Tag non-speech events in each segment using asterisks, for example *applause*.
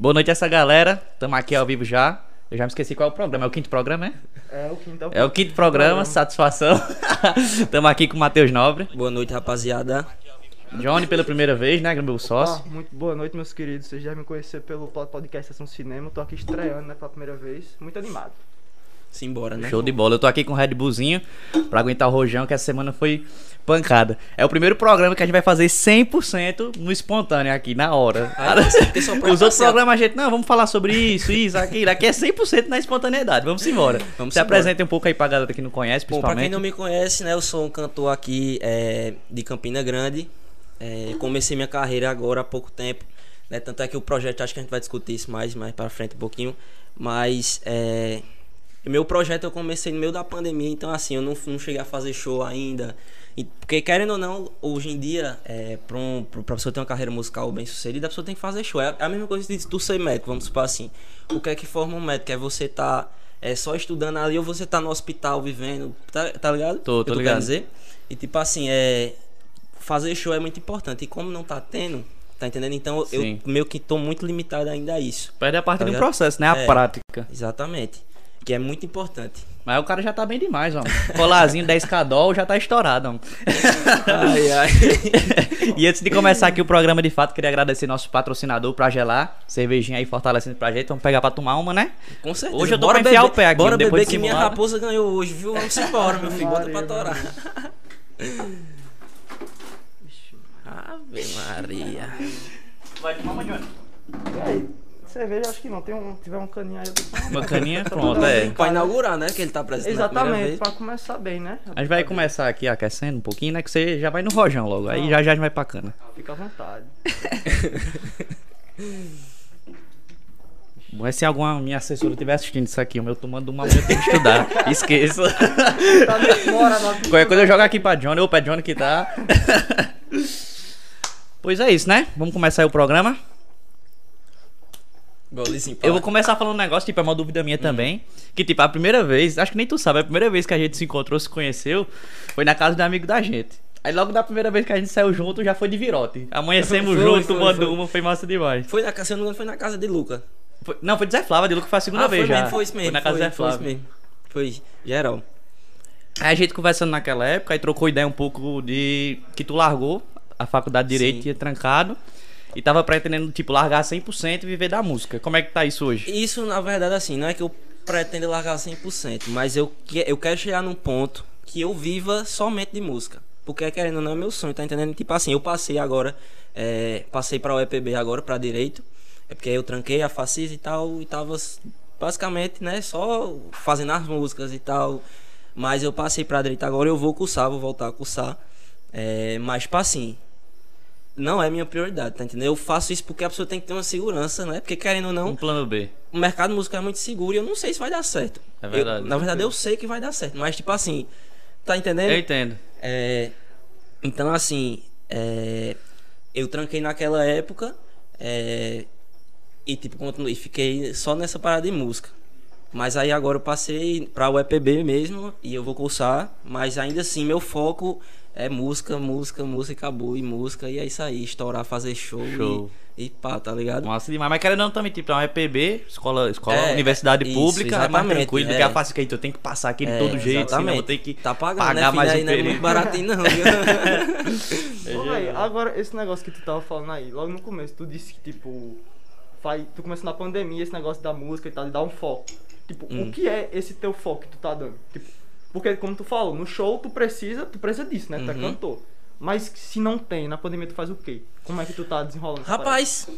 Boa noite a essa galera. Estamos aqui ao vivo já. Eu já me esqueci qual é o programa. É o quinto programa, é? É o quinto. É o quinto programa, satisfação. *laughs* Estamos aqui com o Matheus Nobre. Boa noite, rapaziada. Johnny pela primeira vez, né? Meu sócio. Ah, muito boa noite, meus queridos. Vocês já me conheceram pelo podcast Sessão Cinema. Tô aqui estreando, né, pela primeira vez. Muito animado. Simbora, né? Show de bola. Eu tô aqui com o Red Bullzinho pra aguentar o rojão, que essa semana foi pancada. É o primeiro programa que a gente vai fazer 100% no espontâneo aqui, na hora. *laughs* Os outros programas a gente, não, vamos falar sobre isso, isso, aquilo. Aqui é 100% na espontaneidade. Vamos embora. Vamos Se apresenta um pouco aí pra galera que não conhece, Bom, pra quem principalmente. não me conhece, né? Eu sou um cantor aqui é, de Campina Grande. É, comecei minha carreira agora há pouco tempo. Né? Tanto é que o projeto, acho que a gente vai discutir isso mais, mais pra frente um pouquinho. Mas é, meu projeto eu comecei no meio da pandemia, então assim, eu não, não cheguei a fazer show ainda. E- porque querendo ou não, hoje em dia, é, pra, um, pra pessoa ter uma carreira musical bem sucedida, a pessoa tem que fazer show. É a mesma coisa de tu ser médico, vamos supor assim. O que é que forma um médico? É você tá é, só estudando ali ou você tá no hospital vivendo, tá, tá ligado? Tô, tô eu ligado. dizer? E tipo assim, é. Fazer show é muito importante. E como não tá tendo, tá entendendo? Então eu Sim. meio que tô muito limitado ainda a isso. Perde a parte Tá do ligado? processo, né? A É. prática. Exatamente. Que é muito importante. Mas o cara já tá bem demais, ó. Colarzinho 10 cadol já tá estourado, ó. Ai, ai. *laughs* E antes de começar aqui o programa de fato, queria agradecer nosso patrocinador pra gelar. Cervejinha aí fortalecendo pra gente. Vamos pegar pra tomar uma, né? Com certeza. Hoje eu tô Bora pra enfiar beber- o pé aqui, Bora depois beber de que minha raposa ganhou hoje, viu? Vamos embora, meu filho. Bota pra torar. Ave Maria. Vai tomar uma, Johnny? Cerveja, acho que não. Tem um, tiver um caninho aí, eu Uma caninha, *laughs* pronto, é. bem. Pra inaugurar, né? Que ele tá primeira Exatamente, pra começar bem, né? A gente vai começar aqui aquecendo um pouquinho, né? Que você já vai no rojão logo. Aí já já a gente vai pra cana. Fica à vontade. Bom, é se alguma minha assessora estiver assistindo isso aqui, o meu tomando uma, eu tenho que estudar. *laughs* Esqueça. Tá demora, nós- Qualquer coisa eu jogo aqui pra Johnny, ou pra Johnny que tá. *laughs* pois é isso, né? Vamos começar aí o programa. Eu vou começar falando um negócio, tipo, é uma dúvida minha também. Que, tipo, a primeira vez, acho que nem tu sabe, a primeira vez que a gente se encontrou, se conheceu, foi na casa do amigo da gente. Aí logo da primeira vez que a gente saiu junto, já foi de virote. Amanhecemos Foi, junto, foi, tomando foi. uma, foi massa demais. Foi na casa, se eu não me engano, foi na casa de Luca. Foi- não, foi de Zé Flávio, de Luca foi a segunda ah, vez foi já. mesmo, foi isso mesmo. Foi na casa do Zé foi isso Flávio. mesmo. Foi geral. Aí a gente conversando naquela época, aí trocou ideia um pouco de que tu largou a faculdade de Direito, Sim. tinha trancado. E tava pretendendo, tipo, largar 100% e viver da música. Como é que tá isso hoje? Isso, na verdade, assim, não é que eu pretendo largar 100%, mas eu, eu quero chegar num ponto que eu viva somente de música. Porque, querendo ou não, é meu sonho, tá entendendo? Tipo assim, eu passei agora, é, passei pra UEPB agora, pra Direito, é porque eu tranquei a Facis e tal, e tava basicamente, né, só fazendo as músicas e tal. Mas eu passei pra Direito agora, eu vou cursar, vou voltar a cursar. É, mas, tipo assim, não é minha prioridade, tá entendendo? Eu faço isso porque a pessoa tem que ter uma segurança, né? Porque, querendo ou não, Um plano B. o mercado musical é muito seguro e eu não sei se vai dar certo. É verdade. Eu- na verdade, eu sei que vai dar certo, mas tipo assim, tá entendendo? Eu entendo. É, então, assim, é, eu tranquei naquela época é, e tipo, continuei, fiquei só nessa parada de música. Mas aí agora eu passei pra UEPB mesmo e eu vou cursar, mas ainda assim meu foco é música, música, música, e acabou, e música, e é isso aí, estourar, fazer show, Show. E, e pá, tá ligado? Massa demais. Mas querendo não também, tipo, é uma EPB, escola, escola É, universidade isso, pública, é mais tranquilo do é. que a fácil que aí tu tem que passar aqui de É, todo jeito, senão eu ter que Tá pagando, pagar né, filho? mais aí um não é muito baratinho não, viu? *laughs* Ô, véi, agora esse negócio que tu tava falando aí, logo no começo, tu disse que, tipo, faz, tu começou na pandemia, esse negócio da música e tal, de dar um foco. Tipo, Hum. o que é esse teu foco que tu tá dando? Tipo, porque, como tu falou, no show tu precisa, tu precisa disso, né? Tu é Uhum. cantor. Mas se não tem, na pandemia tu faz o quê? Como é que tu tá desenrolando? Rapaz?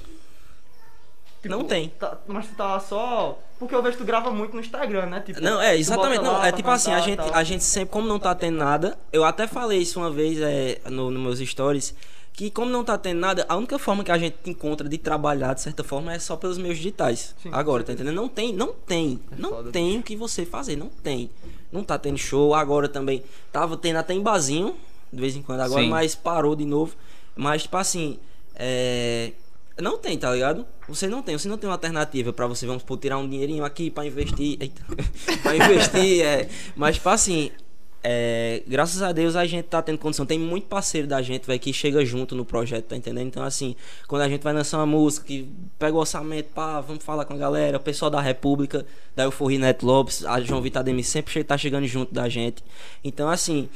Tipo, não tem. tá- mas tu tá só. Porque eu vejo que tu grava muito no Instagram, né? Tipo, Não, é, exatamente. Não, é tipo assim, a gente, tal. a gente sempre, como não tá tendo nada, eu até falei isso uma vez é, no, nos meus stories, que como não tá tendo nada, a única forma que a gente encontra de trabalhar, de certa forma, é só pelos meios digitais. Sim, Agora, tá entendendo? Não tem, não tem, É não foda, tem o que você fazer, não tem. Não tá tendo show, agora também, tava tendo até em barzinho, de vez em quando agora, Sim. mas parou de novo. Mas, tipo assim, é... Não tem, tá ligado? Você não tem, você não tem uma alternativa pra você, vamos por tirar um dinheirinho aqui pra investir. Eita. *laughs* pra investir, é. Mas, tipo assim, é, graças a Deus a gente tá tendo condição. Tem muito parceiro da gente, velho, que chega junto no projeto, tá entendendo? Então, assim, quando a gente vai lançar uma música, que pega o orçamento, pá, vamos falar com a galera, o pessoal da República, da Euforia Net Lopes, a João Vitor Ademir sempre tá chegando junto da gente. Então, assim.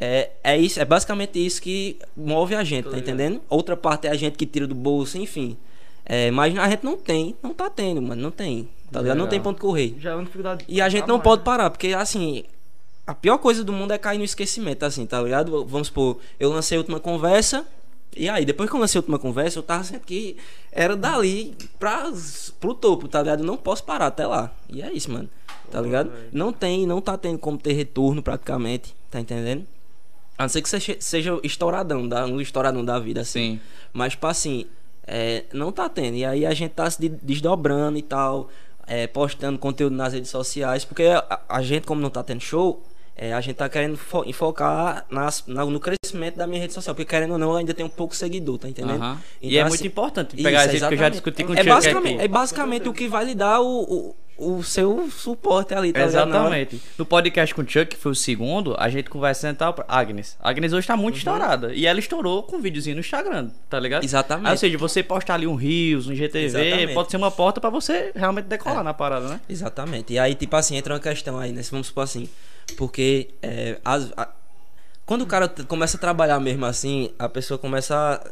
É, é isso, é basicamente isso que move a gente, tá entendendo? Outra parte é a gente que tira do bolso, enfim. É, mas a gente não tem, não tá tendo, mano, não tem. Tá ligado? Não tem ponto correr. Já é uma dificuldade. E a gente não mais, pode né? parar, porque assim, a pior coisa do mundo é cair no esquecimento, assim, tá ligado? Vamos supor, eu lancei a última conversa, e aí, depois que eu lancei a última conversa, eu tava sendo que era dali pra, pro topo, tá ligado? Eu não posso parar até lá. E é isso, mano. Tá ligado? Não tem, não tá tendo como ter retorno praticamente, tá entendendo? A não ser que seja, seja estouradão, da, um estouradão da vida, assim. Sim. Mas, tipo assim, é, não tá tendo. E aí a gente tá se de- desdobrando e tal, é, postando conteúdo nas redes sociais, porque a, a gente, como não tá tendo show, é, a gente tá querendo fo- enfocar nas, na- no crescimento da minha rede social, porque querendo ou não, eu ainda tenho um pouco seguidor, tá entendendo? Aham. e Então, é assim, muito importante isso, pegar exemplo que eu já discuti com o é basicamente, aqui. é basicamente o que vai lhe dar o, o, o seu suporte ali, tá ligado? Exatamente. No podcast com o Chuck, que foi o segundo, a gente conversando e tal. Agnes. A Agnes hoje tá muito estourada. E ela estourou com um videozinho no Instagram, tá ligado? Exatamente. Aí, ou seja, você postar ali um Rios, um GTV, Exatamente. pode ser uma porta pra você realmente decolar na parada, né? Exatamente. E aí, tipo assim, entra uma questão aí, né? Vamos supor assim. Porque é, as- a- quando o cara começa a trabalhar mesmo assim, a pessoa começa a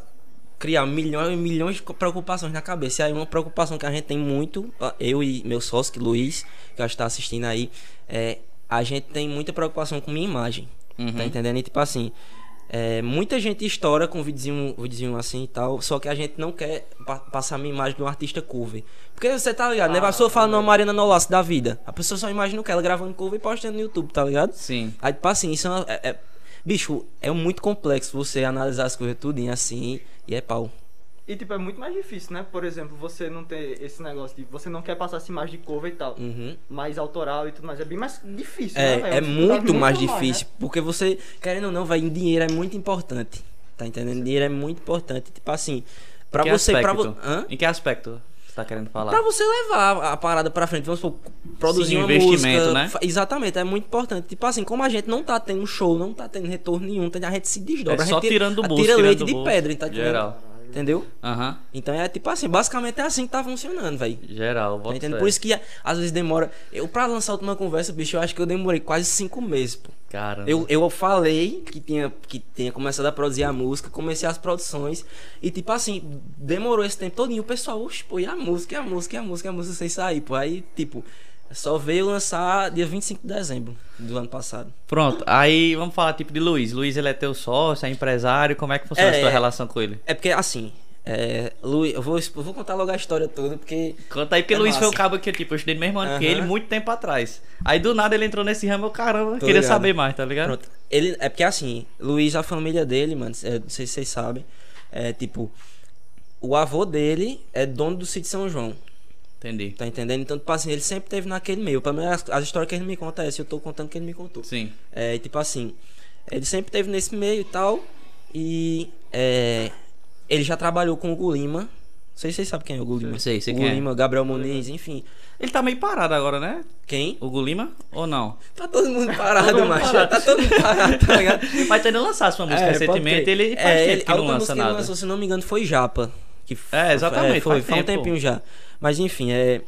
criar milhões e milhões de preocupações na cabeça. E aí uma preocupação que a gente tem muito, eu e meu sócio, que Luiz, que acho que tá assistindo aí, é, a gente tem muita preocupação com minha imagem. Uhum. Tá entendendo? E tipo assim. é, muita gente estoura com videozinho, videozinho assim e tal, só que a gente não quer pa- passar a minha imagem de um artista cover. Porque você tá ligado, né? A pessoa fala numa Mariana Nolasco da vida. A pessoa só imagina o que? Ela gravando cover e postando no YouTube, tá ligado? Sim. Aí, tipo assim, isso é, é- é- Bicho, é muito complexo você analisar as coisas tudinho assim e é pau. E tipo, é muito mais difícil, né? Por exemplo, você não ter esse negócio de. Você não quer passar essa imagem de cover e tal. Uhum. Mais autoral e tudo mais. É bem mais difícil, né? velho? É, é uma dificuldade muito mais né? difícil, porque você, querendo ou não, vai em dinheiro é muito importante. Tá entendendo? Dinheiro é muito importante. Tipo assim, pra Em que você. Pra, aspecto? vo- Hã? Em que aspecto tá querendo falar? Pra você levar a parada pra frente, vamos supor, produzir Sim, uma investimento, música. né? Exatamente, é muito importante. Tipo assim, como a gente não tá tendo show, não tá tendo retorno nenhum, tá- a gente se desdobra. É só gente tira- tirando do bolso, Tira tirando leite do de bolso. pedra, tá? Geral. Entendeu? Aham. Então é tipo assim, basicamente é assim que tá funcionando, velho. Geral, Tá entendendo? Por isso que às vezes demora. Eu, pra lançar a última conversa, bicho, eu acho que eu demorei quase cinco meses, pô. Caramba. Eu, eu falei que tinha, que tinha começado a produzir a música, comecei as produções e tipo assim, demorou esse tempo e o pessoal, oxe, pô, e a música, e a música, e a música, e a música sem sair, pô. Aí, tipo, só veio lançar dia 25 de dezembro do ano passado. Pronto, aí vamos falar tipo de Luiz. Luiz, ele é teu sócio, é empresário. Como é que funciona É, a tua é. relação com ele? É porque assim, é, Luiz, eu vou, eu vou contar logo a história toda, porque. Conta aí, porque É Luiz foi o massa. cabo que tipo, eu estudei no mesmo ano que Aham. ele, muito tempo atrás. Aí do nada ele entrou nesse ramo, eu, caramba, Tô queria ligado. saber mais, tá ligado? Pronto. Ele, é porque assim, Luiz, a família dele, mano, é, não sei se vocês sabem, é tipo, o avô dele é dono do sítio São João. Entendi. Tá entendendo? Então, tipo assim, ele sempre teve naquele meio. Pra mim, as, as histórias que ele me conta é essa, eu tô contando que ele me contou. Sim. É, e, tipo assim, ele sempre teve nesse meio e tal. E é, ele já trabalhou com o Gulima. Não sei se vocês sabem quem é o Gulima. Sei, sei o quem é. Gulima, Gabriel Muniz, enfim. Ele tá meio parado agora, né? Quem? O Gulima? Ou não? Tá todo mundo *laughs* parado, Todo mundo macho. parado. Tá todo mundo parado, tá ligado? *laughs* Mas tá indo lançar sua música É, recentemente, ele faz É, tempo ele- que não lança música que ele nada. lançou, se não me engano, foi Japa. Que É, exatamente, foi, faz foi um tempinho já. Mas enfim, é.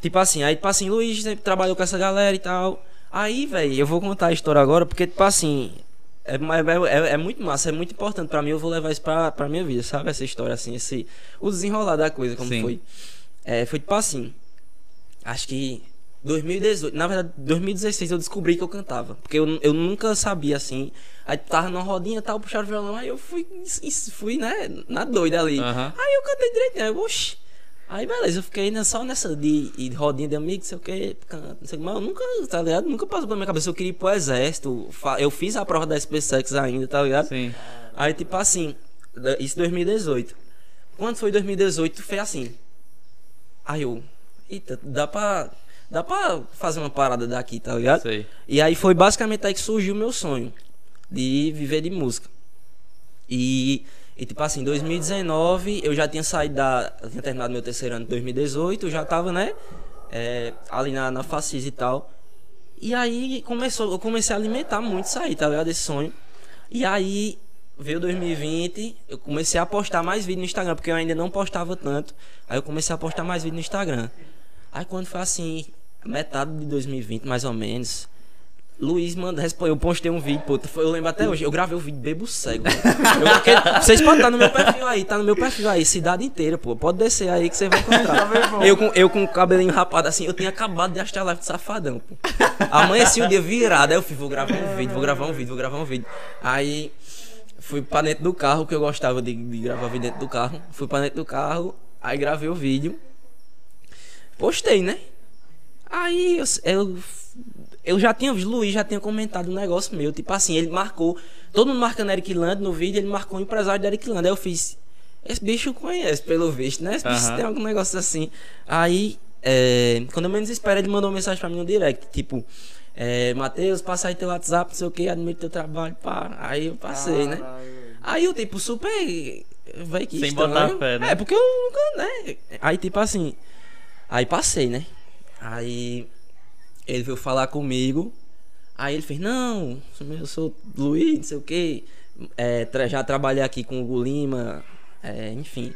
Tipo assim, aí, tipo assim, Luiz sempre trabalhou com essa galera e tal. Aí, velho, eu vou contar a história agora, porque, tipo assim. É, é, é, é muito massa, é muito importante pra mim. Eu vou levar isso pra, pra minha vida, sabe? Essa história, assim, esse. O desenrolar da coisa, como Sim. foi. É, foi tipo assim. Acho que 2018, na verdade, 2016 eu descobri que eu cantava. Porque eu, eu nunca sabia assim. Aí tava numa rodinha e tal, puxaram o violão, aí eu fui, fui né, na doida ali. Aham. Aí eu cantei direitinho, aí, oxi. Aí beleza, eu fiquei só nessa de, de rodinha de amigos, sei o que, não sei o que, mas eu nunca, tá ligado? Nunca passou pela minha cabeça, eu queria ir pro exército. Eu fiz a prova da SpaceX ainda, tá ligado? Sim. Aí, tipo assim, isso 2018. Quando foi 2018, foi assim. Aí eu, eita, dá pra, dá pra fazer uma parada daqui, tá ligado? Sei. E aí foi basicamente aí que surgiu o meu sonho de viver de música. E, e tipo assim, em 2019 eu já tinha saído da. Eu tinha terminado meu terceiro ano em 2018, eu já tava, né? é, ali na, na Facis e tal. E aí começou, eu comecei a alimentar muito isso aí, tá ligado? Esse sonho. E aí veio 2020, eu comecei a postar mais vídeo no Instagram, porque eu ainda não postava tanto. Aí eu comecei a postar mais vídeo no Instagram. Aí quando foi assim, metade de 2020, mais ou menos, Luiz manda, respondeu, eu postei um vídeo, pô, eu lembro até hoje, eu gravei o vídeo bebo cego. Eu, porque, vocês podem estar no meu perfil aí, tá no meu perfil aí, cidade inteira, pô. Pode descer aí que você vai encontrar. eu, com, eu com o cabelinho rapado assim, eu tinha acabado de achar a live de safadão, pô. Amanheci o dia virado, aí eu fui, vou gravar um vídeo, vou gravar um vídeo, vou gravar um vídeo. Aí fui pra dentro do carro, que eu gostava de, de gravar vídeo dentro do carro. Fui pra dentro do carro, aí gravei o vídeo. Postei, né? Aí eu, eu eu já tinha, o Luiz já tinha comentado um negócio meu, tipo assim, ele marcou, todo mundo marcando Eric Land no vídeo, ele marcou o empresário de Eric Land. Aí eu fiz, esse bicho conhece, pelo visto, né? Esse bicho uhum. tem algum negócio assim. Aí, é, quando eu menos espero, ele mandou uma mensagem pra mim no direct, tipo, é, Matheus, passa aí teu WhatsApp, não sei o que, admiro teu trabalho, pá. Aí eu passei, né? Aí eu, tipo, super. Vai que Sem estranho. botar fé, né? É, porque eu nunca, né? Aí, tipo assim. Aí passei, né? Aí ele veio falar comigo. Aí ele fez, não, eu sou Luiz, não sei o que. É, já trabalhei aqui com o Hugo Lima, é, enfim.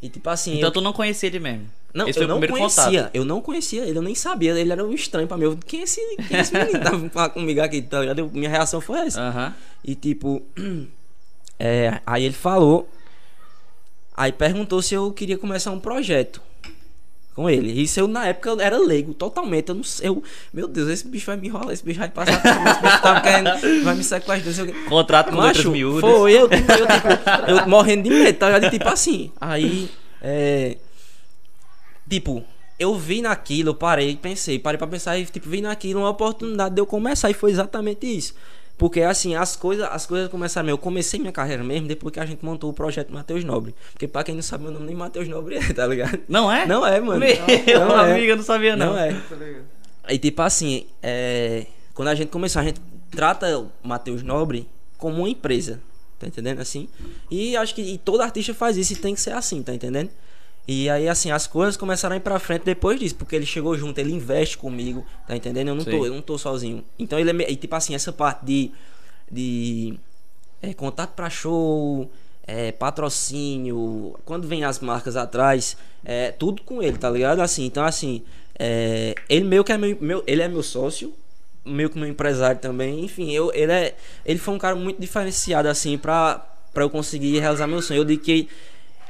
E tipo assim. Então eu... tu não conhecia ele mesmo? Não, esse eu não conhecia. Contato. Eu não conhecia ele, eu nem sabia. Ele era um estranho pra mim. Eu, quem é esse, quem é esse menino que tava falando comigo aqui? Tá ligado? Minha reação foi essa. Uhum. E tipo. *clears throat* É, aí ele falou. Aí perguntou se eu queria começar um projeto com ele. Isso eu, na época, eu era leigo totalmente. Eu não sei. Eu, meu Deus, esse bicho vai me enrolar, esse bicho vai passar por mim, esse bicho tava querendo, vai me sequestrar. Contrato com Macho, miúdos. Foi, eu, tipo, eu, tipo, eu morrendo de medo, tá? Tipo assim. Aí, é. Tipo, eu vi naquilo, eu parei, pensei, parei pra pensar e, tipo, vi naquilo uma oportunidade de eu começar e foi exatamente isso. Porque assim, as coisas, as coisas começaram. Eu comecei minha carreira mesmo depois que a gente montou o projeto Matheus Nobre. Porque pra quem não sabe meu nome, nem Matheus Nobre é, tá ligado? Não é? Não é, mano. Meu não, não amigo, é. eu não sabia não. Não é. Aí tipo assim, é, quando a gente começou, a gente trata o Matheus Nobre como uma empresa. Tá entendendo assim? E acho que e todo artista faz isso e tem que ser assim, tá entendendo? E aí, assim, as coisas começaram a ir pra frente depois disso, porque ele chegou junto, ele investe comigo, tá entendendo? Eu não, tô, eu não tô sozinho. Então ele é. E, tipo assim, essa parte de. de é, contato pra show, é, patrocínio, quando vem as marcas atrás, é tudo com ele, tá ligado? Assim, então assim, é, ele meio que é meu, meu, ele é meu sócio, meio que meu empresário também, enfim, eu, ele é, ele foi um cara muito diferenciado assim para para eu conseguir realizar meu sonho. Eu digo que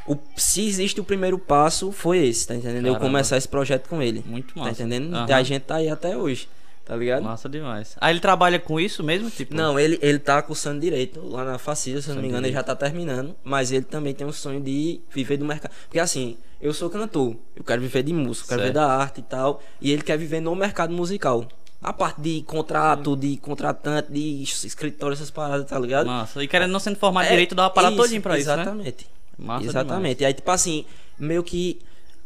o, se existe o primeiro passo, foi esse, tá entendendo? Caramba. Eu começar esse projeto com ele. Muito tá massa. Tá entendendo? Uhum. A gente tá aí até hoje, tá ligado? Massa demais. Ah, ele trabalha com isso mesmo? Tipo... Não, ele, ele tá cursando direito lá na Facisa, se eu não me engano, ele já tá terminando. Mas ele também tem um sonho de viver do mercado. Porque assim, eu sou cantor, eu quero viver de música, quero viver da arte e tal. E ele quer viver no mercado musical. A parte de contrato, de contratante, de escritório, essas paradas, tá ligado? Nossa, e querendo não sendo formado é, direito, dá uma parada todinha pra isso, né? Exatamente. Massa Exatamente. Demais. E aí, tipo assim, meio que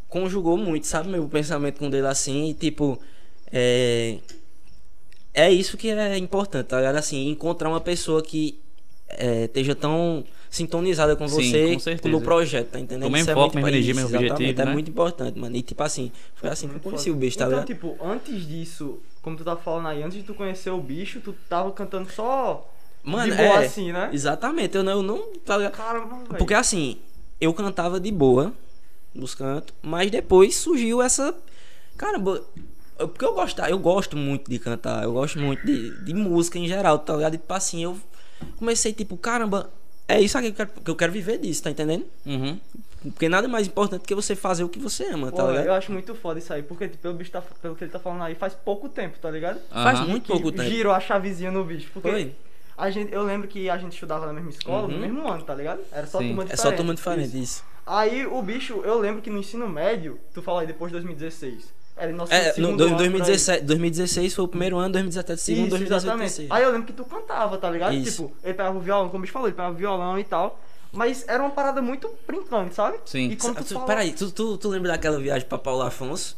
conjugou muito, sabe? Meu pensamento com dele assim, e tipo. É. É isso que é importante, tá ligado? Assim, encontrar uma pessoa que é, esteja tão sintonizada com Sim, você com no projeto, tá entendendo? Também foco, mesmo energia, mesmo objetivo, É né? muito importante, mano. E tipo assim, foi assim que eu conheci o bicho, tá então, ligado? tipo, antes disso, como tu tá falando aí, antes de tu conhecer o bicho, tu tava cantando só Mano, de boa é, assim, né? Exatamente, eu não, eu não tá ligado? Caramba, Porque assim, eu cantava de boa nos cantos, mas depois surgiu essa. Caramba, porque eu gosto, eu gosto muito de cantar, eu gosto muito de, de música em geral, tá ligado? E tipo assim, eu comecei tipo, caramba, é isso aqui que eu quero, que eu quero viver disso, tá entendendo? Uhum. Porque nada é mais importante que você fazer o que você ama, tá Pô, ligado? Eu acho muito foda isso aí, porque tipo, pelo, bicho tá, pelo que ele tá falando aí, faz pouco tempo, tá ligado? Uhum. Faz muito pouco tempo. Girou a chavezinha no bicho. Porque Foi. A gente, eu lembro que a gente estudava na mesma escola, Uhum. no mesmo ano, tá ligado? Era só Sim. turma É diferente. só turma diferente, Isso. isso. Aí o bicho, eu lembro que no ensino médio, tu fala aí depois de 2016. Era em nosso É, no, segundo do- ano, por aí. 2017, 2016 foi o primeiro ano, 2017 segundo, Isso, 2018 exatamente. Aí eu lembro que tu cantava, tá ligado? Isso. Tipo, ele pegava o violão, como o bicho falou, ele pegava o violão e tal. Mas era uma parada muito brincante, sabe? Sim. E quando tu Tu- fala... Peraí, tu, tu, tu lembra daquela viagem pra Paulo Afonso?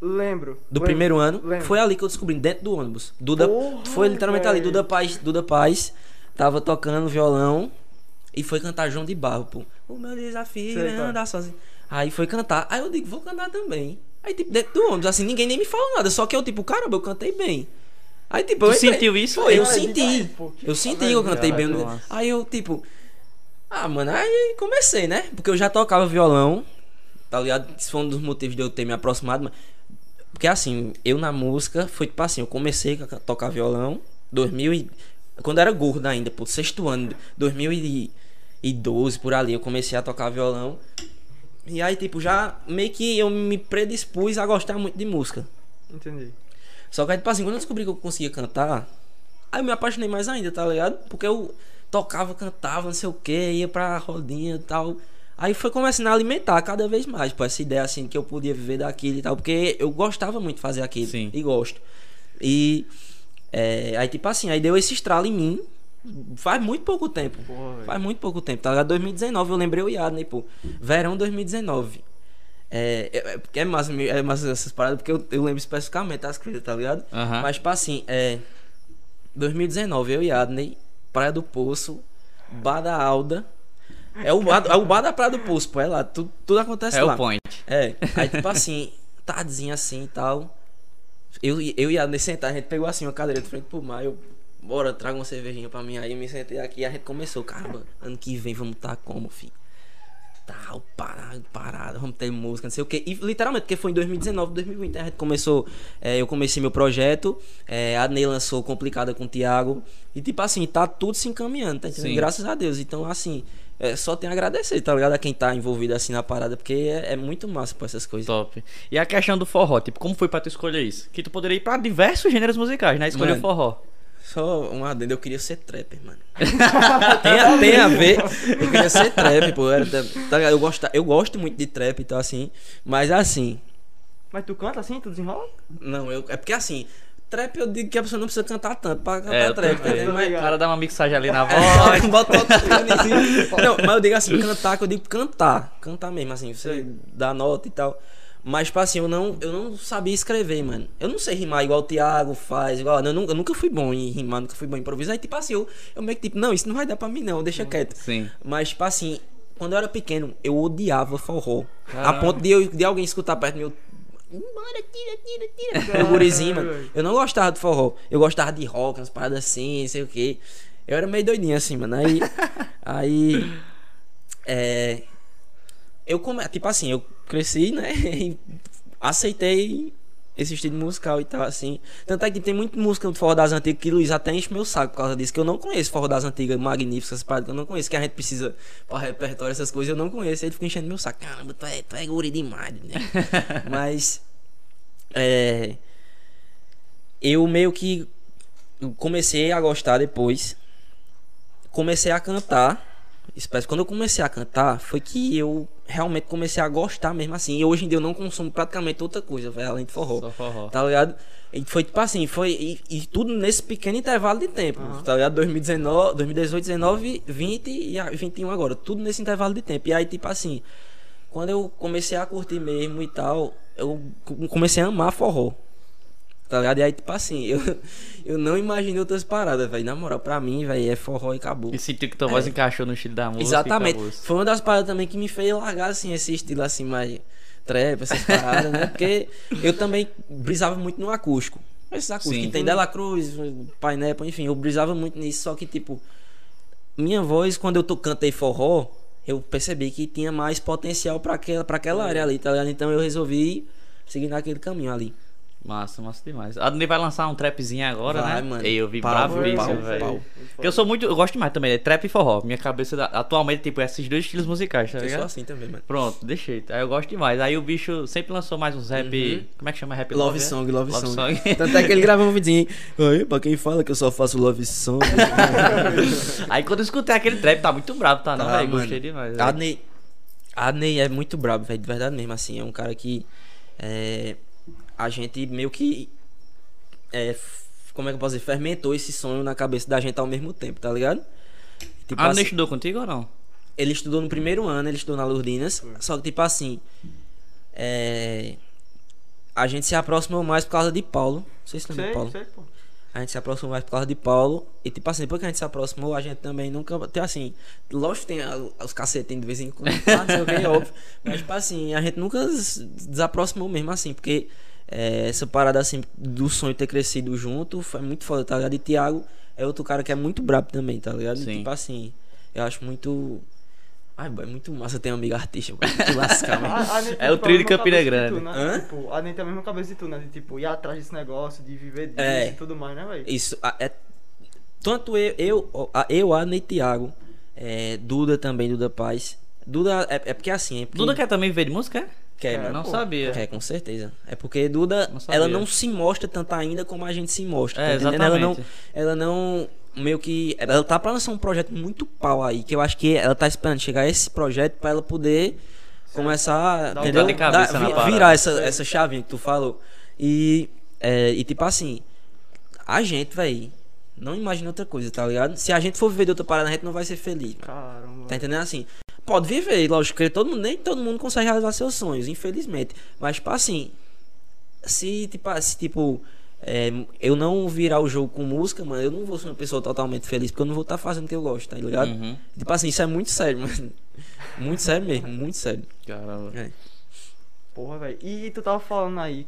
Lembro. Do lembro, primeiro ano? lembro. Foi ali que eu descobri, dentro do ônibus. Duda, Porra, foi literalmente ali, velho. Duda Paz, Duda Paz tava tocando violão e foi cantar João de Barro, pô. O meu desafio Sei, é tá. andar sozinho. Aí foi cantar. Aí eu digo, vou cantar também. Aí, tipo, dentro do ônibus, assim, ninguém nem me falou nada. Só que eu, tipo, caramba, eu cantei bem. Aí, tipo, Tu eu sentiu isso? Foi, eu Cara, senti. demais, pô, que Eu senti que eu cantei bem. Caraca, no- massa. Aí eu, tipo. Ah, mano, aí comecei, né? Porque eu já tocava violão, tá ligado? Isso foi um dos motivos de eu ter me aproximado. mas- Porque assim, eu na música, foi tipo assim, eu comecei a tocar violão, 2000 e... Quando eu era gordo ainda, pô, sexto ano, 2012, por ali, eu comecei a tocar violão. E aí, tipo, já meio que eu me predispus a gostar muito de música. Entendi. Só que aí, tipo assim, quando eu descobri que eu conseguia cantar, aí eu me apaixonei mais ainda, tá ligado? Porque eu tocava, cantava, não sei o que, ia pra rodinha e tal. Aí foi começando a alimentar cada vez mais, pô, essa ideia assim que eu podia viver daquilo e tal, porque eu gostava muito de fazer aquilo. Sim. E gosto. E é, aí, tipo assim, aí deu esse estralo em mim faz muito pouco tempo. Porra. Faz muito pouco tempo, tá ligado? 2019, eu lembrei o Yadney, pô. Verão 2019. É, é, é, porque é massa, é massa essas paradas, porque eu, eu lembro especificamente das coisas, tá ligado? Mas, tipo assim, é. 2019, eu e Adney, Praia do Poço, Bar da Alda. É o, bar, é o bar da Praia do pô, é lá, tudo, tudo acontece É lá. o point. É, aí tipo assim, tardezinha assim e tal. Eu, eu e a Adney sentar, a gente pegou assim uma cadeira de frente pro mar, eu, bora, traga uma cervejinha pra mim. Aí eu me sentei aqui e a gente começou, caramba, ano que vem vamos tá como, filho? Tal, parado, parado, vamos ter música, não sei o que. E literalmente, porque foi em 2019, 2020, a gente começou, é, eu comecei meu projeto, é, a Adney lançou Complicada com o Thiago. E tipo assim, tá tudo se encaminhando, tá entendendo? Sim. Graças a Deus. Então, assim, é, só tem a agradecer, tá ligado? A quem tá envolvido assim na parada, porque é, é muito massa pra essas coisas. Top. E a questão do forró, tipo, como foi pra tu escolher isso? Que tu poderia ir pra diversos gêneros musicais, né? Escolher o forró. Só um adendo, eu queria ser trapper, mano. *laughs* tem, a, tem a ver. Eu queria ser trapper, pô. Era, tá ligado? eu, gosto, eu gosto muito de trap e tal, assim. Mas assim, Mas tu canta assim, tu desenrola? não, eu, é porque assim, trap eu digo que a pessoa não precisa cantar tanto pra cantar É, trap? Tô Mas. O cara dá uma mixagem ali na voz. *laughs* Bota outro. *laughs* Não, mas eu digo assim, cantar, que eu digo cantar. Cantar mesmo, assim, você dá nota e tal. Mas, tipo assim, eu não, eu não sabia escrever, mano. Eu não sei rimar igual o Thiago faz, igual. Eu, nunca- eu nunca fui bom em rimar, nunca fui bom em improvisar. Aí, tipo assim, eu, eu meio que tipo, não, isso não vai dar pra mim, não, deixa quieto. Sim. Mas, tipo assim, quando eu era pequeno, eu odiava forró. A Caramba. ponto de, eu, de alguém escutar perto de mim, eu. Bora, tira, tira, tira. *laughs* Gurizinho, mano. Eu não gostava de forró. Eu gostava de rock, umas paradas assim, não sei o que. Eu era meio doidinho assim, mano. Aí. *laughs* aí. É. Eu come... Tipo assim, eu cresci, né? *laughs* E aceitei esse estilo musical e tal, assim. Tanto é que tem muita música do Forró das Antigas que Luiz até enche meu saco por causa disso. Que eu não conheço Forró das Antigas, magníficas, paradas que eu não conheço. Que a gente precisa pra repertório, essas coisas, eu não conheço. Ele fica enchendo meu saco. Caramba, tu é, tu é guri demais, né? *laughs* Mas. É. Eu meio que comecei a gostar depois. Comecei a cantar. Espécie, quando eu comecei a cantar, foi que eu realmente comecei a gostar mesmo assim. E hoje em dia eu não consumo praticamente outra coisa, velho, além de forró. Só forró. Tá ligado? E foi tipo assim, foi. E, e tudo nesse pequeno intervalo de tempo. Tá ligado? 2019, 2018, 19, 20 e a- 21 agora. Tudo nesse intervalo de tempo. E aí, tipo assim, quando eu comecei a curtir mesmo e tal, eu co- comecei a amar forró. Tá ligado? E aí, tipo assim, eu, *laughs* eu não imaginei outras paradas, velho. Na moral, pra mim, velho, é forró e acabou. E sentiu que tua voz encaixou no estilo da música. Exatamente. Foi uma das paradas também que me fez largar assim esse estilo assim mais trap, essas paradas, né? Porque eu também brisava muito no acústico. Esses acústicos Sim. que tem Dela Cruz, Painel, enfim, eu brisava muito nisso, só que tipo minha voz quando eu to- cantei forró, eu percebi que tinha mais potencial pra aquela para aquela área ali, tá ligado? Então eu resolvi seguir naquele caminho ali. Massa, massa demais. A Adnei vai lançar um trapzinho agora, Vai, né? mano. Eu vi Pau, bravo isso, velho. eu sou muito. Eu gosto demais também, é trap e forró. Minha cabeça da- atualmente, tipo, é esses dois estilos musicais, tá Eu sou ligado? assim também, mano. Pronto, deixei. Aí eu gosto demais. Aí o bicho sempre lançou mais uns rap. Como é que chama rap? Love é? song, love, Love song. song. Tanto é que ele *laughs* gravou um videozinho. Aí, pra quem fala que eu só faço love song. *laughs* Aí quando eu escutei aquele trap, tá muito bravo, tá? Não, Tá, velho? Gostei demais. Adney, Adney é muito brabo, velho, de verdade mesmo, assim, é um cara que é, a gente meio que é, como é que eu posso dizer, fermentou esse sonho na cabeça da gente ao mesmo tempo, tá ligado? Tipo A Adnei assim, estudou contigo ou não? ele estudou no primeiro ano, ele estudou na Lourdinas, só que tipo assim, é, a gente se aproximou mais por causa de Paulo, não sei se lembra Sei, de Paulo. sei, pô. A gente se aproximou mais por causa de Paulo. E tipo assim, depois que a gente se aproximou, a gente também nunca. Tem assim, lógico que tem a- os cacetinhos de vez em quando, *laughs* não sei o que, é óbvio. Mas tipo assim, a gente nunca des- desaproximou mesmo assim, porque é, essa parada assim do sonho ter crescido junto foi muito foda, tá ligado? E Thiago é outro cara que é muito brabo também, tá ligado? Sim. tipo assim, eu acho muito. Ai, boy, é muito massa ter um amigo artista, boy. Muito lascar. *laughs* A- a É o a trio de Campina Grande. tu, né? Tipo, a Anitta tem a mesma cabeça de tu, né? De tipo, ir atrás desse negócio, de viver disso É. e tudo mais, né, velho? Isso, a- é. Tanto eu, eu, a- eu Ana e Thiago, é, Duda também, Duda Paz. Duda é, é porque assim. É porque, Duda quer também viver de música? é? Quer, É. Não pô. sabia. É, com certeza. É porque Duda, Não ela não se mostra tanto ainda como a gente se mostra. É, tá? Ela não, ela não, meio que, ela tá pra lançar um projeto muito pau aí, que eu acho que ela tá esperando chegar esse projeto pra ela poder começar, um entendeu? Dar- na vi- virar essa, essa chavinha que tu falou. E, é, e tipo assim, a gente, véi, não imagina outra coisa, tá ligado? Se a gente for viver de outra parada, a gente não vai ser feliz, mano. Caramba. Tá entendendo assim? Pode viver, lógico que todo mundo, nem todo mundo consegue realizar seus sonhos, infelizmente. Mas, tipo assim, se tipo, se, tipo é, eu não virar o jogo com música, mano, eu não vou ser uma pessoa totalmente feliz, porque eu não vou estar fazendo o que eu gosto, tá ligado? Uhum. Tipo assim, isso é muito sério, mano. Muito sério mesmo, muito sério. Caramba. É. Porra, velho. E tu tava falando aí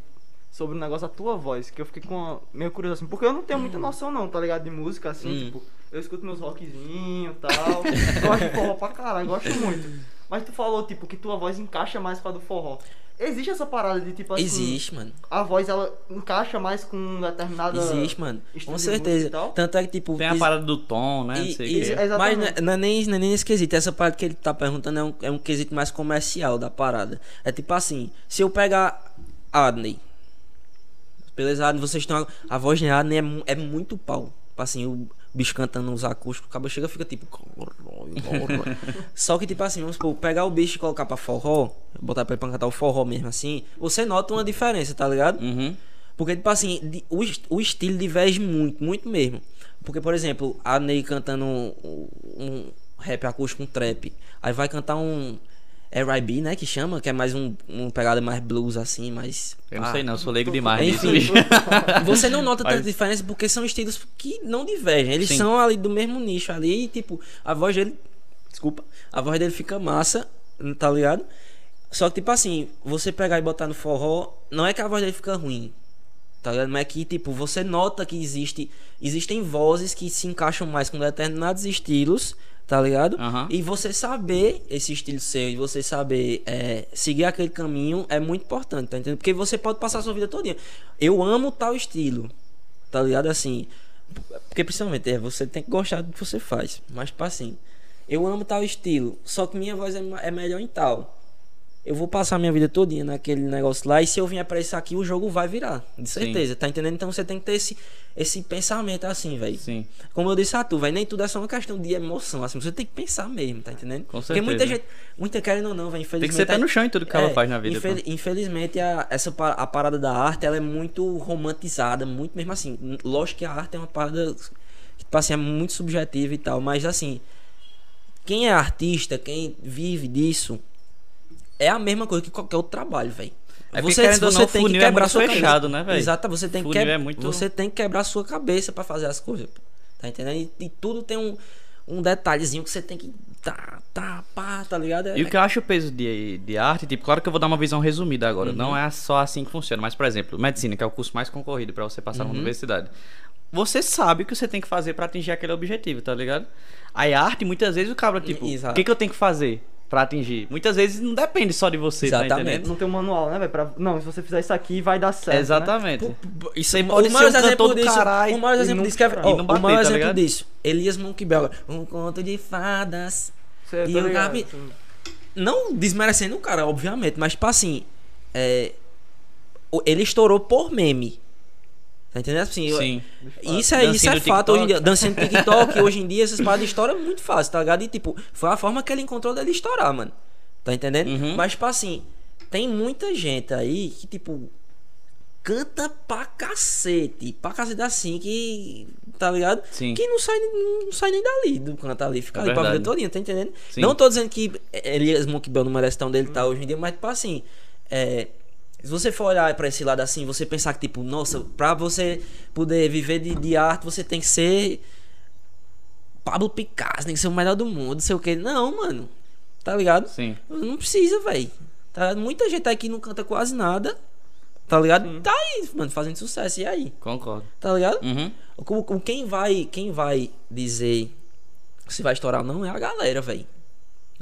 sobre o negócio da tua voz, que eu fiquei com uma, meio curioso assim, porque eu não tenho muita noção não, tá ligado? De música, assim, Hum. tipo, eu escuto meus rockzinhos e tal. *laughs* gosto de forró pra caralho, gosto muito. Mas tu falou, tipo, que tua voz encaixa mais com a do forró. Existe essa parada de, tipo assim, Existe, mano. a voz ela encaixa mais com um determinada. Existe, mano. Com certeza. Tanto é que, tipo. Tem a parada do tom, né? Não E- sei o e-. Exatamente. mas não é, não é nem, não é nem esse quesito. Essa parte que ele tá perguntando é um, é um quesito mais comercial da parada. É tipo assim: se eu pegar Adney, beleza, Adney, vocês estão. A voz de Adney é, é muito pau. Tipo Assim, o bicho cantando nos acústicos, o cabo chega e fica tipo. *laughs* Só que, tipo assim, vamos supor, pegar o bicho e colocar pra forró, botar pra ele pra cantar o forró mesmo assim, você nota uma diferença, tá ligado? Uhum. Porque, tipo assim, o, o estilo diverge muito, muito mesmo. Porque, por exemplo, a Ney cantando um, um rap acústico, um trap. Aí vai cantar um R&B, né, que chama, que é mais um, um pegada mais blues, assim, mais... Eu não ah, sei não, sou leigo demais nisso, Enfim, bicho. *laughs* você não nota tanta Mas- diferença porque são estilos que não divergem. Eles Sim. são ali do mesmo nicho ali e, tipo, a voz dele... Desculpa. A voz dele fica massa, tá ligado? Só que, tipo assim, você pegar e botar no forró, não é que a voz dele fica ruim. Tá ligado? Mas é que, tipo, você nota que existe, existem vozes que se encaixam mais com determinados estilos, tá ligado? Aham. E você saber esse estilo seu e você saber é, seguir aquele caminho é muito importante, tá entendendo? Porque você pode passar a sua vida toda. Eu amo tal estilo, tá ligado? Assim, porque principalmente é, você tem que gostar do que você faz. Mas, tipo assim, eu amo tal estilo, só que minha voz é, é melhor em tal. Eu vou passar minha vida todinha naquele negócio lá e se eu vier pra isso aqui, o jogo vai virar. De certeza, tá entendendo? Então você tem que ter esse, esse pensamento assim, velho. Sim. Como eu disse a tu, velho, nem tudo é só uma questão de emoção, assim, você tem que pensar mesmo, tá entendendo? Com Porque muita certeza. gente, muita querendo ou não, velho, infelizmente... Tem que ser pé no chão em tudo que ela faz na vida. infel-. Infelizmente, a, essa, a parada da arte, ela é muito romantizada, muito mesmo assim. Lógico que a arte é uma parada, que, tipo assim, é muito subjetiva e tal, mas assim, quem é artista, quem vive disso, é a mesma coisa que qualquer outro trabalho, velho. É querendo ou não, o funil é muito fechado, né, velho? Exato, você tem que Funil quebra- é muito- você tem que quebrar sua cabeça pra fazer as coisas, pô. tá entendendo? E, e tudo tem um, um detalhezinho que você tem que tá, tá, pá, tá ligado? É- E o que eu acho o peso de, de arte, tipo, claro que eu vou dar uma visão resumida agora. Uhum. Não é só assim que funciona. Mas, por exemplo, medicina, que é o curso mais concorrido pra você passar Uhum. numa universidade. Você sabe o que você tem que fazer pra atingir aquele objetivo, tá ligado? Aí a arte, muitas vezes, o cabra, tipo, o que, que eu tenho que fazer pra atingir? Muitas vezes não depende só de você, tá Exatamente. entendendo? Não tem um manual, né, velho? Pra... Não, se você fizer isso aqui, vai dar certo. Né? Exatamente. Isso Você o pode ser maior um cantor exemplo do disso, caralho o maior exemplo não disso que é, não bater, o maior tá exemplo ligado? disso, Elias Monkbell, um conto de fadas. Cê E tá eu ligado? cabe- Não desmerecendo o cara, obviamente, mas tipo assim, é, o- ele estourou por meme. Tá entendendo? Assim, eu- Sim. Isso é, isso é fato hoje em dia. TikTok. Dancinha do TikTok, *laughs* hoje em dia, essas paradas estouram muito fácil, tá ligado? E tipo, foi a forma que ele encontrou dele estourar, mano. Tá entendendo? Uhum. Mas, tipo assim, tem muita gente aí que, tipo, canta pra cacete. Pra cacete assim, que. Tá ligado? Sim. Que não sai, não sai nem dali do canto ali. Fica É ali pra vida verdade. todinha, tá entendendo? Sim. Não tô dizendo que Elias Monkbell não merece estar onde ele tá hoje em dia, mas, tipo assim, é. Se você for olhar pra esse lado assim, você pensar que, tipo, nossa, pra você poder viver de, de arte, você tem que ser Pablo Picasso, tem que ser o melhor do mundo, não sei o que. Não, mano. Tá ligado? Sim. Não precisa, velho. Tá? Muita gente aqui não canta quase nada. Tá ligado? Tá aí, mano, fazendo sucesso. E aí? Concordo. Tá ligado? Uhum. Quem vai, quem vai dizer se vai estourar ou não é a galera, velho.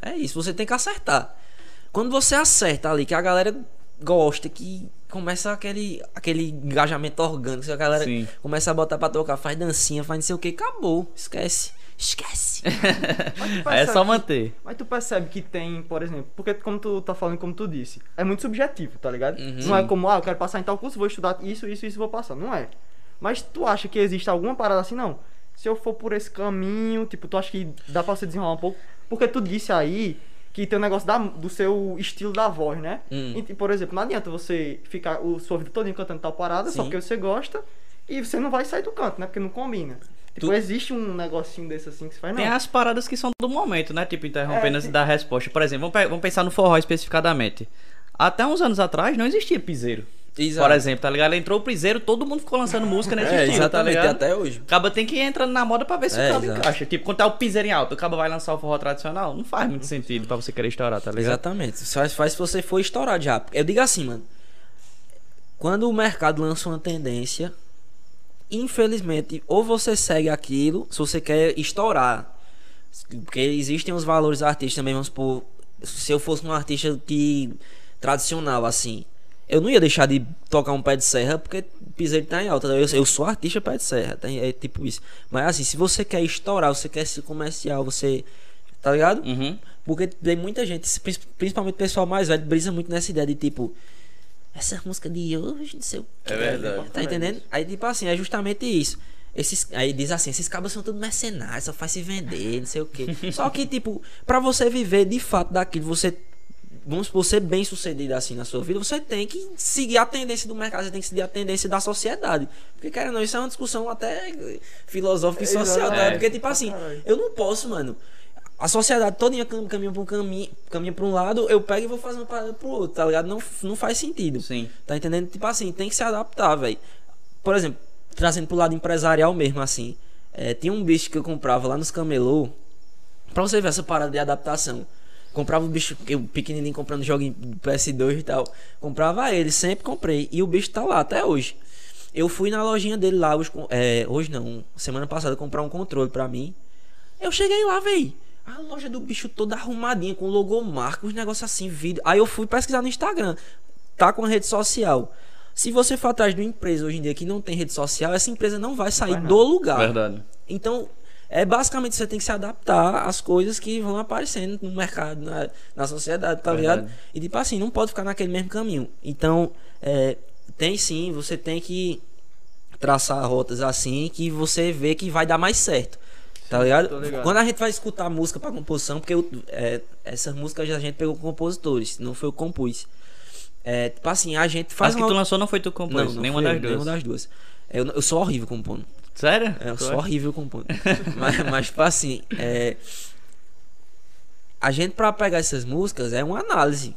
É isso, você tem que acertar. Quando você acerta ali, que a galera gosta, que começa aquele, aquele engajamento orgânico, que a galera Sim. começa a botar pra tocar, faz dancinha, faz não sei o que, acabou. Esquece. Esquece. *laughs* É só que- manter. Mas tu percebe que tem, por exemplo, porque como tu tá falando, como tu disse, é muito subjetivo, tá ligado? Uhum. Não é como, ah, eu quero passar em tal curso, vou estudar isso, isso, isso, vou passar. Não é. Mas tu acha que existe alguma parada assim, não? Se eu for por esse caminho, tipo, tu acha que dá pra você desenrolar um pouco? Porque tu disse aí que tem o negócio da, do seu estilo da voz, né? Hum. E, por exemplo, não adianta você ficar o sua vida toda cantando tal parada, só Sim. porque você gosta, e você não vai sair do canto, né? Porque não combina. Tipo, Tu- existe um negocinho desse assim que você faz, não. Tem as paradas que são do momento, né? Tipo, interrompendo É, antes tem- da resposta. Por exemplo, vamos, pe- vamos pensar no forró especificadamente. Até uns anos atrás não existia piseiro. Exato. Por exemplo, tá ligado? Entrou o piseiro, todo mundo ficou lançando música nesse É, estilo, exatamente, tá ligado? até hoje. Acaba tem que ir entrando na moda pra ver se É, o cabo exato. encaixa. Tipo, quando tá o piseiro em alta, o cabo vai lançar o forró tradicional, não faz muito sentido pra você querer estourar, tá ligado? Exatamente. Só faz, faz se você for estourar já. Eu digo assim, mano. Quando o mercado lança uma tendência, infelizmente, ou você segue aquilo, se você quer estourar. Porque existem os valores artísticos também, vamos supor. Se eu fosse um artista que. tradicional, assim. Eu não ia deixar de tocar um pé de serra porque piseiro tá em alta. Eu, eu sou artista pé de serra, tem- é tipo isso. Mas assim, se você quer estourar, você quer ser comercial, você. Tá ligado? Uhum. Porque tem muita gente, prin- principalmente o pessoal mais velho, brisa muito nessa ideia de tipo. Essa música de hoje, não sei o que. É verdade. Tá entendendo? Aí, tipo assim, é justamente isso. Esses, aí diz assim, esses cabos são tudo mercenários, só faz se vender, não sei o que. *laughs* Só que, tipo, pra você viver de fato daquilo, você. Vamos supor, ser bem sucedido assim na sua vida, você tem que seguir a tendência do mercado, você tem que seguir a tendência da sociedade. Porque, cara, não, isso é uma discussão até filosófica e social, tá? É. Porque, tipo assim, Caralho. eu não posso, mano. A sociedade toda cam- caminha pra um caminho, caminha pra um lado, eu pego e vou fazer uma parada pro outro, tá ligado? Não, não faz sentido. Sim. Tá entendendo? Tipo assim, tem que se adaptar, velho. Por exemplo, trazendo pro lado empresarial mesmo, assim. é, tinha um bicho que eu comprava lá nos camelô. Pra você ver essa parada de adaptação. Comprava o bicho, eu pequenininho comprando jogo em PS2 e tal. Comprava ele, sempre comprei. E o bicho tá lá até hoje. Eu fui na lojinha dele lá, hoje, com- é, hoje não, semana passada, comprar um controle pra mim. Eu cheguei lá, véi. A loja do bicho toda arrumadinha, com logomarca, uns negócios assim, vídeo. Aí eu fui pesquisar no Instagram. Tá com a rede social. Se você for atrás de uma empresa hoje em dia que não tem rede social, essa empresa não vai sair Vai do lugar. Verdade. Então, é basicamente você tem que se adaptar às coisas que vão aparecendo no mercado, na, na sociedade, tá Verdade. ligado? E tipo assim, não pode ficar naquele mesmo caminho. Então, é, tem sim, você tem que traçar rotas assim que você vê que vai dar mais certo. Tá ligado? ligado. Quando a gente vai escutar música pra composição, porque eu, é, essas músicas a gente pegou com compositores, não foi eu que compus. É, tipo assim, a gente faz As que uma... tu lançou não foi tu que compôs, não, não nenhuma das eu. Nenhuma das duas. Eu, eu sou horrível compondo. Sério? É, eu sou horrível compondo. *laughs* mas, mas, tipo assim, é... A gente, pra pegar essas músicas, é uma análise.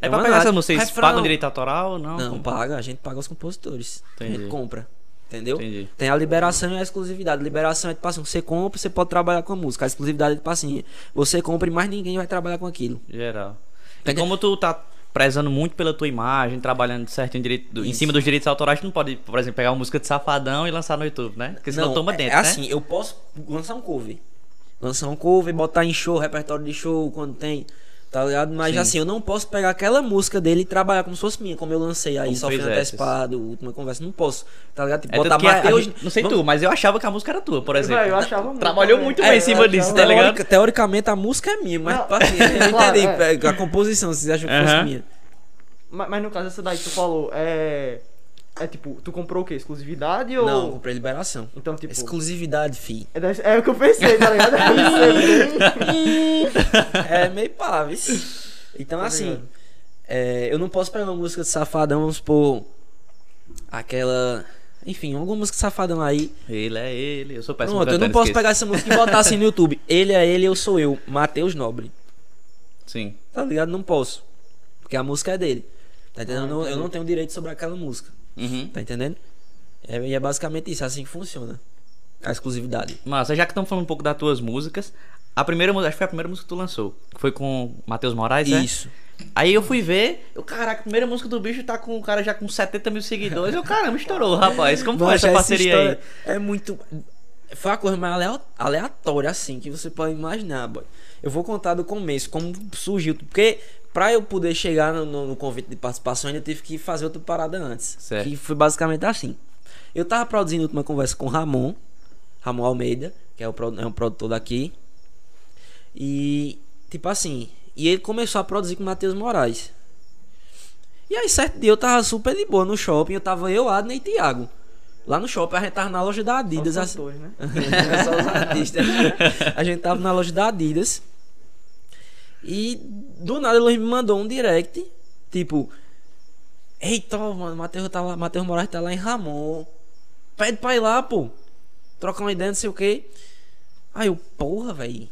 É É pra uma pegar análise. essas músicas, vocês Refrão. pagam direito autoral ou não? Não, Como? paga, a gente paga os compositores. A Entendi. gente compra. Entendeu? Entendi. Tem a liberação e a exclusividade. Liberação é tipo assim, você compra, você pode trabalhar com a música. A exclusividade é tipo assim, você compra e mais ninguém vai trabalhar com aquilo. Geral. E Entendeu? como tu tá prezando muito pela tua imagem, trabalhando certo em, direito, em cima dos direitos autorais, tu não pode, por exemplo, pegar uma música de Safadão e lançar no YouTube, né? Porque senão toma é- dentro, é né? assim, eu posso lançar um cover. Lançar um cover, botar em show, repertório de show quando tem, tá ligado? Mas Sim. assim, eu não posso pegar aquela música dele e trabalhar como se fosse minha, como eu lancei aí, Como só fui fizesses. antecipado, última conversa. Não posso, tá ligado? Tipo, É botar gente- não sei vamos- tu, mas eu achava que a música era tua, por exemplo. Véi, eu achava muito Trabalhou também. muito É, bem em eu cima disso, achava- tá ligado? Teorica- teoricamente a música é minha, mas Não, assim, *laughs* eu claro, entendi. é. A composição, vocês acham que fosse Aham. minha. Mas, mas no caso, essa daí que tu falou, é. É tipo, tu comprou o quê? Exclusividade ou. Não, comprei liberação. Então, tipo. Exclusividade, fi. É, da- é o que eu pensei, tá ligado? *laughs* *laughs* Eu pensei, é meio pá, viu? Então, Tá assim, ligado. é, eu não posso pegar uma música de Safadão, vamos supor, aquela... Enfim, alguma música de Safadão aí. Ele é ele, eu sou péssimo Pronto, eu não cantando, posso esqueço. pegar essa música e botar assim no YouTube. Ele é ele, eu sou eu. Matheus Nobre. Sim. Tá ligado? Não posso. Porque a música é dele. Tá entendendo? Ah, Eu não- eu não tenho direito sobre aquela música. Uhum. Tá entendendo? É, e é basicamente isso, é assim que funciona. A exclusividade. Massa, já que estamos falando um pouco das tuas músicas, a primeira música, acho que foi a primeira música que tu lançou, foi com Matheus Moraes, é? Isso. Aí eu fui ver, eu, caraca, a primeira música do bicho tá com o cara já com 70 mil seguidores. Eu, caramba, estourou, rapaz. Como foi Mas essa parceria aí? É muito. Foi a coisa mais alea- aleatória, assim, que você pode imaginar, boy. Eu vou contar do começo, como surgiu. Porque pra eu poder chegar no, no- no convite de participação, eu ainda tive que fazer outra parada antes. Certo. Que foi basicamente assim. Eu tava produzindo a última conversa com o Ramon, Ramon Almeida, que é, o, é um produtor daqui. E, tipo assim, e ele começou a produzir com o Matheus Moraes. E aí, certo dia eu tava super de boa no shopping, eu tava eu, Adney e Thiago. Lá no shopping, a gente tava na loja da Adidas. Só os assim- cantores, né? *laughs* Só os artistas. A gente tava na loja da Adidas. E do nada ele me mandou um direct. Tipo, eita, mano, Matheus tá lá, Matheus Moraes tá lá em Ramon. Pede pra ir lá, pô. Trocar uma ideia, não sei o que. Aí eu, porra, velho.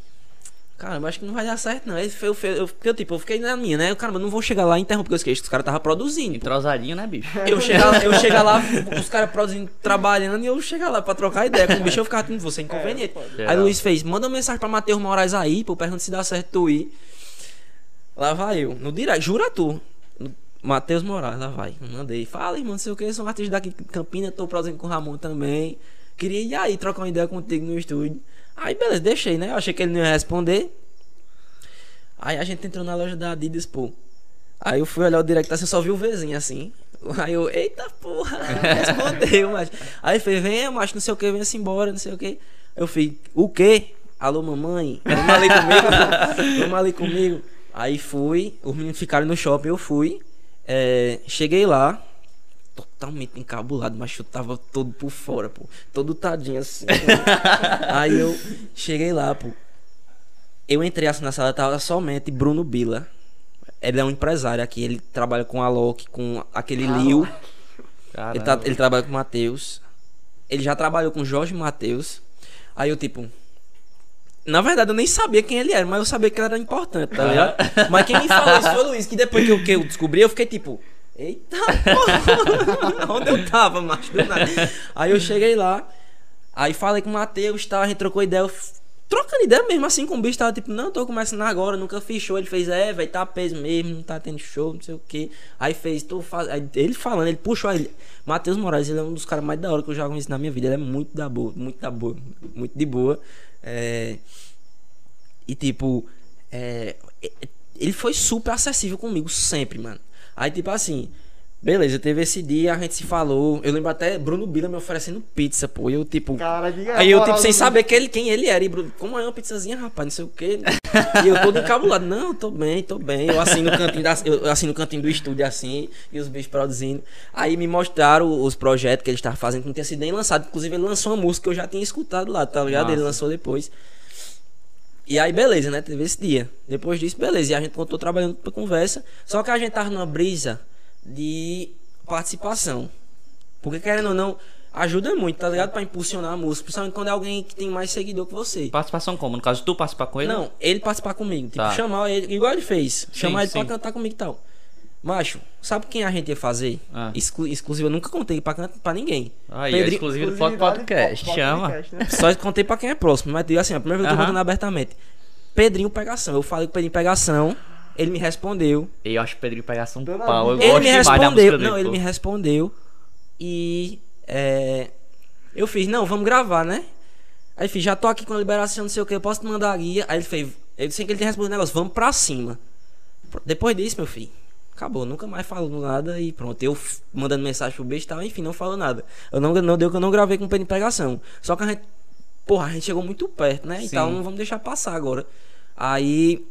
Caramba, acho que não vai dar certo, não. Aí eu, eu, eu, eu, tipo, eu fiquei na minha, né? Eu, Caramba, eu não vou chegar lá e interromper os queixos. Os caras tava produzindo. Entrosadinho, né, bicho? Eu *laughs* chegar, eu chegar lá, os caras produzindo, trabalhando, e eu chegar lá pra trocar ideia com o bicho, eu ficava tendo você inconveniente. É, aí Luiz fez, manda uma mensagem pra Matheus Moraes aí, pô, pergunta se dá certo tu ir. Lá vai eu, no direct, jura tu. Matheus Moraes, lá vai. Mandei. Fala, irmão, não sei o que, sou um artista daqui de Campina, tô produzindo com o Ramon também. Queria ir aí trocar uma ideia contigo no estúdio. Aí, beleza, deixei, né? Eu achei que ele não ia responder. Aí a gente entrou na loja da Adidas, pô. Aí eu fui olhar o direct assim, só vi o Vzinho assim. Aí eu, eita porra, *laughs* respondeu, mas. Aí fez, vem, macho, não sei o que, vem-se embora, não sei o que. Eu fiz, o quê? Alô, mamãe? Vamos ali comigo? Vamos ali comigo. Aí fui, os meninos ficaram no shopping, eu fui. É, cheguei lá, totalmente encabulado, mas eu tava todo por fora, pô. Todo tadinho assim. *laughs* Aí eu cheguei lá, pô. Eu entrei assim na sala, tava somente Bruno Bila. Ele é um empresário aqui, ele trabalha com a Loki, com aquele Liu. Ele, tá- ele trabalha com o Matheus. Ele já trabalhou com Jorge Matheus. Aí eu, tipo. Na verdade, eu nem sabia quem ele era, mas eu sabia que ele era importante, tá ligado? mas quem me falou isso foi o Luiz, que depois que eu, que eu descobri, eu fiquei tipo. Eita porra! *laughs* Onde eu tava, macho? Do nada. Aí eu cheguei lá, aí falei com o Matheus, tá, a gente trocou ideia. eu Trocando ideia mesmo assim com o bicho, tava tipo, não, tô começando agora, nunca fiz show. Ele fez, é, velho, tá peso mesmo, não tá tendo show, não sei o que. Aí fez, tô fazendo. Ele falando, ele puxou aí. Matheus Moraes, ele é um dos caras mais da hora que eu já conheci na minha vida. Ele é muito da boa, muito da boa, muito de boa. É... E tipo, é, e- ele foi super acessível comigo sempre, mano. Aí tipo assim, beleza, teve esse dia, a gente se falou. Eu lembro até Bruno Bila me oferecendo pizza, pô. E eu tipo, Cara, diga Aí eu, tipo, sem saber que ele, quem ele era. E Bruno, como é uma pizzazinha, rapaz? Não sei o quê. E eu todo encabulado. Não, tô bem, tô bem. Eu assim no cantinho, da, eu assim no cantinho do estúdio, assim, e os bichos produzindo. Aí me mostraram os projetos que ele estava fazendo, que não tinha sido nem lançado. Inclusive, ele lançou uma música que eu já tinha escutado lá, tá ligado? Ele Massa. lançou depois. E aí, beleza, né? Teve esse dia. Depois disso, beleza. E a gente continuou trabalhando pra conversa. Só que a gente tava numa brisa de participação. Porque querendo ou não, ajuda muito, tá ligado? Pra impulsionar a música. Principalmente quando é alguém que tem mais seguidor que você. Participação como? No caso, tu participar com ele? Não, ele participar comigo. Tipo, Tá. chamar ele, igual ele fez. chamar ele sim. pra cantar comigo e tal. Macho, sabe quem a gente ia fazer? Ah. Exclu exclusivo, eu nunca contei pra, pra ninguém. Aí, é Pedrinho- exclusivo do Podcast. do Chama. podcast, né? Só contei pra quem é próximo, mas assim, a primeira vez que eu tô contando abertamente. Pedrinho Pegação. Eu falei com o Pedrinho Pegação, ele me respondeu. Eu acho que o Pedrinho pegasse um pau. Eu. Ele gosto me respondeu. dele, Não, ele me respondeu. E é, eu fiz, não, vamos gravar, né? Aí fiz, já tô aqui com a liberação, não sei o que, eu posso te mandar a guia. Aí ele fez, eu disse que ele tinha respondido o negócio, vamos pra cima. Depois disso, meu filho, acabou, nunca mais falou nada e pronto. Eu mandando mensagem pro beijo e tal, enfim, não falou nada. Eu não, não deu que eu não gravei com o Pedro em pegação. Só que a gente, porra, a gente chegou muito perto, né? Sim. Então não vamos deixar passar agora. Aí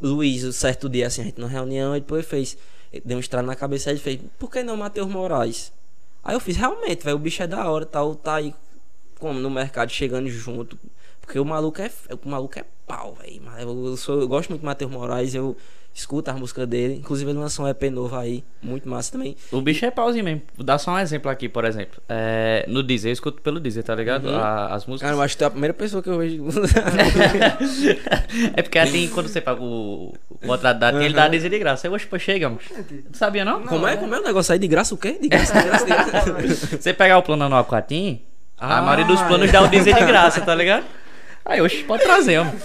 Luiz, um certo dia, assim, a gente numa reunião, e depois fez. Deu um estralo na cabeça ele fez, por que não Matheus Moraes? Aí eu fiz, realmente, velho, o bicho é da hora, tal, tá aí como no mercado chegando junto. Porque o maluco é. O maluco é pau, velho. Eu, eu, gosto muito de Matheus Moraes, eu escuto as músicas dele. Inclusive ele lançou um EP novo aí, muito massa também. O bicho é pauzinho mesmo. Vou dar só um exemplo aqui, por exemplo. É, no Deezer, eu escuto pelo Deezer, tá ligado? Uhum. A- as músicas. Cara, eu acho que tu é a primeira pessoa que eu vejo. *laughs* é porque assim, quando você paga o, o contrato da ele dá Deezer de graça. Eu acho que chegamos. Tu sabia não? como é? Como é o negócio aí? De graça o quê? De graça, de graça, de graça. *laughs* Você pegar o plano anual 4 a Ah, maioria dos planos é. dá o Deezer de graça, tá ligado? Aí, hoje pode trazer, mano.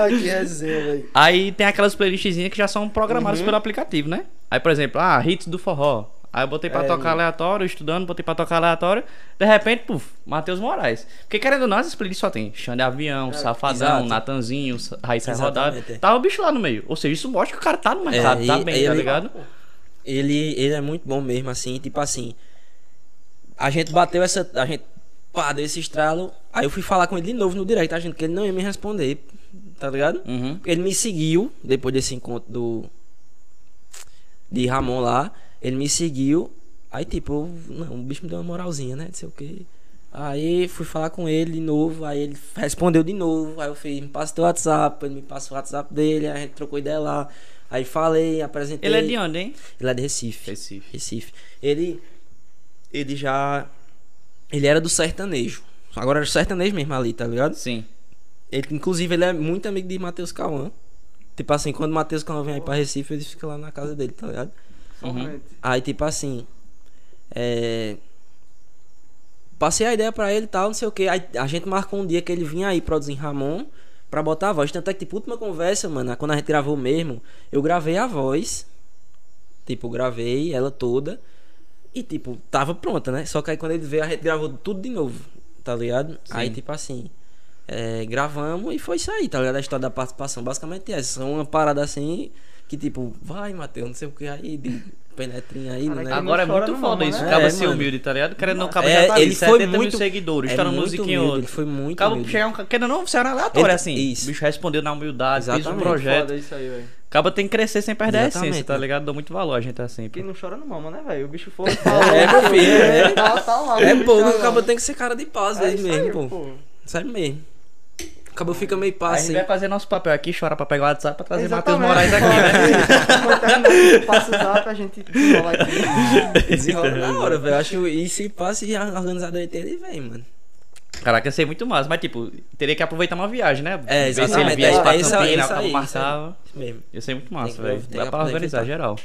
Ai, que resenha, velho. Aí tem aquelas playlistzinhas que já são programadas pelo aplicativo, né? Aí, por exemplo, ah, hits do forró. Aí eu botei pra É, tocar aleatório, estudando, botei pra tocar aleatório. De repente, puf, Matheus Moraes. Porque querendo ou não, essas playlists só tem Xande Avião, Safadão, exato. Natanzinho, Raíssa Rodada. É. Tá o bicho lá no meio. Ou seja, isso mostra que o cara tá no mercado, É, tá e- bem, ele- tá ligado? Ele, ele é muito bom mesmo, assim, tipo assim. A gente bateu essa. A gente pá, deu esse estralo. Aí eu fui falar com ele de novo no direct, a gente, que ele não ia me responder, tá ligado? Uhum. Ele me seguiu depois desse encontro do. De Ramon lá. Ele me seguiu. Aí, tipo, eu- não, o bicho me deu uma moralzinha, né? Não sei o que. Aí fui falar com ele de novo. Aí ele respondeu de novo. Aí eu fiz, me passa teu WhatsApp. Ele me passa o WhatsApp dele. Aí a gente trocou ideia lá. Aí falei, apresentei. Ele é de onde, hein? Ele é de Recife. Recife. Recife. Ele. Ele já. Ele era do sertanejo. Agora era sertanejo mesmo ali, tá ligado? Sim. Ele, inclusive, ele é muito amigo de Matheus Cauã. Tipo assim, quando o Matheus Cauã vem aí pra Recife, ele fica lá na casa dele, tá ligado? Somente. Aí, tipo assim. É. Passei a ideia pra ele e tal, não sei o que. Aí a gente marcou um dia que ele vinha aí produzir Ramon pra botar a voz. Tanto é que, tipo, última conversa, mano, quando a gente gravou mesmo, eu gravei a voz. Tipo, gravei ela toda. E, tipo, tava pronta, né? Só que aí quando ele veio, a gente gravou tudo de novo, tá ligado? Aí, tipo assim. é, gravamos e foi isso aí, tá ligado? A história da participação, basicamente é essa. Uma parada assim que, tipo, vai, Matheus, não sei o que aí, de penetrinha aí, né? Agora é muito foda isso. né? Acaba É, ser mano. humilde, tá ligado? Querendo não, acaba É, já tá ali, ele foi 70 mil muito- seguidores, é muito musiquinha humilde, outra. ele foi muito Acaba humilde. chegar um, querendo não, você era aleatório, Ele- assim. isso. O bicho respondeu na humildade, fez um Exatamente. projeto. Foda isso aí, velho. Acaba tem que crescer sem perder a Exatamente, essência, tá né? ligado? Dou muito valor a gente assim. Quem pô. não chora não mama, né, velho? O bicho foi. *laughs* É, meu filho, é. Tá, tá lá. É tá o cabo tem que ser cara de paz É aí isso mesmo, aí, pô. pô. Sério mesmo. O cabo fica meio Aí a gente assim. vai fazer nosso papel aqui, chorar pra pegar o WhatsApp pra trazer Matheus. Moraes aqui, né? *laughs* Passa o zap, a gente desenrola aqui. Desenrola na *laughs* hora, velho. Acho e se passa e a organizadora inteira ele vem, mano. Caraca, ia ser muito massa, mas tipo, teria que aproveitar uma viagem, né? É, Ver se exatamente, ele viesse é, pra é isso aí, Campina, isso marcava. Isso mesmo. Ia ser muito massa, velho. Dá pra organizar geral.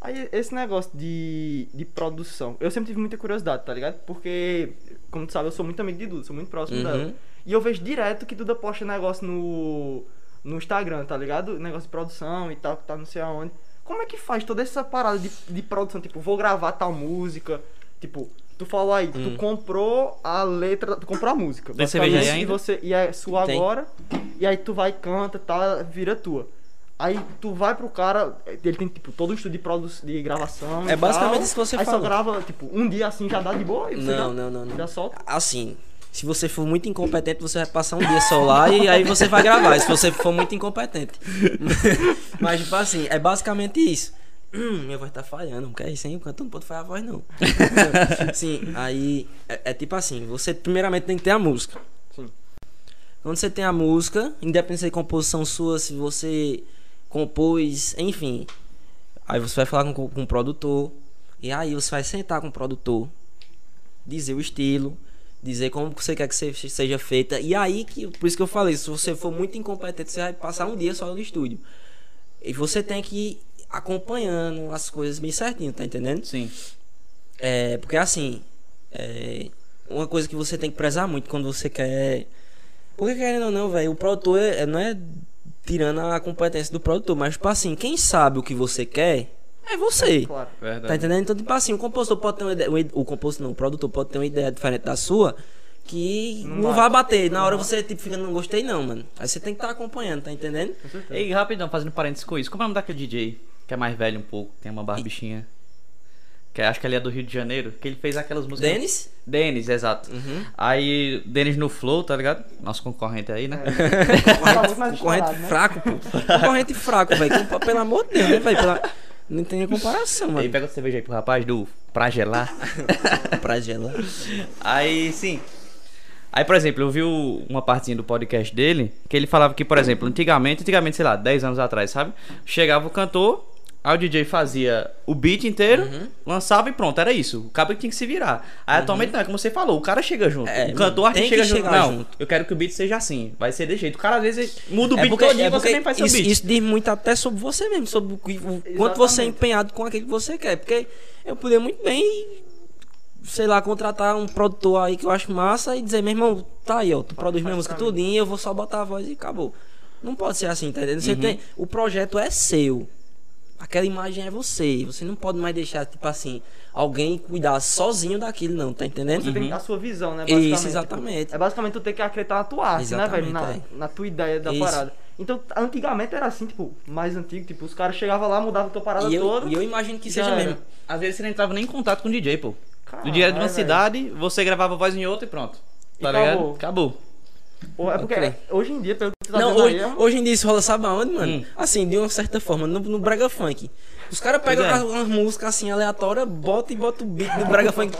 Aí, esse negócio de, de produção, eu sempre tive muita curiosidade, tá ligado? Porque, como tu sabe, eu sou muito amigo de Duda, sou muito próximo Uhum. dela. E eu vejo direto que Duda posta negócio no, no Instagram, tá ligado? Negócio de produção e tal, que tá não sei aonde. Como é que faz toda essa parada de, de produção? Tipo, vou gravar tal música. Tipo, tu falou aí, Hum. tu comprou a letra, tu comprou a música. Cerveja aí ainda? E, você, e é sua Tem. agora. E aí tu vai, canta, tá, vira tua. Aí tu vai pro cara, ele tem tipo todo o estúdio de, produ de gravação. É basicamente tal, isso que você aí só falou. grava, tipo, um dia assim já dá de boa e você Não, não, não, não. já solta. Assim, se você for muito incompetente, você vai passar um dia só lá e aí você vai gravar. Se você for muito incompetente. *laughs* Mas, tipo assim, é basicamente isso. Hum, *clears throat* minha voz tá falhando, não quer isso, hein? O cantor não pode falhar a voz, não. *laughs* Sim, aí é, é tipo assim: você primeiramente tem que ter a música. Sim. Quando você tem a música, independente de composição sua, se você compôs, enfim. Aí você vai falar com, com o produtor. E aí você vai sentar com o produtor, dizer o estilo, dizer como você quer que se- seja feita. E aí que, por isso que eu falei, se você for muito incompetente, você vai passar um dia só no estúdio. E você tem que acompanhando as coisas bem certinho, tá entendendo? Sim. É, porque assim, é, uma coisa que você tem que prezar muito quando você quer. Porque querendo ou não, velho, o produtor é, não é tirando a competência do produtor, mas tipo assim, quem sabe o que você quer é você. Claro. Verdade. Tá entendendo? Então, tipo assim, o compositor pode ter uma ideia. o O compositor não, o produtor pode ter uma ideia diferente da sua. Que Não não, vai bater. Na hora você tipo, fica, não gostei não, mano. Aí você tem que estar acompanhando, tá entendendo? Ei, rapidão, fazendo parênteses com isso. Como é o nome daquele DJ? Que é mais velho um pouco, tem uma barbichinha. Que acho que ele é do Rio de Janeiro. Que ele fez aquelas músicas. Denis? Denis, exato. Uhum. Aí, Denis no Flow, tá ligado? Nosso concorrente aí, né? *laughs* Tá mais Concorrente estourado, né? fraco, pô. Concorrente fraco, velho. Com- Pelo amor de Deus, né, velho? Pela- Não tem nem comparação, Aí mano. pega a cerveja aí pro rapaz do Pra Gelar. *laughs* pra gelar. Aí, sim. Aí, por exemplo, eu vi uma partezinha do podcast dele que ele falava que, por exemplo, antigamente, antigamente, sei lá, 10 anos atrás, sabe? Chegava o cantor, aí o DJ fazia o beat inteiro, Uhum. lançava e pronto, era isso. O cabo tinha que se virar. Aí atualmente não, é como você falou, o cara chega junto. É, o cantor artista chega junto. Não, junto. eu quero que o beat seja assim. Vai ser desse jeito. O cara às vezes muda o É beat porque, todinho é e você nem faz seu isso, beat. isso diz muito até sobre você mesmo, sobre o, quanto você é empenhado com aquilo que você quer. Porque eu poderia muito bem sei lá, contratar um produtor aí que eu acho massa e dizer, meu irmão, tá aí, ó, tu produz minha música tudinho, eu vou só botar a voz e acabou. Não pode ser assim, tá entendendo? Você tem, o projeto é seu. Aquela imagem é você. Você não pode mais deixar, tipo assim, alguém cuidar sozinho daquilo, não, tá entendendo? Você tem a sua visão, né? Isso, basicamente. exatamente. Tipo, é basicamente tu ter que acreditar na tua arte, né, velho? Na, Exatamente, na tua ideia da Isso. parada. Então, antigamente era assim, tipo, mais antigo, tipo, os caras chegavam lá, mudavam a tua parada E eu, toda. e eu imagino que seja era. mesmo. Às vezes você não entrava nem em contato com o DJ, pô. Caralho, o dia era de uma velho. cidade, você gravava a voz em outra e pronto. E Tá ligado? acabou. Acabou. É porque Ok. hoje em dia, pelo que tu tá Não, hoje, aí, é um- hoje em dia isso rola, sabe aonde, mano? Hum. Assim, de uma certa forma, no, no Brega Funk. Os caras pegam é. as- umas músicas assim aleatórias, bota e bota o beat do Brega Funk.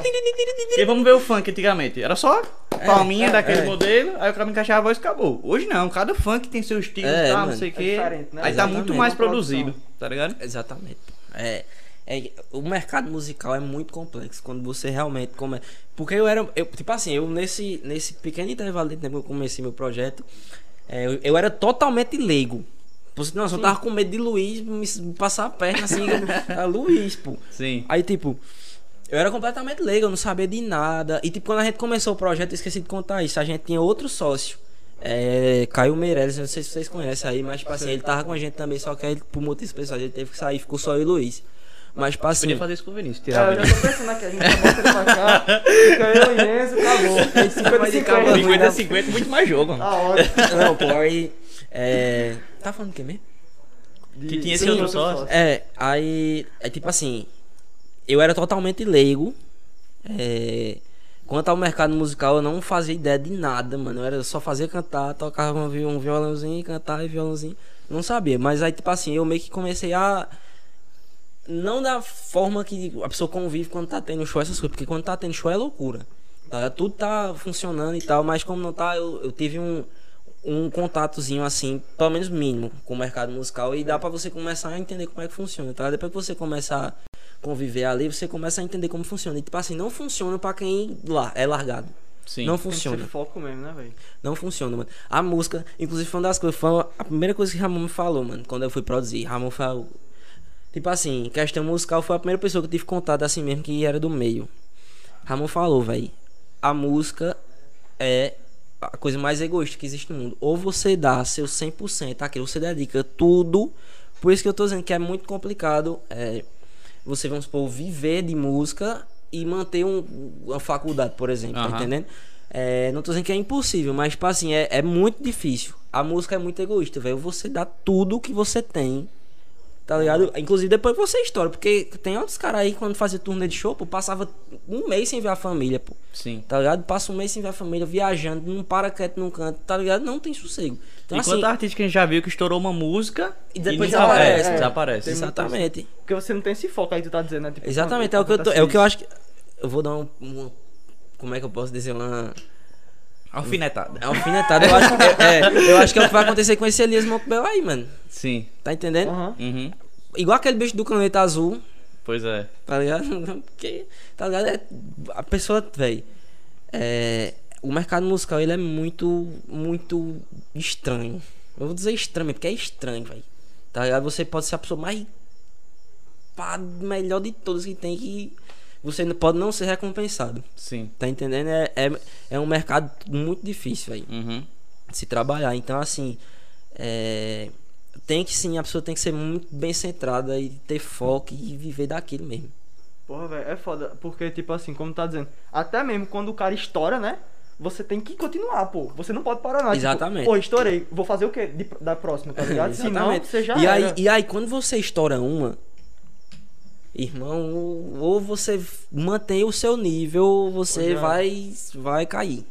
E vamos ver o funk antigamente. Era só palminha é, daquele é. modelo, aí o cara encaixava a voz e acabou. Hoje não, cada funk tem seu estilo, É, tá, mano. não sei o É quê. né? Aí tá Exatamente. muito mais produzido, tá ligado? Exatamente. É, é, o mercado musical é muito complexo quando você realmente começa. Porque eu era. Eu, tipo assim, eu nesse, nesse pequeno intervalo de tempo que eu comecei meu projeto, é, eu, eu era totalmente leigo. Por- Nossa, eu tava com medo de Luiz me passar a perna assim. *laughs* a Luiz, pô. Sim. Aí, tipo, eu era completamente leigo, eu não sabia de nada. E, tipo, quando a gente começou o projeto, eu esqueci de contar isso. A gente tinha outro sócio. É, Caio Meirelles, não sei se vocês conhecem aí, mas, tipo assim, ele tava com a gente também, só que aí, por motivos pessoais, ele teve que sair, ficou só eu e Luiz. Mas, tipo assim, Podia fazer isso com o Vinícius, É, tirar o eu já tô pensando aqui, a gente já bota ele pra cá, fica eu e Enzo, acabou. vai de 50 cabo 50. 50 50 muito mais jogo, mano. Tá ótimo. não, pô, aí. É. Tá falando o que mesmo? Que tinha esse outro sócio. É, aí. É tipo assim. Eu era totalmente leigo. É, quanto ao mercado musical, eu não fazia ideia de nada, mano. Eu era só fazia cantar, tocava um um violãozinho, cantar e violãozinho. Não sabia. Mas aí, tipo assim, eu meio que comecei a. Não da forma que a pessoa convive quando tá tendo show, essas coisas. Porque quando tá tendo show é loucura. Tá? Tudo tá funcionando e tal, mas como não tá, eu, eu tive um, um contatozinho assim, pelo menos mínimo, com o mercado musical e dá pra você começar a entender como é que funciona, tá? Depois que você começa a conviver ali, você começa a entender como funciona. E tipo assim, não funciona pra quem lá é largado. Sim. Não Tem que funciona. ser foco mesmo, né, velho? Não funciona, mano. A música, inclusive, foi uma das coisas. Foi a primeira coisa que Ramon me falou, mano, quando eu fui produzir. Ramon falou. Tipo assim, questão musical foi a primeira pessoa que eu tive contato assim mesmo, que era do meio. Ramon falou, velho. A música é a coisa mais egoísta que existe no mundo. Ou você dá seu 100% àquilo, você dedica tudo. Por isso que eu tô dizendo que é muito complicado. É, você, vamos supor, viver de música e manter um, uma faculdade, por exemplo, tá Aham. entendendo? É, não tô dizendo que é impossível, mas, tipo assim, é, é muito difícil. A música é muito egoísta, velho. Você dá tudo que você tem, tá ligado? Inclusive depois você estoura, porque tem outros caras aí, quando fazia turnê de show, pô, passava um mês sem ver a família, pô. Sim. Tá ligado? Passa um mês sem ver a família, viajando, não para quieto num canto, tá ligado? Não tem sossego. Então, e assim, quanto artista que a gente já viu que estourou uma música E depois desaparece. desaparece. É, É. desaparece. Exatamente. Porque você não tem esse foco aí, tu tá dizendo, né? Tipo, Exatamente, é o que eu tô, é o que eu acho que. Eu vou dar um. um- como é que eu posso dizer? Uma. Alfinetada. É alfinetada. Eu acho, que, é, é, eu acho que é o que vai acontecer com esse Elias Montbel aí, mano. Sim. Tá entendendo? Aham. Uhum. Igual aquele bicho do caneta azul, Pois é. tá ligado? *laughs* Porque, tá ligado? É, a pessoa, velho. É, o mercado musical ele é muito, muito estranho. Eu vou dizer estranho, porque é estranho, velho. Tá ligado? Você pode ser a pessoa mais pá, melhor de todas que tem que você não- pode não ser recompensado. Sim. Tá entendendo? É, é, é um mercado muito difícil, velho Uhum. se trabalhar. Então, assim, é, tem que sim, a pessoa tem que ser muito bem centrada e ter foco e viver daquilo mesmo. Porra, velho, é foda. Porque, tipo assim, como tá dizendo, até mesmo quando o cara estoura, né? Você tem que continuar, pô. Você não pode parar, não. Exatamente. Tipo, pô, estourei. Vou fazer o quê de- da próxima, tá ligado? Senão, *laughs* Exatamente. você já e, aí, e aí, quando você estoura uma, irmão, ou- você mantém o seu nível, ou você já- vai, vai cair.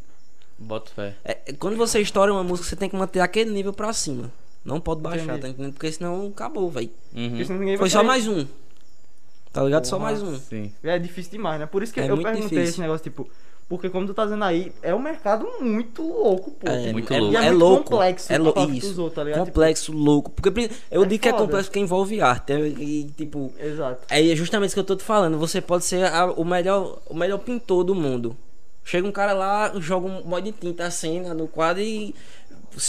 Bota fé. É, quando você estoura uma música, você tem que manter aquele nível pra cima. Não pode baixar, tá entendendo? Porque senão acabou, velho. Uhum. Porque senão ninguém vai Foi só mais um. Tá ligado? Só Porra. mais um. Sim. É difícil demais, né? Por isso que É eu perguntei difícil. esse negócio, tipo. Porque como tu tá dizendo aí, é um mercado muito louco, pô. É, Tipo, muito é, louco. E é, é muito louco. complexo. É louco. Isso. usou, tá ligado? complexo, louco. Porque eu É digo que é foda. complexo porque envolve arte. É, e, tipo, exato. é justamente isso que eu tô te falando. Você pode ser a- o, melhor, o melhor pintor do mundo. Chega um cara lá, joga um molde de tinta assim no quadro e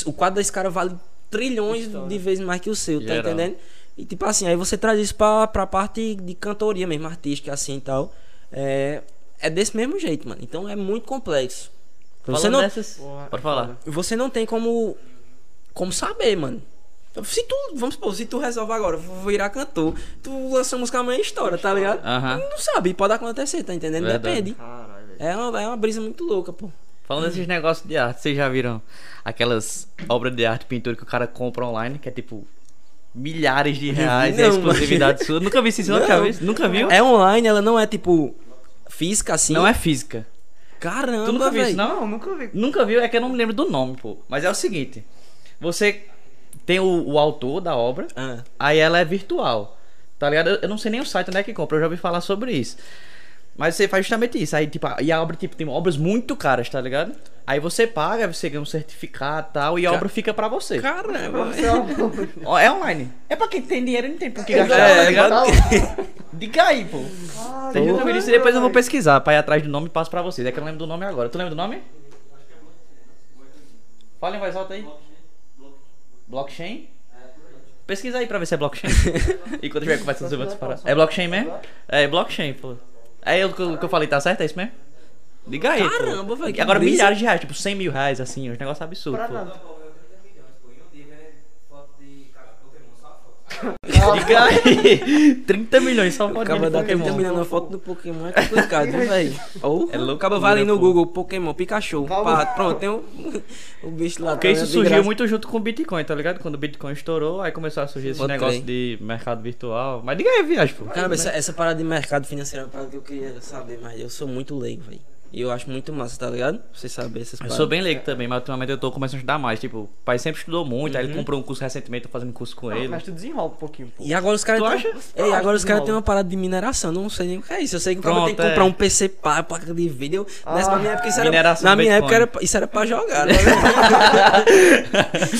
o quadro desse cara vale trilhões História. de vezes mais que o seu, tá Geral. entendendo? E tipo assim, aí você traz isso pra, pra parte de cantoria mesmo, artística assim e tal. É, é desse mesmo jeito, mano. Então é muito complexo. Você Falando não, dessas. Porra, Pode é falar. você não tem como como saber, mano. Se tu, vamos supor, se tu resolve agora, vou virar cantor, tu lança a música amanhã e estoura, tá ligado? Não sabe, pode acontecer, tá entendendo? Verdade. Depende. Caralho. É uma, é uma brisa muito louca, pô. Falando desses negócios de arte, vocês já viram aquelas obras de arte, pintura que o cara compra online, que é tipo milhares de reais, é Não, exclusividade sua. Nunca vi isso, nunca Não. vi. Nunca viu? É online, ela não é tipo física assim. Não é física. Caramba, Tu nunca viu isso, não? Não, nunca vi. Nunca viu, é que eu não me lembro do nome, pô. Mas é o seguinte: você tem o, o autor da obra, Ah. aí ela é virtual. Tá ligado? Eu- Eu não sei nem o site onde é que compra, eu já ouvi falar sobre isso. Mas você faz justamente isso. Aí, tipo, e a obra, tipo, tem obras muito caras, tá ligado? Aí você paga, você ganha um certificado e tal, e a Ca- obra fica pra você. Caramba, Você é Ó, É online. É pra quem tem dinheiro e não tem por que É, gastar, é, tá ligado? tá- *laughs* Diga aí, pô. Vocês nunca viram isso? Depois eu vou pesquisar pra ir atrás do nome e passo pra vocês. É que eu não lembro do nome agora. Tu lembra do nome? Fala em voz alta aí. Blockchain? Pesquisa aí pra ver se é blockchain. *laughs* e quando tiver conversando sobre outras paradas. É blockchain mesmo? É blockchain, pô. É o que eu, que eu falei, tá certo? É isso mesmo? Liga aí. Caramba, velho, Agora brisa. milhares de reais, tipo 100 mil reais, assim, uns negócios absurdos, Pra pô. nada. Liga aí. *laughs* 30 milhões só pode Acaba dar 30 Pokémon. milhões na foto do Pokémon é complicado, velho? Ou É loucura, acaba vai ali no. Google, Pokémon, Pikachu. Pá, pronto, tem o, o *laughs* bicho lá. Porque isso tá de surgiu graça. muito junto com o Bitcoin, tá ligado? Quando o Bitcoin estourou, aí começou a surgir esse Pode negócio de mercado virtual. Mas diga aí, viagem, pô. Caramba, essa, essa parada de mercado financeiro é uma parada que eu queria saber, mas eu sou muito leigo, velho. E eu acho muito massa, tá ligado? Você saber essas Eu paradas. sou bem leigo também, mas ultimamente eu tô começando a estudar mais. Tipo, o pai sempre estudou muito, aí ele comprou um curso recentemente, tô fazendo curso com ele. Mas tu desenrola um pouquinho, pô. E agora os caras Tu têm. acha? Ei, Eu agora acho os caras têm uma parada de mineração. Não sei nem o que é isso. Eu sei que o cara tem que é. comprar um PC pá, placa de vídeo. Nessa Ah. na minha época isso era. Mineração Na minha Bitcoin. época era, isso era pra jogar, né? *laughs*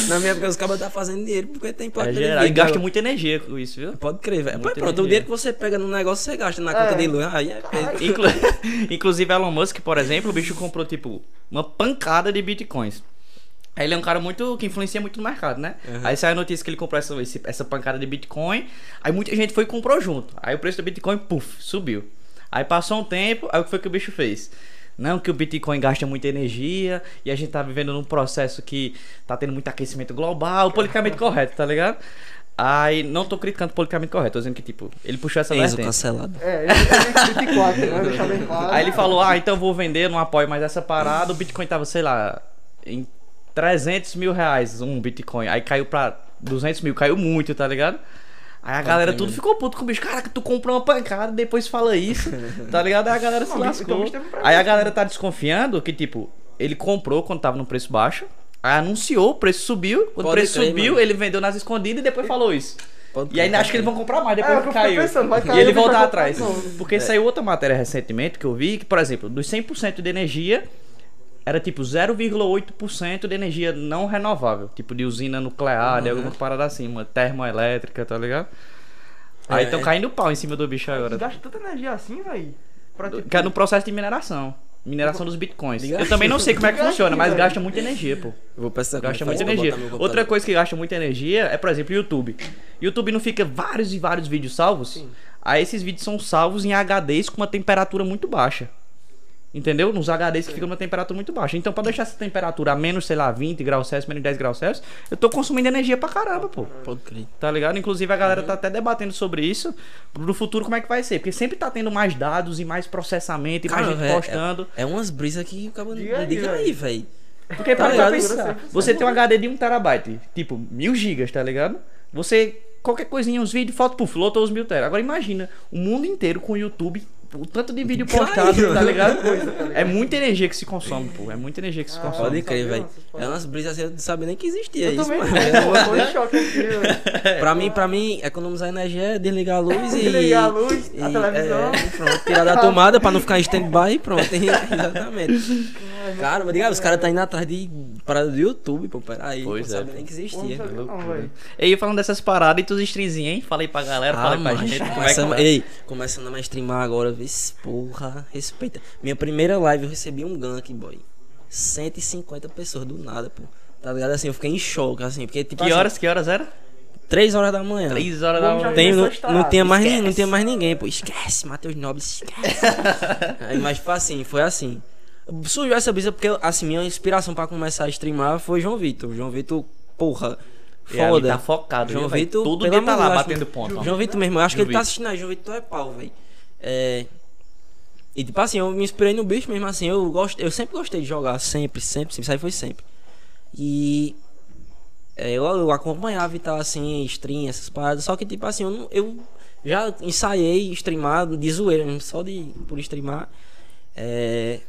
Na minha época os caras estavam fazendo dinheiro porque tem placa É de geral. vídeo. E gasta muita energia com isso, viu? Pode crer, velho. Pronto, o energia. dinheiro que você pega no negócio você gasta na conta É. de luz. Aí é. *laughs* Inclu- *laughs* Inclusive, Elon Musk, por exemplo, o bicho comprou, tipo, uma pancada de bitcoins. Aí ele é um cara muito que influencia muito no mercado, né? Aí saiu a notícia que ele comprou essa, essa pancada de Bitcoin. Aí muita gente foi e comprou junto. Aí o preço do Bitcoin, puf, subiu. Aí passou um tempo, aí o que foi que o bicho fez? Não, que o Bitcoin gasta muita energia e a gente tá vivendo num processo que tá tendo muito aquecimento global, politicamente correto, tá ligado? Aí não tô criticando o politicamente correto, tô dizendo que, tipo, ele puxou essa Enzo vertente. cancelado. É, ele tem 24, né? Deixar bem claro. Aí ele falou, ah, então eu vou vender, não apoio mais essa parada. O Bitcoin tava, sei lá, em 300 mil reais um Bitcoin. Aí caiu pra 200 mil, caiu muito, tá ligado? Aí a galera tudo ficou puto com o bicho. Caraca, tu comprou uma pancada, depois fala isso, tá ligado? Aí a galera se lascou. Aí a galera tá desconfiando que, tipo, ele comprou quando tava no preço baixo. Aí anunciou, o preço subiu. Quando o Pode preço crer, subiu, mano. ele vendeu nas escondidas e depois falou isso. Pode E ainda acho que eles vão comprar mais depois É, que caiu. pensando, vai cair, e ele o voltar atrás. Porque saiu outra matéria recentemente que eu vi, que, por exemplo, dos 100% de energia, era tipo 0,8% de energia não renovável. Tipo de usina nuclear, de alguma parada assim, uma termoelétrica, tá ligado? Aí É, estão é. caindo pau em cima do bicho agora. Gasta tanta energia assim, velho. Tipo, Que é no processo de mineração. Mineração dos bitcoins. Eu também não sei como é que funciona, mas gasta muita energia, pô. Eu vou pensar Gasta muita energia. Outra coisa que gasta muita energia é, por exemplo, YouTube. YouTube não fica vários e vários vídeos salvos. Aí esses vídeos são salvos em HDs com uma temperatura muito baixa. Entendeu? Nos HDs que ficam numa temperatura muito baixa. Então, pra deixar essa temperatura a menos, sei lá, 20 graus Celsius, menos 10 graus Celsius, eu tô consumindo energia pra caramba, pô. Pode crer. Tá ligado? Inclusive a galera tá até debatendo sobre isso. Pro futuro, como é que vai ser? Porque sempre tá tendo mais dados e mais processamento e mais Cara, gente é- postando. É umas brisas que o cara Diga aí, diga velho. aí, velho. Porque Tá para pensar, você tem um HD de 1 terabyte, tipo, mil gigas, tá ligado? Você, qualquer coisinha, uns vídeos, foto, puf, lotou os mil teras. Agora imagina, o mundo inteiro com o YouTube, o tanto de vídeo postado, *laughs* tá ligado? É muita energia que se consome, pô. É muita energia que se Ah, consome. Pode crer, velho. É umas brisas assim, eu não sabia nem que existia Eu isso, também mano. eu tô em *laughs* choque aqui, velho. pra mim, pra mim, economizar energia é desligar a luz e. Desligar a luz, a e- televisão. é, pronto, tirar da tomada pra não ficar em stand-by e pronto. *laughs* Exatamente. Cara, mas diga, os caras tá indo atrás de parada do YouTube, pô. Peraí, Pois não é, sabia nem que Pô, existia. não não. E aí, falando dessas paradas e tus streamzinhos, hein? Falei pra galera, Ah, falei pra gente. Como é que começando, vai? ei, começando a streamar agora, vê se porra, respeita. Minha primeira live eu recebi um gank, boy. 150 pessoas do nada, pô. Tá ligado? Assim, eu fiquei em choque, assim, porque tipo Que assim, horas, que horas era? 3 horas da manhã. 3 horas da manhã. Tem, não, não, tinha mais, esquece. não tinha mais ninguém, pô. Esquece, Matheus Nobre, esquece. *laughs* Aí, mas, tipo assim, foi assim. Surgiu essa brisa porque, assim, minha inspiração pra começar a streamar foi João Vitor. João Vitor, porra, foda. tá focado, João? Vitor, Todo dia tá lá batendo ponto. João Vitor mesmo, eu acho que ele tá assistindo aí. João Vitor é pau, velho. É. E tipo assim, eu me inspirei no bicho mesmo assim, eu gosto, eu sempre gostei de jogar, sempre, sempre, sempre, isso aí foi sempre. E é, eu, eu acompanhava e tal assim, stream, essas paradas, só que tipo assim, eu, não, eu já ensaiei streamar de zoeira, mesmo, só de por streamar. É,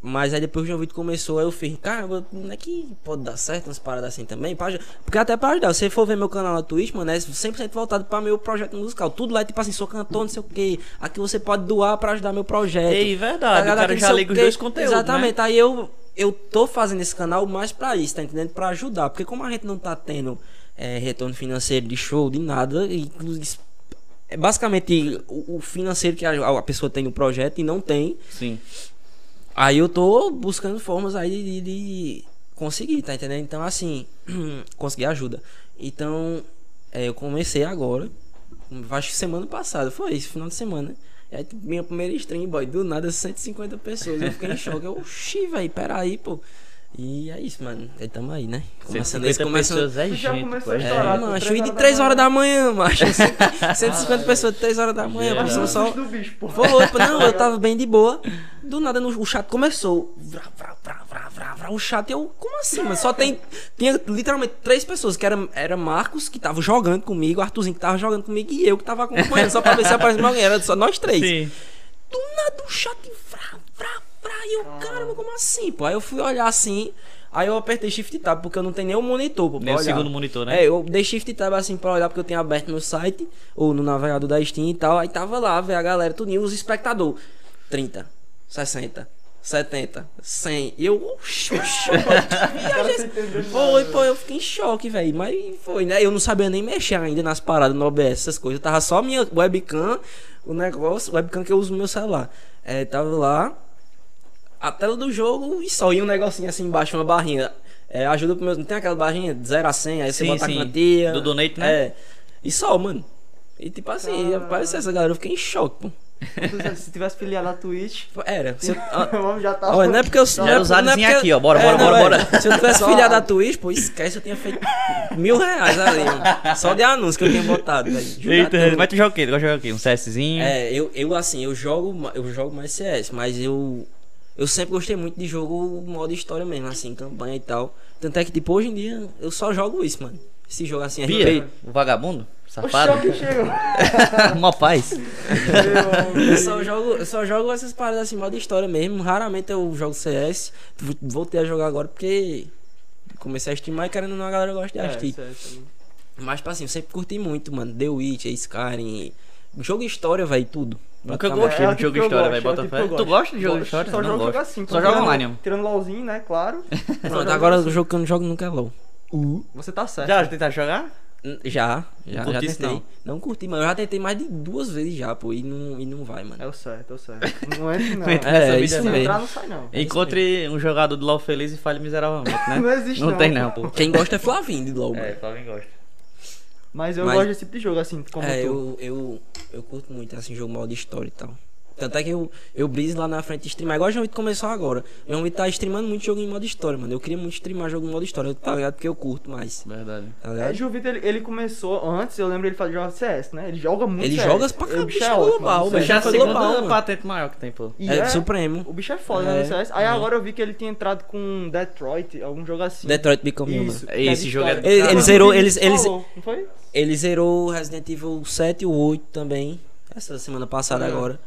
mas aí depois que o João Vitor começou, aí eu fiz, caramba, não é que pode dar certo umas paradas assim também? Pra porque até pra ajudar, se você for ver meu canal na Twitch, mano, é 100% voltado pra meu projeto musical. Tudo lá é tipo assim, sou cantor, não sei o que. Aqui você pode doar pra ajudar meu projeto. Ei, verdade, Tá o cara já liga os dois conteúdos, né? Exatamente, aí eu, eu tô fazendo esse canal mais pra isso, tá entendendo? Pra ajudar. Porque como a gente não tá tendo é, retorno financeiro de show, de nada, e é basicamente o, financeiro que a, a pessoa tem no projeto e não tem. Sim. Aí eu tô buscando formas aí de, de conseguir, tá entendendo? Então, assim, *clears throat* conseguir ajuda. Então, é, eu comecei agora, acho que semana passada, foi isso, final de semana. Aí, tipo, minha primeira stream, boy, do nada 150 pessoas. Eu fiquei em *laughs* choque. Eu, oxi, velho, peraí, pô. E é isso, mano. Aí tamo aí, né? Começando 150 esse, começando. pessoas é já gente, começou é. É, macho, três e de horas 3 da horas da manhã, macho. 150 *laughs* pessoas, 3 horas da manhã. Verdade. Passando só. do bicho, pô. Foi, pô, não, eu tava *laughs* bem de boa. Do nada no, o chat começou. Vrá, vrá, vrá, vrá, vrá, vrá, o chat, eu, como assim, mano? Só tem. Tinha literalmente três pessoas, que era, era Marcos, que tava jogando comigo, Arthurzinho que tava jogando comigo, e eu que tava acompanhando, só pra ver se aparecia alguém. Era só nós três. Sim. Do nada o chat vrá, e eu, caramba, como assim, pô? Aí eu fui olhar assim. Aí eu apertei Shift Tab, porque eu não tenho nem o monitor, pô. pra Nem o segundo monitor, né? É, eu dei Shift Tab assim pra olhar, porque eu tinha aberto no site, ou no navegador da Steam e tal. Aí tava lá, velho, a galera, tudinho, os espectador. 30, 60, 70, 100. E eu, é *laughs* essa? Foi, pô, eu fiquei em choque, velho. Mas foi, né? Eu não sabia nem mexer ainda nas paradas no OBS, essas coisas. Tava só minha webcam, o negócio, webcam que eu uso no meu celular. É, tava lá, a tela do jogo e só. E um negocinho assim embaixo, uma barrinha. É, ajuda pro meu. Não tem aquela barrinha de 0 a 100, aí você Sim, bota sim. a quantia. Do donate, né? É. E só, mano. E tipo assim, apareceu essa galera, eu fiquei em choque, pô. Se tivesse filiado na Twitch, Era. Se eu, *laughs* ah, homem já tava. Olha, não é porque eu Já não é- era usadozinho não é porque- aqui, ó. Bora, bora, não, bora, é. bora. Se eu *laughs* tivesse Só- filiado da Twitch, pô, esquece, eu tinha feito mil reais ali, mano. Só de anúncio que eu tinha botado, a Eita, mas tu joga o quê? Tu gosta de jogar o quê? Um CSzinho? É, eu, eu assim, eu jogo, eu jogo mais CS, mas eu eu sempre gostei muito de jogo modo história mesmo, assim, campanha e tal. Tanto é que tipo hoje em dia eu só jogo isso, mano. Esse jogo assim, Bia, RP. o vagabundo? O Safado? choque chegou. *laughs* Mó paz. Eu só jogo, eu só jogo essas paradas assim, modo história mesmo. Raramente eu jogo CS. Voltei a jogar agora porque comecei a streamar e querendo ou não a galera gosta de É, assistir. Mas tipo assim, eu sempre curti muito, mano. The Witcher, Skyrim, jogo história, velho, tudo. Nunca gostei É, é o de jogo tipo história, velho. é Bota tipo fé. Tu gosto. gosta de jogo de história? Só Não jogo jogo assim. Só joga online. mano. Tirando LOLzinho, né? Claro. *laughs* Pronto, agora o jogo que eu não jogo nunca é LOL. Você tá certo. Já tentaram jogar? N- Já, já, já curtisse, tentei. não? Não. curti, mas eu já tentei mais de duas vezes já, pô, e não, e não vai, mano. É o certo, é o certo. Não entra, *laughs* não. Não entra É, nessa isso não. mesmo. entrar, não sai, não. Encontre um jogador do LoL feliz e fale miseravelmente, né? *laughs* Não existe, Não não. tem não, pô. Quem gosta é Flavinho de LOL, É. Flavinho gosta. Mas eu Mas- gosto desse tipo de jogo, assim, como É, tu. eu, eu, eu curto muito, assim, jogo modo história e tal. Tanto é que eu, eu briso lá na frente de streamar. Igual o João Vitor começou agora. O João Vitor tá streamando muito jogo em modo história, mano. Eu queria muito streamar jogo em modo história, tá ligado? Porque eu curto mais. Verdade. Tá É, ligado? Gil Vitor, ele, ele começou antes, eu lembro ele fazia jogar CS, né? Ele joga muito Ele CS. joga pra O caramba, bicho bicho é é ótimo. global, no velho. CS. Já é a segunda global, mano. patente maior que tem, pô. E É, Supremo. O bicho é foda né, É. no CS. Aí agora eu vi que ele tinha entrado com Detroit, algum jogo assim. Detroit Become Human. Isso. Esse jogo é Ele- ele caralho. zerou- Ele eles- eles- falou, Não foi? Ele zerou Resident Evil 7 e o 8 também. Essa semana passada É. agora.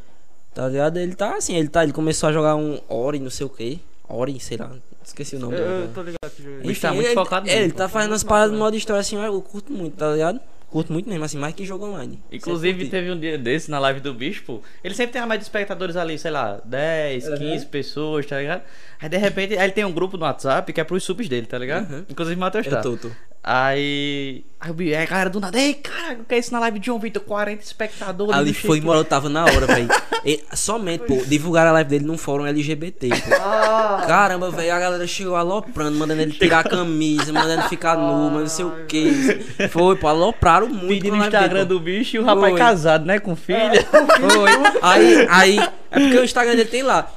Tá ligado? Ele tá assim, ele tá. Ele começou a jogar um Ori, não sei o que. Ori, sei lá. Esqueci o Eu, nome. eu tô ligado que jogo é bicho esse. tá muito ele, focado é, mesmo, Ele pô. tá fazendo as paradas no modo história assim, eu curto muito, tá ligado? Curto muito mesmo, assim, mais que jogo online. Inclusive, Sempre curti. teve um dia desse na live do bicho, pô. Ele sempre tem a mais de espectadores ali, sei lá, 10, Uhum. 15 pessoas, tá ligado? Aí de repente, aí ele tem um grupo no WhatsApp que é pros subs dele, tá ligado? Uhum. Inclusive Matheus tá. Eu tô, tô. Aí. Aí o a galera do nada, ei, cara, o que é isso na live de João Vitor? 40 espectadores. Ali foi, o quê." mano, eu tava na hora, velho. *laughs* Somente, pô, divulgaram a live dele num fórum LGBT, pô. Ah, Caramba, velho, a galera chegou aloprando, mandando ele tirar a camisa, mandando ele ficar nu, mas não sei o que. Foi, pô, alopraram muito. Pedindo no Instagram dele, do bicho e o rapaz Foi. casado, né? Com filha. Foi. Aí, aí, é porque o Instagram dele tem lá.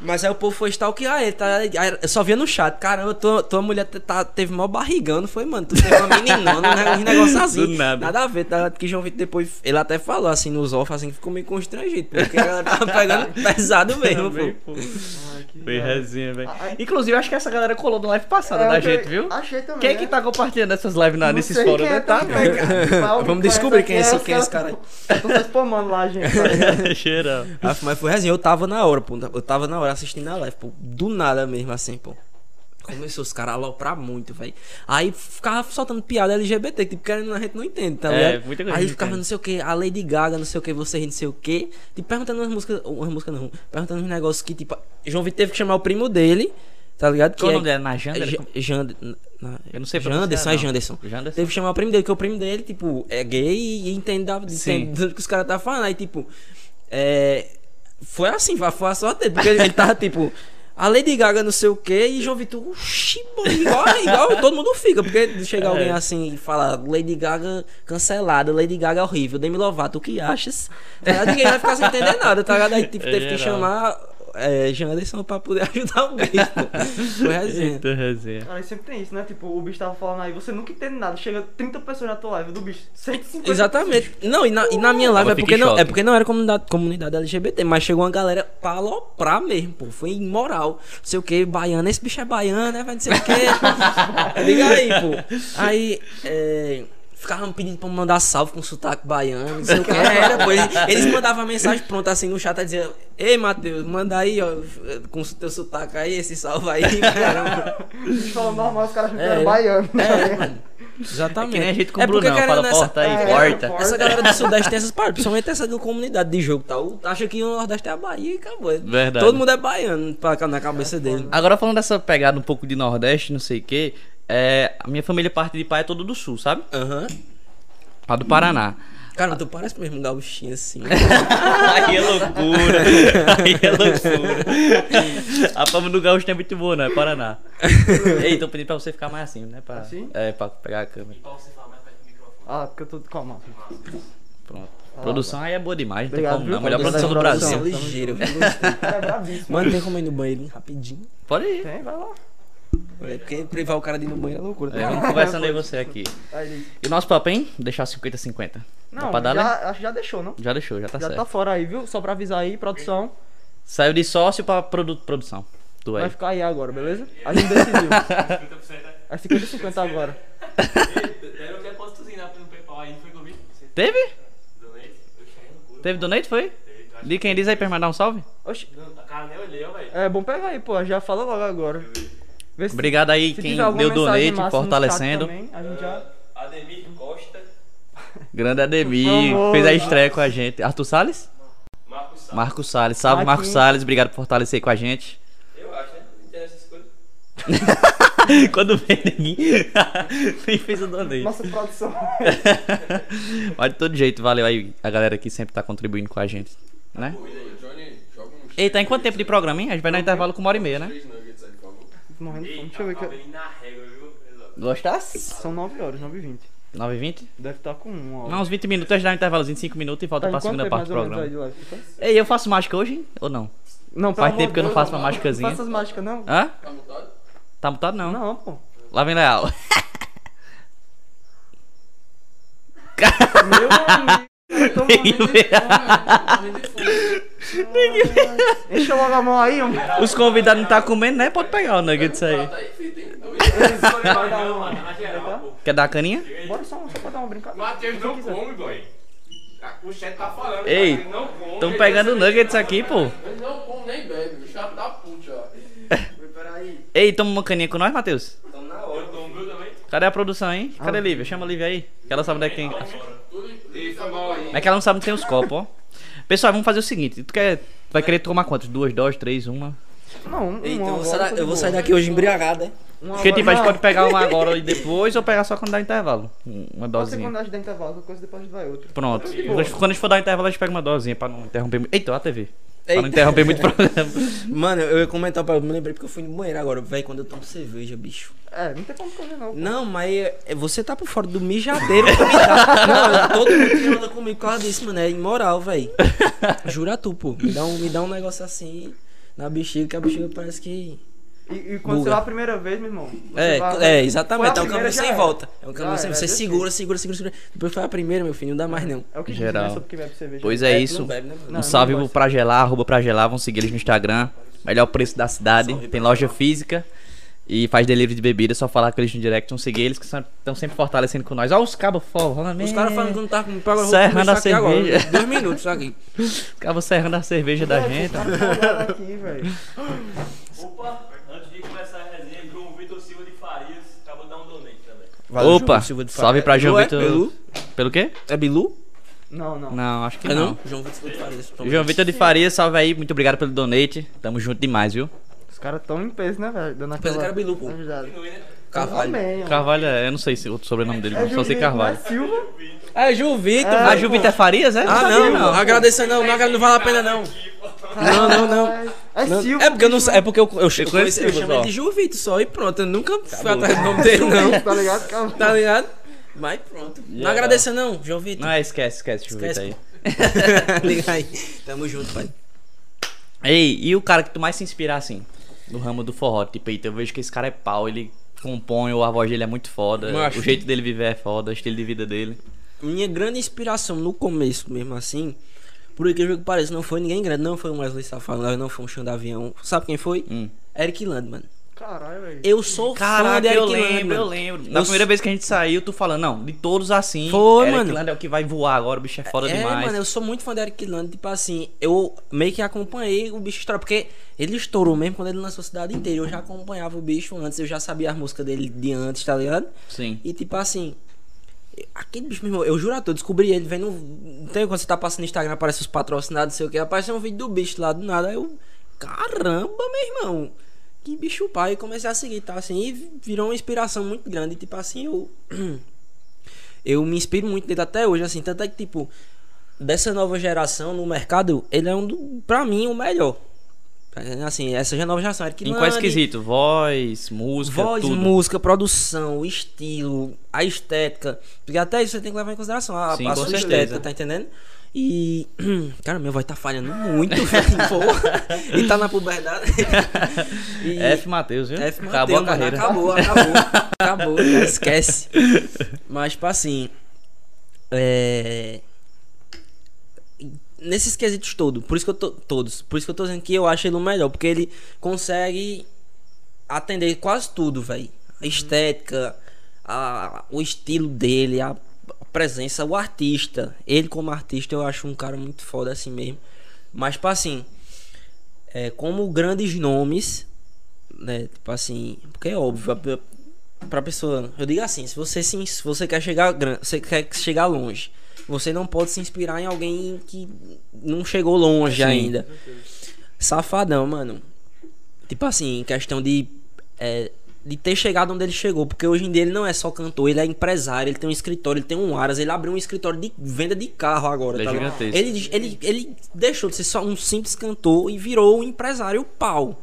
Mas aí o povo foi stalkear ele, tá? Eu só via no chat, caramba, tua, tua mulher tá, teve mó barrigão, não foi, mano? Tu teve uma *laughs* meninona, um negócio assim. Do nada. Nada a ver, tá? Que João Vitor depois, ele até falou assim nos off, assim, que ficou meio constrangido, porque ela tava pegando *laughs* pesado mesmo, pô. Que Foi resenha, velho. Inclusive, acho que essa galera colou na live passada É, da eu gente, que- viu? Achei também. Quem é né? que tá compartilhando essas lives na, nesses fóruns, quem né? é Tá. Mas *laughs* alguém Vamos descobrir quem é esse- quem é esse os cara Tô só spamando lá, gente. tá? *laughs* Cheirão. Ah, Mas foi resenha, eu tava na hora, pô. Eu tava na hora assistindo a live, pô. Do nada mesmo, assim, pô. Começou os caras a aloprar muito, velho. Aí ficava soltando piada LGBT, que tipo, querendo a gente não entende, tá É, ligado? muita coisa Aí ficava não sei o que, a Lady Gaga, não sei o que, você não sei o que. Tipo, perguntando umas músicas, umas músicas não, perguntando uns negócios que, tipo, João Vitor teve que chamar o primo dele, tá ligado? Qual o que nome dela? Na Janda? é, Jand, na- Eu não sei Janderson, é não. Janderson. Janderson. Teve que chamar o primo dele, porque o primo dele, tipo, é gay e entende, entende do que os caras tá falando. Aí, tipo, é. Foi assim, foi a sorte dele, porque ele tava, *laughs* tipo. A Lady Gaga não sei o que e João Vitor, oxi, igual, igual todo mundo fica, porque chega É. alguém assim e fala Lady Gaga cancelada, Lady Gaga horrível, Demi Lovato, o que achas? Tá? Ninguém vai ficar sem entender nada, tá ligado? Aí tipo, É teve que geral. chamar é, Janderson pra poder *laughs* ajudar o bicho, pô. Foi resenha. Eita, resenha. Cara, sempre tem isso, né? Tipo, o bicho tava falando aí, você nunca entende nada. Chega 30 pessoas na tua live do bicho. 150 Exatamente. Não, e na, e na minha live é porque, não, choque. é porque não era comunidade, comunidade LGBT, mas chegou uma galera pra aloprar mesmo, pô. Foi imoral. Não sei o que, baiano. Esse bicho é baiano, né? Vai não sei o que. Liga *laughs* aí, pô. Aí, é. Ficavam pedindo pra mandar salve com sotaque baiano, não sei o que. Era, pô. Eles, eles mandavam mensagem pronta assim no chat, dizia, Ei, Matheus, manda aí, ó, com o teu sotaque aí, esse salve aí, *laughs* caramba. Bicho falando normal, os caras acham que É, baiano. É, mano. Exatamente. Que nem a gente com é o Brunão, querendo fala nessa- porta aí, é, porta. Essa galera do Sudeste tem essas paradas, principalmente essa da comunidade de jogo tal. Acha que o Nordeste é a Bahia e acabou. Verdade. Todo mundo é baiano pra, na cabeça dele. Agora falando dessa pegada um pouco de Nordeste, não sei o que, é, a minha família parte de pai é todo do Sul, sabe? Aham. Lá do Paraná. Cara, tu parece mesmo um gauchinho assim. *laughs* Aí é loucura. Aí é loucura. A fama do gaúcho não é muito boa, não, é Paraná. Ei, tô pedindo pra você ficar mais assim, né? Pra, Assim? É, pra pegar a câmera. Ah, porque eu tô. Calma. Pronto. Produção aí é boa demais, não tem Obrigado, como não. A melhor Produção, produção do produção. Brasil. ligeiro. O cara é. Mano, tem como ir no banheiro hein, rapidinho. Pode ir. Tem, vai lá. É porque privar o cara de ir no banheiro é loucura. É, vamos conversando aí você aqui. E o nosso papo, hein? Deixar 50-50. Dá não, pra dar, né? já, acho que já deixou, não? Já deixou, já tá já certo. tá fora aí, viu? Só pra avisar aí, produção. Saiu de sócio pra produ produção. Tu Vai aí. ficar aí agora, beleza? A gente decidiu. *laughs* É 50-50 agora. Deram um depósitozinho lá no PayPal aí, não foi? Você Teve? Teve donate, foi? Teve, acho De quem diz aí pra mandar um salve? Oxi, cara nem olhei, ó, velho. é bom pegar aí, pô. Já fala logo agora. Vê se- Obrigado aí quem deu donate, fortalecendo. também, a gente já... Ademir Costa, Grande Ademir, fez a estreia com a gente. Arthur Salles? Marcos Salles. Marcos Salles. Salve, Marcos Marquinhos. Salles. Obrigado por fortalecer com a gente. Eu acho, né? Coisas. *laughs* Quando vem ninguém, *laughs* nem fez o donate. Nossa produção. *laughs* Mas de todo jeito, valeu aí a galera que sempre tá contribuindo com a gente. Né? Ei, tá em quanto tempo de programa, hein? A gente vai no intervalo com uma hora e meia, né? Morrendo de fome. Deixa eu ver viu? Gostasse? São 9 horas, 9 e 20 9h20? Deve estar com 1 hora. Não, uns 20 minutos, a gente dá um intervalozinho de 5 minutos e volta Tá pra segunda parte do programa. Ei, eu faço mágica hoje, hein? Ou não? Não, Faz tempo que eu não faço uma mágicazinha. Não faça as mágicas, não. Hã? Tá mutado? não. Não, pô. Lá vem Leal. Meu amigo. Eu tô morrendo de Enche logo a mão aí, homem. Os convidados não tá comendo, né? Pode pegar o nuggets aí. Quer dar a caninha? Bora só, só pra dar uma brincadeira. Matheus não come, boy. O chat tá falando. Ei, cara, ele não come. Estão pegando nuggets aqui, pô. Ele não come nem bebe, o chato da puta, ó. Ei, toma uma caninha com nós, Matheus? estamos na Eu hora. tomo, viu, também? Cadê a produção, hein? Cadê a Lívia? Chama a Lívia aí. Que ela sabe onde é que tem. Aí. É que ela não sabe onde tem os copos, ó. Pessoal, vamos fazer o seguinte. Tu quer. Vai querer tomar quantos? Duas doses, três, uma? Não, um, Então, eu vou agora sair eu vou sair daqui hoje embriagado, né? Um Porque, tipo, a gente pode pegar uma agora e depois ou pegar só quando dá intervalo. Um- Uma Pode ser dosinha. quando a gente dá intervalo, qualquer coisa depois a gente vai outra. Pronto. Quando a gente- for dar intervalo, a gente pega uma dosinha pra não interromper muito. Eita, a TV. Pra Eita. não interromper muito o programa. *laughs* Mano, eu ia comentar pra eu me lembrei porque eu fui no banheiro agora, velho, quando eu tomo cerveja, bicho. É, não tem como correr não. Não, mas é- você tá por fora do mijadeiro que me dá. *laughs* Não, todo mundo que anda comigo por causa disso, mano, é imoral, velho. Jura tu, pô. Me dá, um, me dá um negócio assim na bexiga, que a bexiga parece que. E, e quando você vai a primeira vez, meu irmão. você É, vai- é, exatamente. É um caminho sem era. volta. É um caminho sem era, Você desse segura, segura, segura, segura. Depois foi a primeira, meu filho, não dá mais não. É o que Geral. diz, né, sobre quem bebe cerveja. Pois é tu isso. bebe, né, mano? Não, Um salve não pro gosto. Pragelar, arroba Pragelar, vão seguir eles no Instagram. Melhor preço da cidade, Salve, tem loja física e faz delivery de bebida, só falar com eles no direct, vão seguir eles que estão sempre fortalecendo com nós. Olha os cabos forrando, Os caras falando que não tá com pago Serrando a cerveja. Dois minutos aqui. *laughs* Os cabos serrando a cerveja da gente. Tá folgado aqui, velho. *laughs* Opa, antes de começar a resenha, João Vitor Silva de Farias, acabou de dar um donate também. Valeu, Opa, João Silva de salve pra João é? Vitor. Bilu? Pelo quê? É Bilu? Não, não. Não, acho que É não. não? João Vitor de Farias. João Vitor de Faria, salve aí, muito obrigado pelo donate. Tamo junto demais, viu? Os caras tão em peso, né, velho? Dando Pensa que era aquela... Bilu, pô. Ajudada. Carvalho. Também, ó. Carvalho, é, eu não sei se o sobrenome dele, É não, só sei Carvalho. não é Silva? Ah, é João Vitor, É, Ah. Gil Vitor é Farias, é? Ah, sabia, não, agradecer não, não, não vale a pena não. Não, não, não. É Não, Silva. É porque eu não sei, é porque eu, eu, eu, eu ele de João Vitor só e pronto, eu nunca fui atrás do nome dele não. *laughs* Tá ligado? Calma. Tá ligado? Mas pronto. Não Yeah. agradecer não, João Vitor. Não, esquece, esquece, Gil Vitor Esquece, aí. *laughs* Liga aí. Tamo junto, pai. Ei, e o cara que tu mais se inspira assim? No ramo do forró, tipo, eita, eu vejo que esse cara é pau, ele compõe, a voz dele é muito foda, o jeito dele viver é foda, o estilo de vida dele. Minha grande inspiração no começo mesmo assim, por incrível que pareça, não foi ninguém grande, não foi um Wesley Safadão, não foi um chão avião. Sabe quem foi? Hum. Eric Land, mano. Caralho, velho. Eu sou fã Caraca, de Eric eu lembro, eu lembro. Na Eu primeira vez que a gente saiu, tu falando, não, de todos assim, Foi, Eric mano. Land é o que vai voar agora, o bicho é foda é, demais. mano, eu sou muito fã de Eric Land, tipo assim, eu meio que acompanhei o bicho estourar, porque ele estourou mesmo quando ele lançou a cidade inteira. Eu já acompanhava o bicho antes, eu já sabia as músicas dele de antes, tá ligado? Sim. E tipo assim, aquele bicho, meu irmão, eu juro a tu, eu descobri ele vendo. Não tem quando você tá passando no Instagram, aparece os patrocinados, não sei o que, aparece um vídeo do bicho lá do nada. Aí eu, caramba, meu irmão, que bicho pai. E comecei a seguir, tá assim, e virou uma inspiração muito grande. E, tipo assim, eu. *clears throat* Eu me inspiro muito nele até hoje, assim, tanto é que, tipo, dessa nova geração no mercado, ele é um do, pra mim, o melhor. Assim, essa já nova geração, Eric Em qual Lande, esquisito? Voz, música, Voz, tudo. música, produção, estilo, a estética. Porque até isso você tem que levar em consideração. A, Sim, a sua certeza. estética, tá entendendo? E. *clears throat* Cara, meu voz tá falhando muito, *laughs* velho. E tá na puberdade. E- F Matheus, viu? F. Acabou a Mateus, carreira. Acabou, acabou. acabou, cara, *laughs* esquece. Mas, tipo assim. É. Nesses quesitos todos, por isso que eu tô. Todos. Por isso que eu tô dizendo que eu acho ele o melhor. Porque ele consegue atender quase tudo, velho. A estética, a, o estilo dele, a presença, o artista. Ele como artista eu acho um cara muito foda assim mesmo. Mas, tipo assim. É, como grandes nomes, né? Tipo assim, porque é óbvio, pra, pessoa, eu digo assim, se você se, se você quer chegar você quer chegar longe, você não pode se inspirar em alguém que não chegou longe Sim. ainda. Safadão, mano. Tipo assim, em questão de é, de ter chegado onde ele chegou, porque hoje em dia ele não é só cantor, ele é empresário, ele tem um escritório, ele tem um Aras, ele abriu um escritório de venda de carro agora, Ele é tá gigantesco. Ele, ele, ele deixou de ser só um simples cantor e virou um empresário pau.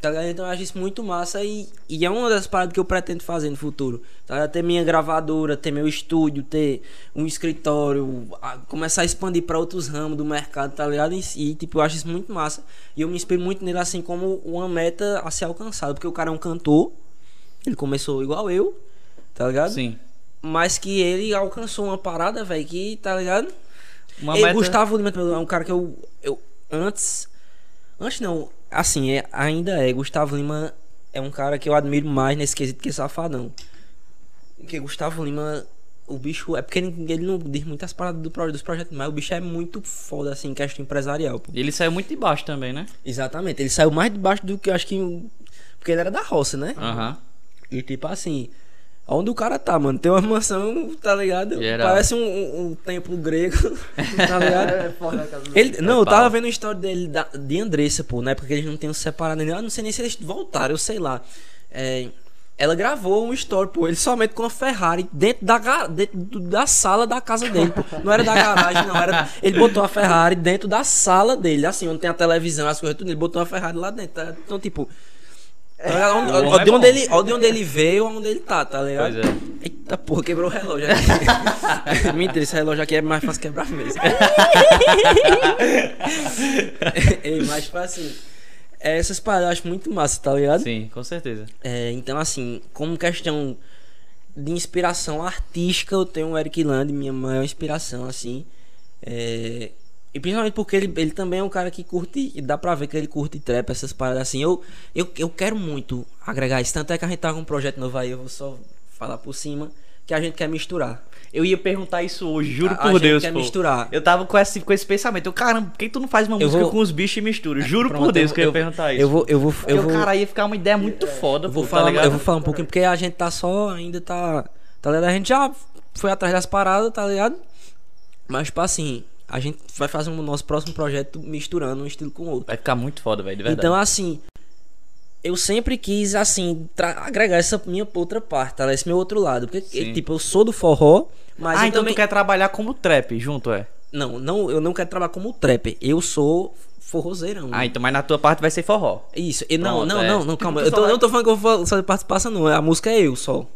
Tá ligado? Então eu acho isso muito massa e, e é uma das paradas que eu pretendo fazer no futuro. Tá? Ter minha gravadora, ter meu estúdio, ter um escritório, a- começar a expandir pra outros ramos do mercado, tá ligado? E, e, tipo, eu acho isso muito massa. E eu me inspiro muito nele assim como uma meta a ser alcançada, porque o cara é um cantor, ele começou igual eu, tá ligado? Sim. Mas que ele alcançou uma parada, velho, que, tá ligado? Uma meta... Gustavo Lima é um cara que eu, eu antes antes não assim é, ainda é Gustavo Lima é um cara que eu admiro mais nesse quesito que Safadão porque Gustavo Lima o bicho é porque ele, ele não diz muitas paradas do, dos projetos mas o bicho é muito foda assim em questão empresarial pô. E ele saiu muito de baixo também, né? exatamente ele saiu mais de baixo do que eu acho que porque ele era da roça né Aham. E tipo assim, Onde o cara tá, mano? Tem uma mansão, tá ligado? Geral. Parece um, um- um templo grego, *laughs* tá ligado? É do Ele, não, eu tava vendo a história dele, da- de Andressa, pô, na época que eles não tinham se separado ainda. Eu não sei nem se eles voltaram, eu sei lá. É, ela gravou um story, pô, ele somente com a Ferrari dentro da, dentro da sala da casa dele, pô. Não era da garagem, não, era. Ele botou a Ferrari dentro da sala dele, assim, onde tem a televisão, as coisas, tudo. Ele botou a Ferrari lá dentro. tá? Então, tipo. Bom, ó, é de, onde ele, de onde ele veio, onde ele tá, tá ligado? Pois é. Eita porra, quebrou o relógio aqui. *laughs* Mentira, esse relógio aqui é mais fácil quebrar mesmo. *laughs* Mas tipo assim, é, essas paradas eu acho muito massa, tá ligado? Sim, com certeza. É, então assim, como questão de inspiração artística, eu tenho o Eric Land, minha maior inspiração, assim. É, e principalmente porque ele, ele também é um cara que curte, e dá pra ver que ele curte trap, essas paradas assim. Eu, eu, eu quero muito agregar isso, tanto é que a gente tá com um projeto novo aí, eu vou só falar por cima, que a gente quer misturar. Eu ia perguntar isso hoje, juro A- a por gente Deus, quer pô. misturar. Eu tava com esse, com esse pensamento. Eu, caramba, por que tu não faz uma Eu música vou- com os bichos e mistura? Juro Pronto, por Deus eu- que eu ia perguntar isso. Eu vou, eu vou, eu vou, cara ia ficar uma ideia muito foda, eu vou pô, falar, tá eu vou falar um pouquinho porque a gente tá só ainda tá, tá ligado? A gente já foi atrás das paradas, tá ligado? Mas tipo assim, a gente vai fazer um nosso próximo projeto misturando um estilo com o outro. Vai ficar muito foda, velho, de verdade. Então assim, eu sempre quis assim agregar essa minha outra parte, tá? Esse meu outro lado, porque Sim. tipo eu sou do forró, mas ah, então também tu quer trabalhar como trap junto, é? não, não, eu não quero trabalhar como trapper. Eu sou forrozeirão. Ah, então, mas na tua parte vai ser forró. Isso, e não, Pronto, não, é. não, não, calma. tu Eu tô, vai- não tô falando que eu vou fazer participação, não. A música é eu só.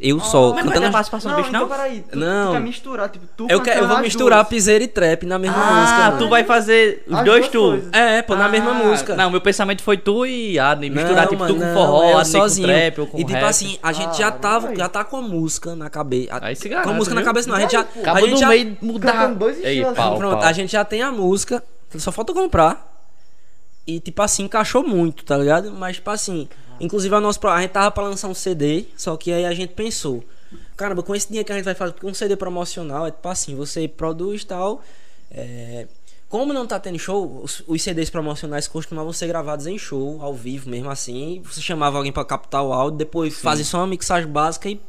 Eu Ah, só. Mas não cantando ter as- participação do Não, bicho, então não? peraí. Tu, Não. tu quer misturar, tipo, tu eu, quero, eu vou misturar duas. piseira e trap na mesma Ah, música. tu mano. vai fazer os As dois tu. coisas. É, pô, na mesma Ah, música. Não, meu pensamento foi tu e Adney. Misturar, Não, tipo, mano, tu com não, forró, eu Adney com trap ou com E tipo rap. assim, a gente já Ah, tava, vai. já tá com a música na cabeça. Aí se Com garante, a música na viu? cabeça não, a gente já. Acaba a gente do já, meio mudar. Ei, estilos pau, assim. Pronto, pau. a gente já tem a música, só falta comprar. E tipo assim, encaixou muito, tá ligado? Mas tipo assim, inclusive a, nosso, pro- a gente tava pra lançar um CD, só que aí a gente pensou, caramba, com esse dinheiro que a gente vai fazer, porque um CD promocional é tipo assim, você produz tal. é, como não tá tendo show, os, os CDs promocionais costumavam ser gravados em show, ao vivo mesmo assim. Você chamava alguém pra captar o áudio, depois fazia só uma mixagem básica e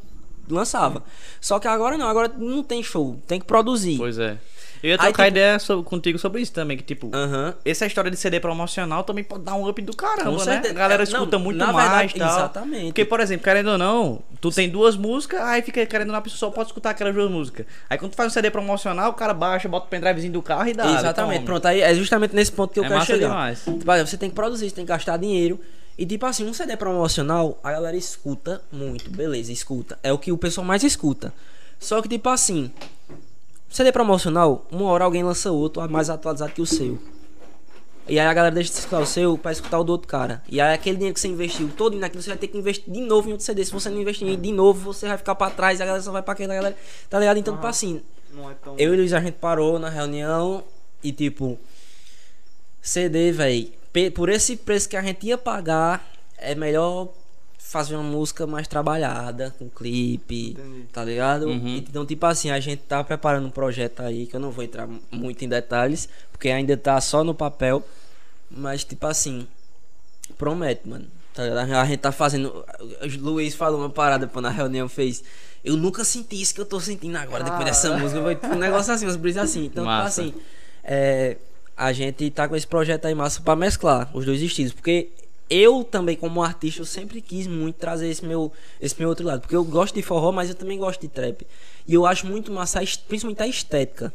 lançava. Só que agora não, agora não tem show, tem que produzir. Pois é. Eu ia Aí, trocar tipo- ideia sobre- contigo sobre isso também, que tipo, Aham. essa história de CD promocional também pode dar um up do caramba, Com né? A galera É, não, escuta muito na mais verdade, tal. exatamente. Porque, por exemplo, querendo ou não, tu tem duas músicas, aí fica querendo ou não, a pessoa só pode escutar aquelas duas músicas. Aí quando tu faz um CD promocional, o cara baixa, bota o pendrivezinho do carro e dá. Exatamente, toma. pronto. Aí é justamente nesse ponto que eu É quero chegar. demais. Tipo, aí você tem que produzir, você tem que gastar dinheiro. E tipo assim, um CD promocional, a galera escuta muito, beleza, escuta. É o que o pessoal mais escuta. Só que tipo assim, CD promocional, uma hora alguém lança outro mais atualizado que o seu. E aí a galera deixa de escutar o seu pra escutar o do outro cara. E aí aquele dinheiro que você investiu todo naquilo, você vai ter que investir de novo em outro CD. Se você não investir de novo, você vai ficar pra trás, a galera só vai pra aquela galera. Tá ligado? Então, tipo assim, Não é tão... eu e o Luiz a gente parou na reunião e tipo CD, velho, por esse preço que a gente ia pagar, é melhor fazer uma música mais trabalhada, com clipe, Entendi. tá ligado? Uhum. Então, tipo assim, a gente tá preparando um projeto aí que eu não vou entrar muito em detalhes, porque ainda tá só no papel, mas tipo assim, promete, mano. Tá ligado? A gente tá fazendo. O Luiz falou uma parada pô, na reunião, fez. Eu nunca senti isso que eu tô sentindo agora, depois dessa Ah. música. Foi um negócio assim, umas brisas assim. Então, tipo Massa. assim, é, a gente tá com esse projeto aí massa pra mesclar os dois estilos. Porque eu também, como artista, eu sempre quis muito trazer esse meu, esse meu outro lado. Porque eu gosto de forró, mas eu também gosto de trap. E eu acho muito massa, principalmente a estética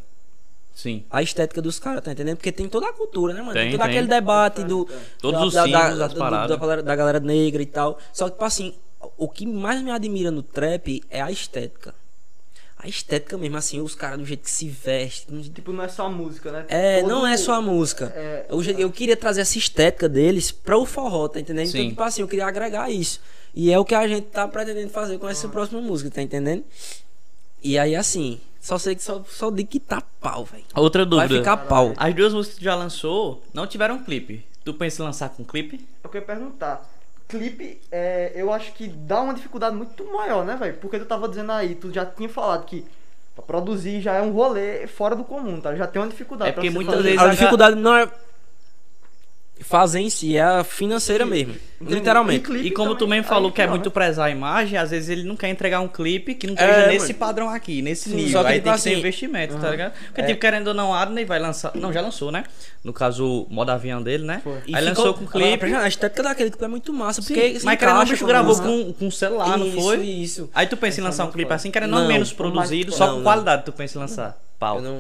Sim. a estética dos caras, tá entendendo? Porque tem toda a cultura, né, mano? Tem, Tem, todo tem. aquele debate do. Todos da- os da, da, paradas. da, galera, da galera negra e tal. Só que, tipo assim, o que mais me admira no trap é a estética. A estética mesmo, assim, os caras do jeito que se vestem. Tipo, não é só a música, né? É, Todo- não é só a música. É, Eu, eu queria trazer essa estética deles pra o forró, tá entendendo? Então, Sim. tipo assim, eu queria agregar isso. E é o que a gente tá pretendendo fazer com essa próxima música, tá entendendo? E aí, assim, só sei que só, só digo que tá pau, velho. Outra Vai dúvida. ficar pau. As duas músicas que tu já lançou não tiveram clipe. Tu pensa em lançar com clipe? Eu queria perguntar. Clipe, é, eu acho que dá uma dificuldade muito maior, né, velho? Porque tu tava dizendo aí, tu já tinha falado que pra produzir já é um rolê fora do comum, tá? Já tem uma dificuldade. É porque muitas fazer. vezes A a- dificuldade não é. Fazer em si, é a financeira mesmo. Literalmente. E como tu mesmo falou aí que é muito né? prezar a imagem, às vezes ele não quer entregar um clipe que não É, esteja nesse mano. padrão aqui, nesse Sim, nível. só que, Aí tipo tem que ser assim, investimento, tá ligado? Porque, É. tipo, querendo ou não, Adney vai lançar. Não, já lançou, né? No caso, o modo avião dele, né? Foi. E Aí ficou- lançou com clipe. A estética daquele clipe é muito massa, Sim, porque. se mas querendo ou não, o bicho gravou com, com celular, não Isso, foi? Isso. Aí tu pensa em lançar um clipe assim, querendo ou não, Não, menos produzido, não, só com não. qualidade tu pensa em lançar. Pau. Eu não.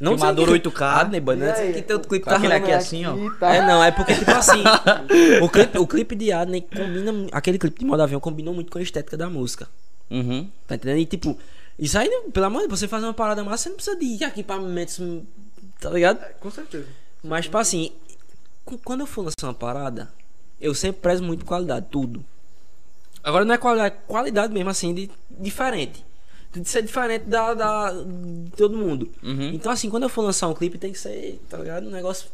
Não Filmador sei que- 8K. Adney, boy, não é E aí? que teu clipe tá aquele rolando aqui assim, ó. tá? É, não, é porque, tipo assim, *laughs* o clipe, o clipe de Adney combina. mu- Aquele clipe de modo avião combinou muito com a estética da música. Uhum. Tá entendendo? E tipo, isso aí, pelo amor de Deus, você fazer uma parada massa, você não precisa de ir aqui pra momentos. Tá ligado? Com certeza. Mas, tipo assim, quando eu for lançar uma parada, eu sempre prezo muito qualidade, tudo. Agora não é qualidade, é qualidade mesmo, assim, de diferente. De ser diferente da, da- de todo mundo. Uhum. Então, assim, quando eu for lançar um clipe, tem que ser, tá ligado? Um negócio.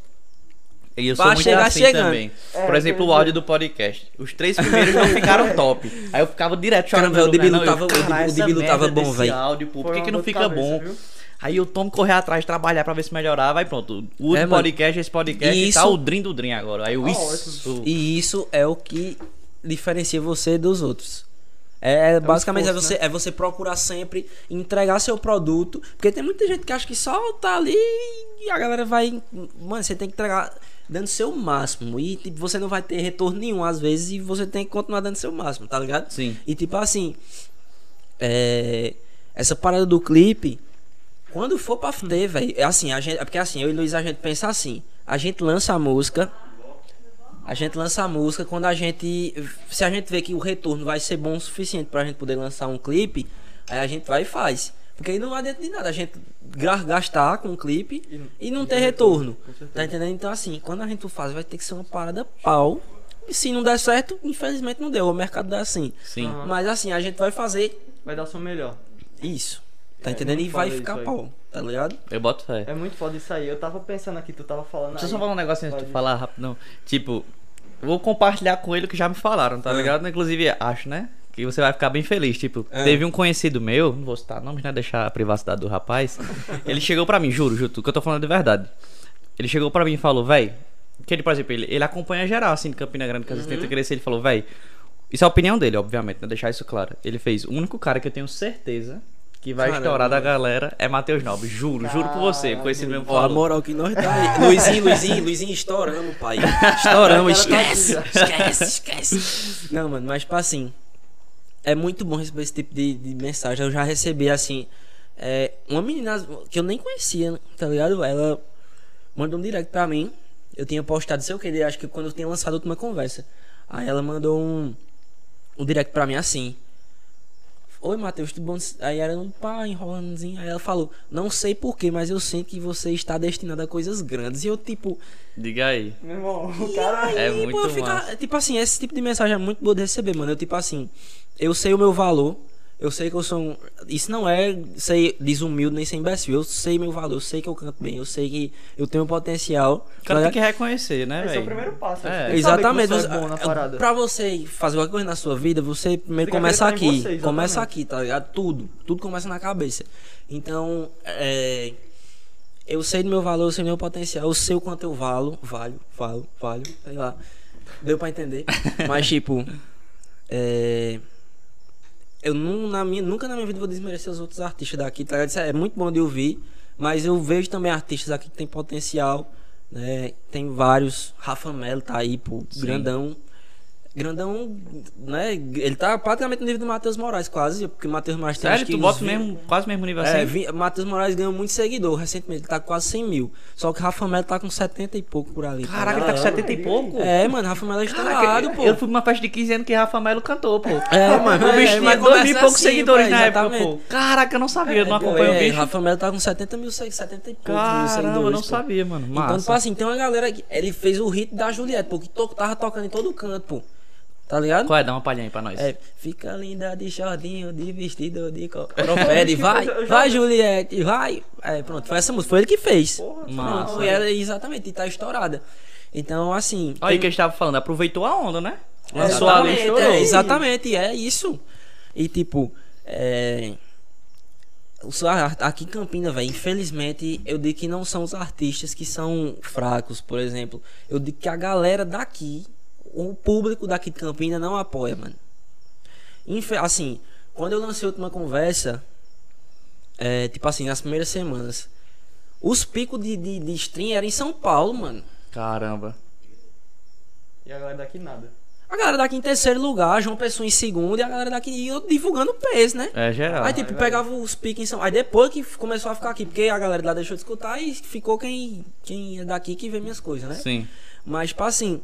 E eu Pra sou muito chegar assim chegando. também. É, Por exemplo, o áudio do podcast. Os três primeiros não ficaram *laughs* top. Aí eu ficava direto chorando. Caramba, o de né? Tava- o de- "Caralho, o de essa Bilu tava bom, véi." áudio, pô, por que, que não fica cabeça, bom? viu? Aí eu tomo correr atrás, trabalhar pra ver se melhorava. Aí pronto. O É, mano. podcast, esse podcast, E tá isso- o Dream do Dream agora. Aí eu, Ah, isso. E isso é o que diferencia você dos outros. É, é basicamente esforço, é, você, é você procurar sempre entregar seu produto. Porque tem muita gente que acha que só tá ali e a galera vai. Mano, você tem que entregar dando seu máximo. E tipo, você não vai ter retorno nenhum às vezes e você tem que continuar dando seu máximo, tá ligado? Sim. E tipo assim. É, essa parada do clipe. Quando for pra ter, velho. É assim, a gente. É porque assim, eu e Luiz a gente pensa assim. A gente lança a música. A gente lança a música quando a gente. Se a gente vê que o retorno vai ser bom o suficiente pra gente poder lançar um clipe, aí a gente vai e faz. Porque aí não adianta de nada a gente gastar com o clipe e não ter retorno. Tá entendendo? Então, assim, quando a gente faz, vai ter que ser uma parada pau. E se não der certo, infelizmente não deu. O mercado dá assim. Sim. Aham. Mas assim, a gente vai fazer Vai dar o seu melhor. isso. Tá É, entendendo? E vai ficar pau. Tá ligado? Eu boto fé. É muito foda isso aí. Eu tava pensando aqui, tu tava falando Deixa eu só falar um negócio antes de tu falar rapidão. Tipo, eu vou compartilhar com ele o que já me falaram, tá Ah. ligado? Inclusive, acho, né? Que você vai ficar bem feliz. Tipo, Ah. teve um conhecido meu, não vou citar nomes, né? Deixar a privacidade do rapaz. *laughs* ele chegou pra mim, juro, juro, que eu tô falando de verdade. Ele chegou pra mim e falou, véi. Que ele, por exemplo, ele, ele acompanha geral, assim, de Campina Grande, que às vezes Uhum. tenta crescer. Ele falou, véi. Isso é a opinião dele, obviamente, né? Deixar isso claro. Ele fez, o único cara que eu tenho certeza que vai Caramba, estourar da galera é Matheus Nobre. Juro, juro por você. Conhecido mesmo Ó, a moral que nós dá aí. Luizinho, Luizinho, Luizinho, estouramos, pai. *laughs* Estouramos, tá esquece, esquece, *laughs* esquece. Não, mano, mas tipo assim. É muito bom receber esse tipo de, de mensagem. Eu já recebi, assim. é, uma menina que eu nem conhecia, tá ligado? Ela mandou um direct pra mim. Eu tinha postado, sei o que, acho que quando eu tinha lançado a última conversa. Aí ela mandou um, um direct pra mim assim. Oi, Matheus, tudo bom? Aí era um pá, enrolandozinho. Aí ela falou: Não sei porquê, mas eu sinto que você está destinado a coisas grandes. E eu, tipo, Diga aí. Meu irmão, o cara. É Aí, muito pô, fica- massa. Tipo assim, esse tipo de mensagem é muito boa de receber, mano. Eu, tipo assim, eu sei o meu valor. Eu sei que eu sou um. Isso não é ser desumilde nem ser imbecil. Eu sei meu valor, eu sei que eu canto bem, eu sei que eu tenho potencial. O cara tem que reconhecer, né, Esse é velho? o primeiro passo. É. Exatamente. Você, Você é bom na parada. pra você fazer qualquer coisa na sua vida, você primeiro Tem começa aqui. você, começa aqui, tá ligado? Tudo. Tudo começa na cabeça. Então, é, eu sei do meu valor, eu sei do meu potencial, eu sei o quanto eu valo. Valho, valo, valho, sei lá. Deu pra entender. *laughs* Mas, tipo, é, eu nu- na minha, nunca na minha vida vou desmerecer os outros artistas daqui, tá é muito bom de ouvir, mas eu vejo também artistas aqui que tem potencial, né? Tem vários, Rafa Melo tá aí, pô, Sim. grandão. Grandão, né? Ele tá praticamente no nível do Matheus Moraes, quase, porque o Matheus Moraes tem Sério, tu uns bota 20 mesmo, quase mesmo nível é, assim? Matheus Moraes ganhou muito seguidor recentemente, ele tá com quase 100 mil. Só que Rafa Melo tá com 70 e pouco por ali. Caraca, ele tá com 70 e pouco? É, mano, Rafa Melo é estourado, pô. Eu fui pra uma festa de 15 anos que Rafa Melo cantou, pô. É, mano, O bicho é, tinha mas dois mil e poucos assim, seguidores na época, pô. Caraca, eu não sabia, eu não acompanho é, o bicho. Rafa Melo tá com 70 mil, se- 70 e poucos mil Caramba, seguidores. eu não pô. sabia, mano. Então, tipo Massa. assim, tem uma galera que. Ele fez o hit da Juliette, pô, que to- tava tocando em todo canto, pô. Tá ligado? Qual é? Dá uma palhinha aí pra nós. É, fica linda de shortinho, de vestido de coropede, *laughs* vai, vai Juliette, vai. É, pronto, foi essa música, foi ele que fez. Massa. Pronto, e ela, exatamente, e tá estourada. Então, assim... Olha aí que a gente tava falando, aproveitou a onda, né? É, Lançou ali, exatamente, estourou. é, exatamente, é isso. E tipo, é, os aqui em Campina, velho, infelizmente, eu digo que não são os artistas que são fracos, por exemplo. Eu digo que a galera daqui, o público daqui de Campina não apoia, mano. Infe- assim, quando eu lancei a última conversa, é, tipo assim, nas primeiras semanas, os picos de, de, de stream eram em São Paulo, mano. Caramba. E a galera daqui nada. A galera daqui em terceiro lugar, João Pessoa em segundo, e a galera daqui e eu divulgando peso, né? É geral. Aí, tipo, pegava os piques em São Aí depois que começou a ficar aqui, porque a galera lá deixou de escutar e ficou quem, quem é daqui que vê minhas coisas, né? Sim. Mas, tipo assim,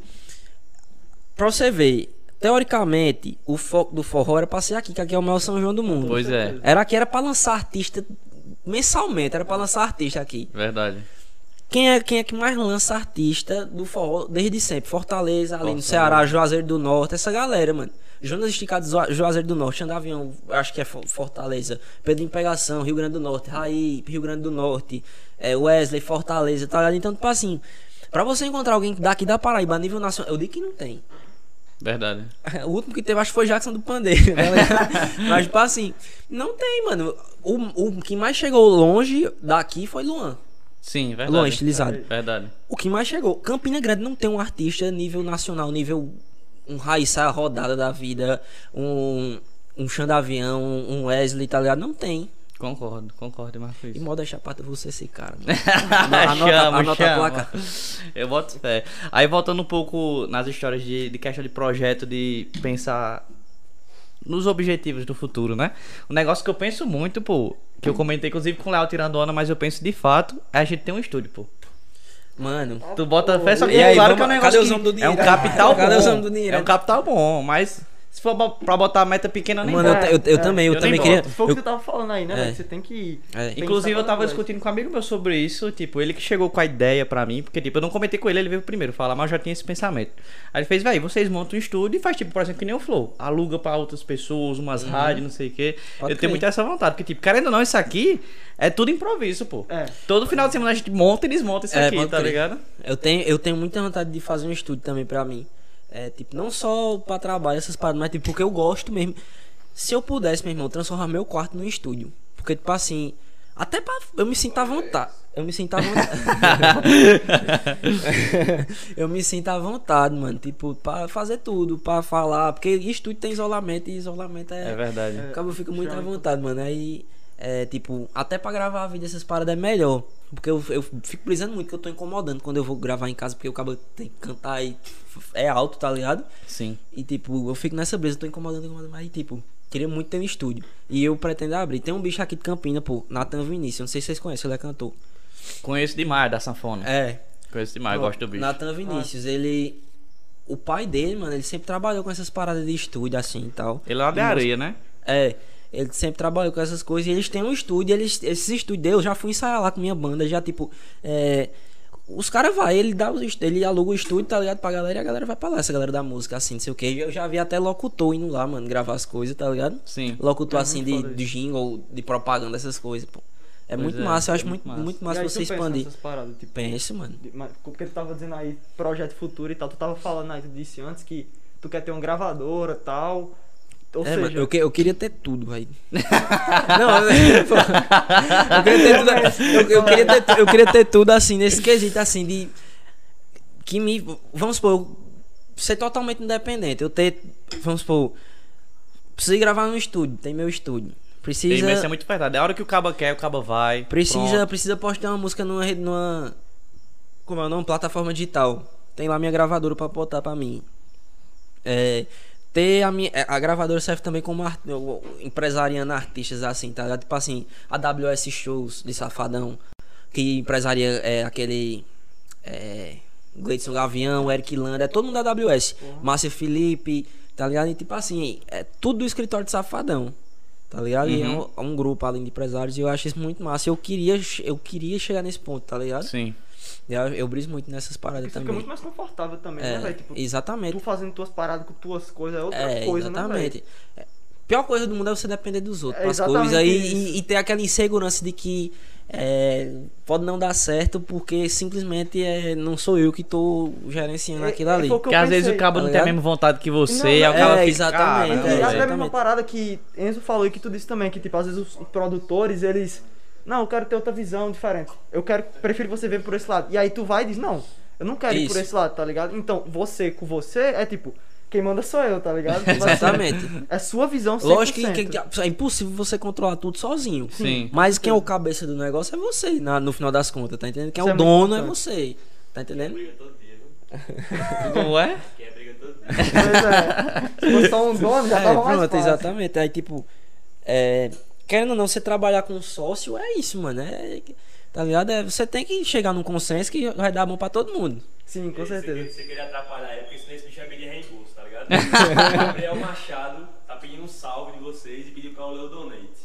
pra você ver, teoricamente, o foco do forró era pra ser aqui, que aqui é o maior São João do mundo. Pois é. Era aqui, era pra lançar artista mensalmente, era pra lançar artista aqui. Verdade. Quem é, quem é que mais lança artista do forró desde sempre? Fortaleza, ali no Fortaleza. Ceará, Juazeiro do Norte, essa galera, mano. Jonas Esticado, Juazeiro do Norte, Xanda Avião, acho que é Fo- Fortaleza. Pedro em Pegação, Rio Grande do Norte, Raí, Rio Grande do Norte, é, Wesley, Fortaleza, tá ligado? Então, tipo assim, pra você encontrar alguém daqui da Paraíba a nível nacional, eu digo que não tem. Verdade. *laughs* O último que teve, acho que foi Jackson do Pandeiro, ligado? *laughs* Mas, tipo assim, não tem, mano. O, o que mais chegou longe daqui foi Luan. Sim, verdade. Luan, estilizado. Verdade. O que mais chegou? Campina Grande não tem um artista nível nacional, nível um Raíssa rodada da vida, um um Xandavião, um Wesley, tá ligado? Não tem. Concordo, concordo demais com E moda chapata você esse cara. mano. *laughs* anota, anota, anota a placa. Eu boto fé. Aí voltando um pouco nas histórias de, de questão de projeto, de pensar nos objetivos do futuro, né? Um negócio que eu penso muito, pô, que eu comentei inclusive com o Léo tirando onda, mas eu penso de fato, é a gente ter um estúdio, pô. Mano, Tu bota fé, só que E aí, claro vamos- que é um cadê negócio os homens do é um capital *laughs* Cadê bom. os homens do dinheiro? É um capital bom, mas se for pra botar a meta pequena, nem mano, eu, eu, eu também, eu, eu também queria. Foi o que eu- você tava falando aí, né? É. velho? Você tem que. É. Inclusive, eu tava discutindo com um amigo meu sobre isso, tipo, ele que chegou com a ideia pra mim, porque, tipo, eu não comentei com ele, ele veio primeiro falar, mas eu já tinha esse pensamento. Aí ele fez, véi, vocês montam um estúdio e faz, tipo, por exemplo, que nem o Flow, aluga pra outras pessoas, umas rádios, não sei o quê. Uhum. Pode eu crer. tenho muito essa vontade, porque, tipo, querendo ou não, isso aqui é tudo improviso, pô. É. Todo final de semana a gente monta e desmonta isso É, aqui, tá crer. ligado? Eu tenho, eu tenho muita vontade de fazer um estúdio também pra mim. É, tipo, não só pra trabalho, essas paradas, mas tipo, porque eu gosto mesmo. Se eu pudesse, meu irmão, transformar meu quarto num estúdio. Porque, tipo assim, até pra. Eu me sinto à vontade. Eu me sinto à vontade. *laughs* eu me sinto à vontade, mano. Tipo, pra fazer tudo, pra falar. Porque estúdio tem isolamento e isolamento É verdade. É. Acaba fica muito à vontade, mano. Aí, é, tipo, até pra gravar a vida dessas paradas é melhor. Porque eu, eu fico brisando muito que eu tô incomodando quando eu vou gravar em casa, porque o cabo tem que cantar e é alto, tá ligado? Sim. E tipo, eu fico nessa brisa, tô incomodando, incomodando, mas tipo, queria muito ter um estúdio. E eu pretendo abrir. Tem um bicho aqui de Campina, pô, Nathan Vinícius, não sei se vocês conhecem, ele é cantor. Conheço demais da sanfona. É, Conheço demais, Pronto, gosto do bicho. Nathan Vinícius, ele. O pai dele, mano, ele sempre trabalhou com essas paradas de estúdio assim e tal. Ele é lá de areia, né? É, ele sempre trabalhou com essas coisas e eles têm um estúdio, eles, esses estúdios, eu já fui ensaiar lá com minha banda, já tipo, é, os caras vai, ele dá ele aluga o estúdio, tá ligado, pra galera e a galera vai pra lá, essa galera da música, assim, não sei o que. Eu já vi até locutor indo lá, mano, gravar as coisas, tá ligado? Sim. Locutor É assim muito de, de jingle, de propaganda, essas coisas, pô. É Pois muito é, massa, eu acho é muito, muito muito massa. massa, E aí, você expandir. paradas, tipo, Penso, mano. de- mas porque tu tava dizendo aí projeto futuro e tal, tu tava falando aí, tu disse antes que tu quer ter uma gravadora e tal. Ou É, seja, mano, eu, que- eu queria ter tudo, velho. *laughs* Não, eu, pô, eu queria ter tudo. Eu, eu queria ter, eu queria ter tudo assim, nesse quesito assim, de. Que me. Vamos supor, ser totalmente independente. Eu ter. Vamos supor. Preciso gravar no estúdio, tem meu estúdio. Precisa. Tem, isso é muito verdade. A hora que o caba quer, o caba vai. Precisa, pronto. precisa postar uma música numa rede, numa. Como é o nome? Plataforma digital. Tem lá minha gravadora pra botar pra mim. É, ter a minha. é, A gravadora serve também como art, empresariando artistas assim, tá ligado? Tipo assim, a WS Shows de Safadão. Que empresaria é aquele. É. Gleidson Gavião, Eric Landa, é todo mundo da AWS. Márcia Felipe, tá ligado? E tipo assim, é tudo do escritório de Safadão. Tá ligado? E é um, é um grupo além de empresários e eu acho isso muito massa. Eu queria, eu queria chegar nesse ponto, tá ligado? Sim. Eu, eu briso muito nessas paradas fica também. muito mais confortável também, né, É, velho? Tipo, exatamente. tu fazendo tuas paradas com tuas coisas é outra É, coisa, né, exatamente. velho? É, pior coisa do mundo é você depender dos outros, É das exatamente coisas aí isso. e, e ter aquela insegurança de que é, pode não dar certo porque simplesmente é, não sou eu que tô gerenciando É- aquilo é ali. que Porque às vezes o cabo tá não tem a mesma vontade que você, Não, e não, cara é, fica, exatamente, "Caramba, E é, até a velho." mesma parada que Enzo falou e que tu disse também, que tipo, às vezes os produtores, eles. Não, eu quero ter outra visão diferente. Eu quero, prefiro você ver por esse lado. E aí tu vai e diz, não, eu não quero ir por Isso. esse lado, tá ligado? Então, você com você é tipo, quem manda sou eu, tá ligado? *laughs* Exatamente. É sua visão 100%. Lógico que, que- que é impossível você controlar tudo sozinho. Sim. Mas quem é o cabeça do negócio é você, na- no final das contas, tá entendendo? Quem é Isso o é dono é você. Tá entendendo? Briga todo dia, viu? *laughs* Como é? Quem é briga todo dia. Pois é. Se fosse só um dono, já É, tava mais pronto, fácil. exatamente. Aí, tipo, é, querendo ou não, você trabalhar com um sócio é isso, mano. É, tá ligado? É, você tem que chegar num consenso que vai dar bom pra todo mundo. Sim, com Você certeza. queria- Você queria atrapalhar ele, porque senão esse bicho ia pedir reembolso, tá ligado? *laughs* Gabriel Machado tá pedindo um salve de vocês e pediu pra eu ler o donate.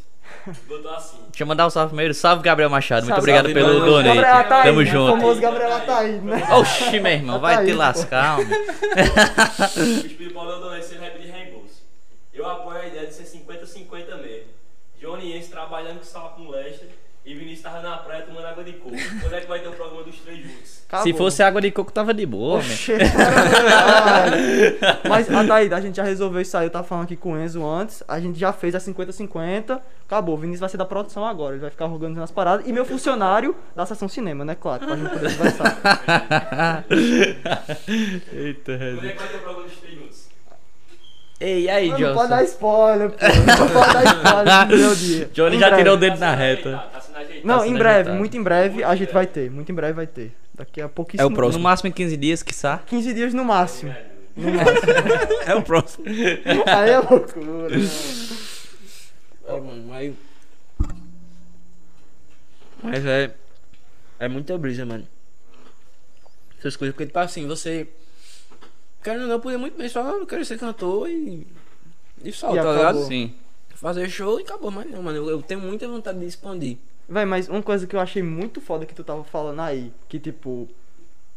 Botou assim. Deixa eu mandar um salve primeiro. Salve, Gabriel Machado. Muito Salve, obrigado pelo mano. donate. Gabriel Ataíde, Tamo O junto. famoso Gabriel Ataíde, né? Oxi, meu irmão, vai te Ataíde, pô. lascar, homem. O bicho pediu pra eu ler o donate ele vai pedir reembolso. Eu apoio a ideia de ser 50-50 mesmo. Johnny Ense trabalhando com sal com Lester e Vinícius tava na praia tomando água de coco. Quando é que vai ter o programa dos três juntos? Se Acabou. fosse água de coco, tava de boa. Oxê. *laughs* Mas, Ataíde, a gente já resolveu isso aí. Eu tava falando aqui com o Enzo antes. A gente já fez a 50-50. Acabou. O Vinícius vai ser da produção agora. Ele vai ficar organizando as paradas. E meu funcionário da sessão cinema, né? Claro, pra gente poder conversar. *laughs* Eita, Quando é que vai ter o programa dos três juntos? Ei, e aí, Não pode dar Johnson? spoiler, pô. Não pode dar spoiler *laughs* no meu dia. Johnny Em já breve. tirou o dedo Tá na sendo reta. Tá. Não, Tá em breve, muito em breve a gente vai ter. Muito em breve vai ter. Daqui a pouquíssimo. É o próximo. No máximo em 15 dias, quiçá. 15 dias no máximo. No máximo. *laughs* É o próximo. *laughs* Aí é loucura. É, mano, mas. Mas é. É muita brisa, mano. Essas coisas, porque, tipo assim, você. Querendo ou não, podia muito bem só eu quero ser cantor e. E só, E tá acabou. ligado? Sim. Fazer show e acabou, mas não, mano. Eu, eu tenho muita vontade de expandir. Véi, mas uma coisa que eu achei muito foda que tu tava falando aí, que tipo,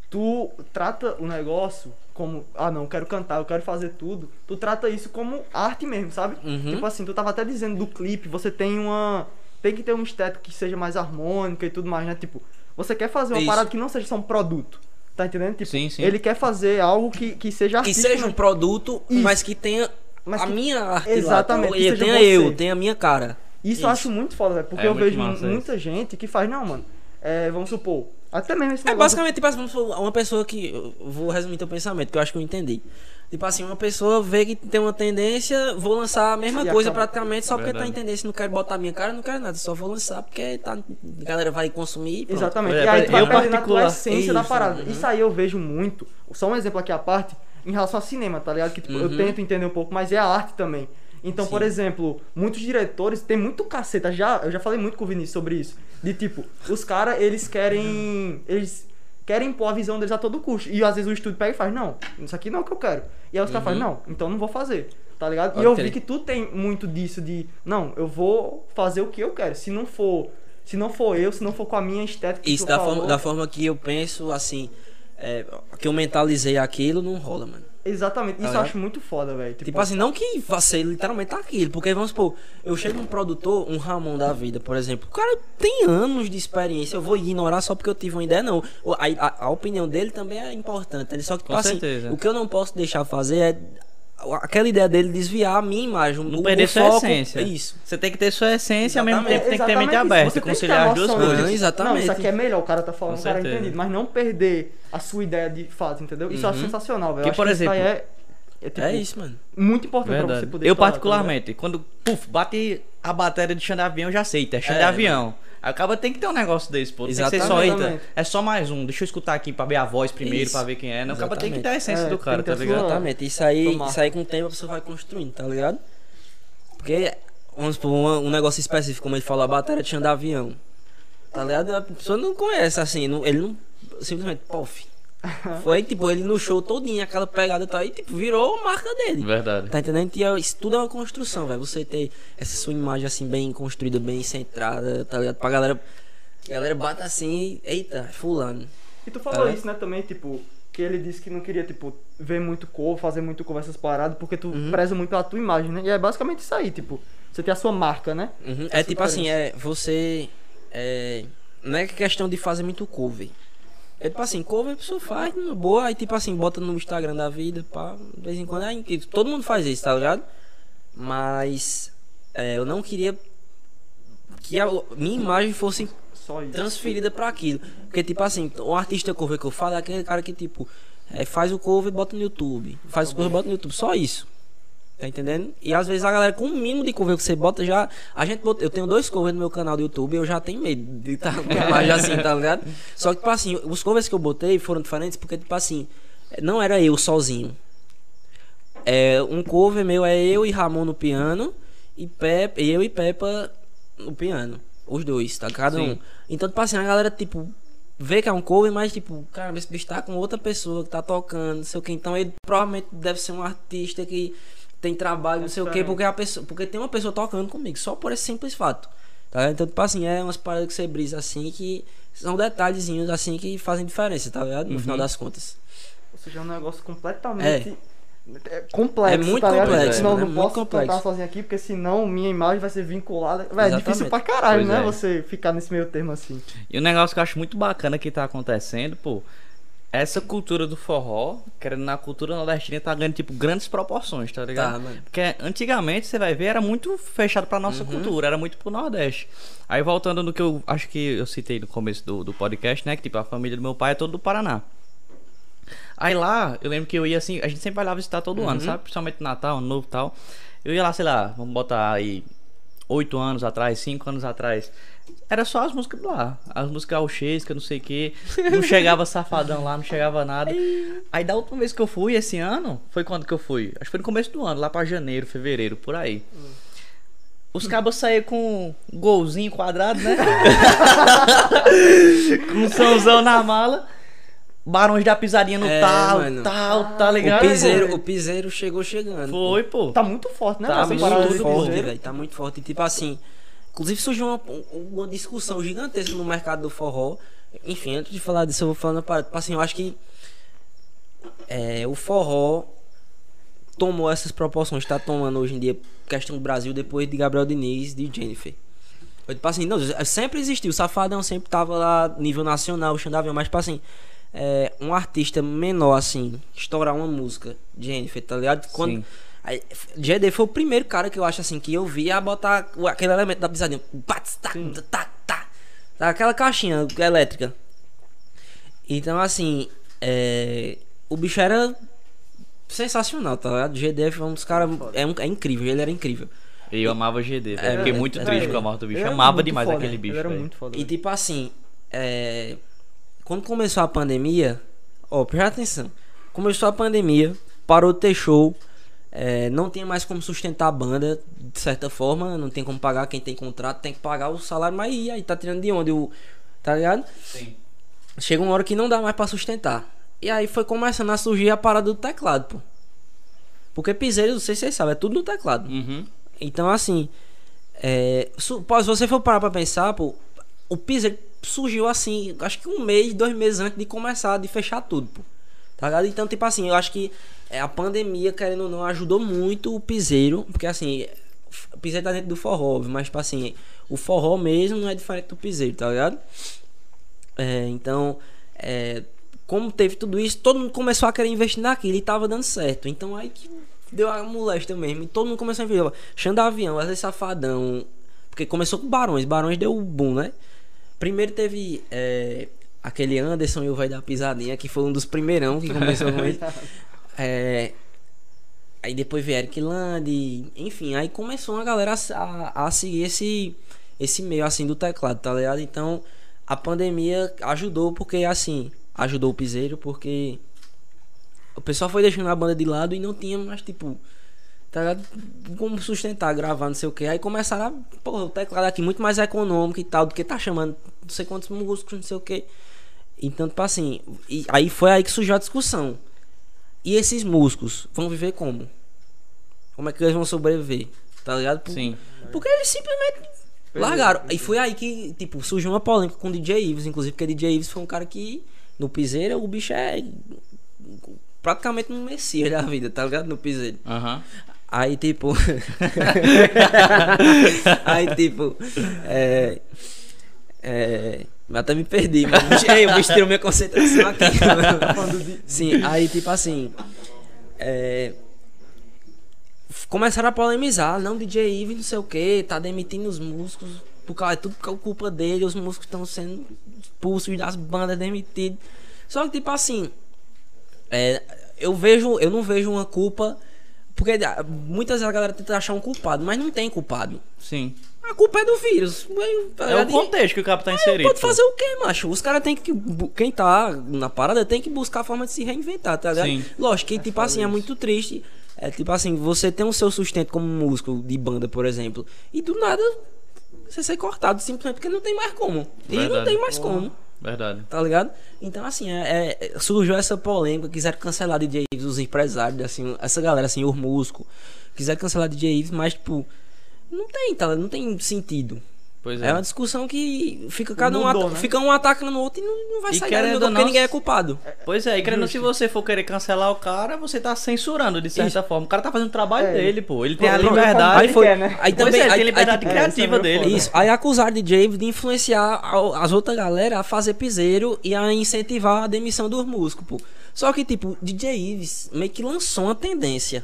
tu trata o negócio como, ah não, eu quero cantar, eu quero fazer tudo, tu trata isso como arte mesmo, sabe? Uhum. Tipo assim, tu tava até dizendo do clipe, você tem uma. Tem que ter uma estética que seja mais harmônica e tudo mais, né? Tipo, você quer fazer uma Isso. parada que não seja só um produto. Tá entendendo? Tipo, Sim, sim. ele quer fazer algo que, que seja Que artístico. seja um produto, Isso. mas que tenha Mas a que- minha arte Exatamente, lá. que tenha você. eu, tenha a minha cara. Isso, eu Isso. acho muito foda, velho. Porque É eu vejo massa muita gente que faz, não, mano. É, vamos supor. Até mesmo esse É basicamente, tipo assim, uma pessoa que. eu Vou resumir teu pensamento, que eu acho que eu entendi. Tipo assim, uma pessoa vê que tem uma tendência, vou lançar a mesma E coisa acaba. praticamente, só porque tá Verdade. em tendência, não quero botar a minha cara, não quero nada, só vou lançar porque tá, a galera vai consumir. e pronto. Exatamente. É, e aí tu vai eu perdendo a tua particular- essência da Isso, parada. uhum. Isso aí eu vejo muito. Só um exemplo aqui à parte, em relação ao cinema, tá ligado? Que tipo, eu Uhum. tento entender um pouco, mas é a arte também. Então, por Sim. exemplo, muitos diretores tem muito caceta. Já, eu já falei muito com o Vinícius sobre isso. De tipo, os caras, eles querem. Eles querem pôr a visão deles a todo custo. E às vezes o estúdio pega e faz, não, isso aqui não é o que eu quero. E aí os caras fazem, não, então não vou fazer. Tá ligado? Pode e eu vi que tu tem muito disso de, não, eu vou fazer o que eu quero. Se não for. Se não for eu, se não for com a minha estética. Isso, da falou, forma, da forma que eu penso, assim, é, que eu mentalizei aquilo, não rola, mano. Exatamente, isso eu acho muito foda, velho. Tipo assim, não que ser literalmente aquilo, porque vamos supor, eu chego num produtor, um Ramon da vida, por exemplo, o cara tem anos de experiência, eu vou ignorar só porque eu tive uma ideia, não. A, a- a opinião dele também é importante, ele só que, Com tipo assim, certeza. o que eu não posso deixar fazer é aquela ideia dele desviar a minha imagem, Não o- perder o sua foco- essência. Isso. Você tem que ter sua essência e ao mesmo tempo tem que ter mente isso. aberta, Você tem que ter conciliar as duas coisas. disso. Exatamente. Não, isso aqui é melhor, o cara tá falando, Com o cara é certeza. entendido. Mas não perder a sua ideia de fato, entendeu? Isso eu acho Uhum. sensacional, velho. Que, por isso aí exemplo, é, é, tipo, É isso, mano. muito importante pra Verdade. você poder Eu, falar, tá particularmente, quando puf, bate a bateria de chão de avião, eu já sei, é chão de É, avião. Aí acaba tem que ter um negócio desse, pô. Não tem que ser só, Exatamente. eita, é só mais um. Deixa eu escutar aqui pra ver a voz primeiro, Isso. pra ver quem é. Não, acaba tem que Exatamente. ter a essência É, do cara, tá ligado? Exatamente. Isso aí, Tomar. isso aí com o tempo a pessoa vai construindo, tá ligado? Porque, vamos supor, um, um negócio específico, como ele falou, a bateria chão de avião. Tá ligado? A pessoa não conhece, assim, não- ele não. Simplesmente, pof. *laughs* Foi tipo, ele no show todinho, aquela pegada tá aí, tipo, virou a marca dele. Verdade. Tá entendendo? E é- isso tudo é uma construção, velho. Você ter essa sua imagem assim, bem construída, bem centrada, tá ligado? Pra galera. A galera bata assim, eita, fulano. E tu falou É. isso, né, também, tipo, que ele disse que não queria, tipo, ver muito cor, fazer muito cor essas paradas, porque tu Uhum. preza muito pela tua imagem, né? E é basicamente isso aí, tipo, você tem a sua marca, né? Uhum. É tipo assim, diferença. é você. É, não é questão de fazer muito cover. É tipo assim, cover a pessoa faz, numa boa, aí tipo assim, bota no Instagram da vida, pá, de vez em quando, aí, tipo, todo mundo faz isso, tá ligado? Mas é, eu não queria que a minha imagem fosse transferida pra aquilo. Porque, tipo assim, o artista cover que eu falo é aquele cara que, tipo, é, faz o cover e bota no YouTube. Faz o cover e bota no YouTube. Só isso. Tá entendendo? E às vezes a galera, com o mínimo de cover que você bota, já. A gente bota, eu tenho dois covers no meu canal do YouTube eu já tenho medo de estar com a imagem assim, tá ligado? Só que, tipo assim, os covers que eu botei foram diferentes porque, tipo assim, não era eu sozinho. É, um cover meu é eu e Ramon no piano e Pepe, eu e Peppa no piano. Os dois, tá? Cada Sim. um. Então, tipo assim, a galera, tipo, vê que é um cover, mas, tipo, cara, esse bicho tá com outra pessoa que tá tocando, não sei o que. Então, ele provavelmente deve ser um artista que tem trabalho, não sei o que, diferente. porque, a pessoa, porque tem uma pessoa tocando comigo, só por esse simples fato. Tá? Então, tipo assim, é umas paradas que você brisa assim que são detalhezinhos assim que fazem diferença, tá ligado? No Uhum. final das contas. Ou seja, é um negócio completamente. É. complexo, É muito tá ligado? complexo, Não, né? não Muito posso complexo. cantar sozinho aqui, porque senão minha imagem vai ser vinculada. Véi, é difícil pra caralho, Pois né? é. Você ficar nesse meio termo assim. E um negócio que eu acho muito bacana que tá acontecendo, pô. Essa cultura do forró, querendo na cultura nordestina, tá ganhando, tipo, grandes proporções, tá ligado? Tá, mano. Porque antigamente, você vai ver, era muito fechado pra nossa cultura, era muito pro Nordeste. Aí voltando no que eu acho que eu citei no começo do, do podcast, né? Que tipo, a família do meu pai é toda do Paraná. Aí lá, eu lembro que eu ia assim, a gente sempre vai lá visitar todo ano, sabe? Principalmente Natal, Novo e tal. Eu ia lá, sei lá, vamos botar aí oito anos atrás, cinco anos atrás. Era só as músicas lá. As músicas gauchescas, não sei o que. Não chegava safadão lá, não chegava nada. Aí da última vez que eu fui, esse ano, foi quando que eu fui? Acho que foi no começo do ano, lá pra janeiro, fevereiro, por aí. Os cabos saíram com um golzinho quadrado, né? *laughs* com um somzão na mala. Barões da pisadinha no É, tal, mano. tal, tá O ligado? piseiro, o piseiro chegou chegando. Foi, pô. Tá muito forte, né? Tá muito forte, velho. Tá muito forte. E, tipo assim, inclusive surgiu uma, uma discussão gigantesca no mercado do forró. Enfim, antes de falar disso, eu vou falando. Tipo assim, eu acho que é, o forró tomou essas proporções, tá tomando hoje em dia, questão do Brasil, depois de Gabriel Diniz, de Jennifer. Eu, tipo assim, não, sempre existiu, o Safadão sempre tava lá, nível nacional, o Xandavião, mas tipo assim, é, um artista menor, assim, estourar uma música, Jennifer, tá ligado? Quando, Sim. Aí, GD foi o primeiro cara que eu acho assim que eu vi a botar aquele elemento da pisadinha. Tá, tá, tá, tá, aquela caixinha elétrica. Então, assim, é, o bicho era sensacional, tá ligado? GD foi um dos caras. É, um- é incrível, ele era incrível. E eu amava GD. É, Fiquei é, muito é, triste é. com a morte do bicho. Eu amava demais foda, aquele bicho. Ele era muito foda. E tipo assim, é, quando começou a pandemia, ó, presta atenção. Começou a pandemia, parou de ter show, é, não tinha mais como sustentar a banda, de certa forma, não tem como pagar quem tem contrato, tem que pagar o salário, mas e aí tá tirando de onde o. Tá ligado? Sim. Chega uma hora que não dá mais pra sustentar. E aí foi começando a surgir a parada do teclado, pô. Porque piseiro, não sei se vocês sabem, é tudo no teclado. Uhum. Então, assim, é, se você for parar pra pensar, pô, o piseiro surgiu assim, acho que um mês, dois meses antes de começar, de fechar tudo, pô. Tá ligado? Então, tipo assim, eu acho que a pandemia, querendo ou não, ajudou muito o piseiro, porque assim, o piseiro tá dentro do forró, mas, tipo assim, o forró mesmo não é diferente do piseiro, tá ligado? É, então, é, como teve tudo isso, todo mundo começou a querer investir naquilo e tava dando certo. Então aí que deu a molesta mesmo. E todo mundo começou a investir. Xanda Avião, Wesley Safadão. Porque começou com Barões. Barões deu o boom, né? Primeiro teve é, aquele Anderson e o Vai da Pisadinha, que foi um dos primeirão que começou com *laughs* ele. É, aí depois veio Eric Land, enfim, aí começou uma galera a, a, a seguir esse, esse meio assim do teclado, tá ligado? Então a pandemia ajudou porque assim, ajudou o piseiro porque o pessoal foi deixando a banda de lado e não tinha mais tipo tá ligado? como sustentar, gravar, não sei o que. Aí começaram a, porra, o teclado aqui muito mais econômico e tal, do que tá chamando não sei quantos músicos, não sei o que. Então, tipo assim, e aí foi aí que surgiu a discussão. E esses músicos vão viver como? Como é que eles vão sobreviver? Tá ligado? Por- Sim. Porque eles simplesmente largaram. E foi aí que, tipo, surgiu uma polêmica com o DJ Ives, inclusive, porque DJ Ives foi um cara que, no piseiro, o bicho é praticamente um messias da vida, tá ligado? No piseiro. Aham. Aí, tipo. *laughs* *laughs* aí, tipo. É. É. Até me perdi, mano. Ei, o bicho tirou minha concentração aqui. *laughs* De- Sim, aí tipo assim. É, começaram a polemizar, não, DJ Ives, não sei o que, tá demitindo os músicos, por causa, é tudo culpa dele, os músicos estão sendo expulsos das bandas, demitidos. Só que tipo assim, é, eu vejo, eu não vejo uma culpa, porque ah, muitas vezes a galera tenta achar um culpado, mas não tem culpado. Sim. A culpa é do vírus. tá É o contexto que o cara tá inserido. Pode pô. fazer o quê, macho? Os caras tem que. Quem tá na parada tem que buscar a forma de se reinventar, tá ligado? Sim. Lógico que, tipo assim, é muito triste. É tipo assim, você tem o seu sustento como músico de banda, por exemplo, e do nada você ser cortado simplesmente porque não tem mais como. E não Verdade. tem mais como, Verdade. tá ligado? Então, assim, é, é- surgiu essa polêmica, quiseram cancelar DJ Ives, os empresários, assim, essa galera, assim, os músicos, quiseram cancelar DJ Ives, mas, tipo, não tem, tá? Não tem sentido. Pois É é. uma discussão que fica cada um, Mudou, ata- né? fica um atacando no outro e não, não vai E sair ou porque ninguém é culpado. Pois é, e querendo, se você for querer cancelar o cara, você tá censurando de certa Isso. forma. O cara tá fazendo o trabalho É. dele, pô. Ele tem a liberdade. ele quer, né? Aí Pois também é, ele aí, tem liberdade aí, criativa é, é dele. foda. Isso, aí acusaram de James de influenciar a- as outras galera a fazer piseiro e a incentivar a demissão dos músicos, pô. Só que, tipo, DJ Ives meio que lançou uma tendência.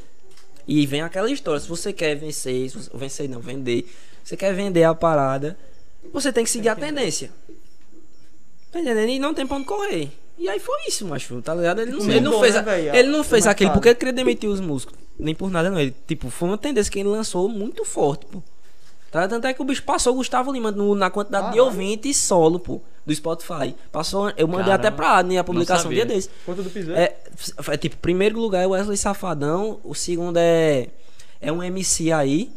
E vem aquela história, se você quer vencer, se você, vencer não, vender, você quer vender a parada, você tem que seguir a tendência. Tá entendendo? E não tem pra onde correr. E aí foi isso, macho, tá ligado? Ele não, ele não fez, ele não fez aquele porque ele queria demitir os músicos. Nem por nada não. Ele, tipo, foi uma tendência que ele lançou muito forte, pô. Tá? Tanto é que o bicho passou o Gustavo Lima no- na quantidade de Caralho. ouvintes solo, pô, do Spotify. Passou, eu mandei Caramba, até pra Adney a publicação um dia desse. Conta do piseiro. É, é tipo, primeiro lugar é Wesley Safadão, o segundo é é um MC aí.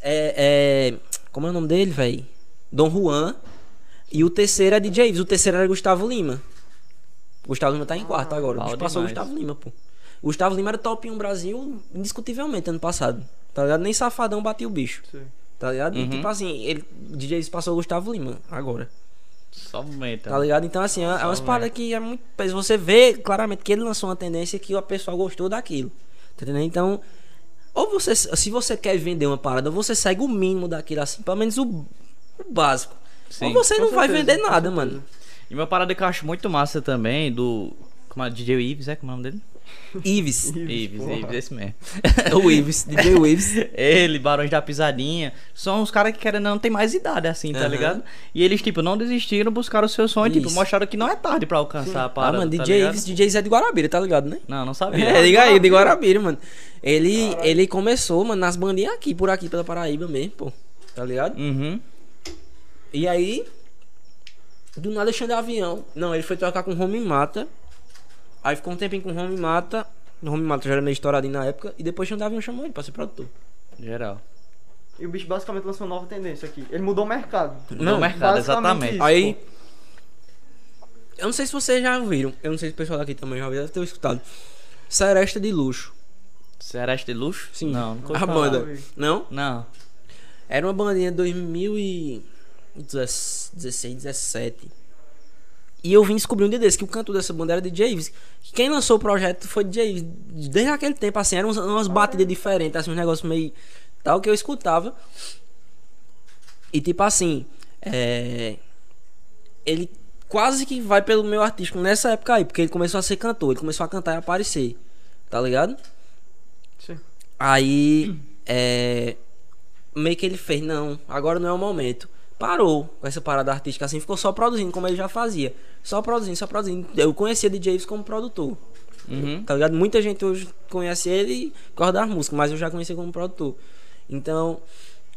É, é como é o nome dele, velho? Dom Juan. E o terceiro é DJ Ives, o terceiro era Gustavo Lima. Gustavo Lima tá em quarto agora. O bicho bom passou o demais. Gustavo Lima, pô. O Gustavo Lima era top 1 Brasil indiscutivelmente ano passado. Tá ligado? Nem Safadão batia o bicho. Sim. Tá ligado? Uhum. tipo assim, ele, DJ Ives passou o Gustavo Lima agora. Só um momento. Tá ligado? Então, assim, é, é umas paradas que é muito. Você vê claramente que ele lançou uma tendência que a pessoa gostou daquilo. Tá entendendo? Então, ou você, se você quer vender uma parada, você segue o mínimo daquilo, assim, pelo menos o, o básico. Sim, ou você não vai certeza, vender com nada, mano. E uma parada que eu acho muito massa também, do. Como é? DJ Ives, é? Como é o nome dele? *laughs* Ives. Ives, porra. Ives, esse mesmo. o Ives, *laughs* DJ Ives. Ele, Barões da Pisadinha, são os caras que querem não tem mais idade, assim, tá Aham. ligado? E eles, tipo, não desistiram, buscaram o seu sonho, tipo, Isso. mostraram que não é tarde pra alcançar a Ah, parada. mano, tá DJ ligado? Ives, DJ Zé de Guarabira, tá ligado, né? Não, não sabia. *laughs* É, liga aí, de Guarabira, mano. Ele, ele começou, mano, nas bandinhas aqui, por aqui, pela Paraíba mesmo, pô. Tá ligado? Uhum. E aí, do nada Xande Avião. Não, ele foi trocar com o Home Mata. Aí ficou um tempinho com o Home Mata. O Home Mata já era meio estouradinho na época. E depois Xande Avião chamou ele pra ser produtor. Geral. E o bicho basicamente lançou uma nova tendência aqui. Ele mudou o mercado. No mercado, basicamente exatamente. isso, Aí. pô. Eu não sei se vocês já ouviram. Eu não sei se o pessoal daqui também já ouviu, deve ter escutado. Seresta de Luxo. Sereste de luxo? Sim. Não, ouvi A falar. banda. Não? Não. Era uma bandinha de 2016, 17. E eu vim descobrir um dia desse que o cantor dessa banda era DJ Ives. Que Quem lançou o projeto foi DJ Ives. Desde aquele tempo, assim, eram umas batidas diferentes, assim, uns negócios meio. tal que eu escutava. E tipo assim, é. Ele quase que vai pelo meu artístico nessa época aí, porque ele começou a ser cantor, ele começou a cantar e aparecer. Tá ligado? Sim. Aí, é. Meio que ele fez, não, agora não é o momento. Parou com essa parada artística assim, ficou só produzindo, como ele já fazia. Só produzindo, só produzindo. Eu conhecia DJ Ives como produtor. Uhum. Tá ligado? Muita gente hoje conhece ele por causa das músicas, mas eu já conheci como produtor. Então,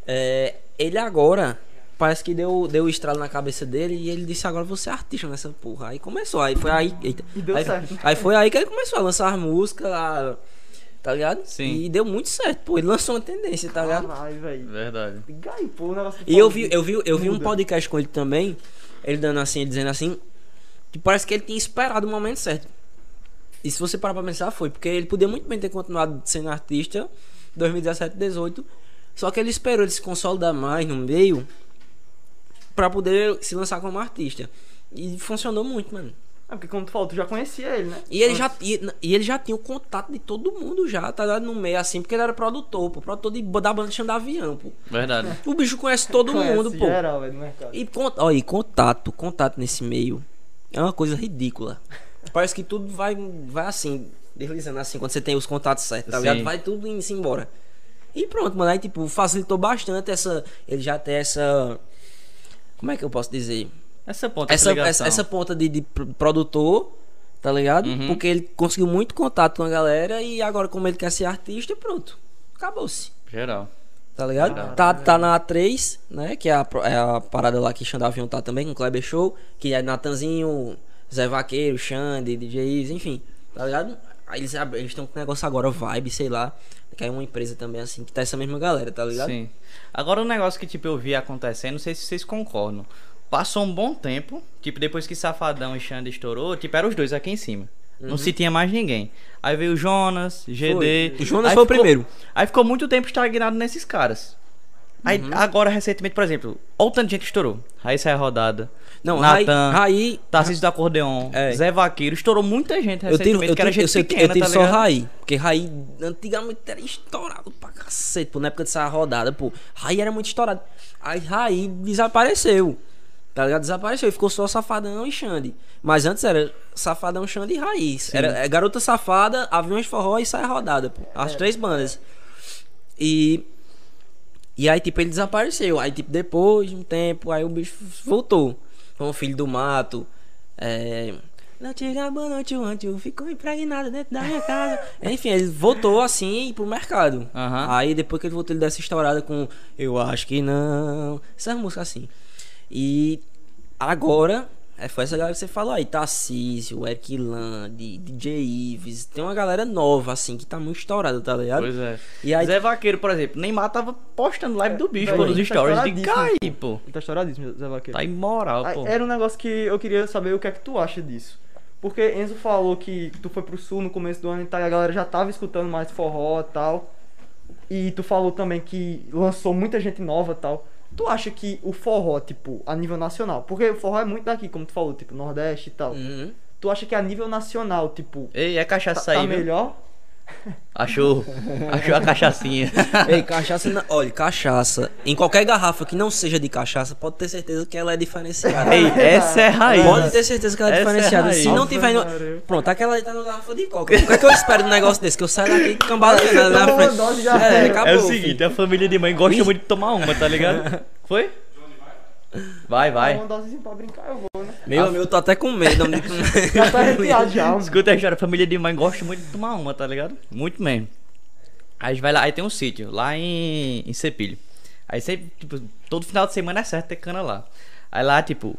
é, ele agora parece que deu, deu estralo na cabeça dele e ele disse: Agora você é artista nessa porra. Aí começou, aí foi aí. eita. E deu aí, certo. aí foi aí que ele começou a lançar as músicas, a- tá ligado? Sim. E deu muito certo, pô. Ele lançou uma tendência, tá ligado? Caralho, velho. Verdade. O negócio E eu vi, eu vi, eu vi um podcast com ele também, ele dando assim, ele dizendo assim, que parece que ele tinha esperado o momento certo. E se você parar pra pensar, foi, porque ele podia muito bem ter continuado sendo artista 2017, 18, só que ele esperou ele se consolidar mais no meio pra poder se lançar como artista. E funcionou muito, mano. É porque como tu falou, tu já conhecia ele, né? E ele, já, e, e ele já tinha o contato de todo mundo já, tá ligado? No meio, assim, porque ele era produtor, pô. Produtor de, da banda de avião, pô. Verdade. O bicho conhece todo Conhece mundo, pô. geral, velho, no mercado. E, con- ó, e contato, contato nesse meio é uma coisa ridícula. Parece que tudo vai, vai assim, deslizando assim, quando você tem os contatos certos, tá Sim. ligado? Vai tudo indo embora. E pronto, mano. Aí, tipo, facilitou bastante essa. Ele já tem essa. Como é que eu posso dizer? Essa ponta Essa, de essa, essa ponta de, de pro- produtor, tá ligado? Uhum. Porque ele conseguiu muito contato com a galera e agora, como ele quer ser artista, pronto. Acabou-se. Geral. Tá ligado? Tá, tá na A3, né? Que é a, é a parada lá que Xandavion tá também, com o Kleber Show. Que é Natanzinho, Zé Vaqueiro, Xande, DJ Is, enfim. Tá ligado? Aí eles estão com um negócio agora, Vibe, sei lá. Que é uma empresa também, assim, que tá essa mesma galera, tá ligado? Sim. Agora um negócio que tipo eu vi acontecendo, não sei se vocês concordam. Passou um bom tempo, tipo depois que Safadão e Xande estourou, tipo eram os dois aqui em cima. Não se tinha mais ninguém. Aí veio o Jonas, GD. O Jonas Aí foi o ficou- primeiro. Aí ficou muito tempo estagnado nesses caras. Aí Uhum. agora recentemente, por exemplo, olha o tanto de gente que estourou. Raíssa é a rodada. Não, Raí, Natan, Raí Tarcísio do Acordeon, É. Zé Vaqueiro, estourou muita gente Eu recentemente, tiro, eu que era eu, gente sei- pequena, eu tá só ligado? Raí. Porque Raí antigamente era estourado pra cacete, pô. Na época dessa rodada, pô. Raí era muito estourado. Aí Raí desapareceu. Tá ligado? Desapareceu. E ficou só Safadão e Xande. Mas antes era Safadão, Xande e Raiz. Era é Garota Safada, Aviões Forró e Sai Rodada, pô. As três bandas. E. E aí, tipo, ele desapareceu. Aí, tipo, depois de um tempo, aí o bicho voltou. Com o filho do mato. É. Não te boa noite, antes ficou impregnado dentro da minha casa. *laughs* Enfim, ele voltou assim pro mercado. Aham. Aí depois que ele voltou, ele deu essa estourada com Eu acho que não. Essas músicas assim. E agora, é, foi essa galera que você falou aí, Tarcísio, Eric Land, DJ Ives. Tem uma galera nova, assim, que tá muito estourada, tá ligado? Pois é. E aí, Zé Vaqueiro, por exemplo, Neymar tava postando live do bicho, pô, nos tá stories de cair, pô. Ele tá estouradíssimo, Zé Vaqueiro. Tá imoral, Aí, pô. Era um negócio que eu queria saber o que é que tu acha disso. Porque Enzo falou que tu foi pro sul no começo do ano e tal, e a galera já tava escutando mais forró e tal. E tu falou também que lançou muita gente nova e tal. Tu acha que o forró, tipo, a nível nacional, porque o forró é muito daqui, como tu falou, tipo, Nordeste e tal. Uhum. Tu acha que a nível nacional, tipo, Ei, é tá, cachaça tá aí, viu? melhor? Achou. Achou a cachaçinha. *laughs* Ei, cachaça, não- olha, cachaça. Em qualquer garrafa que não seja de cachaça, pode ter certeza que ela é diferenciada. Ei, essa é raiz. Pode ter certeza que ela é Essa é diferenciada. raiz. Se não tiver. no-. Pronto, aquela ali tá no garrafa de coca. O que é que eu espero de um negócio desse? Que eu saio daqui cambaleando na frente. É, acabou. É o seguinte, a família de mãe gosta muito de tomar uma, tá ligado? *laughs* Foi? Vai, vai. Uma dosezinha pra brincar, eu vou, né? Meu amigo, eu tô até com medo. *laughs* Já tá arrepiado já. Escuta a história, a família de mãe gosta muito de tomar uma, tá ligado? Muito mesmo. Aí a gente vai lá, aí tem um sítio, lá em, em Cepilho. Aí sempre, tipo, todo final de semana é certo ter cana lá. Aí lá, tipo,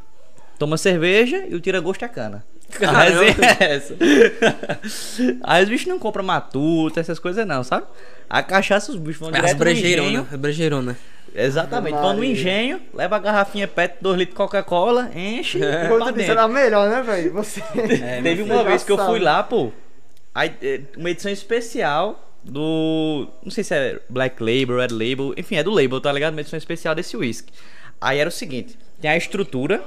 toma cerveja e o tira-gosto é cana. Caramba. é essa. *laughs* Aí os bichos não compram matuta, essas coisas não, sabe? A cachaça os bichos vão direto no brejeirona, brejeirona. Exatamente, vão no Maria. engenho, leva a garrafinha PET, 2 litros de Coca-Cola, enche e tu disse dentro. era melhor, né, velho? Você. *laughs* Teve você uma vez que eu fui lá, pô. Aí, é, uma edição especial do. Não sei se é Black Label, Red Label. Enfim, é do Label, tá ligado? Uma edição especial desse whisky. Aí era o seguinte: tem a estrutura.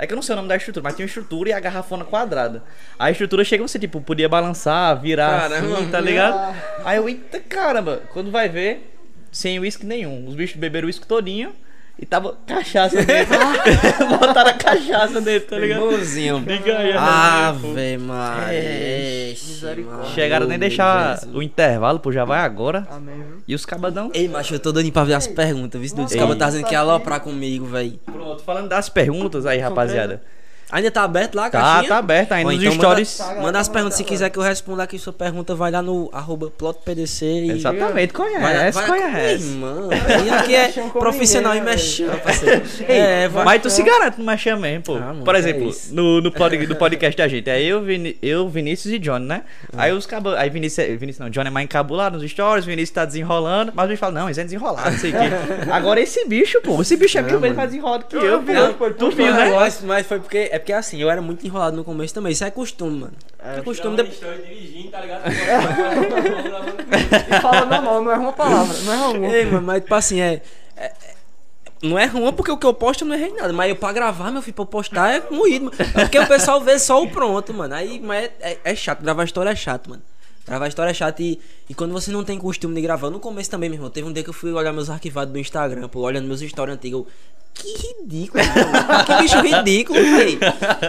É que eu não sei o nome da estrutura, mas tem uma estrutura e a garrafona quadrada. A estrutura chega você, tipo, podia balançar, virar Caramba. assim, tá ligado? *laughs* Aí eu, eita caramba, quando vai ver, sem uísque nenhum. Os bichos beberam o uísque todinho e tava cachaça dentro. *laughs* Botaram a cachaça dentro, tá ligado? Irmãozinho. Ave Maria. É, mano. Chegaram nem deixar Jesus. o intervalo, pô, já vai agora. Amém, viu? E os cabadão. Ei, macho, eu tô doido pra ver as perguntas, viu? Os cabas tá dizendo que ia aloprar comigo, velho. Pronto, falando das perguntas aí, rapaziada. Ainda tá aberto lá a Tá, caixinha? tá aberto ainda Ou nos então stories. Manda, manda as perguntas se quiser que eu responda aqui sua pergunta, vai lá no arroba plotpdc e. Exatamente, Vai, conhece, vai, conhece. Irmão, ele aqui é *laughs* profissional e mexão, parceiro. É, vai. Mas tu se garante no Machã mesmo, pô. Ah, mano, Por que exemplo, é no, no, pod, no podcast da gente, é eu, Vini, eu, Vinícius e Johnny, né? Aí os cabos. Aí Vinícius, é- Vinícius não, Johnny é mais encabulado nos stories, Vinícius tá desenrolando, mas o bicho fala, não, isso é desenrolado, não sei o quê. *laughs* Agora esse bicho, pô, esse bicho é mil vezes mais desenrolado que Eu- eu, eu vi, pô. pô, Tu viu, né? mas, mas foi porque. É porque assim, eu era muito enrolado no começo também. Isso é costume, mano. É, costume Tirando de... dirigindo, tá ligado? E *laughs* fala normal, não é uma palavra, não é uma. Ei, mano, mas tipo assim, é. é- é- não é ruim porque o que eu posto eu não errei nada. Mas eu pra gravar, meu filho, pra eu postar é moído. mano. É porque o pessoal vê só o pronto, mano. Aí mas é, é, é chato. Gravar história é chato, mano. Gravar história é chato e, e quando você não tem costume de gravar. No começo também, meu irmão. Teve um dia que eu fui olhar meus arquivados do Instagram, pô, olhando meus stories antigos. Que ridículo, mano. Que bicho ridículo, velho.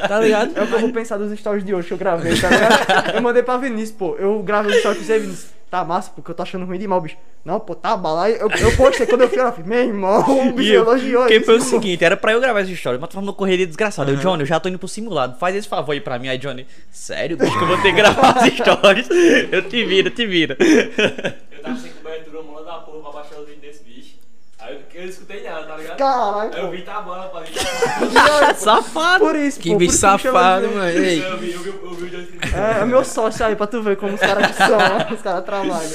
Tá ligado? É o que eu vou pensar dos stories de hoje que eu gravei, tá ligado? Eu mandei pra Vinícius, pô. Eu gravei os stories e Vinícius. Tá massa, porque eu tô achando ruim demais, bicho. Não, pô, tá bala. Aí eu, eu postei quando eu fui lá, falei, meu irmão, o *laughs* bicho eu- elogiou Porque isso, foi o seguinte, era pra eu gravar essa história, mas tava numa correria desgraçada. Eu, Johnny, eu já tô indo pro simulado, faz esse favor aí pra mim. Aí, Johnny, sério, bicho, que eu vou ter que gravar as *laughs* histórias. Eu te viro, eu te viro. Eu tava sem cobertura, mano da porra pra baixar o vídeo desse bicho. Aí eu, não escutei nada, tá ligado? Caralho, Aí eu vi tá bala pra dentro. Safado. Por isso, Que pô, por bicho isso me safado, de- mano. Ei. Eu vi, eu vi, eu vi o Johnny Felipe. É, é meu sócio aí, pra tu ver como os caras que são, ó, os caras trabalham.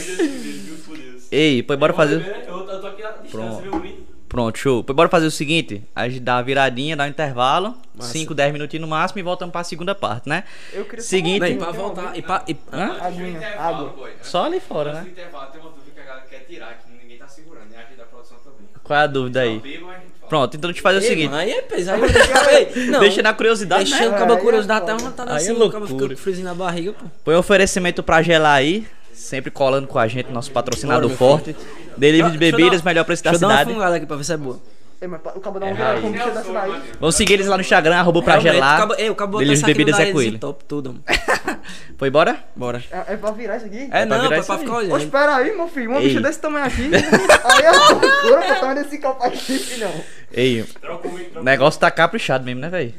Ei, pô, bora fazer. Eu, eu tô aqui à distância, Pronto. viu, Brinde? Pronto, show. Pô, bora fazer o seguinte: a gente dá a viradinha, dá um intervalo, 5, 10 minutinhos no máximo e voltamos pra segunda parte, né? Eu queria Seguinte. Não, e pra voltar. E pra, e, Hã? Aguinha, água. Só ali fora, né? intervalo tem uma dúvida que a galera quer tirar, que ninguém tá segurando, né? Aqui da produção também. Qual é a dúvida aí? A. Pronto, então deixa eu fazer o Ei, seguinte: mano, aí é pesado. Aí deixa, *laughs* ei, não, deixa na curiosidade, Deixa né? o cabo Aí é curiosidade até foda. uma tá Aí é assim, o cabo loucura. fica com friozinho na barriga, pô. Põe um oferecimento pra gelar aí, sempre colando com a gente, nosso patrocinador Bora, meu forte. Delivery de Deixa eu bebidas, melhor preço da Deixa eu dar uma cidade. fungada aqui pra ver se é boa. Ei, mas o cabo dá um É, virado aí. com o bicho dessa daí. Vamos seguir eles lá no Instagram, arroba pra gelar. o cabo- ei, o cabo Delivery isso de aqui no bebidas é ele. Top tudo, mano. *laughs* Foi embora? Bora. É, é pra virar isso aqui? É, pra não, virar pra, isso pra aí. ficar Ô, olhando. espera aí, meu filho. Uma Ei. bicha desse tamanho aqui. *laughs* aí é loucura pra tamanho desse copo aqui, filhão. Ei, o negócio tá caprichado mesmo, né, velho?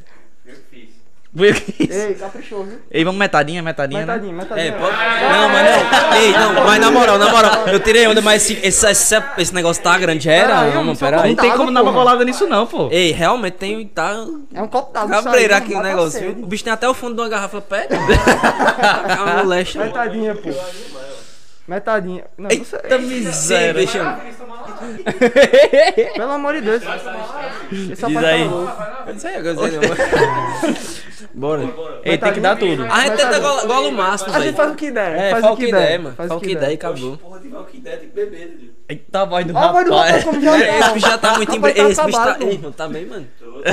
Fiz. Ei, caprichou, viu? Ei, vamos metadinha, metadinha, né? Metadinho, metadinho. É, pode... Não, mas não. Ei, não, mas na moral, na moral. Eu tirei onda, mas esse, esse, esse, esse negócio tá grande. Já era? Aí, Não, pera aí. Não tem como dar uma bolada nisso não, pô. Ei, realmente tem. Tá. É um copo d'água. Cabreira aí, aqui o negócio? O bicho tem até o fundo de uma garrafa perto. *laughs* A moléstia. Metadinha, pô. Metadinha. Não, não sei. Eita miséria. Deixa eu. Pelo amor de Deus. Esse Diz rapaz aí. tá louco. Eu não sei, eu gostei não. *laughs* Bora. Ei, tem que dar tudo. A gente tenta gola, gola o máximo, A gente faz o que der. É, faz o que der, mano. Faz o que der e acabou. Porra, tiver o que der, tem que beber. Eita, a voz do vai do rapaz rapaz. como já É, Esse tá. bicho já tá muito Rapaz, embri... tá Esse bicho tá. Ei, tá bem, mano.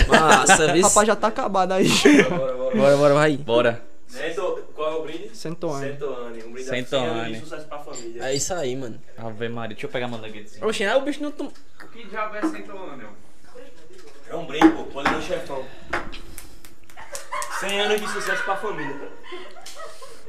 Massa, O viu? rapaz já tá acabado aí. Bora, bora. Bora, bora, vai. Bora. Sento, qual é o brinde? Sentou, hein? Centoane. Um brinde a Centoane. 100 anos de sucesso pra família. É isso aí, mano. Ave Maria, deixa eu pegar meu nuggetzinho. Oxe, aí o bicho não tom... Que diabo é Centolândia, meu? É um brinde, pô. Poderoso chefão. 100 anos de sucesso pra família.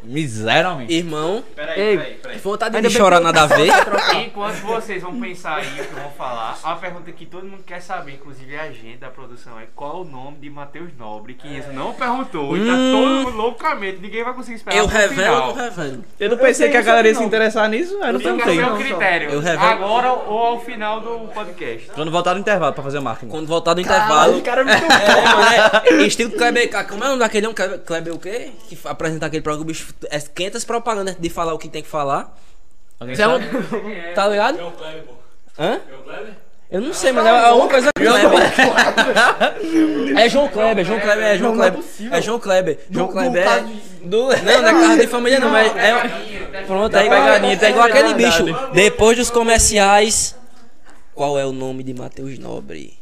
Homem. Irmão, Peraí, Ei. peraí, peraí. vontade de chorar que- nada a ver. *laughs* Enquanto vocês vão pensar aí o que eu vou falar, a pergunta que todo mundo quer saber, inclusive a gente da produção, é qual o nome de Matheus Nobre, que isso não perguntou, e tá Hum. todo mundo loucamente, ninguém vai conseguir esperar Eu revelo ou final. não revelo? Eu não Eu pensei sei que a galera ia se interessar nisso, eu não Eu perguntei. ver o Não, critério, Eu revelo. agora ou ao final do podcast. Quando voltar no intervalo pra fazer o marketing. Quando voltar do intervalo. O cara é muito É, mano, é estilo Kleber. Como é o nome daquele? Kleber, o quê? Que fa- apresenta aquele programa, o bicho. É 500 propagandas de falar o que tem que falar. Alguém Você é um-? Tá ligado? É o Kleber, pô. Hã? É o Kleber? Eu não sei, mas é uma coisa Kleber. É João Kleber, João Kleber, é João é Kleber. É João Kleber. João Kleber é. não, não é casa de família, não, mas é. Pronto, é igual, pegadinha, é igual aquele bicho. Depois dos comerciais. Qual é o nome de Matheus Nobre?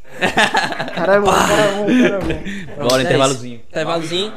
Cara é bom, cara é bom, cara é bom. Pronto, Bora, é intervalozinho. Intervalozinho.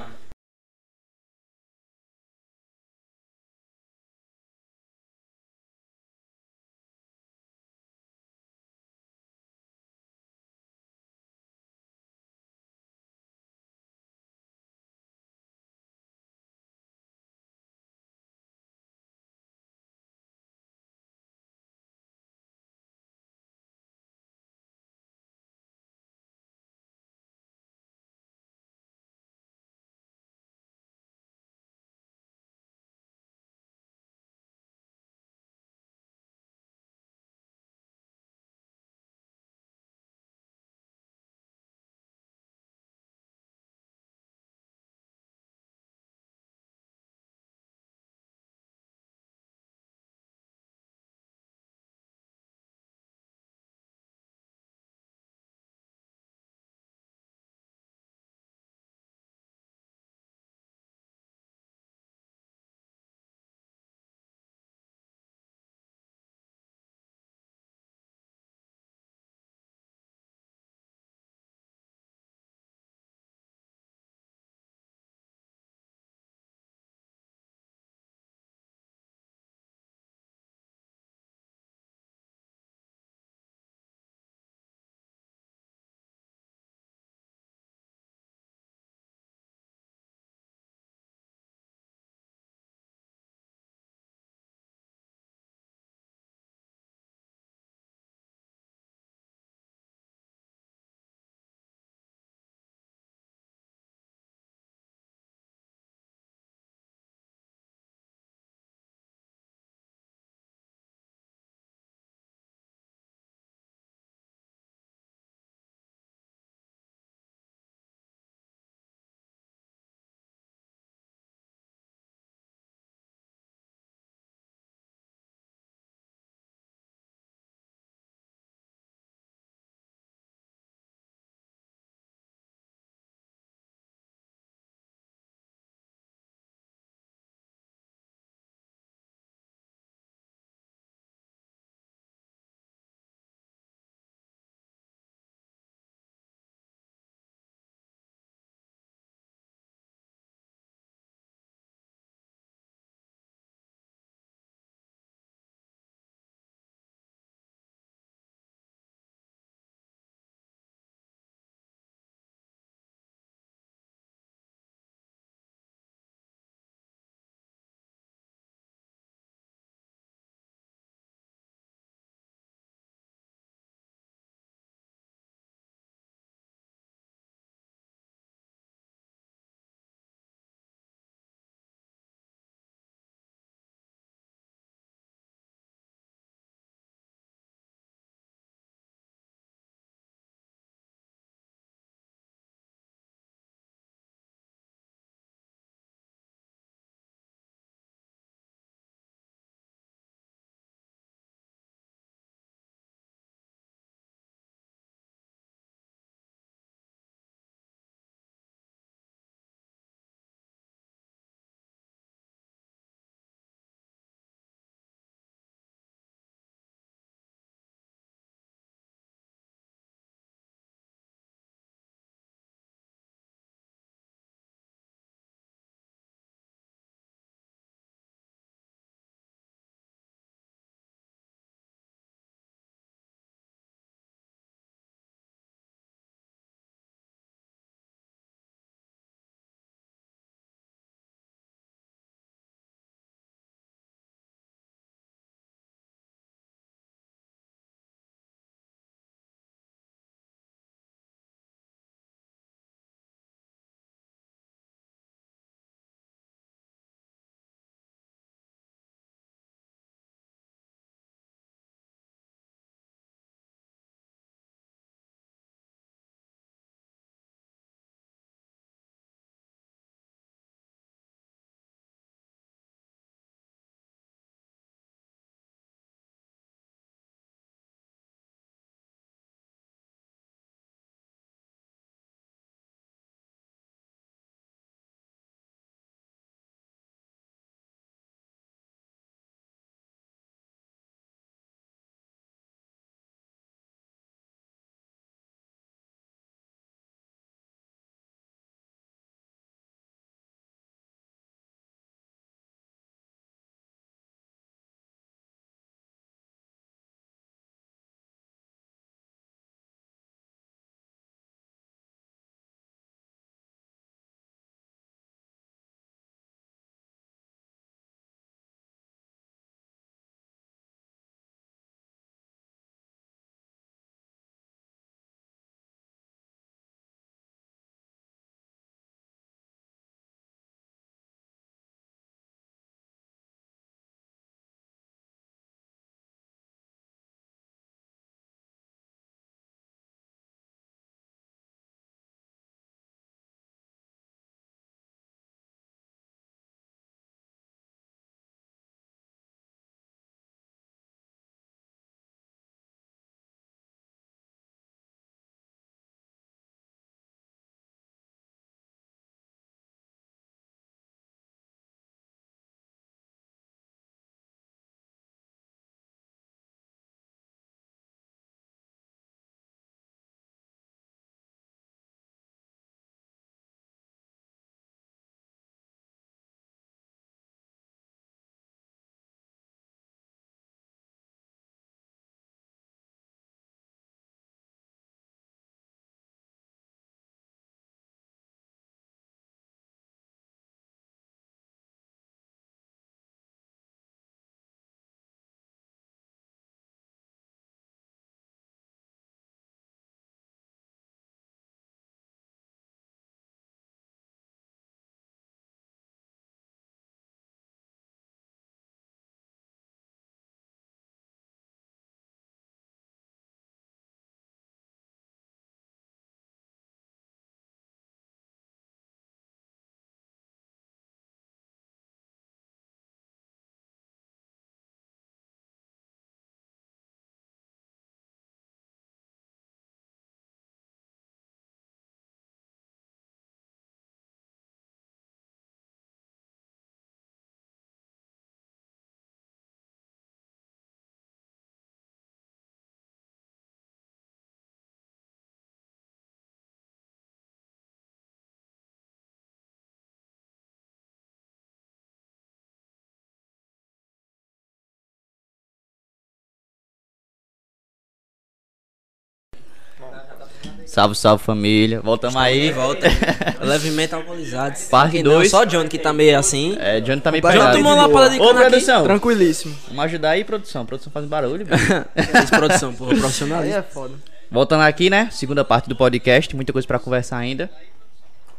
Salve, salve família. Voltamos aí. Volta. *laughs* Levemente alcoolizados. Parte Quem não, dois. Só Johnny que tá meio assim. É, Johnny tá meio Vai, Johnny pegado. tomou uma pala de Ô, cana aqui. produção. Tranquilíssimo. Vamos ajudar aí, produção. Produção faz barulho, *laughs* produção, porra, *laughs* Aí é foda. Voltando aqui, né? Segunda parte do podcast. Muita coisa pra conversar ainda.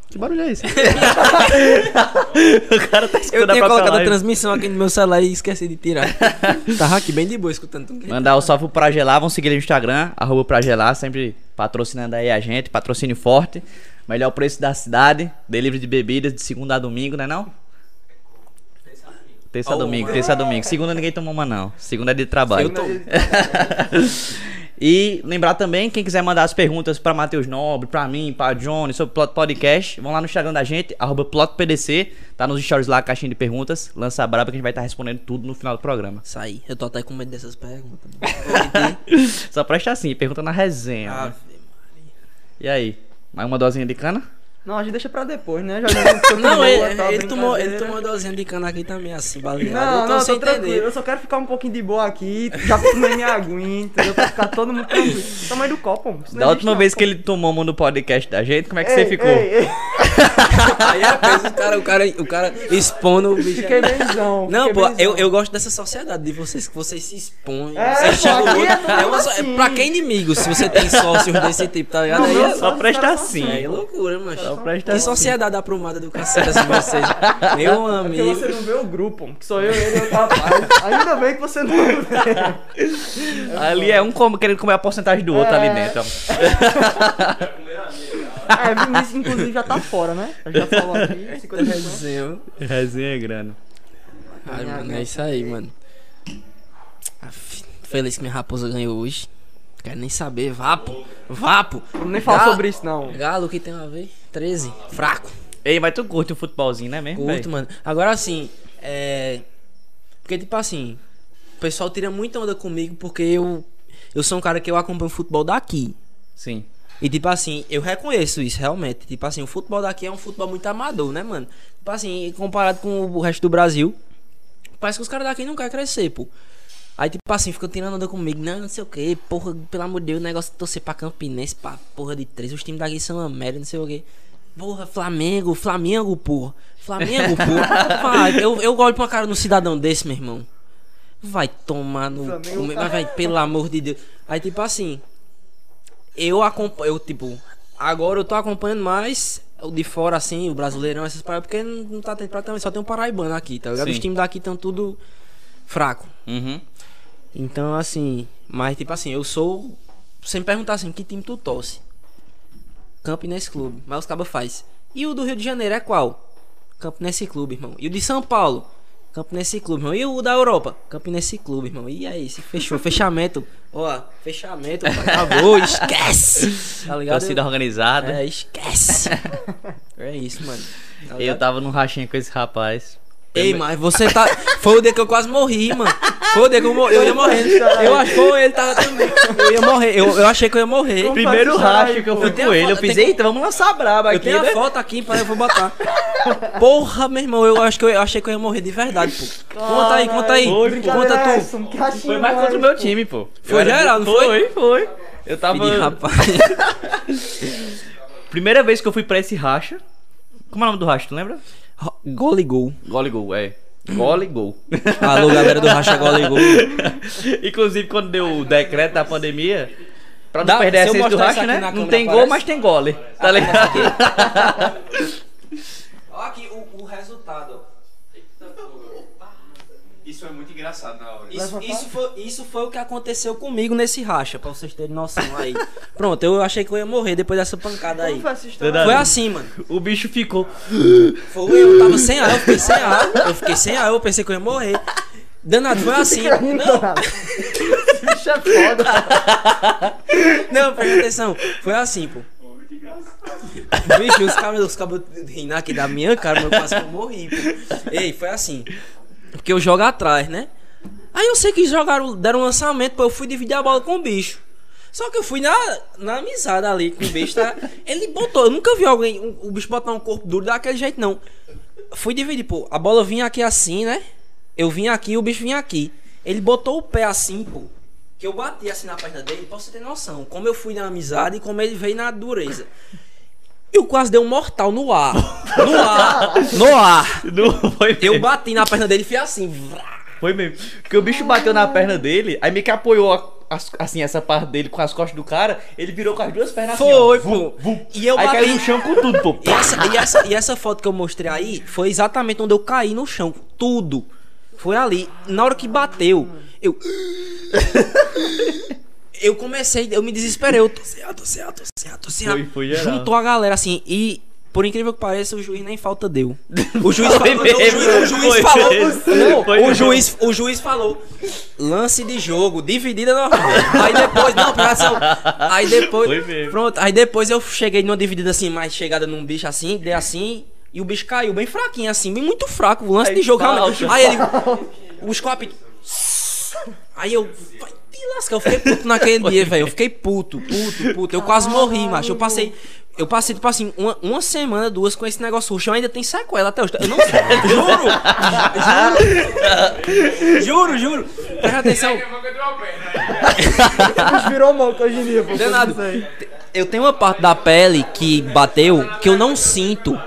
Que barulho é esse? *laughs* o cara tá Eu escutando a tinha própria colocado a live. transmissão aqui no meu celular e esqueci de tirar. *laughs* Tava aqui bem de boa escutando tudo. Mandar o salve pro Pragelar, vão seguir ele no Instagram, arroba Pragelar, sempre patrocinando aí a gente, patrocínio forte. Melhor preço da cidade, delivery de bebidas de segunda a domingo, né não? Terça a Oh, domingo, terça a domingo. Segunda ninguém toma uma não, segunda é de trabalho. Eu tô. *laughs* E lembrar também, quem quiser mandar as perguntas pra Matheus Nobre, pra mim, pra Johnny, sobre o Plot Podcast, vão lá no Instagram da gente, arroba PlotPDC, tá nos stories lá, caixinha de perguntas, lança a braba que a gente vai estar respondendo tudo no final do programa. Isso aí. Eu tô até com medo dessas perguntas. *laughs* Só presta assim, pergunta na resenha. né? Ave E aí? Mais uma dosinha de cana? Não, a gente deixa pra depois, né? Já *laughs* não, Não, ele, ele tomou, ele tomou uma dosinha de cana aqui também, assim, baleado. Não, eu tô não, sem tô entender. Eu só quero ficar um pouquinho de boa aqui. Já tomei minha aguinha, entendeu? Pra ficar todo mundo tranquilo. *laughs* Tamanho do copo, Da última não, vez pô. que ele tomou uma no podcast da gente, como é que Ei, você ficou? Ei, ei, *laughs* Aí é peso, o cara, o cara, o cara expondo o bicho. fiquei benzão. Não, fiquei pô, benzão. eu, eu gosto dessa sociedade de vocês, que vocês se expõem. É, vocês pô, aqui outro. é É uma, so- assim. é pra que inimigo se você tem sócios desse tipo, tá ligado? Não, Aí é, Só presta assim. é loucura, mano. Só presta Que sociedade aprumada do cacete assim vocês. *laughs* Meu É Porque amigo. você não vê o grupo, que sou eu, ele e outro rapaz. Ainda bem que você não vê. *laughs* Ali é um como, querendo comer a porcentagem do outro É. ali dentro. *laughs* É, Vinícius, inclusive, já tá fora, né? Já falou aqui, 50 reais. Resenha. Resenha é grana. Ai, mano, é isso aí, mano. Feliz que minha raposa ganhou hoje. Quero nem saber. Vapo. Vapo. Vamos nem falar Galo- sobre isso, não. Galo que tem a ver? 13. Fraco. Ei, mas tu curte um futebolzinho, né mesmo? Curto, mano. Agora assim, é. Porque, tipo assim, o pessoal tira muita onda comigo porque eu. Eu sou um cara que eu acompanho o futebol daqui. Sim. E tipo assim, eu reconheço isso realmente. Tipo assim, o futebol daqui é um futebol muito amador, né, mano? Tipo assim, comparado com o resto do Brasil, parece que os caras daqui não querem crescer, pô. Aí, tipo assim, ficam tirando onda comigo, não, não sei o que, porra, pelo amor de Deus, o negócio de torcer pra Campinense, pra porra de três, os times daqui são uma merda, não sei o que. Porra, Flamengo, Flamengo, porra. Flamengo, porra. *laughs* Vai, eu, eu olho pra cara de um cidadão desse, meu irmão. Vai tomar no. Flamengo, cu, Vai, vai, pelo *laughs* amor de Deus. Aí, tipo assim, eu acompanho, eu, tipo, agora eu tô acompanhando mais o de fora, assim, o brasileirão, essas paradas, porque não, não tá tendo praticamente, só tem um paraibano aqui, tá ligado? Sim. Os times daqui estão tudo fraco. Uhum. Então, assim, mas tipo assim, eu sou. Sem perguntar assim, que time tu torce? Campinense Clube, mas os cabas faz. E o do Rio de Janeiro é qual? Campinense Clube, irmão. E o de São Paulo? Campinense Clube, irmão. E o da Europa? Campinense Clube, irmão. E aí, se fechou, fechamento. *laughs* Ó, fechamento, acabou, *laughs* esquece. Tá ligado? Torcida organizada. É, esquece. *laughs* é isso, mano. Tá Eu tava num rachinho com esse rapaz. Ei, mas você tá. Foi o dia que eu quase morri, mano. Foi o dia que eu morri. Eu ia morrer. Eu acho que foi ele tava também. Eu ia morrer. Eu, eu achei que eu ia morrer. Como Primeiro racho que eu fui Eu tenho com a ele, eu fiz, tem- eita, vamos lançar a braba Eu aqui, tenho a né? foto aqui, para eu vou botar. Porra, meu irmão, eu acho que eu, eu achei que eu ia morrer de verdade, pô. Conta aí, conta aí. Foi, Conta tu. essa? Foi mais contra o meu time, pô. Foi Eu era- geral, não foi? Foi, Eu tava... De rapaz. *laughs* Primeira vez que eu fui pra esse racha... Como é o nome do racha, tu lembra? Gol e gol. Gol e gol, é. Gol e *laughs* gol. Alô, galera do Racha Gol e *laughs* gol. Inclusive, quando deu o decreto da pandemia, pra não Dá- perder a essência do racha, né? Não tem gol, aparece? mas tem gole. Tá ligado? Olha *laughs* aqui o, o resultado. Isso é muito engraçado na hora. Isso, isso, foi, isso foi o que aconteceu comigo nesse racha, pra vocês terem noção aí. Pronto, eu achei que eu ia morrer depois dessa pancada aí. Foi. Foi assim, mano. O bicho ficou... Foi, eu tava sem ar, eu fiquei sem ar. Eu fiquei sem ar, eu pensei que eu ia morrer. Danado, foi assim. Não, bicho é foda. não, presta atenção. Foi assim, pô. Bicho, os caras os cabos rindo aqui da minha cara, mas eu quase que eu morri, pô. Ei, foi assim. Porque eu jogo atrás, né? Aí eu sei que jogaram, deram um lançamento, pô, eu fui dividir a bola com o bicho. Só que eu fui na, na amizade ali com o bicho, tá? *laughs* Ele botou, eu nunca vi alguém, um- o bicho botar um corpo duro daquele jeito, não. Fui dividir, pô. A bola vinha aqui assim, né? Eu vinha aqui e o bicho vinha aqui. Ele botou o pé assim, pô. que eu bati assim na perna dele, pra você ter noção, como eu fui na amizade e como ele veio na dureza. Eu quase dei um mortal no ar. No ar. *laughs* No ar. Não, foi Eu bati na perna dele e fui assim. Foi mesmo. Porque o bicho bateu na perna dele, aí meio que apoiou a- as- assim, essa parte dele com as costas do cara, ele virou com as duas pernas assim, ó. Foi, Vum, pô. vum. E eu aí bati. caiu no chão com tudo, pô. E essa, e, essa, e essa foto que eu mostrei aí foi exatamente onde eu caí no chão. Tudo. Foi ali. Na hora que bateu, eu. *laughs* Eu comecei, eu me desesperei. Eu tô certo, tô certo, tô certo, tô certo. Foi- foi geral. Juntou a galera assim. E, por incrível que pareça, o juiz nem falta deu. *laughs* O juiz falou. não, o mesmo, juiz, o juiz falou. mesmo. não, o, mesmo. juiz, o juiz falou. Lance de jogo, dividida normal. Aí depois, não, atenção. Aí depois. Mesmo. Pronto, aí depois eu cheguei numa dividida assim, mais chegada num bicho assim, dei assim, e o bicho caiu bem fraquinho assim, bem muito fraco, o lance Aí de jogo falta. realmente. Aí ele. Os copos. Aí eu. Vai te lascar, eu fiquei puto naquele *laughs* dia, velho. Eu fiquei puto, puto, puto. Eu quase morri, macho. Eu passei. Eu passei, tipo assim, uma, uma semana, duas com esse negócio roxo. Eu ainda tenho sequela até hoje. Eu não *laughs* Juro! Juro! Juro, juro! Presta atenção. Virou manco hoje em dia, pô. Danado. Aí. Eu tenho uma parte da pele que bateu que eu não sinto.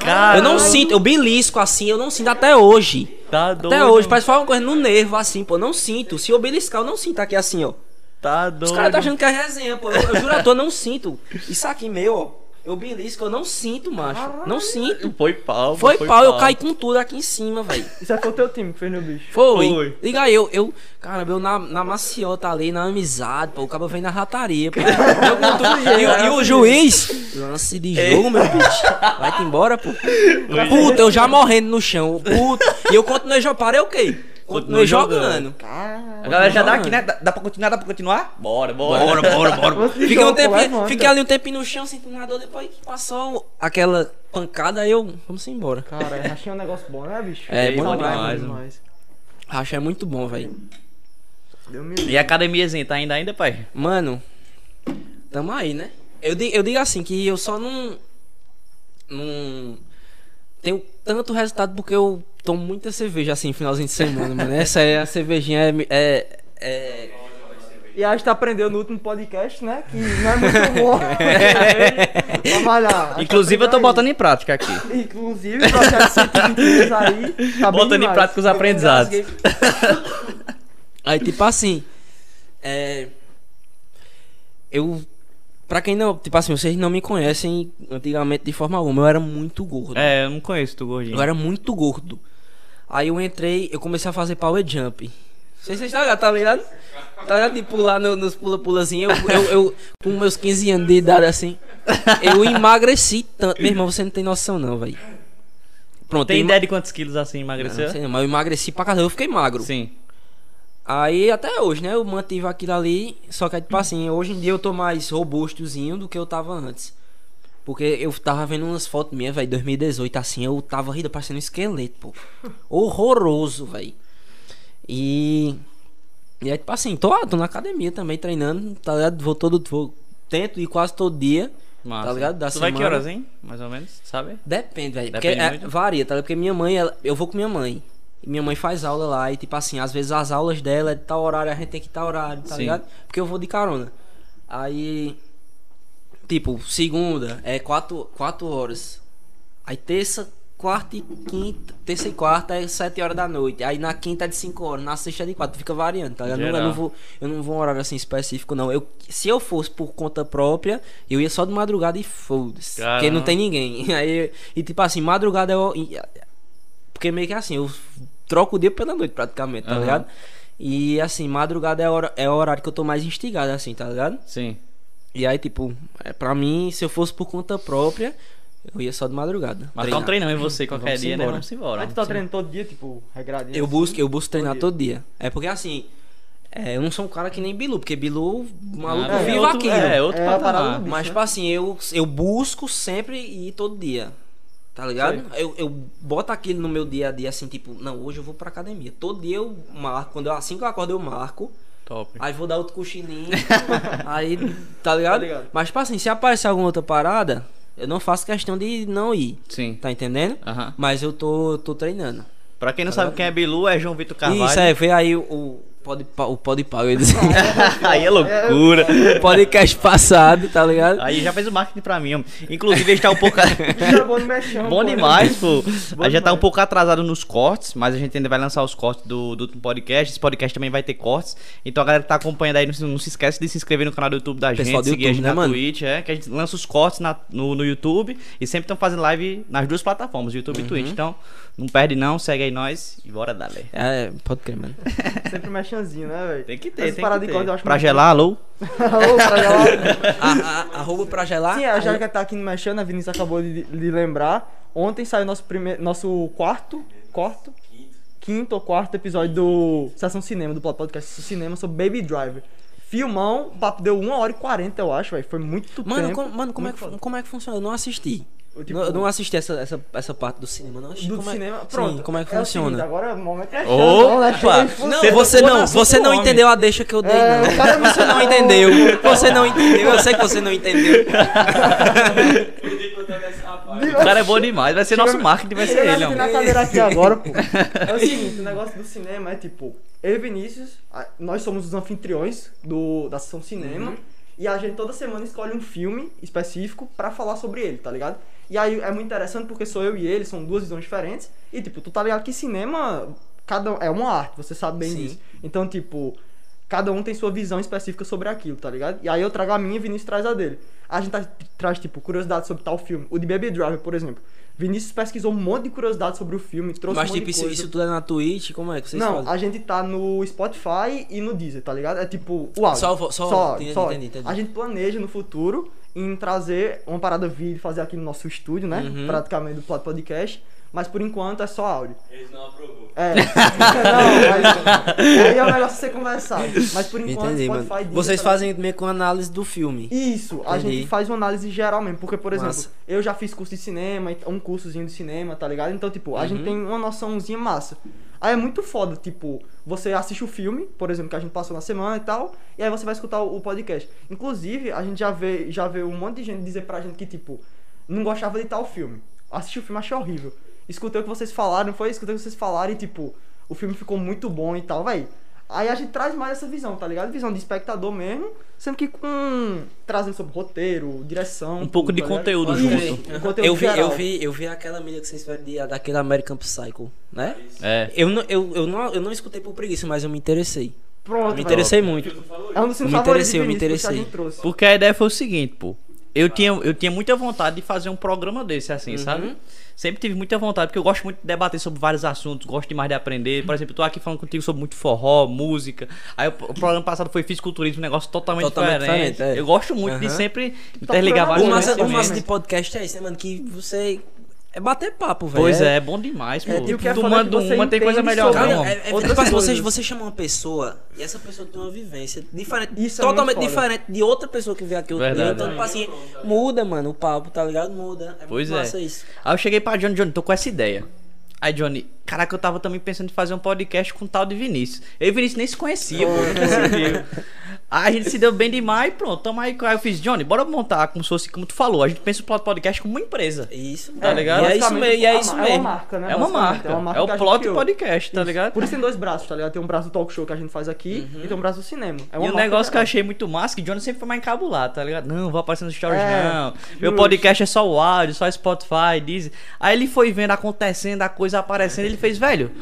Cara, Eu não sinto, eu belisco assim, eu não sinto até hoje. Tá doido. Até hoje, parece que uma coisa no nervo assim, pô, não sinto. Se eu beliscar, eu não sinto aqui assim, ó. Tá doido. Os caras tá achando que é resenha, pô. Eu, eu juro, eu não sinto. Isso aqui meu, ó. Eu belisco, eu não sinto, macho. Não sinto. Foi pau. Foi, pau, pau, eu caí com tudo aqui em cima, velho. Isso aí foi o teu time que fez no bicho. Foi. Foi. Liga aí, eu, eu, caramba, eu na, na maciota ali, na amizade, pô, o cara vem na rataria, pô. *laughs* Eu com tudo, e, o- e o juiz, lance de jogo, meu bicho. Vai-te embora, pô. Puta, eu já morrendo no chão, puta. E eu continuei jogando, parei o quê? Continuei Continuou jogando. A galera já dá aqui, né? Dá, dá pra continuar? Dá pra continuar? Bora, bora. Bora, bora, bora. Fiquei, um levanta. fiquei ali um tempinho no chão, sentindo uma dor, depois que passou aquela pancada, aí eu, vamos embora. Cara, rachei um negócio bom, né, bicho? É, bom Saudade demais, demais. Acho é muito bom, velho. E a academiazinha, tá ainda ainda, pai? Mano, tamo aí, né? Eu digo, eu digo assim, que eu só não. Não. Tenho tanto resultado porque eu tomo muita cerveja assim, finalzinho de semana, mano. Essa é a cervejinha. É. é, é... E a gente aprendeu no último podcast, né? Que não é muito bom. *laughs* Vamos gente Inclusive, eu tô botando em prática aqui. aí. Inclusive, o projeto 123 aí. Tá Botando em prática os aprendizados. *laughs* Aí, tipo assim. É. Eu. Pra quem não. Tipo assim, vocês não me conhecem antigamente de forma alguma. Eu era muito gordo. É, eu não conheço tu gordinho. Eu era muito gordo. Aí eu entrei, eu comecei a fazer power jump. Não vocês estão ligado, tá ligado? Tá ligado de pular no- nos pula-pulazinhos. Eu, eu, eu, com meus 15 anos de idade assim, eu emagreci tanto. Meu irmão, você não tem noção não, velho. Pronto, Tem ideia de quantos quilos assim ema- emagreceu? Não sei não, mas eu emagreci pra caramba, eu fiquei magro. Sim. Aí até hoje, né? Eu mantive aquilo ali. Só que, tipo assim, hoje em dia eu tô mais robustozinho do que eu tava antes. Porque eu tava vendo umas fotos minhas, velho, 2018, assim, eu tava rindo parecendo um esqueleto, pô. Horroroso, velho. E. E aí, tipo assim, tô, tô na academia também treinando, tá ligado? Vou todo. Vou, tento ir quase todo dia. Massa. Tá ligado? Da tu vai que semana. horas, hein? Mais ou menos, sabe? Depende, velho. Porque é, varia, tá ligado? Porque minha mãe, ela- eu vou com minha mãe. E minha mãe faz aula lá. E tipo assim, às vezes as aulas dela é de tal horário, a gente tem que ir tal horário, tá Sim. ligado? Porque eu vou de carona. Aí. Tipo, segunda é quatro, quatro horas. Aí terça, quarta e quinta. Terça e quarta é sete horas da noite. Aí na quinta é de cinco horas. Na sexta é de quatro. Fica variando, tá ligado? Eu não, vou, eu não vou um horário assim específico, não. Eu, se eu fosse por conta própria, eu ia só de madrugada e foda-se. Porque não tem ninguém. *laughs* Aí, e tipo assim, madrugada é. Porque meio que assim, eu troco o dia pela noite praticamente, tá Aham. ligado? E assim, madrugada é, hora, é o horário que eu tô mais instigado, assim, tá ligado? Sim. E aí, tipo, é, pra mim, se eu fosse por conta própria, eu ia só de madrugada. Um treinar. treinão em você qualquer Vamos dia, né? embora. Vamos embora. Mas tu tá treinando todo dia, tipo, regradinho? Eu assim? busco, eu busco treinar dia. todo dia. É porque assim, é, eu não sou um cara que nem Bilu, porque Bilu, maluco, Ah, vive outro- aquilo. É, outro É a parada patamar. do bicho. Mas, né? tipo assim, eu, eu busco sempre ir todo dia. Tá ligado? Eu, eu boto aquilo no meu dia a dia, assim, tipo, não, hoje eu vou pra academia. Todo dia eu marco, quando eu, assim que eu acordo, eu marco. Top. Aí vou dar outro cochilinho. *laughs* aí, tá ligado? Tá ligado. Mas, tipo assim, se aparecer alguma outra parada, eu não faço questão de não ir. Sim. Tá entendendo? Mas eu tô, tô treinando. Pra quem não sabe quem é Bilu, é João Vitor Carvalho. Isso, é, vê aí o, o, pode, o pode pago, eu ia dizer. Aí é loucura. *laughs* podcast passado, tá ligado? Aí já fez o marketing pra mim. Inclusive, *laughs* a gente tá um pouco. Bom demais, pô. A gente já tá um pouco atrasado nos cortes, mas a gente ainda vai lançar os cortes do, do podcast. Esse podcast também vai ter cortes. Então a galera que tá acompanhando aí, não se, não se esquece de se inscrever no canal do YouTube da gente, Pessoal do seguir a YouTube, gente né, na mano? Twitch, é, que a gente lança os cortes na- no, no YouTube e sempre estão fazendo live nas duas plataformas, YouTube Uhum. e Twitch. Então, não perde não, segue aí nós e bora dale. É, pode crer, mano. *laughs* Sempre mexanzinho, né, velho? Tem que ter, Essa tem que de ter. corte eu acho Pra gelar, alô? *laughs* Alô, pra gelar. A- a- Arroba pra gelar. Sim, a Angélica tá aqui no Mexendo, a Vinícius acabou de, de lembrar. Ontem saiu nosso, primeiro, nosso quarto, quarto, quinto ou quarto episódio do Sessão Cinema, do podcast Sessão Cinema sobre Baby Driver. Filmão, o papo deu 1 hora e 40, eu acho, velho. Foi muito Mano, tempo. como, mano como, é que, como é que funciona? Eu não assisti. Eu, tipo, Não- não assisti essa, essa, essa parte do cinema, não assisti. do como é- cinema. Sim, Pronto. como é que o funciona? seguinte, agora é o momento é Opa! Não, Você você não, você não entendeu a deixa que eu dei, É, não. cara Você não entendeu. Você não entendeu. Eu sei que você não entendeu. O cara é bom demais, vai ser nosso marketing, vai ser ele, na cadeira aqui agora, pô. *laughs* É o seguinte, o negócio do cinema é tipo, eu e Vinícius, nós somos os anfitriões do, da sessão cinema. Uhum. E a gente toda semana escolhe um filme específico pra falar sobre ele, tá ligado? E aí é muito interessante porque sou eu e ele, são duas visões diferentes. E tipo, tu tá ligado que cinema cada um- é uma arte, você sabe bem Sim. disso. Então, tipo, cada um tem sua visão específica sobre aquilo, tá ligado? E aí eu trago a minha e Vinícius traz a dele. A gente tá- traz, tipo, curiosidades sobre tal filme. O de Baby Driver, por exemplo. Vinícius pesquisou um monte de curiosidades sobre o filme, trouxe Mas um monte tipo, de isso, coisa. isso tudo é na Twitch? Como é que vocês Não, fazem? a gente tá no Spotify e no Deezer, tá ligado? É tipo o áudio. Só- só- áudio, entendi, áudio. entendi, entendi. A gente planeja no futuro em trazer uma parada vídeo, fazer aqui no nosso estúdio, né? Uhum. Praticamente do Podcast. Mas por enquanto é só áudio. Eles não aprovou. É. *laughs* não, mas. Aí é um negócio a ser conversado. Mas por enquanto, Entendi, Spotify mano. Deezer, Vocês fazem meio com análise do filme. Isso, a Entendi. gente faz uma análise geral mesmo, porque, por exemplo, Massa. eu já fiz curso de cinema, um cursozinho de cinema, tá ligado? Então, tipo, a Uhum. gente tem uma noçãozinha massa. Aí é muito foda, tipo, você assiste o filme, por exemplo, que a gente passou na semana e tal, e aí você vai escutar o, o podcast. Inclusive, a gente já vê, já vê um monte de gente dizer pra gente que, tipo, não gostava de tal filme. Assisti o filme, achei horrível. Escutei o que vocês falaram, foi? Escutei o que vocês falaram e, tipo, o filme ficou muito bom e tal, véi. Aí a gente traz mais essa visão, tá ligado? Visão de espectador mesmo, sendo que com. trazendo sobre roteiro, direção. Um pouco tudo, de tá ligado? conteúdo Isso, junto. um conteúdo Eu vi, geral. eu vi, eu vi aquela mídia que vocês fizeram de- daquele American Psycho, né? É. Eu não, eu, eu, não, eu não escutei por preguiça, mas eu me interessei. Pronto, me interessei muito. É um dos filmes Me favoritos interessei, me interessei. Porque a ideia foi o seguinte, pô. Eu tinha, eu tinha muita vontade de fazer um programa desse, assim, Uhum. sabe? Sempre tive muita vontade, porque eu gosto muito de debater sobre vários assuntos, gosto demais de aprender. Por exemplo, eu tô aqui falando contigo sobre muito forró, música. Aí o, programa passado foi fisiculturismo, um negócio totalmente, Totalmente diferente. diferente, é. Eu gosto muito de Aham. sempre interligar procurando vários O massa, o massa de podcast é isso, né, mano? Que você. É bater papo, velho. Pois é, é bom demais, pô. É, e o que é tu é que manda uma, tem coisa melhor sobre- não. Cara, é, é, Outras tipo assim, você, você chama uma pessoa e essa pessoa tem uma vivência diferente, Isso é totalmente foda. diferente de outra pessoa que vê aqui outro dia. Então, tipo assim, muda, mano, o papo, tá ligado? Muda. É Pois muito é. massa isso. Aí eu cheguei pra Johnny, Johnny, tô com essa ideia. Aí Johnny, caraca, eu tava também pensando em fazer um podcast com o tal de Vinícius. Eu e o Vinícius nem se conhecia, pô, *laughs* se viu. Aí a gente se deu bem demais e pronto, tamo aí. Aí eu fiz, Johnny, bora montar como se fosse, como tu falou, a gente pensa o Plot Podcast como uma empresa. Isso, Tá ligado? E é isso mesmo, e é uma- isso É uma mesmo. marca, né? É uma marca. É, o que a gente Plot criou. Podcast, tá Isso. ligado? Por isso tem dois braços, tá ligado? Tem um braço do talk show que a gente faz aqui e tem um braço do cinema. É uma E um marca negócio que eu achei muito massa, que Johnny sempre foi mais encabulado, tá ligado? Não, vou aparecer nos stories, É, não. Meu justo. podcast é só o áudio, só Spotify, Deezer. Aí ele foi vendo acontecendo, a coisa aparecendo, ele fez, velho,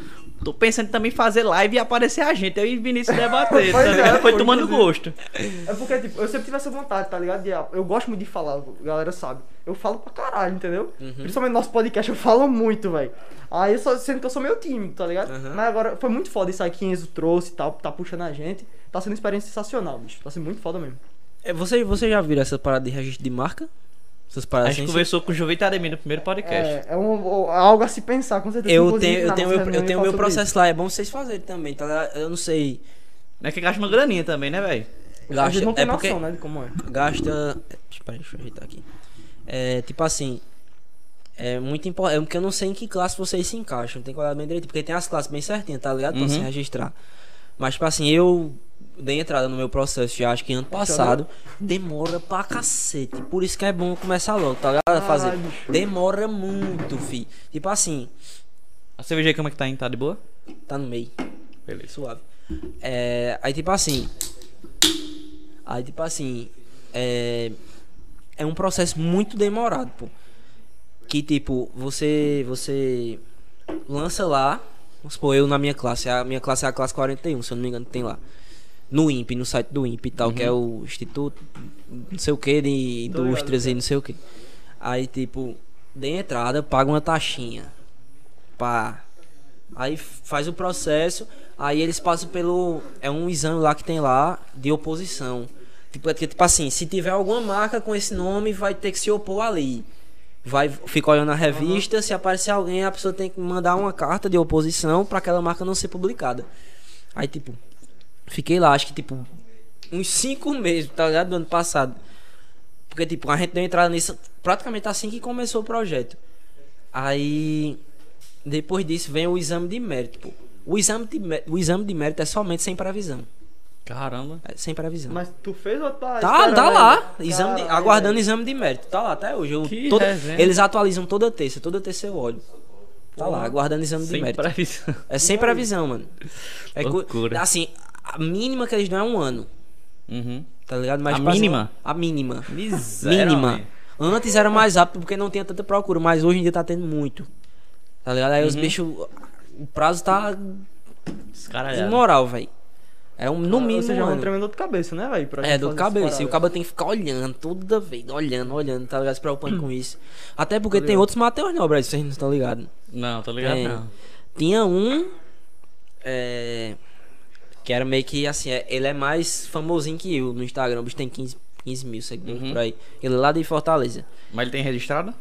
tô pensando em também fazer live e aparecer a gente. Eu e Vinícius debater, *laughs* tá é, ligado? Foi tomando gosto. É porque, tipo, eu sempre tive essa vontade, tá ligado? De- eu gosto muito de falar, a galera sabe. Eu falo pra caralho, entendeu? Uhum. Principalmente no nosso podcast, eu falo muito, velho. Aí, eu só, sendo que eu sou meio tímido, tá ligado? Uhum. Mas agora, foi muito foda isso aí que Enzo trouxe e tal, tá puxando a gente. Tá sendo uma experiência sensacional, bicho. Tá sendo muito foda mesmo. É, Você, você já viram essa parada de registro de marca? Essas A paradas gente assim? conversou com o Jovita Ademir no primeiro podcast. É, é um, é algo a se pensar, com certeza. Eu Inclusive, tenho, eu tenho, meu, eu a tenho meu processo lá, é bom vocês fazerem também, tá ligado? Eu não sei. Não é que gasta uma graninha também, né, velho? isso. A Gasta, não tem é porque noção, né, de como é. gasta. Espera, deixa eu ajeitar aqui. É, tipo assim. É muito importante. Porque eu não sei em que classe vocês se encaixam. Tem que olhar bem direito. Porque tem as classes bem certinhas, tá ligado? Pra Uhum. se registrar. Mas, tipo assim, eu dei entrada no meu processo já acho que ano passado. Demora pra cacete. Por isso que é bom começar logo, tá ligado? Fazer. Bicho. Demora muito, fi. Tipo assim, A cerveja aí como é que tá, hein? Tá de boa? tá no meio. Beleza. Suave. É, aí tipo assim. Aí tipo assim. É, é um processo muito demorado, pô. Que tipo, você. Você lança lá. Vamos supor, eu na minha classe. A minha classe é a classe 41, se eu não me engano, tem lá. No INPE, no site do INPE e tal, que é o Instituto não sei o que de indústrias e não sei o que. Aí tipo, de entrada, paga uma taxinha. Pá. Aí faz o processo, aí eles passam pelo. É um exame lá que tem lá de oposição. Tipo, é tipo assim, se tiver alguma marca com esse nome, vai ter que se opor ali. Vai, fica olhando na revista, se aparecer alguém, a pessoa tem que mandar uma carta de oposição pra aquela marca não ser publicada. Aí, tipo, fiquei lá, acho que tipo, uns cinco meses, tá ligado? Do ano passado. Porque, tipo, a gente deu entrada nisso praticamente assim que começou o projeto. Aí, depois disso, vem o exame de mérito, pô. O exame de, mé- o exame de mérito é somente sem previsão. Caramba. É sem previsão. Mas tu fez ou tá Tá, tá lá. Exame de- aguardando exame de mérito. Tá lá até hoje. Eu, Que toda- eles atualizam toda terça. Toda terça eu olho. Tá lá, aguardando exame de Sem mérito. previsão. É sem previsão, mano. É cu- Loucura. assim, a mínima que eles dão é um ano. Uhum. Tá ligado? Mas A mínima? A mínima. Miséria. Mínima. Antes era mais rápido porque não tinha tanta procura, mas hoje em dia tá tendo muito. Tá ligado? Aí os Uhum. bichos. O prazo tá Escaralhado. imoral, velho. É um, no mínimo. Ou seja, é um dor de cabeça, né, velho? É, dor de cabeça. E o cabo tem que ficar olhando toda vez, olhando, olhando, tá ligado? Se preocupando com isso. Até porque tem outros Mateus Nobre aí, vocês não estão ligados. Não, tô ligado Tem. não. Tinha um. É, que era meio que assim, é- ele é mais famosinho que eu no Instagram. O bicho tem 15, 15 mil seguidores Uhum. por aí. Ele é lá de Fortaleza. Mas ele tem registrado?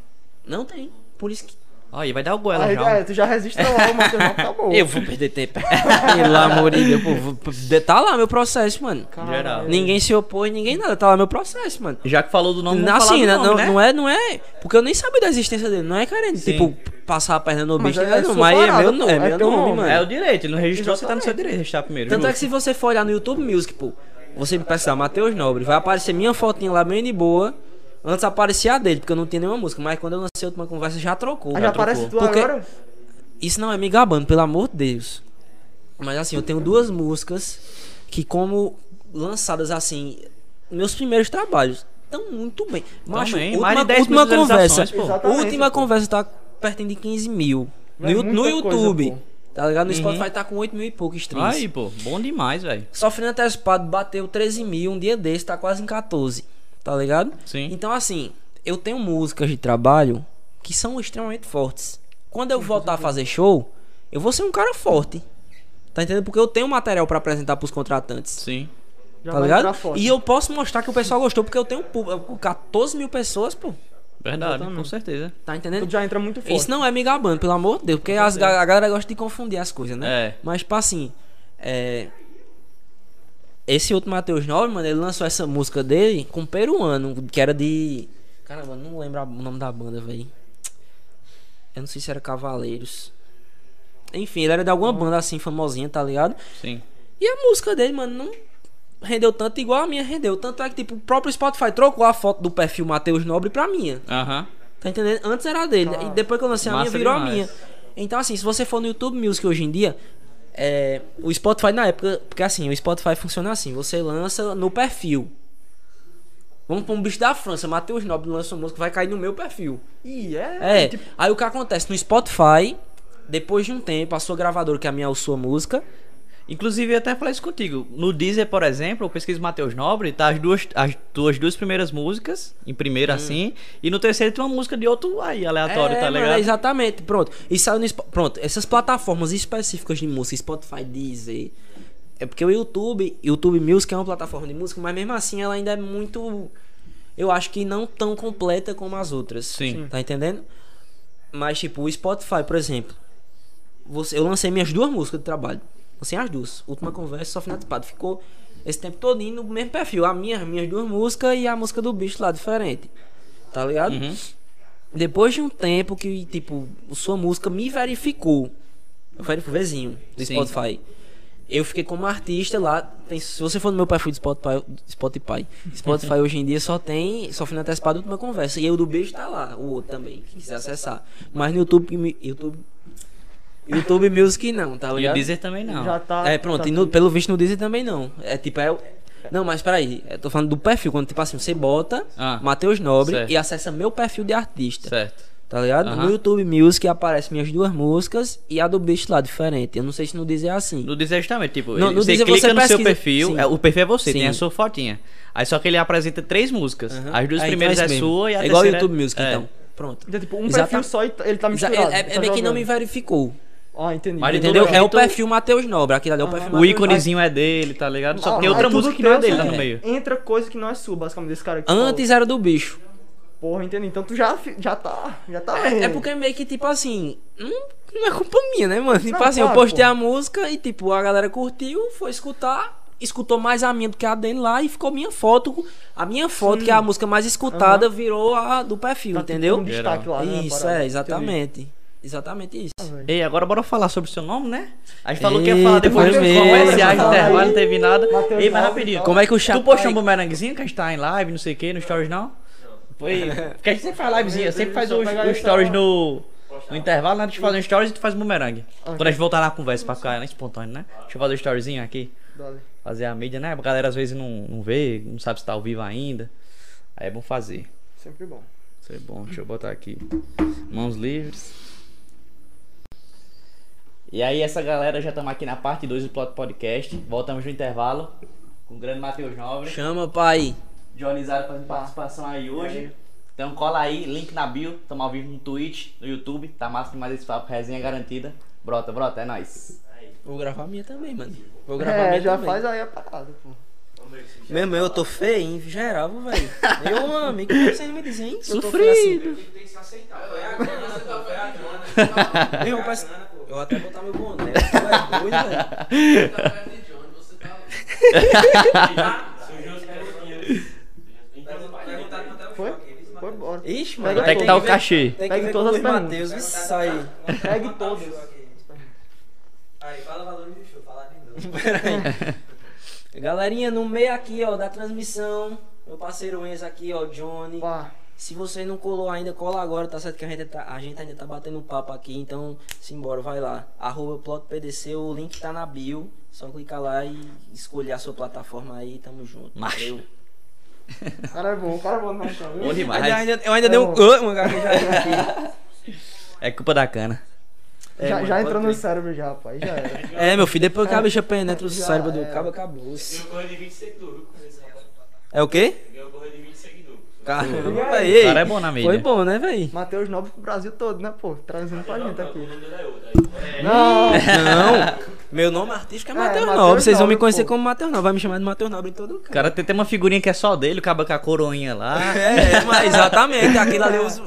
Não tem. Por isso que. Aí vai dar o goela Aí, já. é, tu já registra lá, o Matheus não acabou. *laughs* Eu vou perder tempo. *laughs* Pelo amor de Deus, pô. Tá lá meu processo, mano. Geral. Ninguém se opôs, ninguém nada. Tá lá meu processo, mano. Já que falou do nome, Não, assim, falar não, nome, não, né? é, não é. Porque eu nem sabia da existência dele. Não é querendo, Sim. tipo, passar a perna no Mas bicho. é não, mas é meu, pô, é é meu nome, nome. mano. É o direito, ele não registrou, você tá no Exatamente. seu direito de registrar primeiro. Tanto é que se você for olhar no YouTube Music, pô, você me pesquisar Matheus Nobre, vai aparecer minha fotinha lá bem de boa. Antes aparecia a dele, porque eu não tinha nenhuma música. Mas quando eu lancei a última conversa, já trocou. Aí já aparece tu Porque- agora? Isso não é me gabando, pelo amor de Deus. Mas assim, eu tenho duas músicas que, como lançadas assim, meus primeiros trabalhos, estão muito bem. Macho, Também, última, mais de 10 última conversa. última pô. conversa tá pertinho de 15 mil. No, no coisa, YouTube. pô. tá ligado? No Uhum. Spotify tá com 8 mil e poucos streams. Aí, pô, bom demais, velho. Sofrendo antecipado bateu 13 mil um dia desse, tá quase em 14. Tá ligado? Sim. Então, assim, eu tenho músicas de trabalho que são extremamente fortes. Quando eu voltar a fazer show, eu vou ser um cara forte. Tá entendendo? Porque eu tenho material pra apresentar pros contratantes. Sim. Já tá ligado? E eu posso mostrar que o pessoal gostou, porque eu tenho público, 14 mil pessoas, pô. Verdade, Exatamente. com certeza. Tá entendendo? Tu já entra muito forte. Isso não é me gabando, pelo amor de Deus, porque as, a galera gosta de confundir as coisas, né? É. Mas, tipo assim, é... Esse outro Matheus Nobre, mano, ele lançou essa música dele com um peruano, que era de. Caramba, não lembro o nome da banda, velho. Eu não sei se era Cavaleiros. Enfim, ele era de alguma banda assim, famosinha, tá ligado? Sim. E a música dele, mano, não rendeu tanto igual a minha rendeu. Tanto é que, tipo, o próprio Spotify trocou a foto do perfil Matheus Nobre pra minha. Aham. Tá entendendo? Antes era a dele. Ah, e depois que eu lancei a minha, virou demais. a minha. Então, assim, se você for no YouTube Music hoje em dia, é, o Spotify na época. Porque assim, o Spotify funciona assim: você lança no perfil. Vamos pra um bicho da França, Matheus Nobre lança uma música, vai cair no meu perfil. Ih, é? É. Tipo, Aí o que acontece? No Spotify, depois de um tempo, a sua gravadora, que é a minha, a sua música. Inclusive, eu até falei isso contigo. No Deezer, por exemplo, eu pesquiso Matheus Nobre, tá as duas, as tuas duas primeiras músicas, em primeiro assim, e no terceiro tem uma música de outro aí, aleatório, é, tá mano, ligado? é exatamente, pronto. E saiu no Pronto, essas plataformas específicas de música, Spotify, Deezer. É porque o YouTube, YouTube Music é uma plataforma de música, mas mesmo assim ela ainda é muito. Eu acho que não tão completa como as outras. Sim. Tá entendendo? Mas, tipo, o Spotify, por exemplo. Você, eu lancei minhas duas músicas de trabalho. Lancei as duas. Última conversa, só finalizado. Ficou esse tempo todinho no mesmo perfil. A minha, as minhas duas músicas e a música do bicho lá, diferente. Tá ligado? Uhum. Depois de um tempo que, tipo, sua música me verificou. Eu falei pro vizinho do Sim. Spotify. Eu fiquei como artista lá. Tem, se você for no meu perfil do Spotify, Spotify, Spotify *laughs* hoje em dia só tem. Só fui antecipado a última conversa. E eu do beijo tá lá, o outro também, quem quiser acessar. Mas no YouTube, YouTube YouTube Music não, tá E o ligado? Deezer também não. Já tá. É, pronto, tá e no- pelo visto no Deezer também não. É tipo, é. o- Não, mas peraí, eu tô falando do perfil, quando tipo assim, você bota Ah. Matheus Nobre Certo. e acessa meu perfil de artista. Certo. Tá ligado? Aham. No YouTube Music aparece minhas duas músicas e a do bicho lá diferente. Eu não sei se no Deezer é assim. No Deezer é justamente, tipo, No- ele- no você Deezer clica você no seu pesquisa- perfil, Sim. é, o perfil é você, tem Sim. a sua fotinha. Aí só que ele apresenta três músicas. Aham. As duas então primeiras é mesmo. sua e a É igual o terceira YouTube Music, é. então. Pronto. Então, tipo, um Exata- perfil só e ele tá Exa- misturado. É, é, tá é meio que não me verificou. Ah, entendi. Mas de Entendeu? todo É o perfil Matheus Nobre. Aquilo ali é o perfil O Matheus íconezinho é dele, tá ligado? Só Ah, que tem outra música que não é dele lá no que meio. Entra coisa que não é sua, basicamente, desse cara tu Antes falou. era do bicho. Porra, entendi. Então tu já, já tá. Já tá. É, é porque meio que, tipo assim, não, não é culpa minha, né, mano? Tipo Não, assim, eu claro, postei pô. a música e, tipo, a galera curtiu, foi escutar, escutou mais a minha do que a dele lá e ficou minha foto. A minha foto, que é a música mais escutada, virou a do perfil, Tá, tipo, entendeu? Um destaque lá, né, Isso, parada. é, exatamente. Exatamente isso. Entendi. Ei, agora bora falar sobre o seu nome, né? A gente falou Eita, que ia falar depois comerciais, Fala intervalo, não teve nada. Matheus Ei, mas rapidinho. Como é que o chat. Tu postou um bumeranguezinho que a gente tá em live, não sei o que, no stories não? Foi. *laughs* Porque a gente sempre faz livezinha, sempre faz os, os stories no, no intervalo, né? Deixa eu fazer um stories e tu faz um bumerangue. Ok. Quando a gente voltar na conversa pra ficar né, espontâneo, né? Deixa eu fazer um storyzinho aqui. Dale. Fazer a mídia, né? A galera às vezes não, não vê, não sabe se tá ao vivo ainda. Aí é bom fazer. Sempre bom. Isso é bom, deixa eu botar aqui. Mãos livres. E aí, essa galera já estamos aqui na parte 2 do Plot Podcast. Voltamos no intervalo com o grande Matheus Nobre. Chama, pai. Johnizado fazendo participação aí hoje. Então cola aí, link na bio. Estamos ao vivo no Twitch, no YouTube. Tá massa demais esse papo, resenha garantida. Brota, brota, é nóis. Vou gravar a minha também, mano. Vou gravar a É, minha já também. faz aí a parada, pô. Mesmo eu tô feio, em geral, velho. Eu, amigo, o que vocês me dizem, hein? que eu tô feio Sofrido. Tem que se aceitar. Foi a assim? Eu, parece- eu vou até botar meu boné. Tu é doido, velho. Você tá. Surgiu as *laughs* perguntinhas. Então, Foi? Foi embora. Ixi, mano. Pega Até que tem tá o cachê. Tem ver todas as perguntas. Matheus, isso aí. Pegue todos. Aí, fala valor do show, fala de novo. *laughs* Peraí. Galerinha, no meio aqui, ó, da transmissão, meu parceiro Enzo aqui, ó, Johnny. Pá. Se você não colou ainda, cola agora, tá certo que a gente, tá, a gente ainda tá batendo papo aqui, então simbora, vai lá. Arroba PlotPDC, o link tá na bio. Só clicar lá e escolher a sua plataforma aí, tamo junto. Macho. Valeu. O cara é bom, o cara é bom, né? viu? Bom demais. Eu ainda, eu ainda É dei um. É culpa da cana. É, já mano, já entrou no cérebro já, pai. Já era. É, meu filho, depois que a bicha penetra o Já cérebro do cabo, acabou. Eu de 20 seguidores. É o quê? Eu corro de 20 seguidores. Caramba, ei, cara é bom na mídia. Foi bom, né, véi? Matheus Nobre pro Brasil todo, né, pô? Trazendo pra gente aqui. é. Não! Não, *laughs* meu nome artístico é É, Matheus Matheus Nobre. Vocês vão me Nobre, conhecer pô. como Matheus Nobre. Vai me chamar de Matheus Nobre em todo O canto. cara tem, tem uma figurinha que é só dele, o cabo com a coroinha lá. É, mas *laughs* exatamente. Aquilo ali eu uso.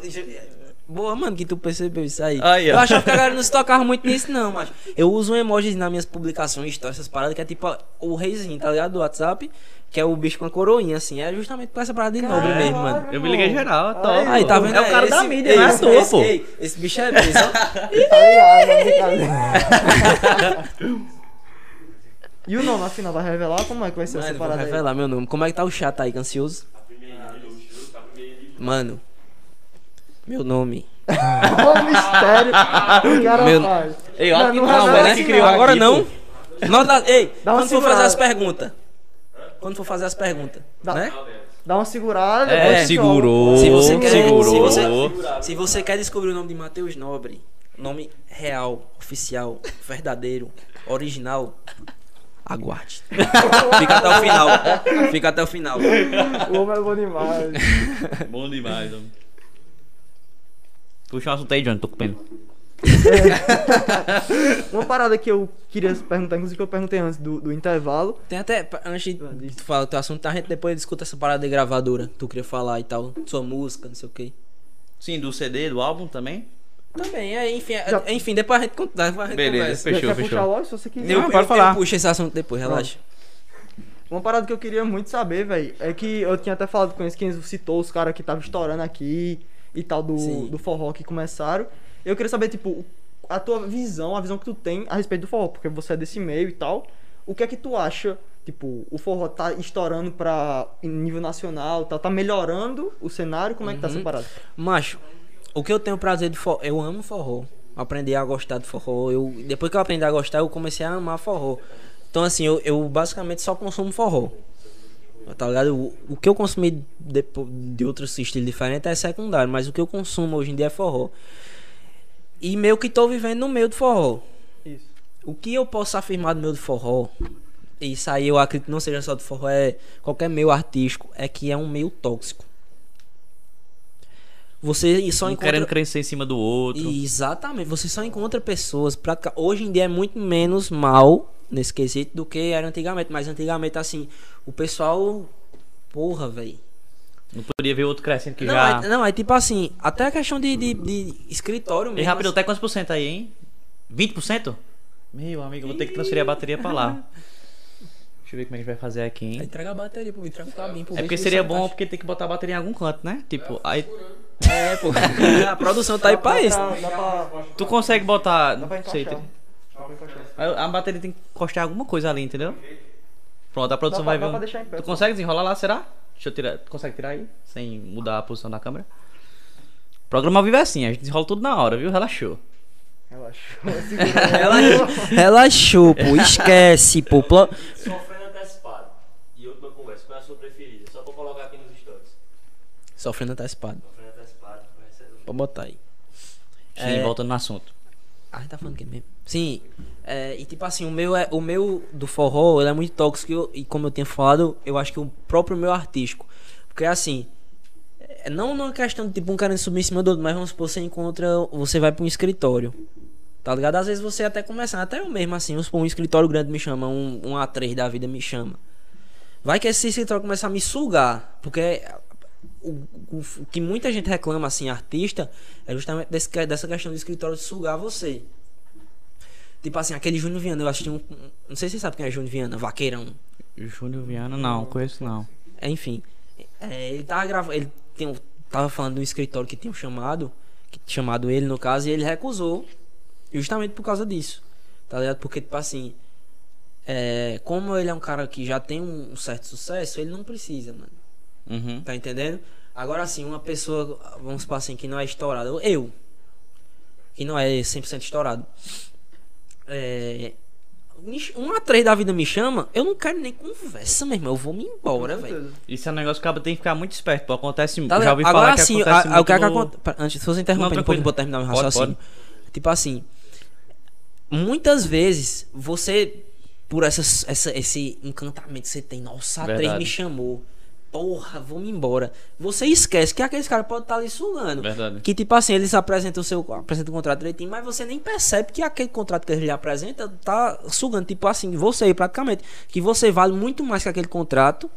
Boa, mano, que tu percebeu isso aí. Aí, eu achava que a galera não se tocava muito nisso, não, mas eu uso um emoji nas minhas publicações, histórias, essas paradas, que é tipo o reizinho, tá ligado? Do WhatsApp, que é o bicho com a coroinha, assim. É justamente por essa parada de nobre mesmo, mano. Eu me liguei geral, é top. Aí, tá vendo? É o cara da Esse- mídia, ei, não é à esse- esse- pô. ei, Esse bicho é só. *laughs* Tá é. E o nome, afinal, vai revelar como é que vai ser essa Mano, vou parada aí? revelar meu nome. Como é que tá o chat aí, ansioso? Mano, meu nome. Qual o mistério o cara Meu- faz? Ei, olha que Não, que não. criou Agora aqui, não. Nós dá- ei, Dá uma quando for fazer as perguntas. Quando for fazer as perguntas, Dá- né? Dá uma segurada. É, segurou. Se você quer, segurou. se você, se você quer descobrir o nome de Matheus Nobre, nome real, oficial, verdadeiro, original, aguarde. *laughs* Fica até o final. Fica até o final. O homem é bom demais. Bom demais, homem. Puxa um assunto aí, Johnny, tô com pena. Uma parada que eu queria perguntar, inclusive que eu perguntei antes do, do intervalo. Tem até, antes de tu falar o teu assunto, a gente depois discuta essa parada de gravadora. Tu queria falar e tal, sua música, não sei o que. Sim, do CD, do álbum também? Também, é, enfim, é- Já- enfim, depois a gente, con- depois a gente Beleza. conversa. Fechou, Quer fechou. puxar logo se você quiser? Eu, Não, eu, pode falar. eu puxo esse assunto depois, relaxa. Uma parada que eu queria muito saber, velho, é que eu tinha até falado com eles, que eles citou os caras que estavam estourando aqui e tal do, Sim. do forró que começaram. Eu queria saber, tipo, a tua visão, a visão que tu tem a respeito do forró, porque você é desse meio e tal. O que é que tu acha? Tipo, o forró tá estourando pra nível nacional, tá, tá melhorando o cenário? Como é que tá essa Uhum. Macho, o que eu tenho prazer de forró, eu amo forró. aprendi a gostar de forró. Eu, depois que eu aprendi a gostar, eu comecei a amar forró. Então, assim, eu, eu basicamente só consumo forró. Tá ligado? O, o que eu consumi depo- de outros estilos diferentes é secundário, mas o que eu consumo hoje em dia é forró. E meio que tô vivendo no meio do forró. Isso. O que eu posso afirmar do meu de forró, e isso aí eu acredito não seja só do forró, é qualquer meio artístico, é que é um meio tóxico. Você só Um encontra. querendo crescer em cima do outro. Exatamente, você só encontra pessoas. Pratica... Hoje em dia é muito menos mal nesse quesito do que era antigamente. Mas antigamente, assim, o pessoal. Porra, velho. Não poderia ver outro crescendo que Não, já. é, não, é tipo assim, até a questão de, de, de escritório E mesmo. rápido, assim. até quantos por cento aí, hein? 20%? Meu amigo, vou ter que transferir a bateria pra lá. Deixa eu ver como é que a gente vai fazer aqui, hein? Entrega a bateria, pô, entrega o cabinho. pô, É porque se seria bom porque tem que botar a bateria em algum canto, né? Tipo, aí É, pô. *laughs* a produção tá aí pra isso. Dá, dá pra, tu consegue botar. dá pra Não sei, encaixar. tem- Dá pra encaixar. aí a bateria tem que encostar alguma coisa ali, entendeu? Pronto, a produção pra- vai ver. um- pé, Tu só. consegue desenrolar lá, será? Deixa eu tirar. Tu consegue tirar aí? Sem mudar a posição da câmera? Programa ao vivo é assim, a gente desenrola tudo na hora, viu? Relaxou. Relaxa. *laughs* Relaxou, relaxou, pô. Esquece, pô. Plo- Sofrendo antecipado. E outra conversa, qual é a sua preferida? Só pra colocar aqui nos stories. Sofrendo antecipado, Pode botar aí. Sim, É. voltando no assunto. Ah, a gente tá falando que mesmo. Sim. É, e tipo assim, o meu é o meu do forró, ele é muito tóxico e como eu tinha falado, eu acho que o próprio meu artístico. Porque assim, é, não numa questão de tipo um querendo subir em cima do outro, mas vamos supor, você encontra, você vai pra um escritório. Tá ligado? Às vezes você até começa, até eu mesmo assim, vamos supor, um escritório grande me chama, um, um A3 da vida me chama. Vai que esse escritório começa a me sugar, porque o, o- que muita gente reclama assim, artista, é justamente desse, dessa questão do escritório de sugar você. Tipo assim, aquele Júnior Viana, eu assisti um. um- Não sei se você sabe quem é Júnior Viana, vaqueirão. Júnior Viana, não, conheço não. É, enfim. É, ele tava gravando. Ele tem, tava falando de um escritório que tinha chamado. Que chamado ele, no caso, e ele recusou. Justamente por causa disso. Tá ligado? Porque, tipo assim. É, como ele é um cara que já tem um certo sucesso, ele não precisa, mano. Uhum. Tá entendendo? Agora assim, uma pessoa, vamos supor assim, que não é estourada, eu, que não é 100% estourado, é, um A3 da vida me chama, eu não quero nem conversa, meu irmão, eu vou me embora, velho. Isso é um negócio que o cara tem que ficar muito esperto, pô. Acontece, Tá já ouvi Agora falar que assim, acontece a- a- muito o que é que no- aconte- pra- Antes, se você interromper um pouco, vou terminar meu Pode, raciocínio. Tipo assim, muitas vezes você, por essas, essa, esse encantamento que você tem, nossa, a 3 Verdade. me chamou. Porra, vamos embora. Você esquece que aqueles caras podem estar ali sugando. Verdade. Que tipo assim, eles apresentam o seu apresentam o contrato direitinho, mas você nem percebe que aquele contrato que ele apresenta tá sugando. Tipo assim, você praticamente. Que você vale muito mais que aquele contrato.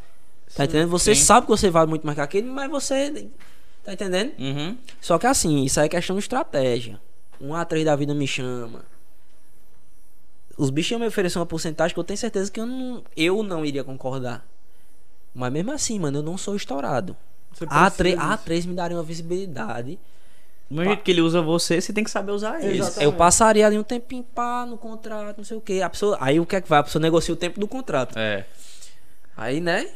Tá entendendo? Você sim. sabe que você vale muito mais que aquele, mas você. Tá entendendo? Uhum. Só que assim, isso aí é questão de estratégia. Um A3 da vida me chama. Os bichos iam me oferecer uma porcentagem que eu tenho certeza que eu não, eu não iria concordar. Mas mesmo assim, mano, eu não sou estourado. Você A3, precisa A3 me daria uma visibilidade. Do mesmo jeito que ele usa você, você tem que saber usar ele. Eu passaria ali um tempinho pá no contrato, não sei o que. A pessoa, aí o que é que vai? A pessoa negocia o tempo do contrato. É. Aí, né?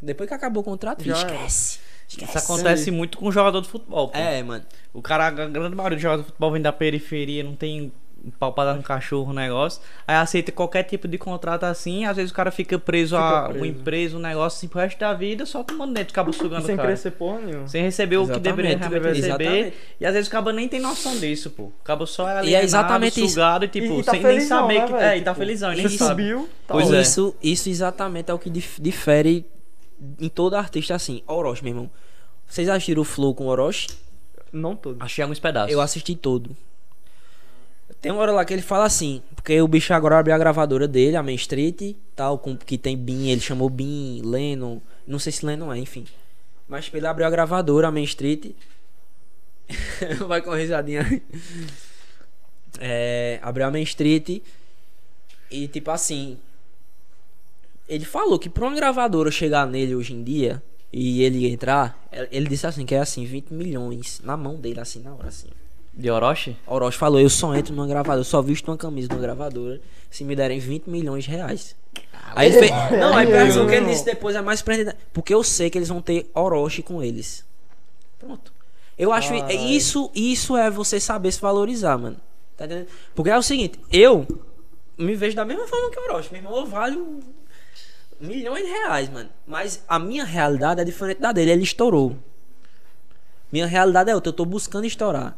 Depois que acabou o contrato, Já esquece. Esquece. Isso acontece muito com jogador de futebol, pô. É, mano. O cara, a grande maioria dos jogadores de futebol vem da periferia, não tem um pau pra dar no cachorro o negócio. Aí aceita qualquer tipo de contrato assim, às vezes o cara fica preso Fica a preso. uma empresa, um negócio assim pro resto da vida, só tomando dentro, acaba *laughs* sugando Sem o cara. crescer porra nenhuma. Sem receber o que deveria Exatamente, realmente receber. exatamente. E às vezes o cabo nem tem noção disso, pô. O cabo só é E é exatamente isso. sugado e tipo, E- e tá sem nem felizão, saber né, que. velho? É, e tá Tipo, felizão, e nem subiu, tá Pois é. isso, isso exatamente é o que dif- difere em todo artista assim. Orochi, meu irmão. Vocês assistiram o Flow com o Orochi? Não todo. Achei alguns pedaços. Eu assisti todo. Tem uma hora lá que ele fala assim, porque o bicho agora abriu a gravadora dele, a Main Street, tal, com, que tem Bin, ele chamou Bin, Lennon, não sei se Lennon é, enfim. Mas ele abriu a gravadora, a Main Street. *laughs* Vai com risadinha. É, abriu a Main Street e tipo assim, ele falou que pra uma gravadora chegar nele hoje em dia e ele entrar, ele disse assim que é assim, 20 milhões na mão dele, assim, na hora, assim. De Orochi? Orochi falou, eu só entro numa gravadora, eu só visto uma camisa numa gravadora se me derem 20 milhões de reais. Aí ele fez. Não, aí pensa o que ele disse depois é mais prendendo. Porque eu sei que eles vão ter Orochi com eles. Pronto. Eu acho Caralho. isso, isso é você saber se valorizar, mano. Tá entendendo? Porque é o seguinte, eu me vejo da mesma forma que o Orochi. Meu irmão, eu valho milhões de reais, mano. Mas a minha realidade é diferente da dele. Ele estourou. Minha realidade é outra. Eu tô buscando estourar.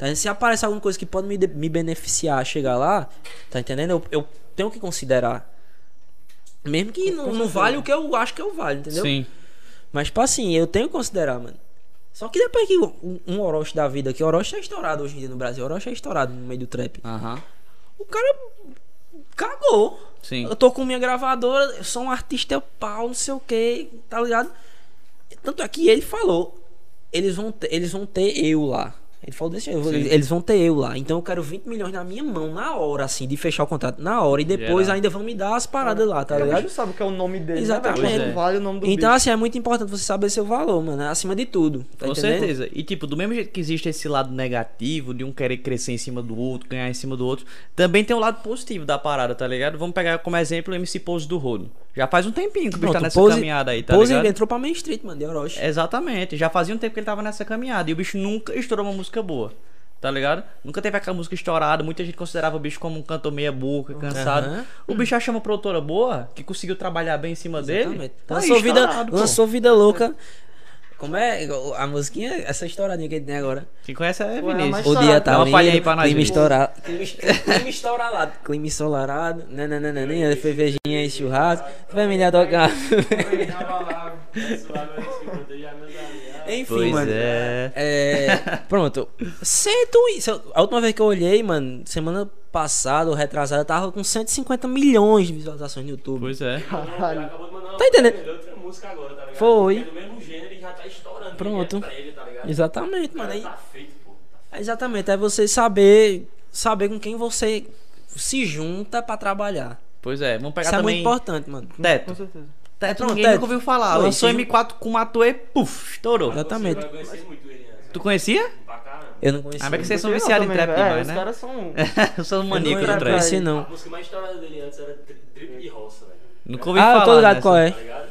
Tá? Se aparece alguma coisa que pode me, me beneficiar a chegar lá, tá entendendo? Eu, eu tenho que considerar. Mesmo que não, não vale o que eu acho que eu valho, entendeu? Sim. Mas, tipo assim, eu tenho que considerar, mano. Só que depois que um, um Orochi da vida, que Orochi é estourado hoje em dia no Brasil, Orochi é estourado no meio do trap. Aham. O cara cagou. Sim. Eu tô com minha gravadora, eu sou um artista pau, não sei o que, tá ligado? Tanto é que ele falou, eles vão ter, eles vão ter eu lá. Ele falou desse jeito, eles, eles vão ter eu lá. Então eu quero 20 milhões na minha mão, na hora, assim, de fechar o contrato, na hora. E depois Geral. ainda vão me dar as paradas lá, tá o ligado? bicho sabe o que é o nome dele, Exatamente. né? velho? Pois é. Vale o nome do Então, bicho. assim, é muito importante você saber seu valor, mano. Acima de tudo. Tá Com entendendo? certeza. E tipo, do mesmo jeito que existe esse lado negativo de um querer crescer em cima do outro, ganhar em cima do outro, também tem o lado positivo da parada, tá ligado? Vamos pegar como exemplo o MC Pose do Rodo. Já faz um tempinho que o bicho tá nessa Pose- caminhada aí, tá Pose ligado? entrou pra Main Street, mano, de Orochi. Exatamente, já fazia um tempo que ele tava nessa caminhada e o bicho nunca estourou uma música boa. Tá ligado? Nunca teve aquela música estourada. Muita gente considerava o bicho como um cantor meia boca, cansado. Aham. O bicho achou uma produtora boa, que conseguiu trabalhar bem em cima dele. Exatamente. Tá aí, lançou, vida, lançou Vida Louca. Como é a musiquinha? Essa estouradinha que ele tem agora. Quem conhece é Ué, Vinícius. O dia tá uma lindo, palhinha aí pra nós, clima estourado. Clima, clima estourado. Clima estourado. Nananana, cervejinha e churrasco. Família tocar. *laughs* Enfim, Pois mano. é. É, pronto. Cento e, a última vez que eu olhei, mano, semana passada ou retrasada, tava com 150 milhões de visualizações no YouTube. Pois é. Caralho. Acabou de mandar uma Tá entendendo? agora, tá ligado? Foi. É do mesmo gênero e já tá estourando. Pronto. ele, tá ligado? Exatamente, mano. Aí, Tá feito, pô. Tá exatamente, é você saber saber com quem você se junta pra trabalhar. Pois é. Vamos pegar Isso é também. muito importante, mano. Com Teto. certeza. Teto Pronto, ninguém Teto. nunca ouviu falar. Foi, Lançou ju- M4 com Matuê, puf, estourou. Exatamente. Você vai conhecer muito ele antes. Tu conhecia? Eu não conhecia. Ah, mas que vocês são Eu viciados em trap demais, Os né? caras são. *laughs* *laughs* Eu sou um Eu maníaco não trap. conhecia, A não. música mais estourada dele antes era Dri- Drip de Roça, velho. Nunca ouvi Ah, falar. eu tô ligado qual é. Tá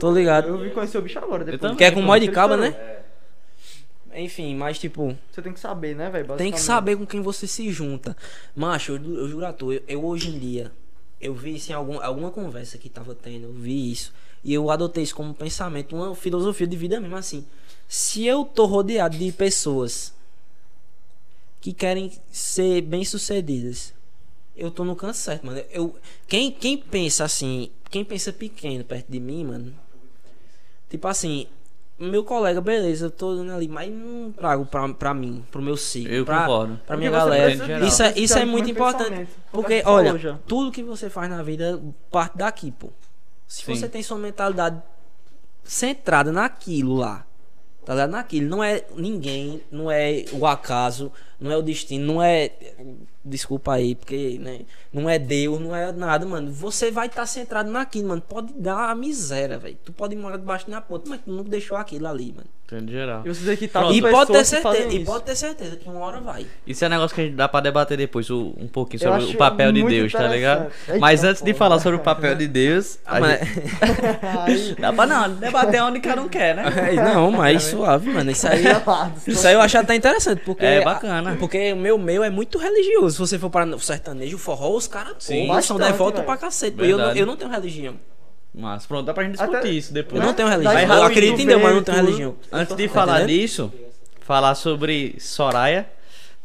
Tô ligado. Eu vim conhecer o bicho agora. Depois. Que é com mod de caba, né? É. Enfim, mas tipo, Você tem que saber, né, velho? tem que saber com quem você se junta. Macho, eu, eu juro a tu, eu, eu hoje em dia, eu vi isso em algum, alguma conversa que tava tendo, eu vi isso. E eu adotei isso como pensamento, uma filosofia de vida mesmo assim. Se eu tô rodeado de pessoas que querem ser bem-sucedidas, eu tô no canto certo, mano. Eu, quem, quem pensa assim, quem pensa pequeno perto de mim, mano, tipo assim, meu colega, beleza, eu tô dando ali, mas não trago pra, pra mim, pro meu ciclo. Eu pra, concordo. Pra minha galera. Isso é, isso é muito importante. Porque, olha, tudo que você faz na vida parte daqui, pô. Se Sim. você tem sua mentalidade centrada naquilo lá, tá ligado? Naquilo. Não é ninguém, não é o acaso, não é o destino, não é. Desculpa aí, porque, né? Não é Deus, não é nada, mano. Você vai estar centrado naquilo, mano. Pode dar a miséria, velho. Tu pode morar debaixo da ponte, mas tu não deixou aquilo ali, mano. Entendo geral. E você dizer que tá E pode ter certeza, e pode ter certeza que uma hora vai. Isso é um negócio que a gente dá pra debater depois, o- um pouquinho sobre o papel de Deus, tá ligado? Eita, Mas antes de falar sobre o papel de Deus, a Ah, mas- gente- *laughs* dá pra não, debater onde cada um quer, né? *laughs* É, não, mas suave, mano. Isso aí, isso aí eu acho até interessante, porque. É bacana. Porque o meu meio é muito religioso. Se você for para o sertanejo, o forró, os caras são devotos pra cacete. Eu não, eu não tenho religião. Mas pronto, dá pra gente discutir Até- isso depois. Eu não tenho religião. Eu acredito em Deus, mas não tenho religião. Antes de falar disso, falar sobre Soraya,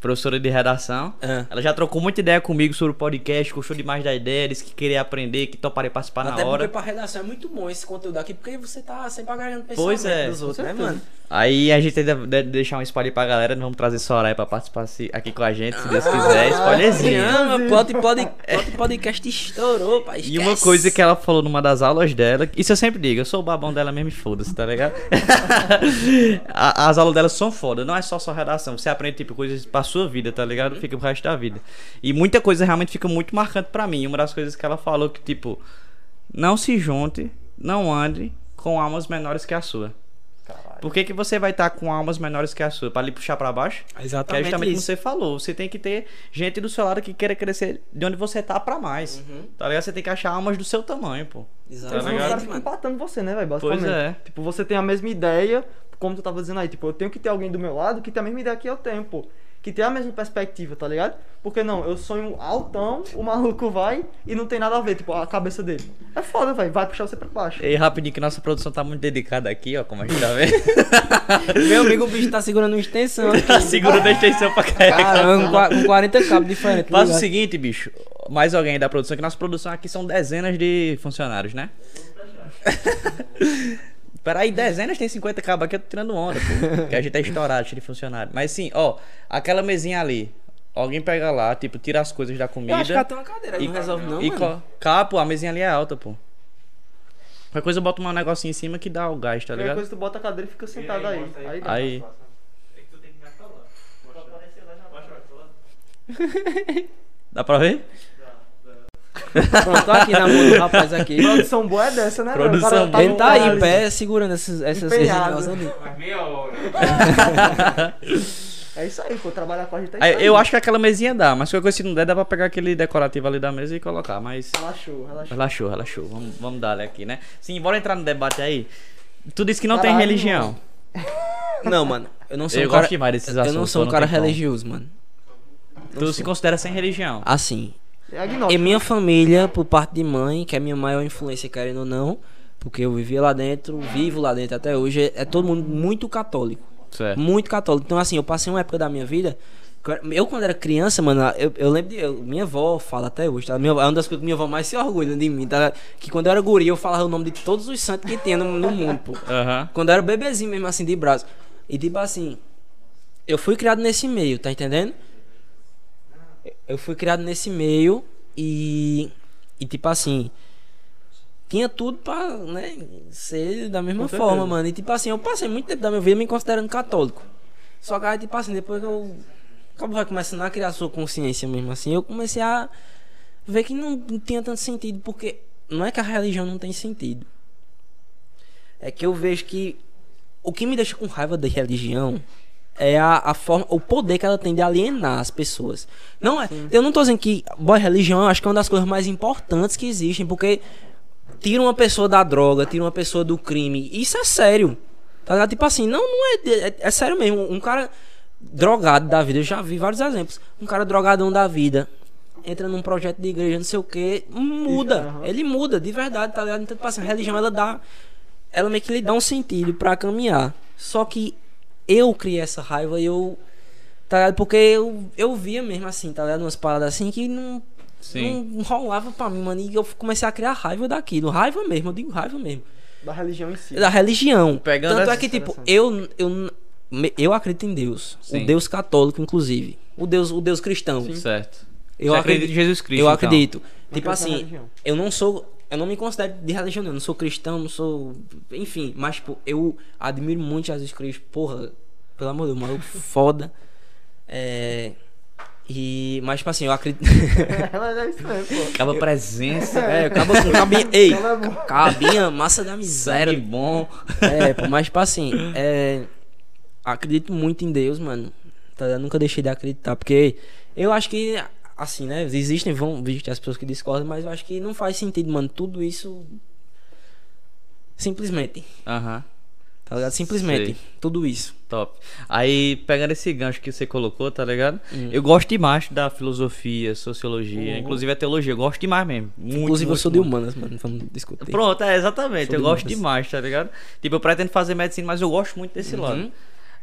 professora de redação. É. Ela já trocou muita ideia comigo sobre o podcast, gostou demais da ideia, disse que queria aprender, que toparia participar Até na hora. porque pra redação é muito bom esse conteúdo aqui, porque você tá sempre agarrando Pois é, dos outros, né, mano? Aí a gente deve deve deixar um spoiler pra galera, nós vamos trazer Soraya pra participar aqui com a gente, se Deus quiser, spoilerzinho. Chama, plot, plot, plot podcast estourou, pai. E uma esquece. coisa que ela falou numa das aulas dela, isso eu sempre digo, eu sou o babão dela mesmo e foda-se, tá ligado? *laughs* As aulas dela são foda, não é só sua redação, você aprende tipo coisas pra sua vida, tá ligado? Fica pro resto da vida. E muita coisa realmente fica muito marcante pra mim. Uma das coisas que ela falou que tipo, não se junte, não ande com almas menores que a sua. Por que, que você vai estar com almas menores que a sua? Pra lhe puxar pra baixo? Que é Exatamente justamente como isso. você falou. Você tem que ter gente do seu lado que queira crescer de onde você tá pra mais. Uhum. Tá ligado? Você tem que achar almas do seu tamanho, pô. Eles Tá os caras que ficam empatando você, né, velho? Pois Basicamente. é. Tipo, você tem a mesma ideia, como tu tava dizendo aí. Tipo, eu tenho que ter alguém do meu lado que tem a mesma ideia que eu tenho, pô. Que tem a mesma perspectiva, tá ligado? Porque não, eu sonho altão, o maluco vai e não tem nada a ver, tipo, a cabeça dele. É foda, velho, vai puxar você pra baixo. E rapidinho que nossa produção tá muito dedicada aqui, ó, como a gente tá vendo. *laughs* Meu amigo, o bicho tá segurando uma extensão. tá segurando a extensão pra carregar. Caramba, com qua- com 40 cabos diferentes. tá Faz o ligado? seguinte, bicho. Mais alguém da produção, que nossa produção aqui são dezenas de funcionários, né? *laughs* Peraí, dezenas tem 50 cabos aqui, eu tô tirando onda, pô. *laughs* Que a gente é estourado, cheio de funcionário. Mas sim, ó, aquela mesinha ali. Alguém pega lá, tipo, tira as coisas da comida. Eu acho que até uma cadeira aí e, não resolve não, e mano. pô, a mesinha ali é alta, pô. Qualquer coisa, bota um negocinho em cima que dá o gás, tá Qualquer ligado? coisa tu bota a cadeira e fica sentado aí. Aí dá. Aí. É que tu tem que me falar. Mostra. *laughs* Dá pra ver? Pronto, tô aqui na mão do rapaz aqui. Produção boa é dessa, né? Produção cara boa. Ele tá aí em pé segurando essas, essas, meia hora. *laughs* É isso aí, pô. Trabalhar com a gente isso Aí, aí. eu acho que aquela mesinha dá, mas qualquer coisa se não der, dá pra pegar aquele decorativo ali da mesa e colocar, mas. Relaxou, relaxou. Relaxou, relaxou. Vamos, vamos dar aqui, né? Sim, bora entrar no debate aí. Tu disse que não tem Caralho, religião. Não, mano. Eu não sou Eu um cara, gosto demais desses Eu não sou um cara tem como. religioso, mano. Tu se considera sem religião. Assim, É agnóstico. minha família, por parte de mãe, que é a minha maior influência, querendo ou não, porque eu vivia lá dentro, vivo lá dentro até hoje, é, é todo mundo muito católico. Certo. Muito católico. Então, assim, eu passei uma época da minha vida. Eu, quando era criança, mano, eu, eu lembro de. eu- minha avó fala até hoje, tá? Minha, é uma das coisas que minha avó mais se orgulha de mim, tá? Que quando eu era guri, eu falava o nome de todos os santos que tinha no, no mundo, pô. Aham. Quando eu era bebezinho mesmo, assim, de braço. E tipo assim, eu fui criado nesse meio, tá entendendo? Eu fui criado nesse meio e. E tipo assim. Tinha tudo pra, né, ser da mesma Com forma, certeza. mano. E tipo assim, eu passei muito tempo da minha vida me considerando católico. Só que aí, tipo assim, depois que eu. Acabo vai começando a criar sua consciência mesmo assim, eu comecei a ver que não, não tinha tanto sentido, porque não é que a religião não tem sentido. É que eu vejo que o que me deixa com raiva da religião é a, a forma, o poder que ela tem de alienar as pessoas. Não é, eu não tô dizendo que boa religião, acho que é uma das coisas mais importantes que existem, porque tira uma pessoa da droga, tira uma pessoa do crime. Isso é sério. Tá ligado? Tipo assim, não, não é, é, é sério mesmo. Um cara drogado da vida, eu já vi vários exemplos. Um cara drogadão da vida entra num projeto de igreja, não sei o que, muda. Ele muda, de verdade, tá ligado? Então, tipo assim, a religião ela dá. Ela meio que lhe dá um sentido pra caminhar. Só que eu criei essa raiva e eu. Tá ligado? Porque eu, eu via mesmo assim, tá ligado? Umas paradas assim que não, Sim. não rolava pra mim, mano. E eu comecei a criar raiva daquilo. Raiva mesmo, eu digo raiva mesmo. Da religião em si. Da religião. Pegando Tanto é que, tipo, eu, eu, eu acredito em Deus. Sim. O Deus católico, inclusive. O Deus, o Deus cristão. Certo. Eu Você acredito em Jesus Cristo? Eu então? acredito. Não Tipo na assim, religião. eu não sou. Eu não me considero de religião, não. Eu não sou cristão, não sou. Enfim, mas, tipo, eu admiro muito Jesus Cristo. Porra, pelo amor de Deus, maluco foda. É. E. Mas, tipo assim, eu acredito. *laughs* Ela é isso mesmo, pô. Acaba presença. é, acaba com cabinha. Ei, é cabinha, massa da miséria. bom. É, pô, mas tipo assim, é. Acredito muito em Deus, mano. Tá, ligado? nunca deixei de acreditar. Porque eu acho que, assim, né? Existem, vão existir as pessoas que discordam, mas eu acho que não faz sentido, mano. Tudo isso. Simplesmente. Aham. Tá ligado? Simplesmente. Sei. Tudo isso. Top. Aí, pegando esse gancho que você colocou, tá ligado? Hum. Eu gosto demais da filosofia, sociologia, inclusive a teologia. Eu gosto demais mesmo. Muito, Inclusive, eu muito, sou de muito. humanas, mano. Vamos discutir. Pronto, é, exatamente. Sou eu de gosto humanas. demais, tá ligado? Tipo, eu pretendo fazer medicina, mas eu gosto muito desse Uhum. lado.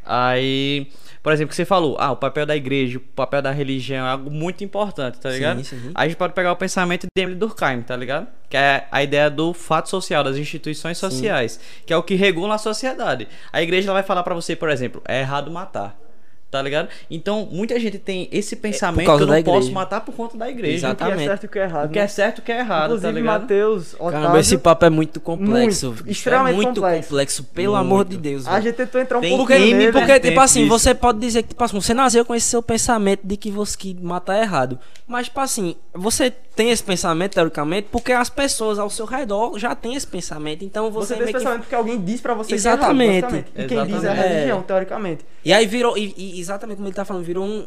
Aí, por exemplo, que você falou, ah, o papel da igreja, o papel da religião é algo muito importante, tá Sim, ligado? sim. Aí a gente pode pegar o pensamento de Emily Durkheim, tá ligado? Que é a ideia do fato social, das instituições sociais, que é o que regula a sociedade. A igreja ela vai falar pra você, por exemplo, é errado matar. Tá ligado? Então, muita gente tem esse pensamento que causa eu não posso matar por conta da igreja. Exato. O que é Exatamente. certo e o que é errado. O que é né? certo e o que é errado, tá Inclusive, ligado? Matheus, Otávio... Caramba, esse papo é muito complexo. Muito, bicho. extremamente é muito complexo. complexo. pelo Muito. amor de Deus. A gente tentou entrar um Tem pouco M nele. Porque, vertentes tipo assim, disso. você pode dizer que, tipo assim, você nasceu com esse seu pensamento de que você que matar é errado. Mas, tipo assim, você tem esse pensamento, teoricamente, porque as pessoas ao seu redor já têm esse pensamento. Então você, Você tem esse que... pensamento porque alguém diz pra você Exatamente. que é errado, basicamente. E quem diz é a Exatamente. religião, teoricamente. E aí virou, e, e exatamente como ele tá falando, virou um.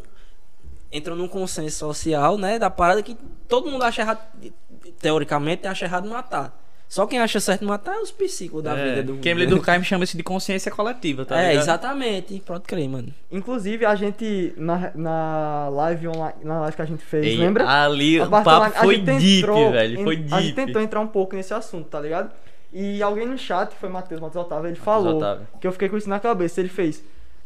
Entrou num consenso social, né? Da parada que todo mundo acha errado, teoricamente, acha errado matar. Só quem acha certo matar é os psíquicos da É, vida do Quem do Durkheim chama isso de consciência coletiva, tá É, ligado? exatamente. Pode crer, mano. Inclusive, a gente, na, na live online, na live que a gente fez, Ei, lembra? Ali A o papo online, foi deep, entrou velho. Foi A gente deep. tentou entrar um pouco nesse assunto, tá ligado? E alguém no chat, que foi Matheus, Matheus Otávio, ele falou Otávio. que eu fiquei com isso na cabeça. Ele fez.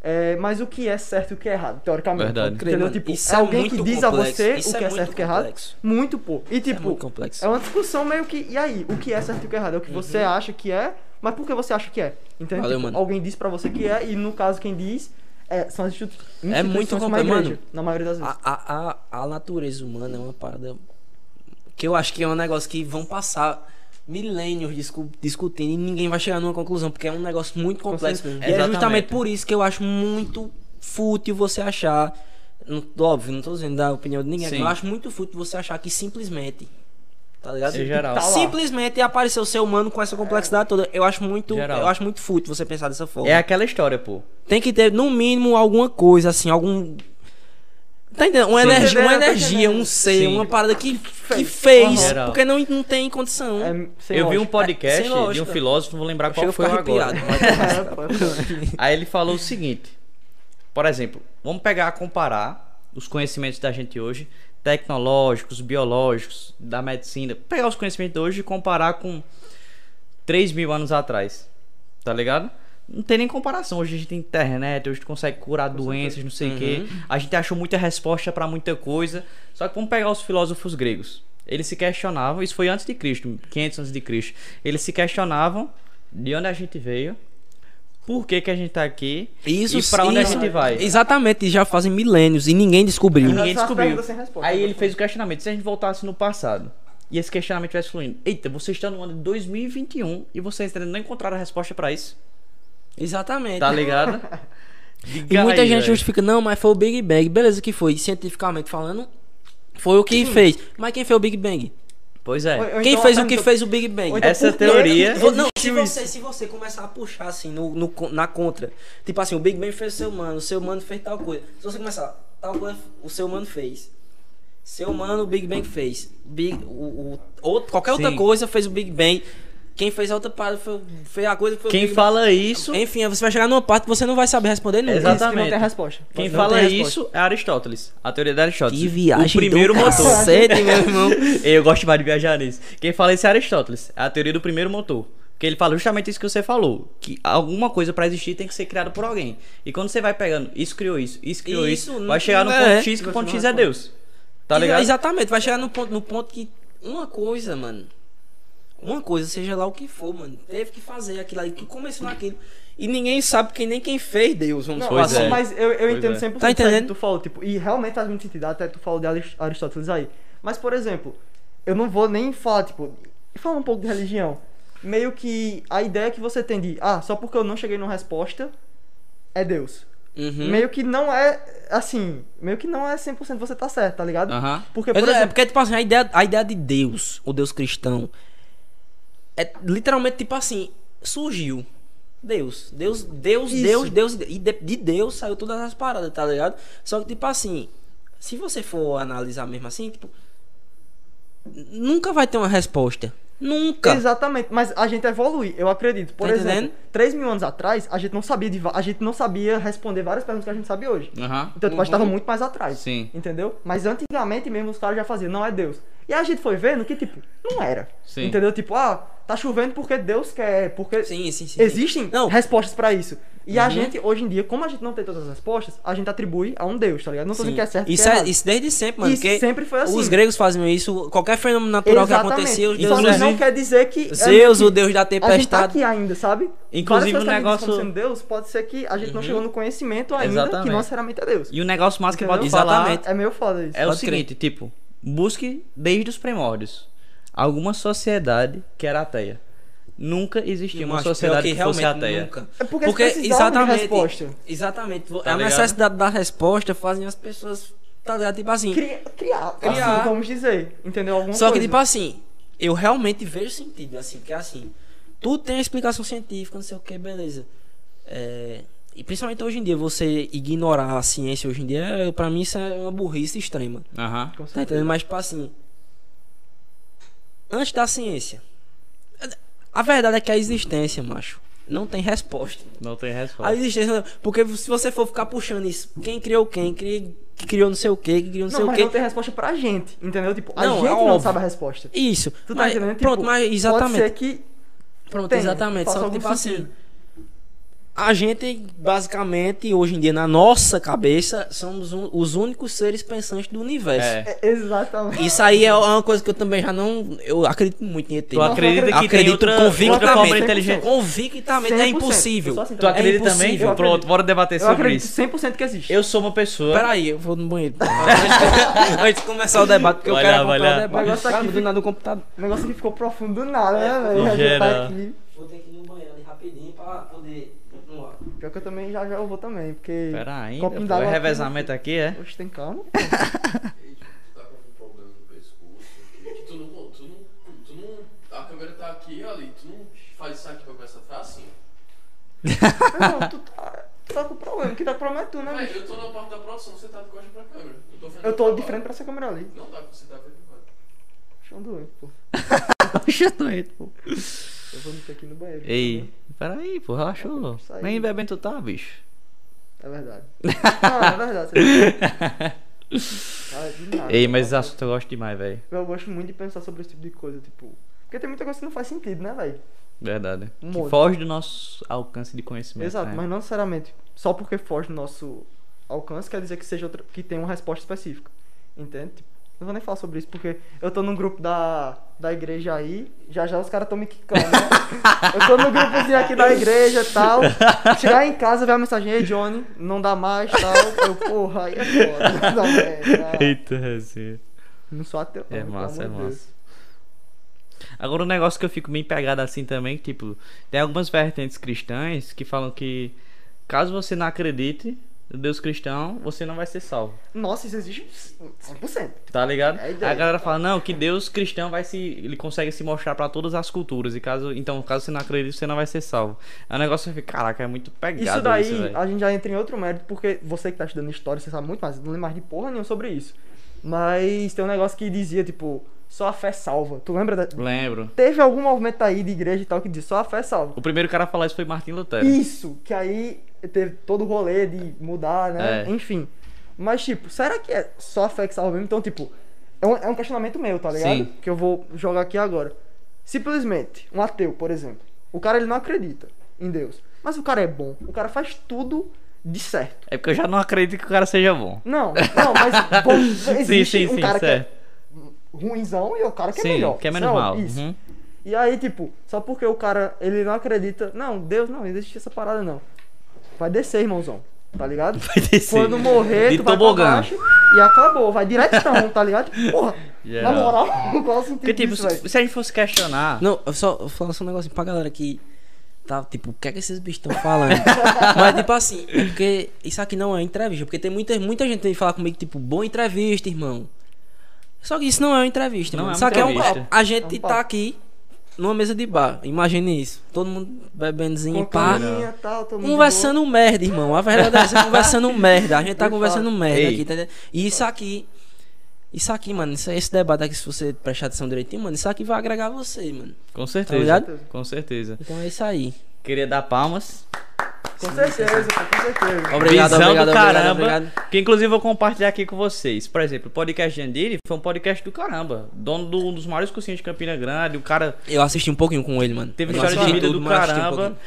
É, mas o que é certo e o que é errado, teoricamente. Verdade. Entendeu? Tipo, Isso é é alguém que diz complexo. a você Isso o é que é muito certo e o que é errado. complexo. Muito, pô. E é tipo, é uma discussão meio que. E aí, o que é certo e o que é errado? É o que você acha que é, mas por que você acha que é? Entendeu? Valeu, Tipo, mano. alguém diz pra você que é, e no caso, quem diz é, são as institu É muito instituições complexo, mano. na maioria das vezes. A, a, a, a natureza humana é uma parada que eu acho que é um negócio que vão passar milênios discu- discutindo e ninguém vai chegar numa conclusão, porque é um negócio muito complexo. certeza. E é justamente por isso que eu acho muito fútil você achar. não- óbvio, não tô dizendo da opinião de ninguém, eu acho muito fútil você achar que simplesmente. Tá ligado? Geral. Tá. Simplesmente apareceu o ser humano com essa complexidade toda. Eu acho muito. Geral. Eu acho muito fútil você pensar dessa forma. É aquela história, pô. Tem que ter, no mínimo, alguma coisa, assim, algum. Tá entendendo? Uma energia, uma energia, um ser, Sim. uma parada que, que Fez. Aham. Porque não, não tem condição. É, eu vi um podcast sem de um filósofo, não vou lembrar Chega qual foi agora. É. *laughs* Aí ele falou o seguinte: por exemplo, vamos pegar comparar os conhecimentos da gente hoje, tecnológicos, biológicos, da medicina, pegar os conhecimentos de hoje e comparar com 3 mil anos atrás, tá ligado? Não tem nem comparação. Hoje a gente tem internet, hoje a gente consegue curar doenças, não sei o quê. A gente achou muita resposta pra muita coisa. Só que vamos pegar os filósofos gregos. Eles se questionavam, isso foi antes de Cristo, 500 antes de Cristo. Eles se questionavam de onde a gente veio, por que, que a gente tá aqui Isso e pra onde a gente vai. Exatamente, já fazem milênios e ninguém descobriu. E ninguém descobriu. perguntas sem resposta. Aí ele fez o questionamento: se a gente voltasse no passado e esse questionamento tivesse fluindo, eita, vocês estão no ano de 2021 e vocês ainda não encontraram a resposta pra isso, Exatamente. tá ligado? *laughs* E muita aí, gente velho. justifica, não, mas foi o Big Bang. Beleza, que foi? Cientificamente falando, foi o que fez. Mas quem fez o Big Bang? Pois é. Ou- ou Quem então fez o que fez o Big Bang? então Essa teoria- que Vo- Não, se você, se você começar a puxar assim no, no na contra, tipo assim, o Big Bang fez o seu humano, o seu humano fez tal coisa. Se você começar, tal coisa o seu humano fez. Seu humano, o Big Bang fez. Big, o, o- outro, qualquer outra Sim. coisa fez o Big Bang. Quem fez a outra parte foi, fez a coisa que foi o Quem Big fala isso. Enfim, você vai chegar numa parte que você não vai saber responder nunca. Isso que não Exatamente. tem resposta. quem Não fala resposta. isso é Aristóteles. A teoria de Aristóteles. Que viagem o primeiro do motor. cacete, meu irmão. *laughs* Eu gosto mais de viajar nisso. Quem fala isso é Aristóteles. É a teoria do primeiro motor. Porque ele fala justamente isso que você falou. Que alguma coisa pra existir tem que ser criada por alguém. E quando você vai pegando, isso criou isso, isso criou isso, Isso, vai chegar no é. ponto X que o ponto X é Deus. Tá ligado? Exatamente, vai chegar no ponto, no ponto que uma coisa, mano. Uma coisa, seja lá o que for, mano. Teve que fazer aquilo aí, que começou naquilo. E ninguém sabe quem nem quem fez Deus, vamos Não, falar assim. é. Mas eu, eu Pois entendo é. 100% Tá entendendo? que tu falou, tipo, e realmente faz muita sentido, até tu falou de Aris- Aristóteles aí. Mas, por exemplo, eu não vou nem falar, tipo, falar um pouco de religião. Meio que a ideia que você tem de, ah, só porque eu não cheguei numa resposta, é Deus. Uhum. Meio que não é, assim, meio que não é 100% você tá certo, tá ligado? Aham. Porque, É, por é exemplo, porque, tipo assim, a ideia, a ideia de Deus, o Deus cristão, é literalmente tipo assim, surgiu. Deus, Deus, Deus, Isso. Deus, Deus, e de, de Deus saiu todas as paradas, tá ligado? Só que, tipo assim, se você for analisar mesmo assim, tipo, nunca vai ter uma resposta. Nunca. Exatamente, mas a gente evolui, eu acredito. Por Tá exemplo, entendendo? 3 mil anos atrás, a gente não sabia de a gente não sabia responder várias perguntas que a gente sabe hoje. Aham. Então, tipo, a gente tava muito mais atrás. Sim. Entendeu? Mas antigamente mesmo os caras já faziam, não é Deus. E a gente foi vendo que, tipo, não era. Sim. Entendeu? Tipo, ah, tá chovendo porque Deus quer. Porque Sim, sim, sim. existem Não. respostas pra isso. E a Uhum. gente, hoje em dia, como a gente não tem todas as respostas, a gente atribui a um Deus, tá ligado? Não tô dizendo que é certo isso, que é, é, isso desde sempre, mano. Isso porque sempre foi assim. Os gregos faziam isso, qualquer fenômeno natural que acontecia, os Só que não deuses. quer dizer que. Zeus, que o deus da A gente tá tempestade. aqui ainda, sabe? Inclusive, o que a negócio- sendo Deus, pode ser que a gente não chegou no conhecimento ainda que Exatamente. não necessariamente é Deus. E o negócio mais que pode falar Exatamente. É meio foda isso. é o Pode crer. seguinte, tipo, busque desde os primórdios alguma sociedade que era ateia. Nunca existiu uma pior sociedade que, fosse realmente ateia. nunca. É porque precisavam de resposta. Exatamente. Tá a ligado? necessidade da resposta fazem as pessoas, tá ligado? Tipo assim. Criar, criar, Criar. assim, vamos dizer. Entendeu? Alguma Só que, coisa. tipo assim, eu realmente vejo sentido, assim, porque assim, tudo tem uma explicação científica, não sei o que, beleza. É, e principalmente hoje em dia, você ignorar a ciência hoje em dia, é, pra mim isso é uma burrice extrema. Aham. Com Tá entendendo? Mas, tipo assim. Antes da ciência. A verdade é que a existência, macho, não tem resposta. Não tem A resposta. existência. Porque se você for ficar puxando isso, quem criou quem? Quem que criou não sei o que, que criou não sei Não, o mas que. não tem resposta pra gente, entendeu? Tipo, a Não, gente é não sabe a resposta. Isso. Tu tá mas, entendendo? Pronto, Tipo, mas Pode exatamente. ser que Pronto, tenha, exatamente. Só que, tipo assim, sentido. A gente, basicamente, hoje em dia, na nossa cabeça, somos um- os únicos seres pensantes do universo. É. É, exatamente. Isso aí é uma coisa que eu também já não. Eu acredito muito em ET. Tu acredita que tem acredito outra, outra convictamente. forma inteligente? Convictamente é 100%. Eu impossível. assim Tu também. acredita É também? impossível. Eu Pronto, acredito. bora debater Eu sobre acredito isso. 100% que existe. Eu sou uma pessoa. Peraí, eu vou no banheiro. Antes de começar o debate, porque Vai eu quero lá, vai lá. o debate. O negócio Cara, aqui do nada no computador. O negócio aqui ficou profundo do nada, né, velho? Tá aqui. Vou ter que ir no banheiro ali rapidinho pra poder continuar. Pior que eu também já já eu vou também, porque. Pera aí, Copinho pô, é revezamento aqui, é? Oxe, tem calma. Tu tá com algum problema no pescoço? Que tu não, tu não, tu não, a câmera tá aqui ali, tu não faz isso aqui pra começar a ficar assim. Não, tu tá, tu tá com problema. Quem tá com problema é tu, né, bicho? eu tô na parte da produção, você tá de costas pra câmera. Eu tô, Eu tô pra de frente pra essa câmera ali. Não dá, você tá vendo agora. Deixa eu doente, pô. *laughs* Puxa, doente, pô. Eu vou meter aqui no banheiro. Ei, pera aí, pô, relaxou. Nem bebendo tu tá, bicho. É verdade. *laughs* Não, é verdade. Ah, de nada. Ei, mas esse assunto eu gosto demais, velho. Eu gosto muito de pensar sobre esse tipo de coisa, tipo. Porque tem muita coisa que não faz sentido, né, velho? Verdade. Um Que monte. foge do nosso alcance de conhecimento. Exato, né? mas não necessariamente só porque foge do nosso alcance quer dizer que seja outra, que tem uma resposta específica. Entende? Tipo, não vou nem falar sobre isso porque eu tô num grupo da, da igreja aí, já já os caras tão me quicando, né? eu tô no grupozinho aqui da igreja e tal. Chegar em casa, ver a mensagem, ei Johnny, não dá mais tal. Eu, porra, aí é foda. Não, é, Eita, assim. não sou ateu. É massa, é de Deus. massa. Agora um negócio que eu fico bem pegado assim também, tipo, tem algumas vertentes cristãs que falam que caso você não acredite no Deus cristão, você não vai ser salvo. Nossa, isso existe 100%. Tá ligado? É a Aí a galera fala, não, que Deus cristão vai se. Ele consegue se mostrar pra todas as culturas. E caso. Então, caso você não acredite, você não vai ser salvo. É um negócio que fica, caraca, é muito pegado. Isso daí, velho. a gente já entra em outro mérito, porque você que tá estudando história, você sabe muito mais, eu não lembro mais de porra nenhuma sobre isso. Mas tem um negócio que dizia, tipo, só a fé salva. Tu lembra? Da... Lembro. Teve algum movimento aí de igreja e tal que diz só a fé salva. O primeiro cara a falar isso foi Martin Lutero. Isso, que aí teve todo o rolê de mudar, né? É. Enfim. Mas, tipo, será que é só salva mesmo? Então, tipo, é um, é um questionamento meu, tá ligado? Sim. Que eu vou jogar aqui agora. Simplesmente, um ateu, por exemplo. O cara, ele não acredita em Deus. Mas o cara é bom. O cara faz tudo de certo. É porque eu já não acredito que o cara seja bom. Não, não, mas bom, *laughs* existe sim, sim, um cara certo. que é ruimzão e o cara que é Sim, melhor. que é menos mal. Isso. Uhum. E aí, tipo, só porque o cara, ele não acredita, não, Deus não, existe essa parada não. Vai descer, irmãozão, tá ligado? Vai descer. Quando morrer, De tu vai pra tobogã. baixo e acabou, vai diretão, tá ligado? Tipo, Porra, Yeah. na moral, *laughs* qual o sentido Porque, tipo, disso, se, se a gente fosse questionar. Não, eu só falo só um negocinho pra galera que tá, tipo, o que é que esses bichos estão falando? *laughs* Mas, tipo assim, é porque isso aqui não é entrevista. Porque tem muita, muita gente que vem falar comigo, tipo, boa entrevista, irmão. Só que isso não é uma entrevista, Não mano. é uma Só que é um entrevista. papo. A gente É um papo. tá aqui numa mesa de bar. Imagine isso. Todo mundo bebendozinho, Com pá. tal, Conversando merda, irmão. A verdade é essa, conversando *laughs* merda. A gente tá conversando merda Ei. aqui, entendeu? E isso aqui. Isso aqui, mano, isso, esse debate aqui, se você prestar atenção direitinho, mano, isso aqui vai agregar você, mano. Com certeza. ligado? com certeza. Então é isso aí. Queria dar palmas. Com certeza, pô, com certeza. Obrigado, Visão obrigado, do obrigado, caramba. obrigado. Que inclusive eu vou compartilhar aqui com vocês. Por exemplo, o podcast de Andiri foi um podcast do caramba. Dono de um dos maiores cursinhos de Campina Grande. O cara Eu assisti um pouquinho com ele, mano. teve Eu história de vida tudo, do um caramba. pouquinho.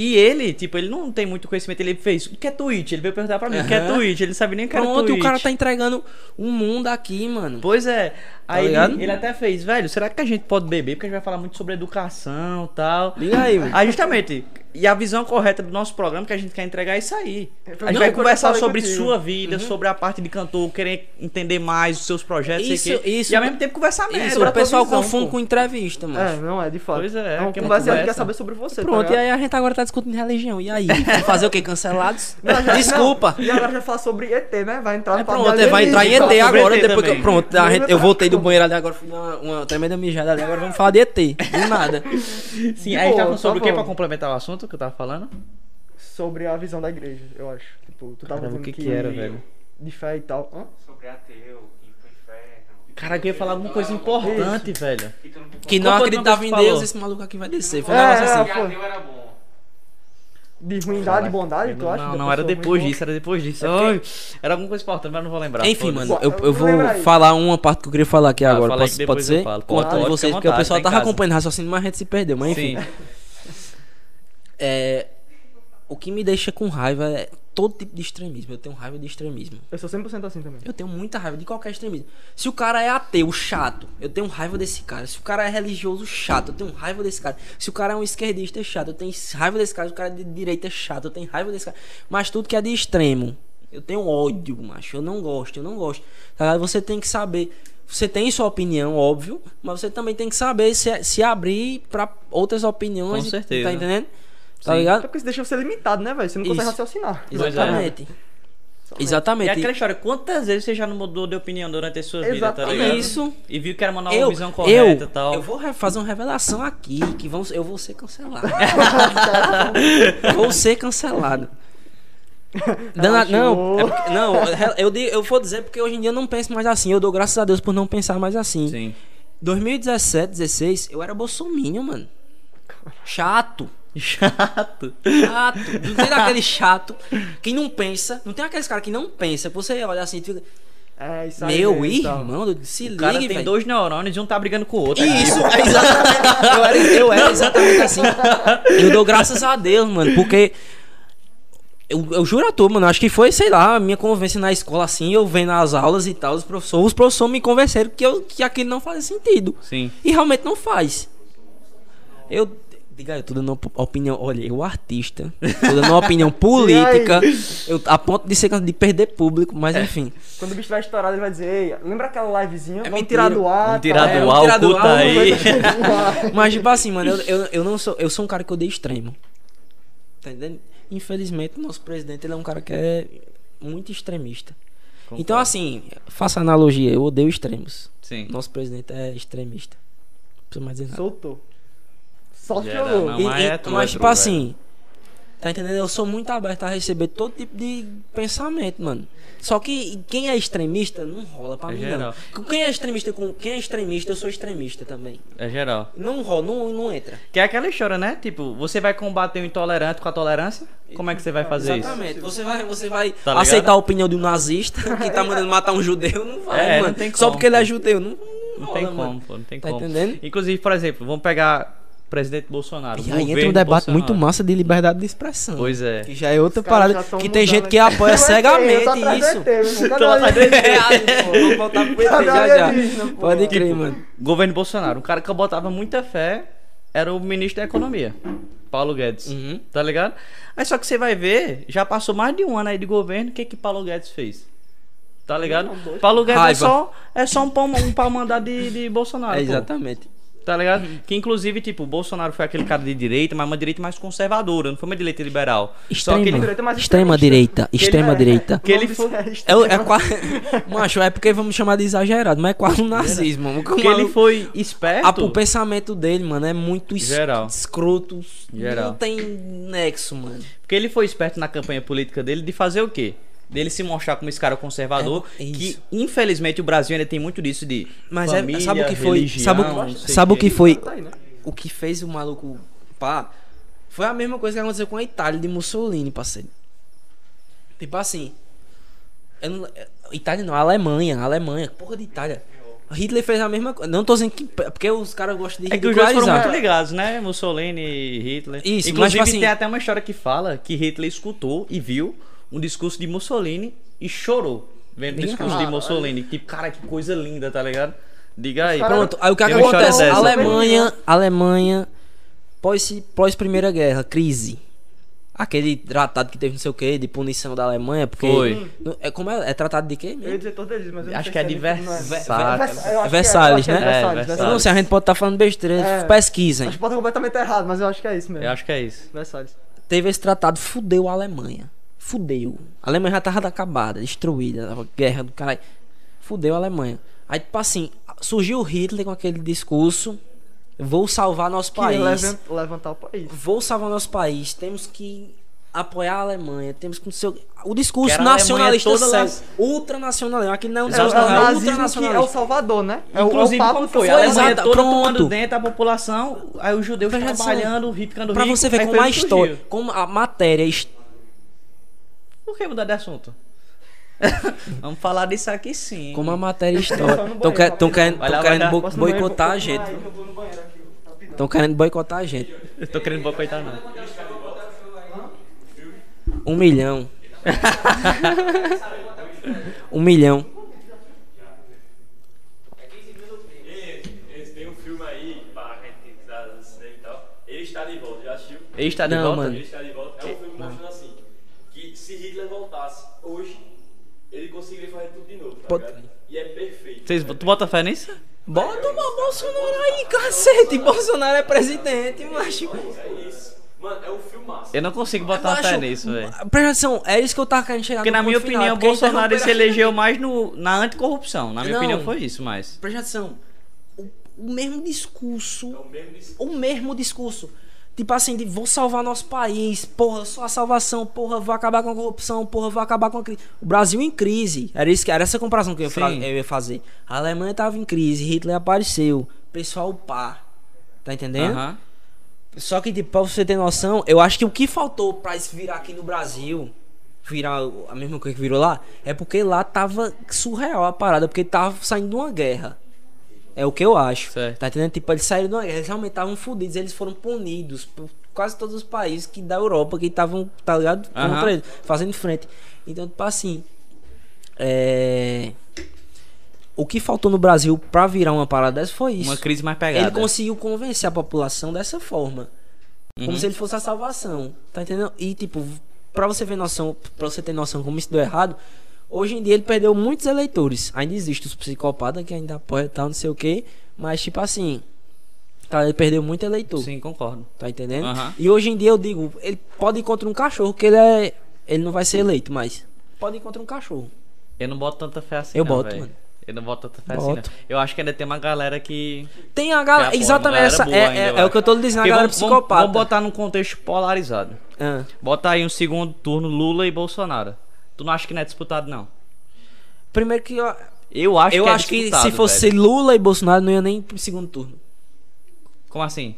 E ele, tipo, ele não tem muito conhecimento. Ele fez, o que é Twitch? Ele veio perguntar pra mim, o que é. Twitch? Ele não sabe nem o que era Pronto, e Twitch. o cara tá entregando um mundo aqui, mano. Pois é. Aí ligado? ele, ele até fez, velho, será que a gente pode beber? Porque a gente vai falar muito sobre educação e tal. Liga aí, mano. Aí justamente, e a visão correta do nosso programa que a gente quer entregar é isso aí. A gente Não, vai eu conversar sobre contigo. sua vida, sobre a parte de cantor, querer entender mais os seus projetos, Isso, isso. E ao mesmo tempo conversar mesmo. Isso, o pessoal visão, confunde pô. com entrevista, mano. É, não é, de fato. Pois é, É é conversa que conversa. quer saber sobre você, Pronto, tá e aí a gente agora tá discutindo religião. E aí? *laughs* Fazer o quê? Cancelados? Não, já- Desculpa. não, E agora já falar sobre ET, né? Vai entrar É, no papo pronto, de é, vai entrar em ET. Sobre agora. ET Depois que, também. pronto, a gente- eu voltei do banheiro ali agora, fui uma, uma tremenda mijada ali. Agora vamos falar de ET. Do *laughs* nada. Sim, De aí a gente tá falando sobre tá o que pra complementar o assunto que eu tava falando? Sobre a visão da igreja, eu acho. Tipo, tu tava Caramba, o dizendo que que era, velho? De fé e tal. Hã? Sobre ateu, pro inferno. Caraca, eu ia falar alguma coisa importante, velho. Que não Qual foi acreditava em que Deus, falou? esse maluco aqui vai descer. Foi um É, negócio assim. Que foi. ateu era bom. De ruindade e bondade, tu acha? Não, da não, era pessoa depois muito disso, era depois disso. É Ai, era alguma coisa importante, mas não vou lembrar. Enfim, foda-se. mano, eu, Pô, eu vou lembra aí. falar uma parte que eu queria falar aqui Ah, agora. fala aí Posso- que pode depois eu ser? falo. Pode, vocês, porque o vontade, pessoal tá em tava casa. acompanhando o raciocínio, mas a gente se perdeu. Mas enfim. Sim. É, o que me deixa com raiva é todo tipo de extremismo. Eu tenho raiva de extremismo. Eu sou 100% assim também. Eu tenho muita raiva de qualquer extremismo. Se o cara é ateu, chato, eu tenho raiva desse cara. Se o cara é religioso, chato, eu tenho raiva desse cara. Se o cara é um esquerdista, chato, eu tenho raiva desse cara. Se o cara é de direita, chato, eu tenho raiva desse cara. Mas tudo que é de extremo, eu tenho ódio, macho. Eu não gosto, eu não gosto. Tá? Você tem que saber. Você tem sua opinião, óbvio, mas você também tem que saber se, se abrir pra outras opiniões. Com certeza. Tá entendendo? Tá Sim. É ligado? porque isso deixa você limitado, né, velho? Você não consegue Isso. raciocinar. Pois é. Exatamente. E Exatamente. aquela história, quantas vezes você já não mudou de opinião durante a sua vida, tá Exatamente. ligado? Isso. E viu que era uma nova eu, visão correta e eu, tal. eu vou re- fazer uma revelação aqui que vão, eu vou ser cancelado. *laughs* vou ser cancelado. Dana- não, é porque- não, eu, eu vou dizer porque hoje em dia eu não penso mais assim. Eu dou graças a Deus por não pensar mais assim. Sim. 2017, 16, eu era bolsominho, mano. Chato. *laughs* Chato. Chato. Não tem daquele chato que não pensa. Não tem aqueles caras que não pensa. Você olha assim e fica. É, isso aí. Meu mesmo, tá. irmão, se O cara ligue, tem velho. dois neurônios e um tá brigando com o outro. Isso, é exatamente. Eu era, eu era exatamente assim. *laughs* Eu dou graças a Deus, mano, porque. Eu, eu juro a tu, mano, acho que foi, sei lá, a minha convivência na escola assim, eu vendo as aulas e tal, os professores, os professores me convenceram que, eu, que aquilo não fazia sentido. Sim. E realmente não faz. Eu. Diga, eu tô dando op- opinião. Olha, eu artista. Tô dando uma opinião *laughs* política. Eu, a ponto de ser de perder público, mas enfim. Quando o bicho vai estourar, ele vai dizer, ei, lembra aquela livezinha? Vamos mentira. tirar do ar. Vamos tirar tá? É, do ar, do oculta ar, aí. Mas, tipo assim, mano, eu, eu, eu não sou. Eu sou um cara que odeia extremo. Tá entendendo? Infelizmente, o nosso presidente ele é um cara que é muito extremista. Então, assim, faça analogia, eu odeio extremos. Sim. Nosso presidente é extremista. Não precisa mais dizer nada. Soltou. Só Já era, chorou. não. E- mas é mas, é tipo tu, assim, tá entendendo? Eu sou muito aberto a receber todo tipo de pensamento, mano. Só que quem é extremista não rola pra É mim, geral. não. Quem é extremista com quem é extremista, eu sou extremista também. É geral. Não rola, não, não entra. Que é aquela história, né? Tipo, você vai combater o intolerante com a tolerância? Como é que você vai fazer isso? Exatamente. Você vai, você vai Tá aceitar a opinião de um nazista *laughs* que tá mandando matar um judeu? Não vai, É, mano. não Só porque ele é judeu. Não, Não rola, tem mano. como, pô, não tem Tá como. entendendo? Inclusive, por exemplo, vamos pegar presidente Bolsonaro. E aí entra um debate Bolsonaro. muito massa de liberdade de expressão. Pois é. Que já é outra parada. Que tem gente que apoia cegamente isso. ET. Vamos voltar pro já pô? Pode crer, Tipo, mano. Governo Bolsonaro. Um cara que eu botava muita fé era o ministro da Economia, Paulo Guedes. Uhum. Tá ligado? Aí só que você vai ver, já passou mais de um ano aí de governo, o que que Paulo Guedes fez? Tá ligado? Paulo Guedes é só, é só um pau, um pau mandado de, de Bolsonaro. É, pô. Tá ligado? Que inclusive, tipo, o Bolsonaro foi aquele cara de direita, mas uma direita mais conservadora, não foi uma direita liberal. Só que ele, Extrema, direita mais extrema direita, extrema direita. que ele O nome foi- disso É, é extrema. quase. *laughs* Macho, é porque vamos chamar de exagerado, mas é quase um nazismo. Que ele maluco- foi esperto. a- o pensamento dele, mano, é muito es- Geral. escroto. Geral. Não tem nexo, mano. Porque ele foi esperto na campanha política dele de fazer o quê? Dele se mostrar como esse cara conservador. É, é que, infelizmente, o Brasil ainda tem muito disso de. Mas é- família, sabe o que foi? religião, sabe o, sabe o que foi? Tá aí, né? O que fez o maluco pá? Foi a mesma coisa que aconteceu com a Itália de Mussolini, parceiro. Tipo assim. eu não- Itália não, Alemanha, Alemanha, porra de Itália. Hitler fez a mesma coisa. Não tô dizendo que. Porque os caras gostam de É que os dois foram muito ligados, né? Mussolini e Hitler. Isso, mas, Inclusive, tipo assim- tem até uma história que fala que Hitler escutou e viu um discurso de Mussolini e chorou vendo o discurso de. Mussolini. Tipo, cara, que coisa linda, tá ligado? Diga aí. Pronto, aí o que, que acontece? dessa. Alemanha, Alemanha, pós, pós Primeira Guerra, crise. Aquele tratado que teve não sei o que, de punição da Alemanha, porque. Foi. É, como é? É tratado de quê Eu ia mesmo? dizer todos eles, mas eu não Acho que é de é. Versalhes. Versa- eu acho que é- Versalhes, né? É, Versalhes, não sei, a gente pode estar falando besteira, É. pesquisem. Acho que pode completamente errado, mas eu acho que é isso mesmo. Eu acho que é isso. Versalhes. Teve esse tratado, fudeu a Alemanha. Fudeu. A Alemanha já tava acabada, destruída, a guerra do caralho. Fudeu a Alemanha. Aí, tipo assim, surgiu o Hitler com aquele discurso: vou salvar nosso Que país. levan- levantar o país. Vou salvar nosso país. Temos que apoiar a Alemanha, temos que não sei o o discurso nacionalista toda ultranacionalista, aqui não É, o- é é, o nazismo que é o ultranacionalista. Salvador, né? É o- Inclusive, é o Papa como que foi? foi A Alemanha exato, toda pronto. tomando dentro a população, aí os judeus Presta trabalhando, ficando Pra ricos. você ver como a história, surgiu. como a matéria Por que mudar de assunto? *laughs* Vamos falar disso aqui sim. como a matéria *laughs* banheiro, Estão tão rapidão. querendo, Vai lá, tão vai querendo bo- boicotar a gente. Que. Estão querendo boicotar a gente. Eu tô querendo boicotar, não. Um milhão. um milhão. Esse, esse tem um filme aí, pra gente que tá no cinema e tal. Ele está de volta, já assistiu? Ele está de Não, volta? mano. Ele está de volta. É um filme mostrando assim: que se Hitler voltasse hoje, ele conseguiria fazer tudo de novo, tá Pode- ligado? E é perfeito. Vocês, tu bota fé nisso? Bota o Bolsonaro aí, cacete. Bolsonaro é presidente, macho. É isso. Mano, é um filme massa. Eu não consigo botar Macho, fé nisso, velho. Presta atenção, é isso que eu tava querendo chegar Porque no na minha final, opinião, é porque Bolsonaro ele se elegeu mais no, na anticorrupção. Na minha Não. opinião foi isso, mas. Presta atenção. O, o mesmo discurso. É o mesmo discurso. O mesmo discurso. Tipo assim, de vou salvar nosso país, porra, só a salvação, porra, vou acabar com a corrupção, porra, vou acabar com a crise. O Brasil em crise. Era, isso era essa comparação que eu, ia fra- eu ia fazer. A Alemanha tava em crise, Hitler apareceu. Pessoal pá. Tá entendendo? Aham. Só que, tipo, pra você ter noção, eu acho que o que faltou pra isso virar aqui no Brasil, virar a mesma coisa que virou lá, é porque lá tava surreal a parada, porque tava saindo de uma guerra. É o que eu acho. Certo. Tá entendendo? Tipo, eles saíram de uma guerra, eles realmente estavam fodidos, eles foram punidos por quase todos os países que da Europa que estavam, tá ligado? Contra eles, fazendo frente. Então, tipo assim. É. O que faltou no Brasil pra virar uma parada dessa foi isso. Uma crise mais pegada. Ele conseguiu convencer a população dessa forma. Como Uhum. se ele fosse a salvação. Tá entendendo? E tipo, pra você ver noção, para você ter noção como isso deu errado, hoje em dia ele perdeu muitos eleitores. Ainda existe os psicopatas que ainda apoia e tal, não sei o que. Mas tipo assim. Tá, ele perdeu muito eleitor. Sim, concordo. Tá entendendo? Aham. E hoje em dia eu digo, ele pode ir contra um cachorro, que ele é. Ele não vai ser eleito, mas. Pode ir contra um cachorro. Eu não boto tanta fé assim. Eu não, boto, velho. mano. Eu não boto tanta fé Boto. assim, não. Eu acho que ainda tem uma galera que. Tem a galera. Exatamente essa. É, ainda, é, é o que eu tô dizendo, a galera vamos, psicopata. vamos botar num contexto polarizado. Ah. Bota aí um segundo turno Lula e Bolsonaro. Tu não acha que não é disputado, não? Primeiro que eu, Eu acho eu que é acho que disputado, se fosse velho. Lula e Bolsonaro não ia nem pro segundo turno. Como assim?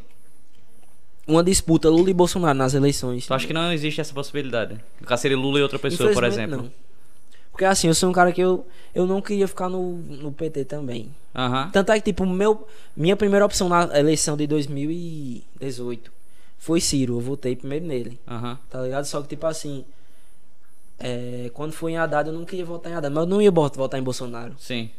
Uma disputa Lula e Bolsonaro nas eleições. Tu acha que não existe essa possibilidade? Caso seria Lula e outra pessoa, por exemplo. não. Porque assim, eu sou um cara que eu, eu não queria ficar no, no PT também. Aham. Tanto é que, tipo, meu, minha primeira opção na eleição de 2018 foi Ciro. Eu votei primeiro nele. Aham. Tá ligado? Só que, tipo assim. É, quando foi em Haddad, eu não queria votar em Haddad. Mas eu não ia votar em Bolsonaro. Sim.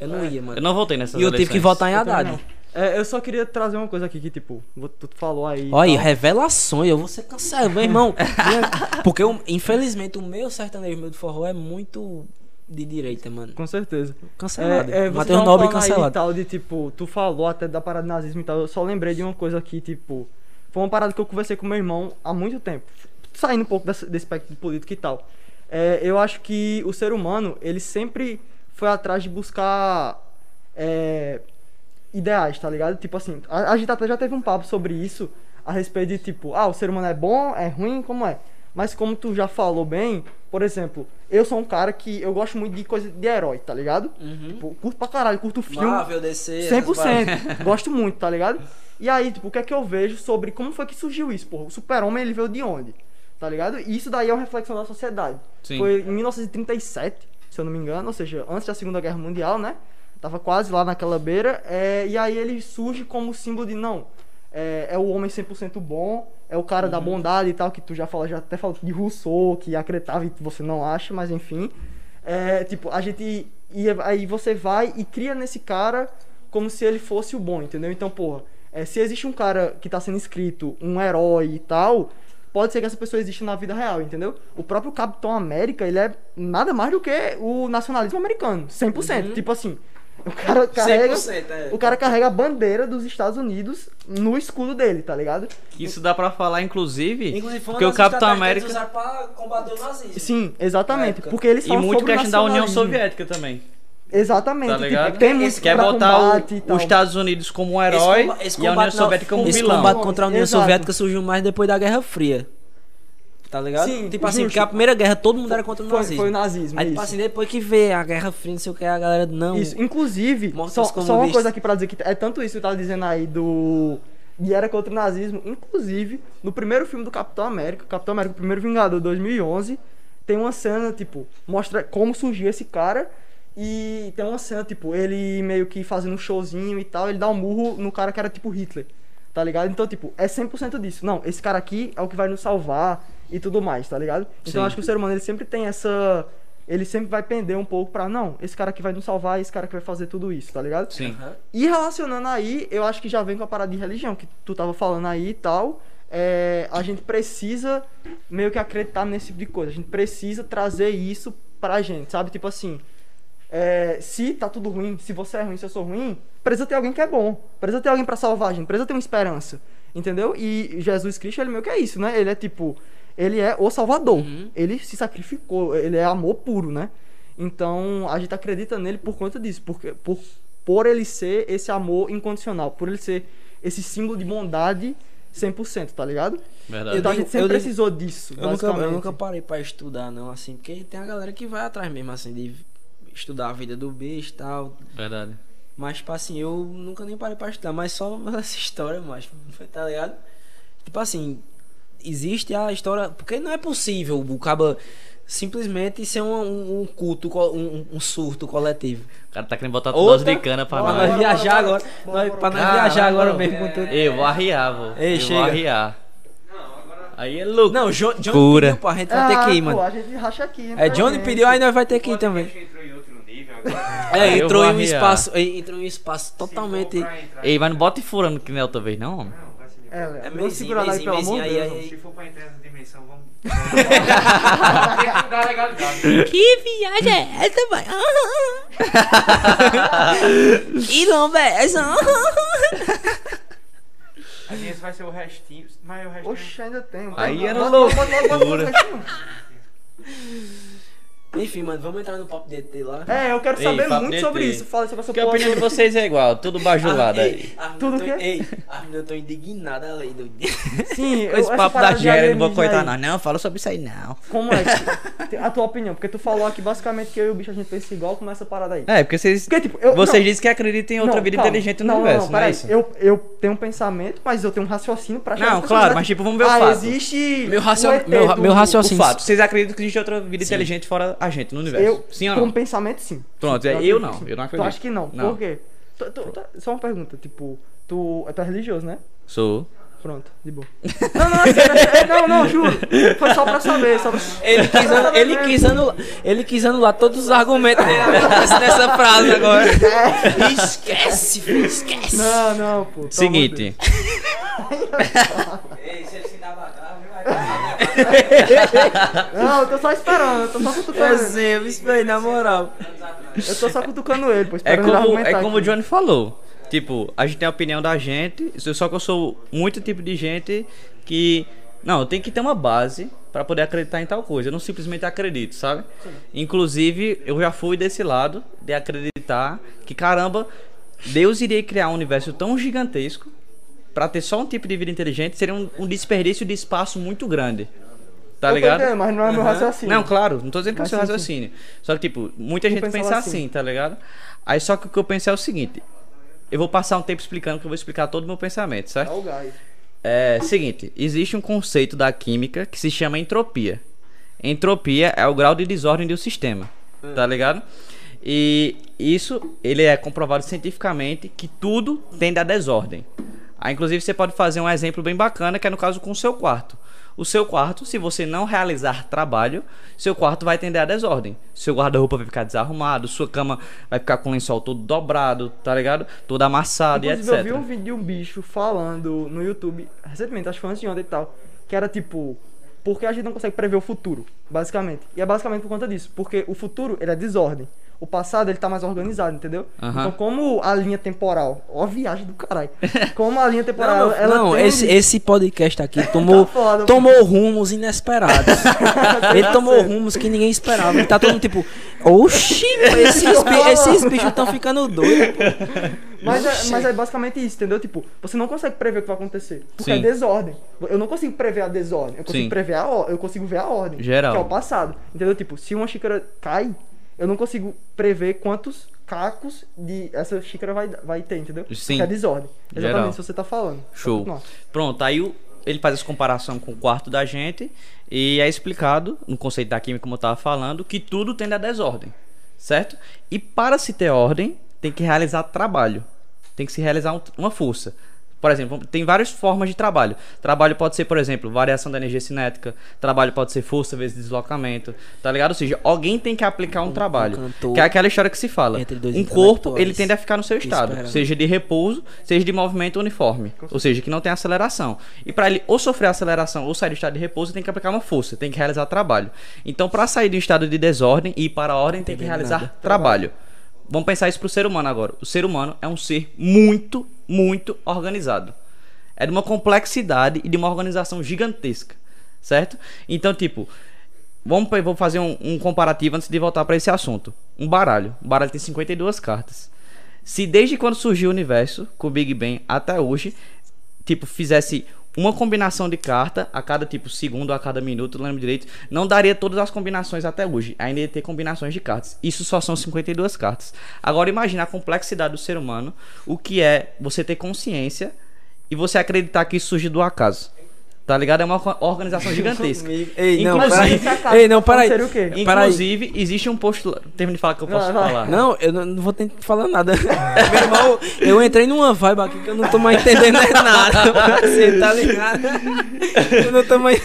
Eu não ia, mano. Eu não votei nessas E eu tive que votar em Haddad. É, eu só queria trazer uma coisa aqui que, tipo, tu falou aí. Olha, tal. revelações, eu vou ser cancelado, meu irmão. *laughs* Porque, eu- infelizmente, o meu sertanejo, meu de forró é muito de direita, mano. Com certeza. Cancelado. É, é, Matheus tava Nobre cancelado. e tal de tipo, tu falou até da parada nazismo e tal. Eu só lembrei de uma coisa aqui, tipo, foi uma parada que eu conversei com meu irmão há muito tempo, saindo um pouco desse, desse espectro de política e tal. É, eu acho que o ser humano, ele sempre foi atrás de buscar é, ideais, tá ligado? Tipo assim, a, a gente até já teve um papo sobre isso, a respeito de tipo, ah, o ser humano é bom, é ruim, como é? Mas como tu já falou bem, por exemplo, eu sou um cara que eu gosto muito de coisa de herói, tá ligado? Tipo, curto pra caralho, curto filme. Marvel, DC. 100%. *laughs* *laughs* Gosto muito, tá ligado? E aí, tipo, o que é que eu vejo sobre como foi que surgiu isso, porra? O super-homem, ele veio de onde? Tá ligado? E isso daí é uma reflexão da sociedade. Sim. Foi em 1937, se eu não me engano, ou seja, antes da Segunda Guerra Mundial, né? Tava quase lá naquela beira. é, e aí ele surge como símbolo de, não, é, é o homem 100% bom, é o cara da bondade e tal, que tu já falou, já até falou de Rousseau, que acreditava e você não acha, mas enfim. É, tipo, a gente. E aí você vai e cria nesse cara como se ele fosse o bom, entendeu? Então, porra, é, se existe um cara que tá sendo escrito, um herói e tal, pode ser que essa pessoa exista na vida real, entendeu? O próprio Capitão América, ele é nada mais do que o nacionalismo americano, 100%. Tipo assim, o cara carrega. 100%, é. O cara carrega a bandeira dos Estados Unidos no escudo dele, tá ligado? Isso dá pra falar, inclusive, Inclusive, porque o Capitão América... usaram pra combater o nazismo. Sim, exatamente. Porque eles E falam muito sobre questão da União. Soviética também, Exatamente. tá tipo, tem muito Quer botar combate o, os Estados Unidos como um herói comba- esse e a União Soviética como um Esse vilão. combate contra a União Exato. Soviética surgiu mais depois da Guerra Fria. Tá ligado? Sim, tipo assim, justo. porque a primeira guerra todo mundo era contra o nazismo. foi o nazismo. Aí, tipo isso. assim, depois que vê a Guerra Fria, não sei o que, a galera, não. Isso, inclusive, só, só uma coisa aqui pra dizer que é tanto isso que eu tava dizendo aí do. E era contra o nazismo. Inclusive, no primeiro filme do Capitão América, Capitão América, o primeiro Vingador 2011, tem uma cena, tipo, mostra como surgiu esse cara. E tem uma cena, tipo, ele meio que fazendo um showzinho e tal, ele dá um murro no cara que era tipo Hitler. Tá ligado? Então, tipo, é 100% disso. Não, esse cara aqui é o que vai nos salvar e tudo mais, tá ligado? Então, Sim. eu acho que o ser humano, ele sempre tem essa. Ele sempre vai pender um pouco pra, não, esse cara aqui vai nos salvar, esse cara que vai fazer tudo isso, tá ligado? Sim. E relacionando aí, eu acho que já vem com a parada de religião, que tu tava falando aí e tal. É, a gente precisa meio que acreditar nesse tipo de coisa. A gente precisa trazer isso pra gente, sabe? Tipo assim, é, se tá tudo ruim, se você é ruim, se eu sou ruim, precisa ter alguém que é bom. Precisa ter alguém pra salvar a gente, precisa ter uma esperança. Entendeu? E Jesus Cristo, ele meio que é isso, né? Ele é tipo, ele é o salvador. Ele se sacrificou, ele é amor puro, né? Então, a gente acredita nele por conta disso, porque por por ele ser esse amor incondicional, por ele ser esse símbolo de bondade 100%, tá ligado? Verdade. Então a gente sempre eu precisou disso, Eu nunca, eu nunca parei pra estudar, não, assim, porque tem a galera que vai atrás mesmo, assim, de estudar a vida do bicho e tal. Verdade. Mas, tipo assim, eu nunca nem parei pra estudar, mas só *laughs* essa história, mas, *laughs* tá ligado? Tipo assim, existe a história. Porque não é possível o caba simplesmente ser um, um, um culto, um, um surto coletivo. O cara tá querendo botar Outra? dose de cana pra Bora, nós bora, viajar bora, agora. bora, nós- bora, pra nós viajar agora mesmo com tudo. Eu vou arriar, vô. Ei, eu chega. vou arriar. Aí é louco. Não, Jo- Johnny Cura. pediu, pô, a gente vai ter que ir, pô, mano. a gente racha aqui. É, Johnny pediu, aí nós vai ter que ir também. É, eu entrou em um arriar. espaço, entrou em um espaço Se totalmente. Ei, mas não bota furando que nem outra vez, não. homem. Não, vai ser de É, É mesinho, segurada aí, pelo amor de Deus. Se for pra entrar nessa dimensão, vamos. Que viagem é essa, vai? que lomba é essa? A gente vai ser o restinho. Mas o restinho. Oxe, ainda tem. Aí era loucura. Enfim, mano, vamos entrar no papo de ET lá. É, eu quero Ei, saber papo muito sobre isso. Fala sobre essa Porque a opinião de vocês é igual, tudo bajulado Ah, aí. ei, Tudo tô- o quê? Ei, eu tô indignado ali do Sim, eu, Com esse papo da eu não vou coitar, aí. não. Não, fala sobre isso aí, não. Como é? que- *laughs* A tua opinião? Porque tu falou aqui basicamente que eu e o bicho a gente pensa igual, como essa parada aí. É, porque vocês. Porque, tipo, eu, Vocês não, dizem que acreditam em outra não, vida calma. inteligente no não, universo, não, não, é peraí. isso? Eu, eu tenho um pensamento, mas eu tenho um raciocínio pra chegar Não, claro, mas tipo, vamos ver o ah, fato. existe. Meu racio- o ET meu raciocínio. fato, vocês acreditam que existe outra vida inteligente fora a gente no universo? Eu, sim ou não? pensamento, sim. Pronto, Sim, é, eu não, eu não Tu acredito. acha que não? Não. Por quê? Tu- tu- tu- só uma pergunta, tipo, tu, tu é religioso, né? Sou. Pronto, de boa. *laughs* Não, não, é é não, não, juro. Foi só pra saber, só pra... Ele quis, anu- ele, quis anular, ele quis anular todos os argumentos dele nessa, nessa frase agora. Esquece, filho, esquece. Não, não, pô. Seguinte, *laughs* Ei, se ele se dá grave, vai amor de Deus. *laughs* Não, eu tô só esperando, eu tô só cutucando É ele. sim, eu me expliquei, na moral. Eu tô só cutucando ele, pô, é esperando ele como, argumentar é como o aqui. Johnny falou. Tipo, a gente tem a opinião da gente, só que eu sou muito tipo de gente que. Não, tem que ter uma base pra poder acreditar em tal coisa. Eu não simplesmente acredito, sabe? Inclusive, eu já fui desse lado de acreditar que, caramba, Deus iria criar um universo tão gigantesco pra ter só um tipo de vida inteligente, seria um, um desperdício de espaço muito grande. Tá Eu ligado? entendendo, mas não é meu raciocínio. Não, claro, não tô dizendo que é o seu sim. raciocínio. Só que, tipo, muita Tu gente pensa assim. assim, tá ligado? Aí só que o que eu pensei é o seguinte: eu vou passar um tempo explicando que eu vou explicar todo o meu pensamento, certo? É o gás. É seguinte, existe um conceito da química que se chama entropia. Entropia é o grau de desordem do sistema, tá ligado? E isso ele é comprovado cientificamente que tudo tende à desordem. Aí, inclusive, você pode fazer um exemplo bem bacana, que é no caso com o seu quarto. O seu quarto, se você não realizar trabalho, seu quarto vai tender à desordem. Seu guarda-roupa vai ficar desarrumado, sua cama vai ficar com o lençol todo dobrado, tá ligado? Todo amassado Inclusive, e eu etc. vi um vídeo de um bicho falando no YouTube, recentemente, acho que foi antes de ontem e tal, que era tipo, porque a gente não consegue prever o futuro, basicamente. E é basicamente por conta disso, porque o futuro, ele é desordem. O passado ele tá mais organizado, entendeu? Então, como a linha temporal, ó a viagem do caralho. *laughs* Como a linha temporal, Não, ela não tem- esse, esse podcast aqui *laughs* tomou, Tá foda, tomou rumos inesperados. *laughs* Ele tomou rumos que ninguém esperava. Ele tá todo mundo tipo, oxi, esses, bi- esses bichos estão ficando doidos. pô." Mas é, mas é basicamente isso, entendeu? Tipo, você não consegue prever o que vai acontecer. Porque Sim. é desordem. Eu não consigo prever a desordem. Eu consigo Sim. prever a ordem. Eu consigo ver a ordem. Geral. Que é o passado. Entendeu? Tipo, se uma xícara cai, eu não consigo prever quantos cacos de essa xícara vai, vai ter, entendeu? Sim. Que é desordem. Exatamente Geral. isso que você tá falando. Show. Pronto, aí o- ele faz essa comparação com o quarto da gente e é explicado, no conceito da química, como eu estava falando, que tudo tende à desordem, certo? E para se ter ordem, tem que realizar trabalho, tem que se realizar um- uma força. Por exemplo, tem várias formas de trabalho. Trabalho pode ser, por exemplo, variação da energia cinética. Trabalho pode ser força vezes deslocamento. Tá ligado? Ou seja, alguém tem que aplicar um, trabalho. cantor Que é aquela história que se fala. entre dois Um corpo, ele tende a ficar no seu estado. esperando. Seja de repouso, seja de movimento uniforme. Ou seja, que não tem aceleração. E para ele ou sofrer aceleração ou sair do estado de repouso, tem que aplicar uma força, tem que realizar trabalho. Então, para sair do estado de desordem e ir para a ordem, tem que realizar nada. trabalho. Vamos pensar isso pro ser humano agora. O ser humano é um ser muito, muito organizado. É de uma complexidade e de uma organização gigantesca, certo? Então, tipo, vamos vou fazer um, um comparativo antes de voltar para esse assunto. Um baralho. Um baralho tem 52 cartas. Se desde quando surgiu o universo, com o Big Bang até hoje, tipo, fizesse uma combinação de carta a cada tipo segundo, a cada minuto, não lembro direito, não daria todas as combinações até hoje. Ainda ia ter combinações de cartas. Isso só são 52 cartas. Agora imagine a complexidade do ser humano, o que é você ter consciência e você acreditar que isso surgiu do acaso. Tá ligado? É uma organização *laughs* gigantesca. Ei, não, Inclusive- acaso Ei, não, quê? Peraí. Inclusive, existe um postulado. Termina de falar que eu posso falar. Não, eu não, vou tentar falar nada. *laughs* Meu irmão, eu entrei numa vibe aqui que eu não tô mais entendendo *laughs* nada. Você tá ligado? Eu não tô mais.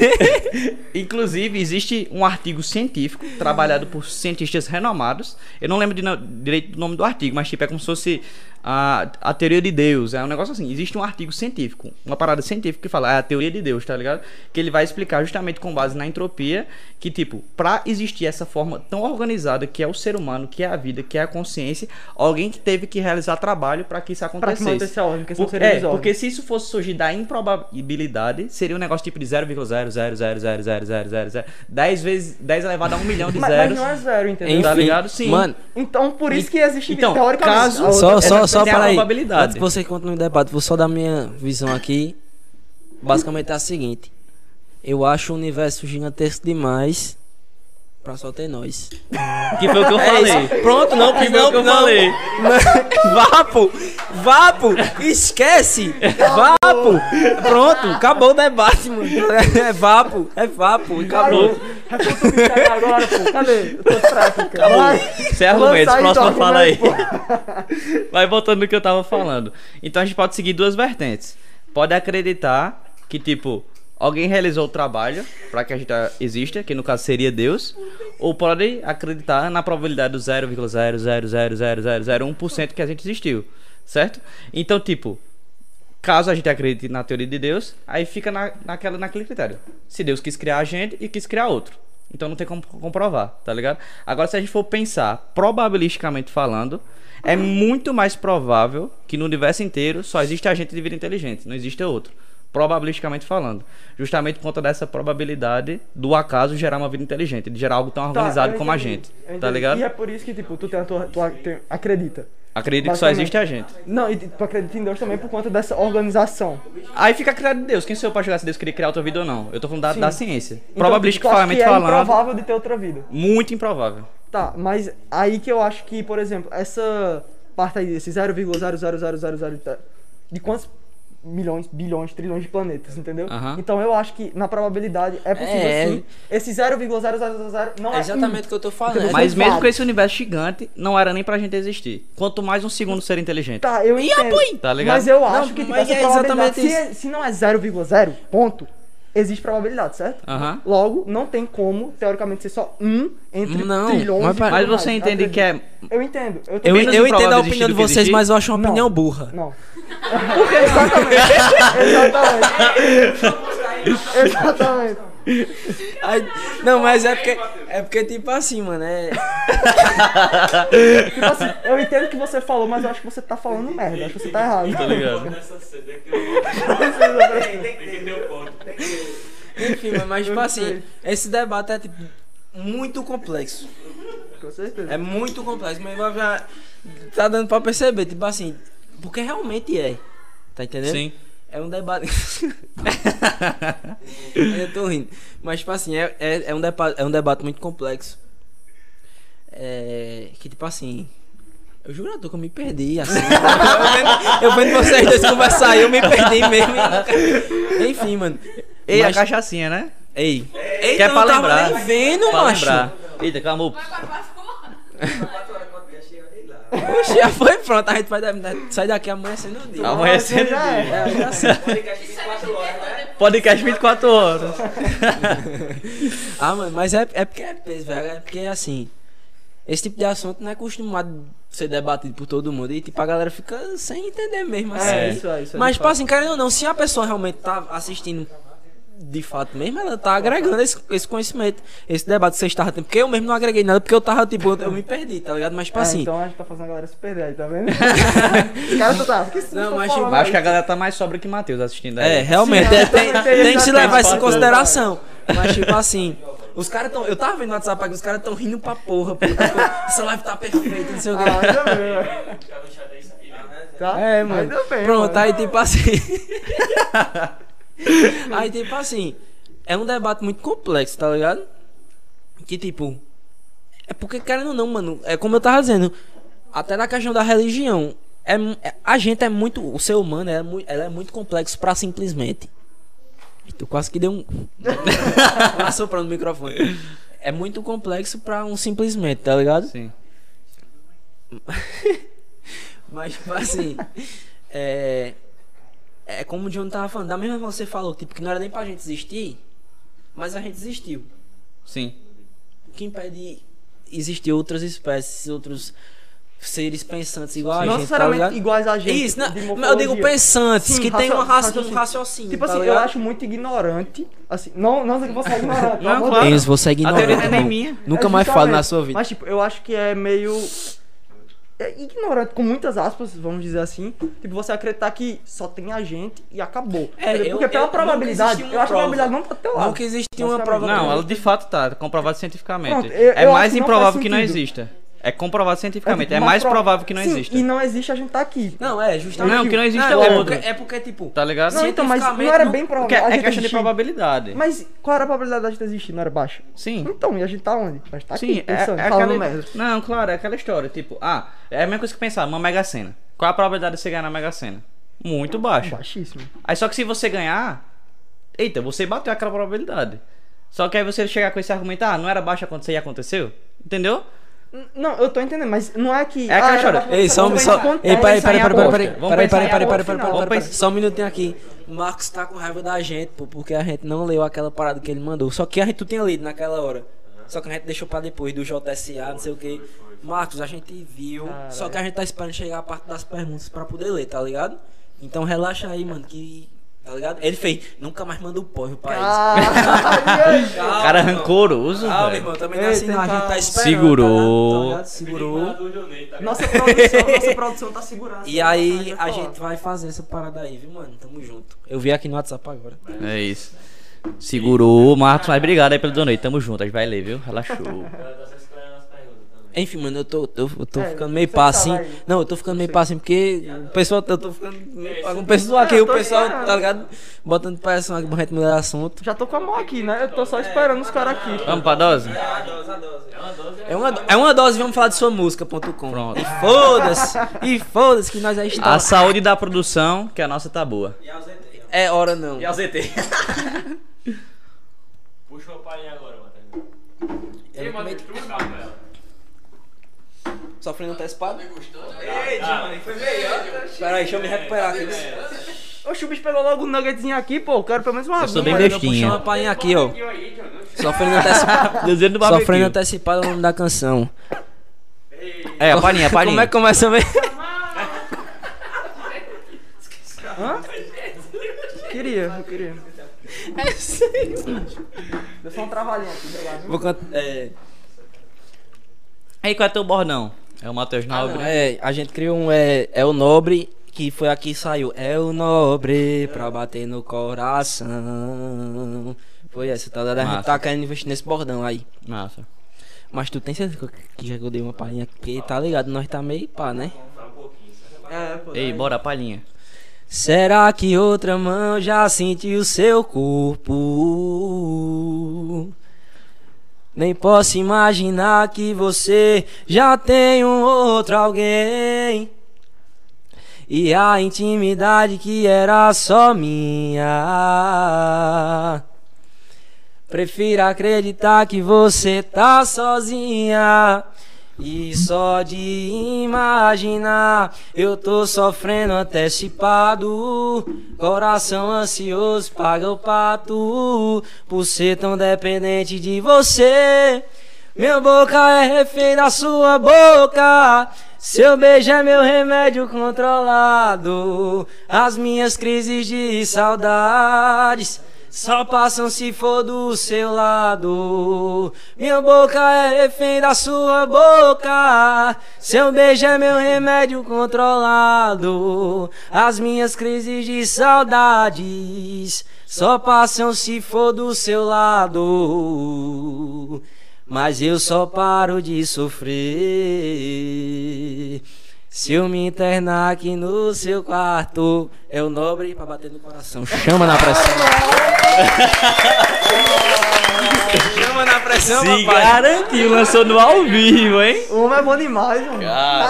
Inclusive, existe um artigo científico trabalhado por cientistas renomados. Eu não lembro de direito do nome do artigo, mas tipo, é como se fosse a, a teoria de Deus. É um negócio assim. Existe um artigo científico, uma parada científica que fala, é a teoria de Deus, tá ligado? Que ele vai explicar justamente com base na entropia que, tipo, pra existir essa forma tão organizada que é o ser humano, que é a vida, que é a consciência, alguém que teve que realizar trabalho para que isso Pra que acontecesse. a ordem, porque Por- é, porque se isso fosse surgir da improbabilidade, seria um negócio tipo de 0,000000000 10 vezes 10 elevado a 1 milhão de Mas, mas zeros. não é zero, entendeu? Tá Enfim, ligado? Sim. Mano, Então, por isso que existe Então, teoricamente. caso- só, só, só, tem a peraí. probabilidade. Antes de você continuar o debate, vou só dar minha visão aqui. Basicamente é a seguinte: Eu acho o universo gigantesco demais pra só ter nós. Que foi o que eu É falei. isso. Pronto, não, Que foi o que eu não. falei. *laughs* Vapo! Vapo! Esquece! Vapo! Pronto, acabou o debate, mano. É vapo, é vapo, acabou. O agora, pô. Cadê? Eu tô. Sem argumentos, aí próxima fala aí. Vai voltando no que eu tava falando. Então a gente pode seguir duas vertentes. Pode acreditar que, tipo, alguém realizou o trabalho para que a gente exista, que no caso seria Deus. Ou pode acreditar na probabilidade do 0,0000001% que a gente existiu. Certo? Então, tipo, caso a gente acredite na teoria de Deus, aí fica na, naquela, naquele critério. Se Deus quis criar a gente e quis criar outro. Então não tem como comprovar, tá ligado? Agora, se a gente for pensar, probabilisticamente falando, é muito mais provável que no universo inteiro só existe agente de vida inteligente, não existe outro. Probabilisticamente falando. Justamente por conta dessa probabilidade do acaso gerar uma vida inteligente, de gerar algo tão Tá, organizado eu como a gente. Tá ligado? E é por isso que, tipo, tu, a tua, tu acredita. Acredito que só existe a gente. Não, e tu acredita em Deus também por conta dessa organização. Aí fica a criado de Deus. Quem sou eu pra julgar se Deus queria criar outra vida ou não? Eu tô falando da, da ciência. Então, tu Probabilisticamente é falando, improvável de ter outra vida. muito improvável. Tá, mas aí que eu acho que, por exemplo, essa parte aí, esse 0,00000 tá- de quantos milhões, bilhões, trilhões de planetas, entendeu? Então eu acho que na probabilidade é possível É. sim. Esse 0,0000 não é, É exatamente o que eu tô falando. Entendeu? Mas mesmo com esse universo gigante, não era nem pra gente existir. Quanto mais um segundo ser inteligente. Tá, eu entendo. Tá ligado? Mas eu Não, acho que tipo, mas essa é probabilidade, exatamente se, é- se não é 0,0 ponto, existe probabilidade, certo? Aham. Logo, não tem como, teoricamente, ser só um entre Não, trilhões mas de Mas você entende que é. Eu entendo. Eu, Eu, também- menos eu entendo improvável a opinião de do que vocês, existir? mas eu acho uma Não. opinião burra. Não. *laughs* Exatamente. Exatamente. Exatamente. Aí- não, mas é porque, é porque, tipo assim, mano, é. Tipo assim, eu entendo o que você falou, mas eu acho que você tá falando merda. Acho que você tá errado. Tá ligado? Nessa cena que eu tem que ter o ponto. Enfim, mas tipo assim, esse debate é tipo muito complexo. Com certeza. É muito complexo, mas já- já tá dando pra perceber, tipo assim, porque realmente é. Tá entendendo? Sim. É um debate. *laughs* eu tô rindo. Mas, tipo assim, é, é, é um, debate, é um debate muito complexo. É. Que, tipo assim. Eu juro a tu que eu me perdi, assim. *laughs* eu, vendo, eu vendo vocês dois conversar eu me perdi mesmo. nunca- Enfim, mano. Ei, Mas- a cachaçinha, né? Ei. Que Eita, é pra lembrar. nem vendo, pra macho. lembrar. Eita, calma. *laughs* Oxe, já foi pronto. A gente vai sair daqui amanhecendo o dia. Amanhecendo já é. É, já sei. Podcast 24 horas. *laughs* Ah, mano, mas é, é porque é peso, velho. É porque, assim, esse tipo de assunto não é acostumado a ser debatido por todo mundo. E, tipo, a galera fica sem entender mesmo, assim. É, isso é, isso é. Mas, tipo assim, querendo ou não, se a pessoa realmente tá assistindo de fato mesmo, ela tá agregando esse, esse conhecimento, esse debate que vocês estavam tendo. Porque eu mesmo não agreguei nada, porque eu tava, tipo, eu, eu me perdi, tá ligado? Mas, tipo É, assim. então a gente tá fazendo a galera se perder aí, tá vendo? *laughs* Os caras tu tá. que Não, mas, tipo, Acho que a galera tá mais sobra que Matheus assistindo aí. É, realmente, Sim, é, tem, tem tenho que se levar isso em consideração. Mas, tipo assim, os caras tão. Eu tava vendo no WhatsApp aqui, os caras tão rindo pra porra, pô. Tipo, essa live tá perfeita, não sei o que. Ah, né? Tá? É, mano. Bem, Pronto, mano. aí tipo assim. *laughs* *laughs* aí tipo assim. É um debate muito complexo, tá ligado? Que tipo. É porque, querendo ou não, mano. É como eu tava dizendo. Até na questão da religião. É, é- a gente é muito. O ser humano é, ela é muito complexo pra simplesmente. Tu quase que deu um. *laughs* assoprando no microfone. É muito complexo pra um simplesmente, tá ligado? Sim. *laughs* Mas, tipo assim. é. É como o John tava falando, da mesma forma que você falou, tipo, que não era nem pra gente existir, mas a gente existiu. Sim. O que impede existir outras espécies, outros seres pensantes igual a Não gente, tá necessariamente ligado? iguais a gente. Isso, não, eu digo pensantes, Sim, que tem uma raci- raciocínio. um raciocínio. Tipo tá assim, eu ligado? acho muito ignorante. Assim, não, não sei que você é ignorante. Não, claro. Deus. Isso, você é A ignorante. teoria não é nem minha. Nunca É mais falo na sua vida. Mas, tipo, eu acho que é meio. É ignorante, com muitas aspas, vamos dizer assim. Tipo, você acreditar que só tem a gente e acabou. É, Porque eu- pela eu- probabilidade, eu acho que a uma probabilidade não tá teu lado. Nunca existiu uma Basicamente. prova. Não, ela de fato tá, comprovado cientificamente. Pronto, eu- é eu mais que não improvável que não exista. É comprovado cientificamente. tipo, É, mais prova- provável que não Sim, exista. E não existe a gente tá aqui. Não, é, justamente. Não, que não existe é é porque, outro. é porque, tipo. Tá ligado? Não, então, mas não era não- bem Porque provável. é gente questão de existir. probabilidade. Mas qual era a probabilidade da gente existir? Não era baixa? Sim. Então, e a gente tá onde? A gente tá aqui, Sim, é, pensando, é falando aquela... merda. Não, claro, é aquela história. Tipo, ah, é a mesma coisa que pensar, uma Mega Sena. Qual a probabilidade de você ganhar na Mega Sena? Muito baixa. Baixíssimo. Aí só que se você ganhar, eita, você bateu aquela probabilidade. Só que aí você chegar com esse argumento, ah, não era baixa acontecer e aconteceu? Entendeu? Não, eu tô entendendo, mas não é que. É história. baixo, Ei, só, vamos só, ei, peraí, peraí, peraí, peraí, peraí, peraí, peraí, peraí, peraí, só um minutinho aqui. O Marcos tá com raiva da gente, pô, porque a gente não leu aquela parada que ele mandou. Só que a gente tu tinha lido naquela hora. Só que a gente deixou pra depois do JSA, não sei o que. Marcos, a gente viu. Só que a gente tá esperando chegar a parte das perguntas pra poder ler, tá ligado? Então relaxa aí, mano, que. Tá ligado? Ele fez, nunca mais manda o porra pra eles. Ah, Cara rancoroso, Ah, meu velho. irmão, também não é assim, não. A gente tá esperando. Segurou. Tá? Tá? Segurou. Tá nossa produção, nossa produção tá segurando. E aí a gente vai fazer essa parada aí, viu, mano? Tamo junto. Eu vi aqui no WhatsApp agora. É isso. Segurou, Marcos, mas obrigado aí pelo donate. Tamo junto, a gente vai ler, viu? Relaxou. *laughs* Ela tá só escolhendo as perguntas também. Enfim, mano, eu tô, eu, eu tô É, ficando meio pá assim. Não, eu tô ficando meio pá assim porque o pessoal, eu tô ficando meio pá com o pessoal aqui, o pessoal, tá ligado? Botando pressão aqui pra gente mudar de assunto. Já tô com a mão aqui, né? Eu tô só esperando os caras aqui. Vamos pra dose? É uma, é uma dose, vamos falar de sua música.com. Pronto. E foda-se, e foda-se que nós já A estamos. saúde da produção, que a nossa tá boa. É hora não. E a ZT? *laughs* Puxa o palhinho agora. Ei, Matheus, tu calma ela. Sofrendo antecipado? Ei, Johnny, foi melhor. Pera aí, deixa eu me recuperar aqui. Oxe, o bicho pegou logo um nuggetzinho aqui, pô. Eu quero pelo menos uma Eu sou bem bestinha. uma palhinha aqui, ó. Sofrendo antecipado. *laughs* Sofrendo antecipado é o nome da canção. É, a palhinha, a *laughs* Como palhinha. é que começa mesmo? Queria, eu queria. É sério. Deu só um trabalhinho aqui. Vou cantar. É, Aí, qual é teu bordão? É o Matheus ah, Nobre. não, é, a gente criou um. É, é o Nobre, que foi aqui que saiu. É o Nobre pra bater no coração. Foi essa, tá? A gente tá querendo investir nesse bordão aí. Massa. Mas tu tem certeza que já que eu dei uma palhinha? Porque tá ligado, nós tá meio pá, né? É, pô. Ei, bora, palhinha. Será que outra mão já sentiu seu corpo? Nem posso imaginar que você já tem um outro alguém. E a intimidade que era só minha. Prefiro acreditar que você tá sozinha. E só de imaginar eu tô sofrendo antecipado. Coração ansioso paga o pato por ser tão dependente de você. Minha boca é refém da sua boca. Seu beijo é meu remédio controlado. As minhas crises de saudades só passam se for do seu lado. Minha boca é refém da sua boca. Seu beijo é meu remédio controlado. As minhas crises de saudades só passam se for do seu lado. Mas eu só paro de sofrer. Se eu me internar aqui no seu quarto, é o nobre pra bater no coração. Chama na pressão. *laughs* Chama na pressão, Se papai. garantiu, lançou no ao vivo, hein? O homem é bom demais, mano.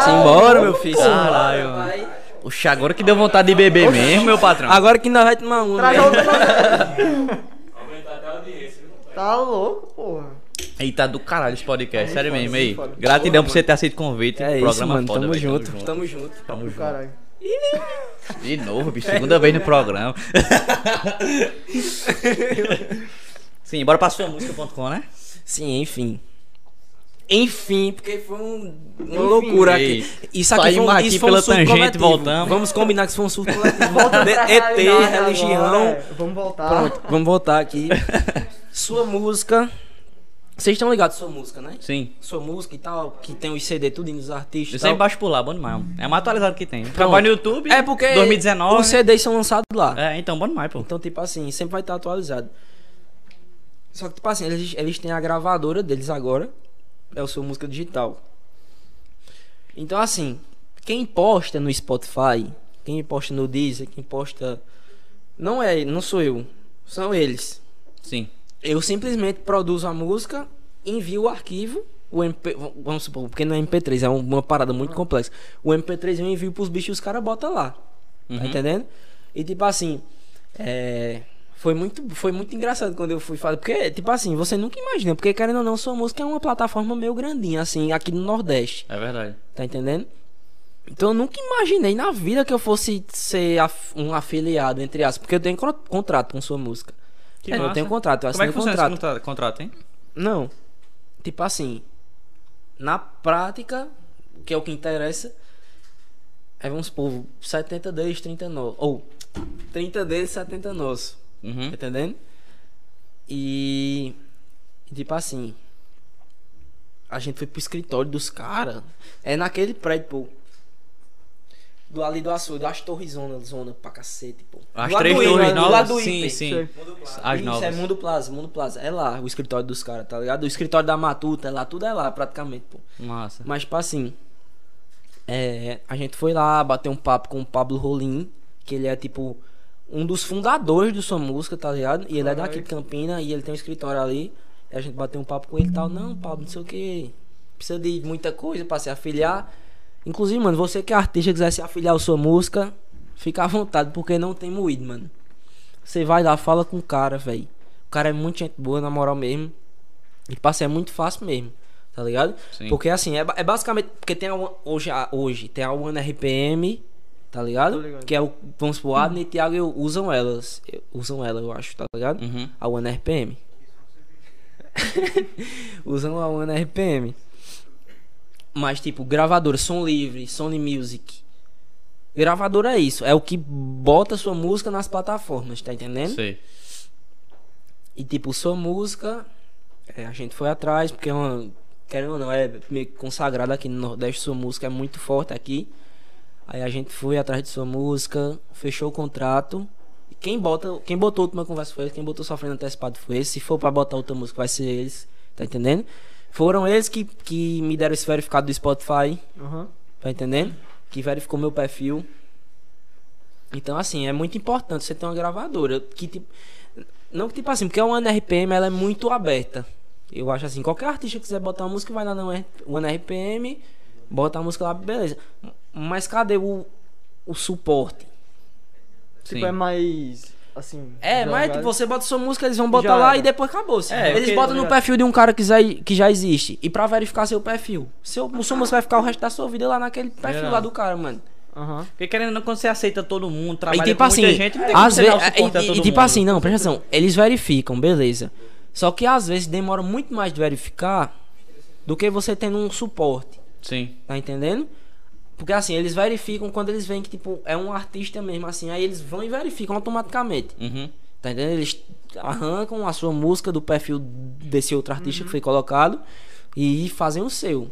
Simbora, meu filho. Caralho, Simbora, vai. Oxe, agora que deu vontade de beber mesmo, meu patrão. Agora que nós vamos tomar um. Traz né? outra. *laughs* Aumentar até a audiência. viu? Tá louco, porra. Eita, do caralho esse podcast, sério foda, mesmo, aí. foda. Gratidão por você ter aceito o convite. É isso, programa mano. foda, Tamo velho, junto. Tamo junto. Tamo junto. Caralho. De novo, bicho. Segunda vez no programa. *laughs* Sim, bora pra sua música.com, né? Sim, enfim. Enfim, porque foi um- uma loucura Ei, aqui. Isso aqui saímos foi, um- aqui isso foi um pela surto tangente, coletivo. voltamos. Vamos combinar que isso foi um surto coletivo. *laughs* Volta De- pra ET, religião. agora, é. Vamos voltar. Pronto, vamos voltar aqui. *laughs* Sua música. Vocês estão ligados à sua música, né? Sim. Sua música e tal, que tem os CD tudo nos artistas. Eu sempre baixo por lá, bom demais. mano. É mais atualizado que tem. Trabalho no YouTube. É porque 2019. os CDs são lançados lá. É, então, bom demais, pô. Então, tipo assim, sempre vai estar atualizado. Só que, tipo assim, eles, eles têm a gravadora deles agora. É o seu música digital. Então, assim, quem posta no Spotify, quem posta no Deezer, quem posta. Não é, não sou eu. São eles. Sim. Eu simplesmente produzo a música, envio o arquivo. O MP, vamos supor, porque não é MP3, é um- uma parada muito complexa. O MP3 eu envio pros bichos e os caras botam lá. Tá Uhum. entendendo? E tipo assim, é, foi muito, foi muito engraçado quando eu fui fazer. Porque, tipo assim, você nunca imagina. Porque, querendo ou não, sua música é uma plataforma meio grandinha, assim, aqui no Nordeste. É verdade. Tá entendendo? Então eu nunca imaginei na vida que eu fosse ser af- um afiliado, entre aspas. Porque eu tenho contrato com sua música. Que É, eu massa. tenho contrato, eu Como é que funciona contrato. esse contra- contrato, hein? Não. Tipo assim, na prática, que é o que interessa, é vamos supor, 70 deles, 30 nossos. Ou 30 deles, 70 nossos. Uhum. Tá entendendo? E. e Tipo assim. A gente foi pro escritório dos caras. É naquele prédio, pô. Do ali do açude, das torres zona, zona pra cacete, pô. As Do lado três do torres Inter, do lado novas? do Sim, Inter. sim. As Isso, novas. é Mundo Plaza, Mundo Plaza. É lá o escritório dos caras, tá ligado? O escritório da Matuta, é lá, tudo é lá, praticamente, pô. Massa. Mas, tipo assim, é, a gente foi lá bater um papo com o Pablo Rolim, que ele é, tipo, um dos fundadores do Sua Música, tá ligado? E ele é daqui de Campina e ele tem um escritório ali. E a gente bateu um papo com ele e tal. Não, Pablo, não sei o que. Precisa de muita coisa pra se afiliar. Inclusive, mano, você que é artista e quiser se afiliar à sua música, fica à vontade, porque não tem moído, mano. Você vai lá, fala com o cara, velho. O cara é muito gente boa, na moral mesmo. E passa é muito fácil mesmo, tá ligado? Sim. Porque assim, é, é basicamente. Porque tem a, One- hoje, a- hoje tem a One RPM, tá ligado? Ligado. Que é o. Vamos supor, Adne e Thiago eu- usam elas. eu- usam ela, eu acho, tá ligado? Uhum. A One RPM. *laughs* usam a One RPM. Mas, tipo, gravadora, som livre, Sony Music. Gravadora é isso, é o que bota sua música nas plataformas, tá entendendo? Sei. E tipo, sua música, é, a gente foi atrás, porque é uma. Querendo ou não, é meio consagrada aqui no Nordeste, sua música é muito forte aqui. Aí a gente foi atrás de sua música, fechou o contrato. E quem bota, quem botou a última conversa foi eles, quem botou sofrendo antecipado foi esse. Se for pra botar outra música, vai ser eles. Tá entendendo? Foram eles que, que me deram esse verificado do Spotify. Aham. Tá entendendo? Que verificou meu perfil. Então, assim, é muito importante você ter uma gravadora. Que, tipo, não que tipo assim, porque a One RPM ela é muito aberta. Eu acho assim, qualquer artista que quiser botar uma música vai lá na One RPM, bota a música lá, beleza. Mas cadê o, o suporte? Tipo, Sim. é mais. Assim. É, mas tipo, você bota sua música, eles vão botar Já lá era. e depois acabou. É, eles botam no perfil de um cara que já, que já existe. E pra verificar seu perfil. Seu, sua música vai ficar o resto da sua vida lá naquele perfil Verdade. lá do cara, mano. Aham. Porque querendo ou não, quando você aceita todo mundo, E trabalha tipo com assim, muita gente, não tem como às vezes, e, todo e tipo mundo. assim, não, presta atenção, eles verificam, beleza. Só que às vezes demora muito mais de verificar do que você tendo um suporte, Sim. tá entendendo? Porque assim, eles verificam quando eles veem que tipo é um artista mesmo assim, aí eles vão e verificam automaticamente. Uhum. Tá entendendo? Eles arrancam a sua música do perfil desse outro artista que foi colocado e fazem o seu.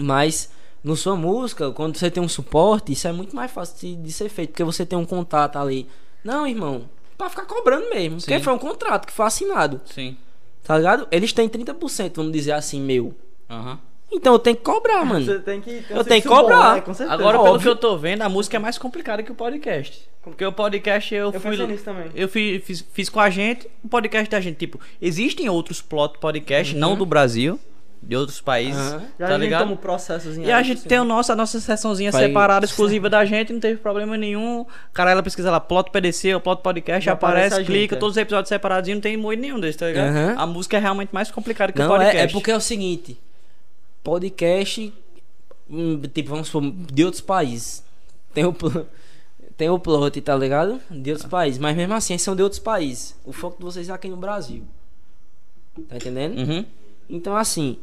Mas no sua música, quando você tem um suporte, isso é muito mais fácil de, de ser feito, porque você tem um contato ali. Não, irmão, pra ficar cobrando mesmo. Porque Sim. foi um contrato que foi assinado. Sim. Tá ligado? Eles têm 30%, vamos dizer assim, meu. Aham. Então eu tenho que cobrar, mano. Você tem que. Eu tenho que cobrar. né? Com certeza. Agora, pelo Óbvio. que eu tô vendo, a música é mais complicada que o podcast. Porque o podcast eu, Eu fui. pensei nisso também. Eu fi- fiz, fiz com a gente, o podcast da gente. Tipo, existem outros plot podcast, Uhum. não do Brasil, de outros países. Já Tá a gente ligado? um processozinho. E a gente assim. tem o nosso, a nossa sessãozinha Vai- separada, exclusiva da gente, não teve problema nenhum. Cara, ela pesquisa lá, plot PDC ou plot podcast, Já aparece aparece, a gente, clica, é. todos os episódios separadinhos, não tem moído nenhum desses, tá ligado? Aham. A música é realmente mais complicada que o Não, podcast. é, é porque é o seguinte: podcast, hum, tipo, vamos supor, de outros países. Tem o, tem o plot, tá ligado? De outros países. Mas mesmo assim, são de outros países. O foco de vocês é aqui no Brasil. Tá entendendo? Uhum. Então, assim,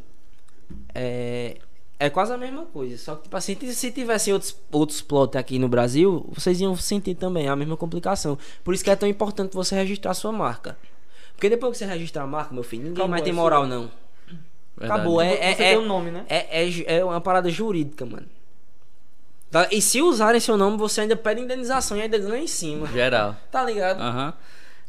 é, é quase a mesma coisa. Só que, tipo assim, se tivessem outros, outros plots aqui no Brasil, vocês iam sentir também a mesma complicação. Por isso que é tão importante você registrar sua marca. Porque depois que você registrar a marca, meu filho, ninguém Acabou, mais tem é moral, não. Verdade. Acabou, é, Você é, tem é, um nome, né? é, é, é uma parada jurídica, mano. Tá? E se usarem seu nome, você ainda pede indenização e ainda ganha em cima. Geral. *laughs* Tá ligado? Aham.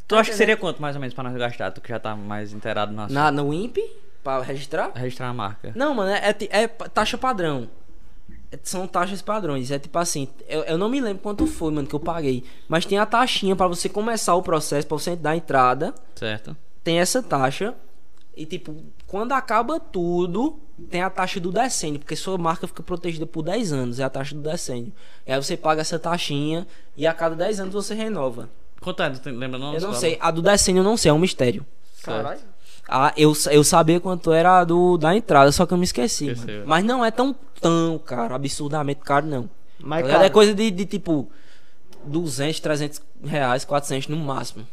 Tu acha que seria quanto mais ou menos pra nós gastar? Tu que já tá mais inteirado no assunto. Na, no INPE, pra registrar? Registrar a marca. Não, mano, é, é é taxa padrão. É- São taxas padrões. É tipo assim, eu, eu não me lembro quanto foi, mano, que eu paguei. Mas tem a taxinha pra você começar o processo, pra você dar a entrada. Certo. Tem essa taxa. E tipo, quando acaba tudo, tem a taxa do decênio, porque sua marca fica protegida por 10 anos, é a taxa do decênio. E aí você paga essa taxinha e a cada 10 anos você renova. Quanto é? Lembra não? Eu não sei, a do decênio eu não sei, é um mistério. Caralho. Ah, eu, eu sabia quanto era a do da entrada, só que eu me esqueci. Esqueceu. mano. Mas não é tão, tão caro, absurdamente caro, não. Mas, ligado? cara, É coisa de, de tipo 200, 300 reais, 400 no máximo.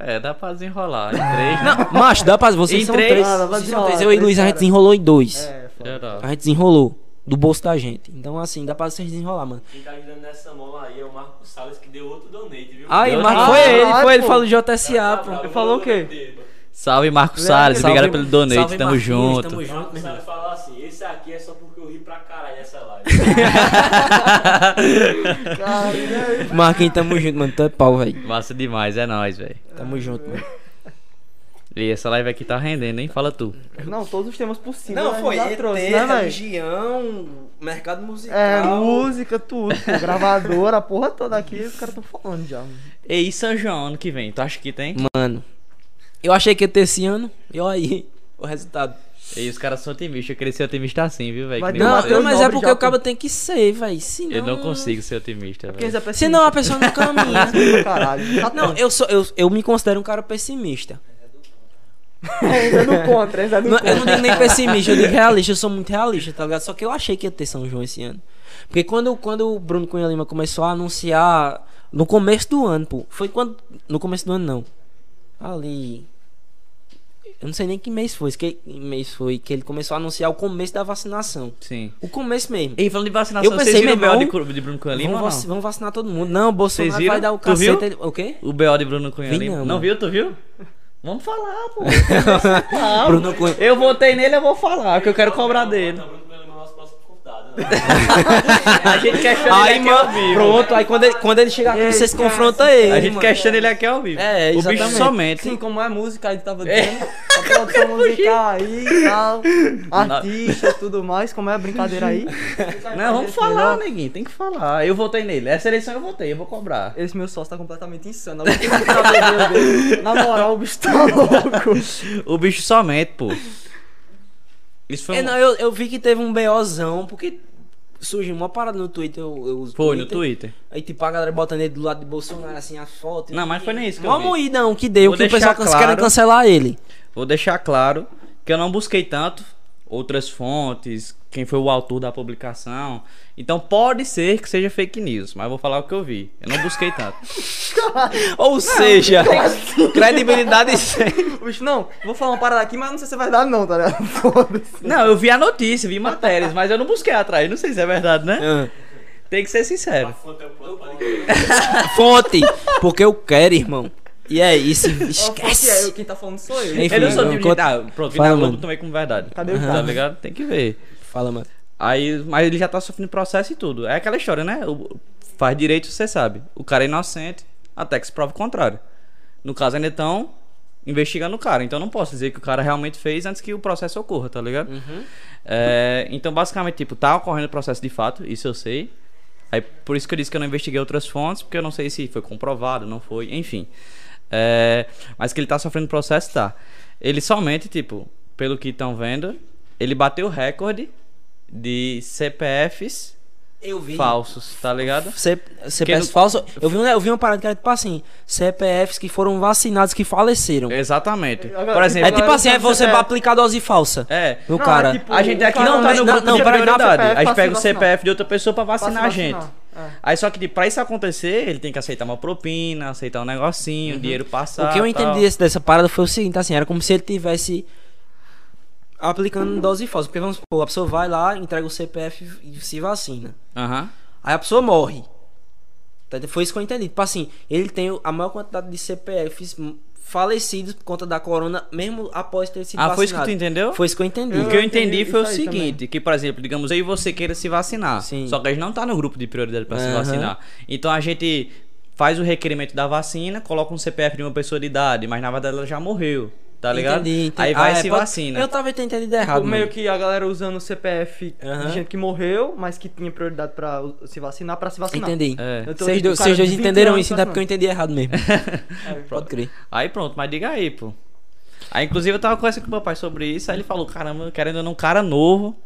É, dá pra desenrolar. Em três, né? Não, macho, dá pra. Vocês Em são três? três. Ah, vocês são três. Eu e Luiz, a gente desenrolou em dois. É, foda. A gente desenrolou. Do bolso da gente. Então, assim, dá pra vocês desenrolar, mano. Quem tá ajudando nessa mola aí é o Marco Salles que deu outro donate, viu? Aí, me foi ele, foi ele, falou de JSA, pô. Ele falou o quê? Salve Marco Salles, obrigado pelo donate, salve, tamo junto. Tamo junto, Marco meu irmão. Salles fala assim, esse aqui é só porque eu ri pra caralho nessa live. Caralho. *laughs* Marquinhos, tamo junto, mano. Tu é pau, velho. Massa demais, é nóis, velho. Tamo junto, mano. E essa live aqui tá rendendo, hein? Fala tu. Não, todos os temas possíveis. a gente já trouxe, né, religião, mercado musical. É, música, tudo. Gravadora, a porra toda aqui, os caras tão falando já. mano. E São João ano que vem, tu acha que tem? Mano, eu achei que ia ter esse ano, e olha aí o resultado. E os caras são otimistas, eu queria ser otimista assim, viu, velho? Mas Não, Não, mas é porque já o cabo tem- que ser, velho. Senão... Eu não consigo ser otimista, velho. é pessimista? Senão a pessoa não caminha. *laughs* Tá Não, eu, sou, eu, eu me considero um cara pessimista. ainda não contra, ainda não Não, contra. eu não digo nem pessimista, eu digo realista, eu sou muito realista, tá ligado? Só que eu achei que ia ter São João esse ano. Porque quando, quando o Bruno Cunha Lima começou a anunciar no começo do ano, pô. Foi quando. No começo do ano não. Ali. Eu não sei nem que mês foi. Que mês foi que ele começou a anunciar o começo da vacinação. Sim. O começo mesmo. E falando de vacinação, Eu vocês pensei, viram o meu BO de, irmão, de Bruno Cunha Lima Vamos, vacinar todo mundo. Não, o Bolsonaro Vocês viram? vai dar o Tu viu? cacete. ele- O quê? O BO de Bruno Cunha Lima. não, Não, viu? Tu viu? Vamos falar, pô. *laughs* Bruno Cunha. Eu votei nele, eu vou falar, porque eu quero cobrar dele. Tá Bruno Coelho é o nosso próximo convidado, né? *laughs* A gente questiona Aí, ele aqui ao vivo. pronto, aí quando ele, quando ele chegar aqui, vocês confrontam ele. A gente mano. questiona ele aqui ao vivo. É, O bicho exatamente. somente. Sim, como é música, aí tava dizendo. *laughs* A produção musical aí e tal. *laughs* Artista e tudo mais, como é a brincadeira aí. Não, vamos falar, neguinho, tem que falar. Eu votei nele. Essa eleição eu votei, eu vou cobrar. Esse meu sócio tá completamente insano. A dele. Na moral, o bicho tá louco. O bicho somente, pô. Isso foi É, um... não, eu, eu vi que teve um BOzão, porque surgiu uma parada no Twitter. Eu, eu uso Foi no Twitter. Aí, tipo, a galera botando ele do lado de Bolsonaro, assim, as fotos. Não, mas foi nem isso que eu Vamos vi. ir, não, que deu, Vou que o pessoal querem claro. cancelar ele. Vou deixar claro que eu não busquei tanto outras fontes, quem foi o autor da publicação. Então pode ser que seja fake news, mas eu vou falar o que eu vi. Eu não busquei tanto. *laughs* Ou seja, credibilidade *laughs* sem. Bicho, não, vou falar uma parada aqui, mas não sei se vai dar não, tá ligado? *laughs* Não, eu vi a notícia, vi matérias, mas eu não busquei atrás. Não sei se é verdade, né? Ah. Tem que ser sincero. É. Fonte, porque eu quero, irmão. E é isso, *laughs* esquece. que é, eu- quem tá falando sou eu. Enfim, Eu não sou tipo de. conta- Ah, pronto, Fala, na Globo mano. também como verdade. Cadê o Tá cara? ligado? Tem que ver. Fala, mano. Aí, mas ele já tá sofrendo processo e tudo. É aquela história, né? O- faz direito, você sabe. O cara é inocente, até que se prove o contrário. No caso, ainda estão investigando o cara. Então, eu não posso dizer que o cara realmente fez antes que o processo ocorra, tá ligado? É, então, basicamente, tipo, tá ocorrendo o processo de fato, isso eu sei. Aí, por isso que eu disse que eu não investiguei outras fontes, porque eu não sei se foi comprovado, não foi, enfim. É, mas que ele tá sofrendo processo, tá. Ele somente, tipo, pelo que estão vendo, ele bateu o recorde de CPFs Eu vi. falsos, tá ligado? C- CPFs no- falsos. Eu vi, um- eu vi uma parada que era tipo assim: CPFs que foram vacinados que faleceram. Exatamente. Por É exemplo, tipo assim, é você CPF. aplicar dose falsa é. no Não, cara. é tipo, A gente aqui não tá no não, grupo não, de prioridade. A gente pega o. CPF de outra pessoa pra vacinar a gente. É. Aí só que pra isso acontecer, ele tem que aceitar uma propina, aceitar um negocinho, dinheiro passar. O que eu entendi desse- dessa parada foi o seguinte, assim, era como se ele tivesse aplicando dose falsa. Porque vamos supor, a pessoa vai lá, entrega o CPF e se vacina. Aham. Aí a pessoa morre. Tá? Foi isso que eu entendi. Tipo assim, ele tem a maior quantidade de CPFs falecidos por conta da corona, mesmo após ter sido Ah, vacinado. foi isso que tu entendeu? Foi isso que eu entendi. O que eu Eu entendi entendi foi o aí seguinte, que por exemplo, digamos eu e você queira se vacinar, Sim. só que a gente não tá no grupo de prioridade pra se Aham. vacinar. Então a gente faz o requerimento da vacina, coloca um CPF de uma pessoa de idade, mas na verdade ela já morreu, tá ligado? Entendi, entendi. Aí vai Ah, e é, se pode- vacina. Eu tava entendendo errado. Tipo, meio que a galera usando o CPF Aham. de gente que morreu, mas que tinha prioridade pra se vacinar, pra se vacinar. Entendi. É. Tô Vocês dois, cara vocês dois de 20 entenderam isso, então é porque eu entendi errado mesmo. *laughs* Pode crer. Aí pronto, mas diga aí, pô. Aí inclusive eu tava conversando com meu pai sobre isso, aí ele falou, caramba, querendo ou não, um cara novo.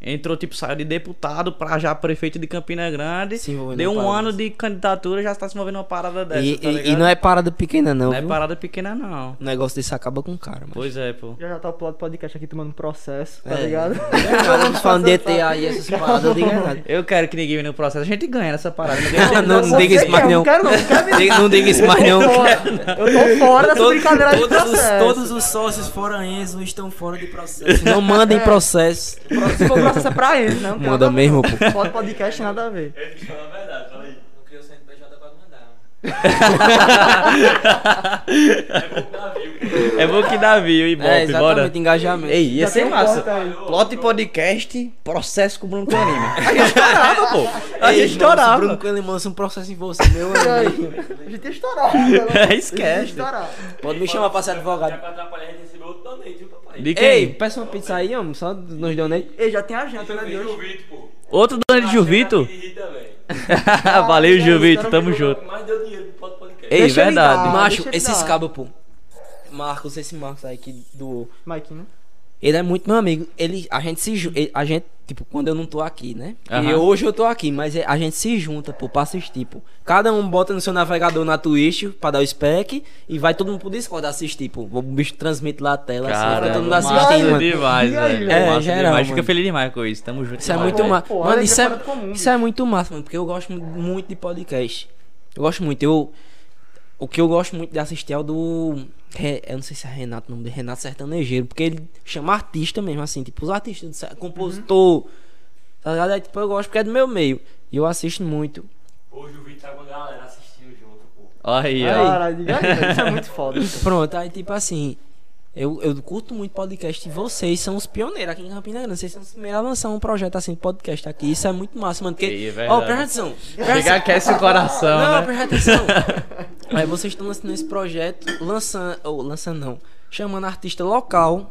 Entrou, tipo, saiu de deputado pra já prefeito de Campina Grande. Se Deu um ano de candidatura já tá se movendo uma parada dessa. E, tá e- e não é parada pequena, não. Não é viu? parada pequena, não. O negócio desse acaba com o cara, mano. Pois é, pô. Já já tá o plot podcast aqui tomando processo, tá É. ligado? Falando, falando de ETA e essas paradas, eu digo errado. Eu quero que ninguém venha no processo. A gente ganha nessa parada. Não, não, não diga isso mais eu não. quero não, quero Não diga isso mais não. Eu tô fora dessa brincadeira de todos, os, processo. todos os sócios fora Enzo estão fora de processo. Não mandem processo. Se for processo é pra eles, né? Não Manda nada mesmo, pô. Pode podcast, nada a ver. Ele fala a verdade, fala aí. Não criou CNPJ pra mandar. É bom que dá view. É bom que dá view e bota, É, bora. exatamente, engajamento. Ei, ia Já ser massa. Plot podcast, processo com o Bruno Colima. *laughs* A gente estourava, pô. A gente estourava. Bruno Coelho lança um processo em você, meu amigo. A gente ia estourar. né? *laughs* Esquece. Estourar. Pode me chamar pra ser Já advogado. que atrapalhar, a gente recebeu outro donate, viu? De quem? Ei, peça uma pizza aí, homem, só nos donate. Ei, já tem a janta, né, de hoje? Pô. Outro dono de Juvito? *laughs* Valeu, Juvito. Tamo junto. Mas deu dinheiro pro podcast. Ei, Deixa ele verdade. dar. Macho, deixa ele esses dar. cabos, pô. Marcos, esse Marcos aí que do. Mike, né? Ele é muito meu amigo. Ele, a gente se ele- a gente, tipo, quando eu não tô aqui, né? E Aham. hoje eu tô aqui, mas é- a gente se junta, pô, pra assistir, pô. Cada um bota no seu navegador na Twitch pra dar o spec e vai todo mundo pro Discord assistir, pô. O bicho transmite lá a tela, assim, Cara, fica todo mundo massa assistindo, mano. demais, E aí, velho. velho? Massa É, geral, demais. Fica feliz demais com isso. Tamo junto. Isso é demais. muito Pô, massa. Mano, isso é é, do comum, isso é muito massa, mano, porque eu gosto mu- muito de podcast. Eu gosto muito. Eu, o que eu gosto muito de assistir é o do. Eu não sei se é Renato, o nome dele, Renato Sertanejeiro, porque ele chama artista mesmo, assim, tipo, os artistas, compositor. Tá ligado? Aí, tipo, eu gosto porque é do meu meio. E eu assisto muito. Hoje o Vitor tá com a galera assistindo junto, pô. Aí. Caralho, aí, velho, isso é muito foda. Pronto, aí tipo assim, eu, eu curto muito podcast e vocês são os pioneiros aqui em Campina Grande. Vocês são os primeiros a lançar um projeto assim de podcast aqui. Isso é muito massa, mano. Porque, é ó, verdade. presta atenção. presta Chega aquece o coração, Não, né? presta atenção. Aí vocês estão lançando esse projeto, lançando, ou lançando não, chamando artista local,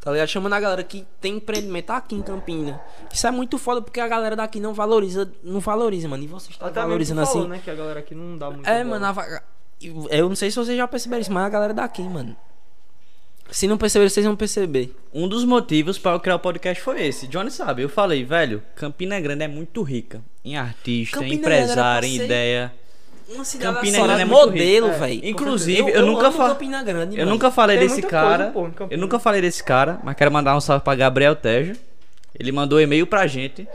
tá ligado? Chamando a galera que tem empreendimento aqui em Campina. Isso é muito foda porque a galera daqui não valoriza, não valoriza, mano. E vocês estão valorizando falou, assim. né, que a galera aqui não dá muito É, mano, a eu não sei se vocês já perceberam isso, mas a galera daqui, mano. Se não perceberam, vocês vão perceber. Um dos motivos para eu criar o podcast foi esse. Johnny sabe, eu falei, velho, Campina Grande é muito rica em artista, em Campina era empresário, em ideia. Uma cidade Campina assim, Grande é modelo. É, velho. Inclusive, eu, nunca amo falei. Campina Grande, Eu mano. nunca falei Tem desse cara. coisa, pô, em eu nunca falei desse cara, mas quero mandar um salve pra Gabriel Tejo. Ele mandou um e-mail pra gente.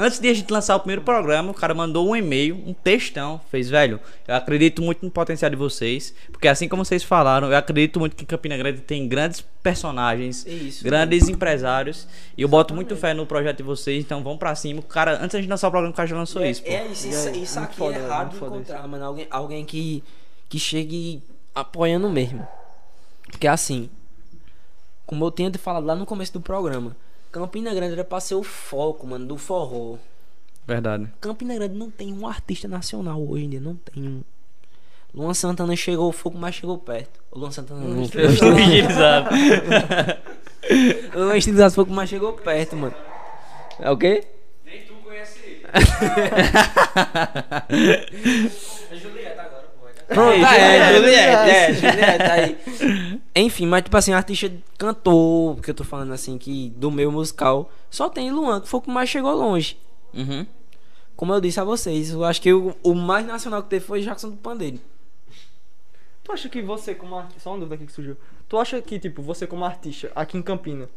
Antes de a gente lançar o primeiro programa, o cara mandou um e-mail, um textão. Fez, velho, eu acredito muito no potencial de vocês. Porque assim como vocês falaram, eu acredito muito que Campina Grande tem grandes personagens, Isso. grandes empresários. E eu boto muito fé no projeto de vocês, então vamos pra cima. O cara, antes da gente lançar o programa, o cara já lançou isso, pô. É isso, isso, aí, isso muito aqui foda, é velho, raro muito de foda encontrar, mano. Alguém, alguém que, que chegue apoiando mesmo. Porque assim, como eu tinha te falado lá no começo do programa, Campina Grande era pra ser o foco, mano, do forró. Verdade. Campina Grande não tem um artista nacional hoje em dia, não tem um. Luan Santana chegou o fogo, mas chegou perto. O Luan Santana não. Estilizado. *laughs* *laughs* O Luan estilizado fogo, mas chegou perto, mano. É o quê? Nem tu conhece ele. *laughs* Pronto, tá, é, Juliette, Juliette, é, Juliette, tá aí. Enfim, mas tipo assim, artista cantor, que eu tô falando assim, que do meio musical, só tem Luan, que foi o que mais chegou longe. Uhum. Como eu disse a vocês, eu acho que o, o mais nacional que teve foi Jackson do Pandeiro. Tu acha que você como artista, só uma dúvida aqui que surgiu. Tu acha que, tipo, você como artista, aqui em Campina,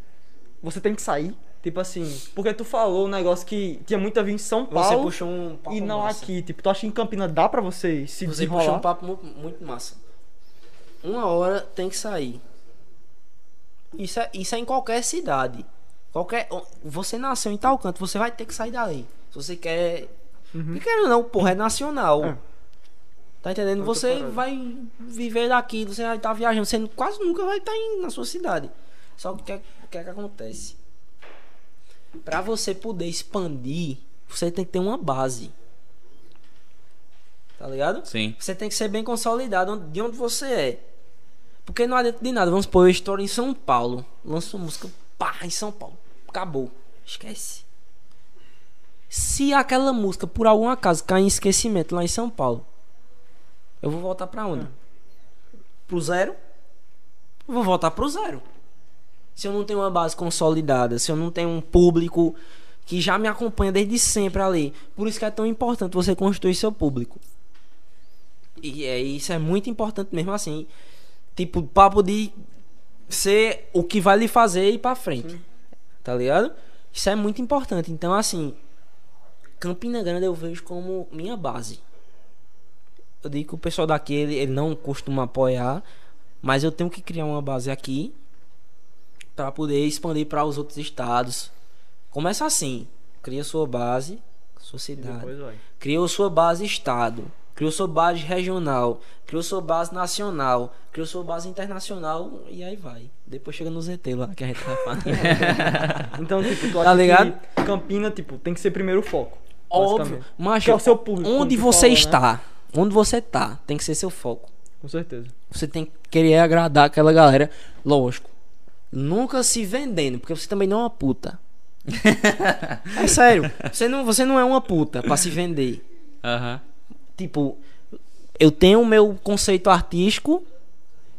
você tem que sair? Tipo assim, porque tu falou um negócio que tinha muito a vir em São Você Paulo puxou um papo e não massa. aqui. Tipo, tu acha que em Campina dá pra você se Você desenrolar? puxou um papo mu- muito, massa. Uma hora tem que sair. Isso é, isso é em qualquer cidade. Qualquer, você nasceu em tal canto, você vai ter que sair dali. Se você quer. Porque querendo não, porra, é nacional. É. Tá entendendo? Você parada. vai viver daqui, você vai estar viajando, você quase nunca vai estar na sua cidade. Só que o que, é- o que é que acontece? Pra você poder expandir, você tem que ter uma base. Tá ligado? Sim. Você tem que ser bem consolidado de onde você é. Porque não adianta de nada. Vamos supor, eu estouro em São Paulo. Lanço uma música, pá, em São Paulo. Acabou. Esquece. Se aquela música, por algum acaso, cair em esquecimento lá em São Paulo, eu vou voltar pra onde? Pro zero? Eu vou voltar pro zero. Se eu não tenho uma base consolidada, se eu não tenho um público que já me acompanha desde sempre ali. Por isso que é tão importante você construir seu público. E é, isso é muito importante mesmo assim. Tipo, papo de ser o que vai lhe fazer ir pra frente. Tá ligado? Isso é muito importante. Então, assim, Campina Grande eu vejo como minha base. Eu digo que o pessoal daqui ele, ele não costuma apoiar, mas eu tenho que criar uma base aqui para poder expandir para os outros estados. Começa assim, cria sua base, sua cidade, criou sua base estado, criou sua base regional, criou sua base nacional, criou sua base internacional e aí vai. Depois chega no ZT lá que a gente vai falando. *laughs* Então, tipo, tu Tá ligado? Campina, tipo, tem que ser primeiro foco. Óbvio, mas é o seu público, onde você falou, né? está, onde você tá, tem que ser seu foco. Com certeza. Você tem que querer agradar aquela galera, lógico. Nunca se vendendo, porque você também não é uma puta. *laughs* é sério, você não, você não é uma puta pra se vender. Aham. Tipo, eu tenho o meu conceito artístico,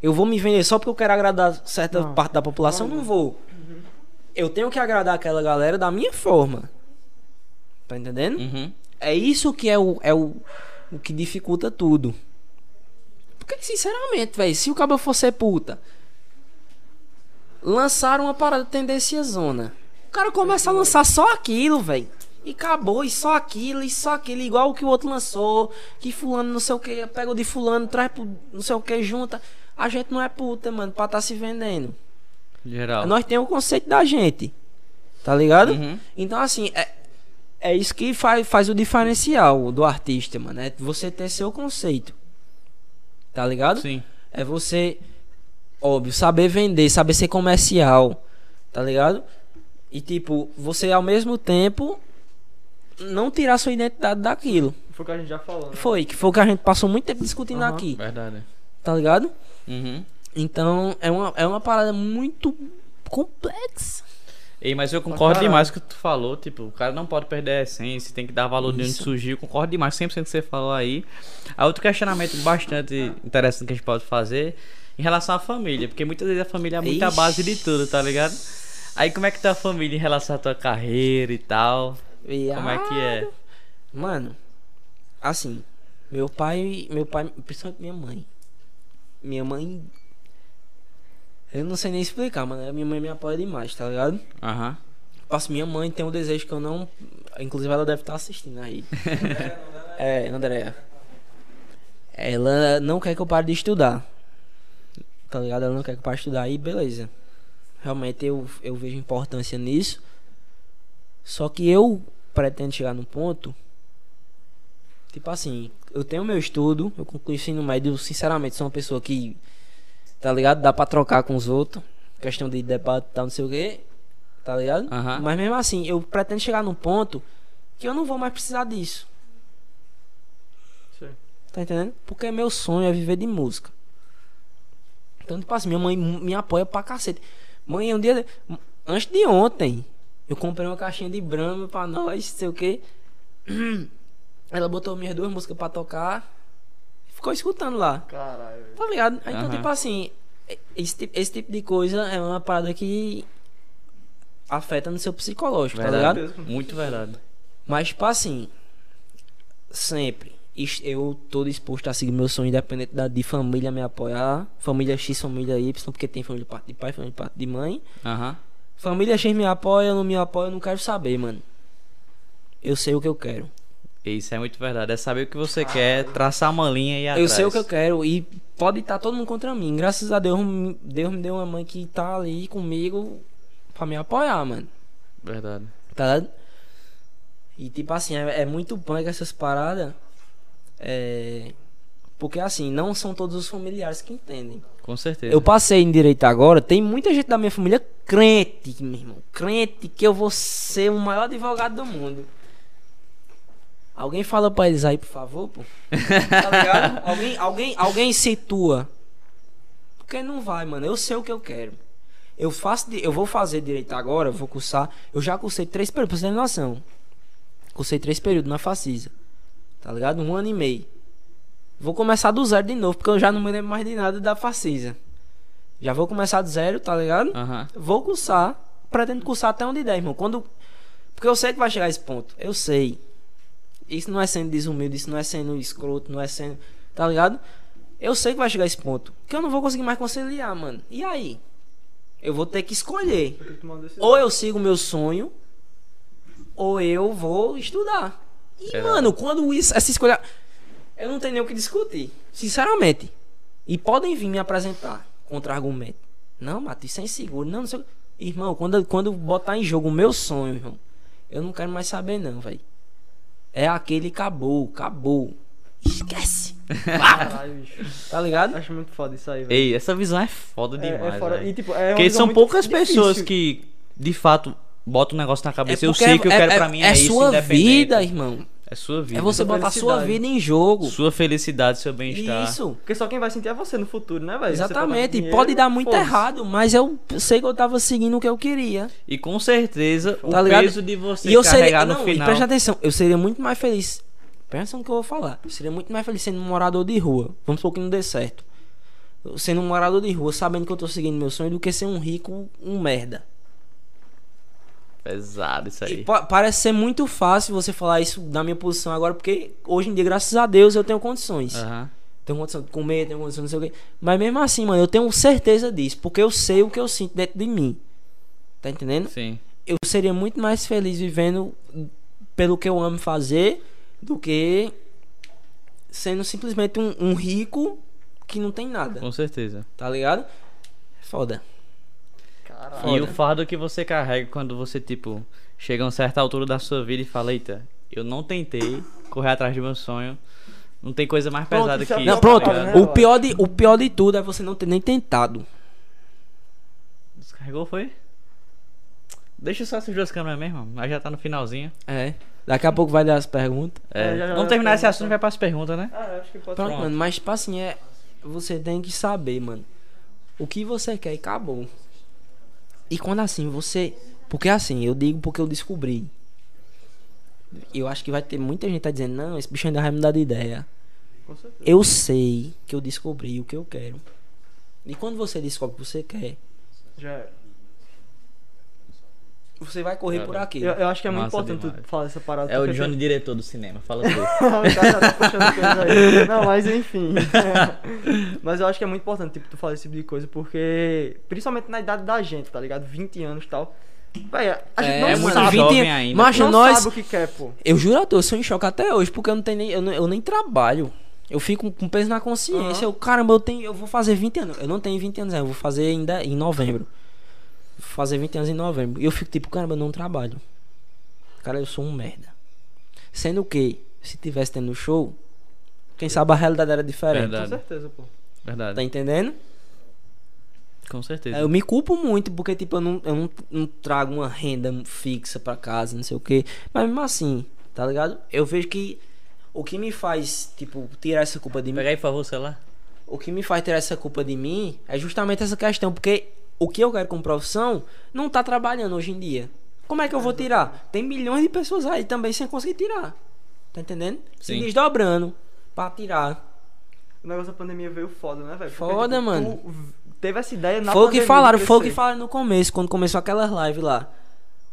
eu vou me vender só porque eu quero agradar certa Não. parte da população, não vou. Eu tenho que agradar aquela galera da minha forma. Tá entendendo? Uhum. É isso que é o, é o, o que dificulta tudo. Porque, sinceramente, velho, se o cabo for ser puta, lançaram uma parada tendência zona. O cara começa a lançar só aquilo, velho. E acabou, e só aquilo, e só aquilo, igual o que o outro lançou. Que fulano não sei o que, pega o de fulano, traz pro não sei o que, junta. A gente não é puta, mano, pra tá se vendendo. Geral. Nós temos o conceito da gente. Tá ligado? Uhum. Então, assim, é, é isso que faz, faz o diferencial do artista, mano. É você ter seu conceito. Tá ligado? Sim. É você, óbvio, saber vender, saber ser comercial, tá ligado? E tipo, você ao mesmo tempo não tirar sua identidade daquilo. Foi o que a gente já falou. Né? Foi, que foi o que a gente passou muito tempo discutindo Aham. aqui, Verdade. tá ligado? Uhum. Então é uma, é uma parada muito complexa. Ei, mas eu concordo demais com o que tu falou, tipo, o cara não pode perder a essência, tem que dar valor de onde Isso. surgiu, concordo demais, 100% que você falou aí. Há outro questionamento bastante interessante que a gente pode fazer em relação à família, porque muitas vezes a família é muito a Ixi. base de tudo, tá ligado? Aí como é que tá a família em relação à tua carreira e tal? Como é que é? Mano, assim, meu pai, meu pai, principalmente minha mãe. Minha mãe. Eu não sei nem explicar, mano. Minha mãe me apoia demais, tá ligado? Aham. Passo, minha mãe tem um desejo que eu não. Inclusive, ela deve estar assistindo aí. *laughs* é, Andréia. Ela não quer que eu pare de estudar. Tá ligado? Ela não quer que eu pare de estudar e beleza. Realmente eu, eu vejo importância nisso. Só que eu pretendo chegar num ponto. Tipo assim, eu tenho meu estudo, eu concluí o ensino médio, sinceramente, sou uma pessoa que. Tá ligado? Dá pra trocar com os outros. Questão de debate e tal, não sei o quê. Tá ligado? Aham. Mas mesmo assim, eu pretendo chegar num ponto que eu não vou mais precisar disso. Sim. Tá entendendo? Porque meu sonho é viver de música. Então, tipo assim, minha mãe me apoia pra cacete. Mãe, um dia. Antes de ontem, eu comprei uma caixinha de Brahma pra nós, sei o que. *clears throat* Ela botou minhas duas músicas pra tocar. Ficou escutando lá. Caralho. Tá ligado? Então, Aham. tipo assim, esse, tipo- esse tipo de coisa é uma parada que afeta no seu psicológico, tá Verdade. ligado? Muito verdade. Mas, tipo assim, sempre eu tô disposto a seguir meu sonho, independente da, de família me apoiar. Família X, família Y, porque tem família de parte de pai, família de parte de mãe. Aham. Família X me apoia, não me apoia, eu não quero saber, mano. Eu sei o que eu quero. Isso é muito verdade. É saber o que você quer, traçar uma linha e ir Eu atrás. sei o que eu quero e pode estar todo mundo contra mim. Graças a Deus, Deus me deu uma mãe que tá ali comigo pra me apoiar, mano. Verdade. Tá ligado? E tipo assim, é, é muito punk essas paradas. É. Porque assim, não são todos os familiares que entendem. Com certeza. Eu passei em direito agora, tem muita gente da minha família crente, meu irmão. Crente que eu vou ser o maior advogado do mundo. Alguém fala pra eles aí, por favor, pô. Tá ligado? *laughs* alguém, alguém, alguém situa. Porque não vai, mano. Eu sei o que eu quero. Eu faço, eu vou fazer direito agora, vou cursar. Eu já cursei três períodos, pra você ter noção. Cursei três períodos na Facisa. Tá ligado? Um ano e meio. Vou começar do zero de novo, porque eu já não me lembro mais de nada da Facisa. Já vou começar do zero, tá ligado? Aham. Vou cursar. Pretendo cursar até onde der, irmão. Quando. Porque eu sei que vai chegar esse ponto. Eu sei. Isso não é sendo desumilde, isso não é sendo escroto, não é sendo. Tá ligado? Eu sei que vai chegar esse ponto. Que eu não vou conseguir mais conciliar, mano. E aí? Eu vou ter que escolher. Que. Ou eu sigo o meu sonho, ou eu vou estudar. E, Verdade. mano, quando isso, essa escolha. Eu não tenho nem o que discutir. Sinceramente. E podem vir me apresentar contra-argumento. Não, Matheus, isso é inseguro. Não, não sei. Irmão, quando, quando botar em jogo o meu sonho, irmão, eu não quero mais saber, não, velho. É aquele acabou, acabou. Esquece. *laughs* Caralho, bicho. Tá ligado? Acho muito foda isso aí, velho. Ei, essa visão é foda É- demais. é fora- velho. E, tipo, é Porque são poucas difícil. pessoas que, de fato, botam um negócio na cabeça. eu porque sei que eu é- quero é, pra mim é, é, isso, sua independente. vida, irmão. É sua vida. É você Sua botar sua vida em jogo. Sua felicidade, seu bem-estar. Isso. Porque só quem vai sentir é você no futuro, né, velho? Exatamente. tá E dando pode dar muito errado, mas eu sei que eu tava seguindo o que eu queria. E com certeza, o Tá ligado? peso de você e eu seria. carregar no Não, e final. presta atenção, eu seria muito mais feliz. Presta no que eu vou falar. Eu seria muito mais feliz sendo um morador de rua. Vamos supor que não dê certo. Eu Sendo um morador de rua, sabendo que eu tô seguindo meu sonho, do que ser um rico, um merda. Pesado isso aí. pa- parece ser muito fácil você falar isso da minha posição agora, porque hoje em dia, graças a Deus, eu tenho condições. Aham. Tenho condição de comer, tenho condição de não sei o quê. Mas mesmo assim, mano, eu tenho certeza disso. Porque eu sei o que eu sinto dentro de mim. Tá entendendo? Sim. Eu seria muito mais feliz vivendo pelo que eu amo fazer do que sendo simplesmente um, um rico que não tem nada. Com certeza. Tá ligado? Foda. Caralho. E o fardo que você carrega quando você, tipo, chega a uma certa altura da sua vida e fala, eita, eu não tentei correr atrás do meu sonho, Não tem coisa mais Pronto, pesada é que isso. Não, pronto. né, O pior, de, o pior de tudo é você não ter nem tentado. Descarregou, foi? Deixa só essas duas câmeras mesmo, mas já tá no finalzinho. É. Daqui a pouco vai dar as perguntas. É, É, já- já- vamos terminar esse assunto e vai pras perguntas, né? Ah, eu acho que pode Pronto, ser. mano. Mas, tipo assim, é. Você tem que saber, mano. O que você quer e acabou. E quando assim, você. Porque assim, eu digo porque eu descobri. Eu acho que vai ter muita gente que tá dizendo, não, esse bicho ainda vai mudar de ideia. Eu sei que eu descobri o que eu quero. E quando você descobre o que você quer, Já é. Você vai correr por aqui. Eu, eu acho que é muito importante demais. tu falar essa parada. É o Johnny diretor do cinema, fala *laughs* tudo. o cara já tá puxando coisa aí. *laughs* Não, mas enfim. *laughs* mas eu acho que é muito importante, tipo, tu falar esse tipo de coisa, porque. Principalmente na idade da gente, tá ligado? 20 anos e tal. Véi, a gente É, não é muito sabe. jovem ainda, Mas não nós. sabe o que quer, pô. Eu juro a tu, eu sou em choque até hoje, porque eu não tenho nem. Eu, não- eu nem trabalho. Eu fico com peso na consciência. Aham. Eu, caramba, eu tenho. Eu vou fazer 20 anos. Eu não tenho 20 anos, é, eu vou fazer ainda em novembro. Fazer 20 anos em novembro. E eu fico tipo, caramba, eu não trabalho. Cara, eu sou um merda. Sendo que, se tivesse tendo show, quem sabe a realidade era diferente. Com Verdade. certeza, pô. Verdade. Tá entendendo? Com certeza. Eu me culpo muito, porque, tipo, eu não, eu não, não trago uma renda fixa pra casa, não sei o quê. Mas mesmo assim, tá ligado? Eu vejo que o que me faz, tipo, tirar essa culpa de mim. Pega aí, por favor, o celular. O que me faz tirar essa culpa de mim é justamente essa questão, porque o que eu quero como profissão não tá trabalhando hoje em dia. Como é que eu vou tirar? Tem milhões de pessoas aí também sem conseguir tirar. Tá entendendo? Se Sim. desdobrando pra tirar. O negócio da pandemia veio foda, né, velho? Porque, Foda, tipo, mano. teve essa ideia na foi o que pandemia falaram, foi o que falaram no começo, quando começou aquelas lives lá.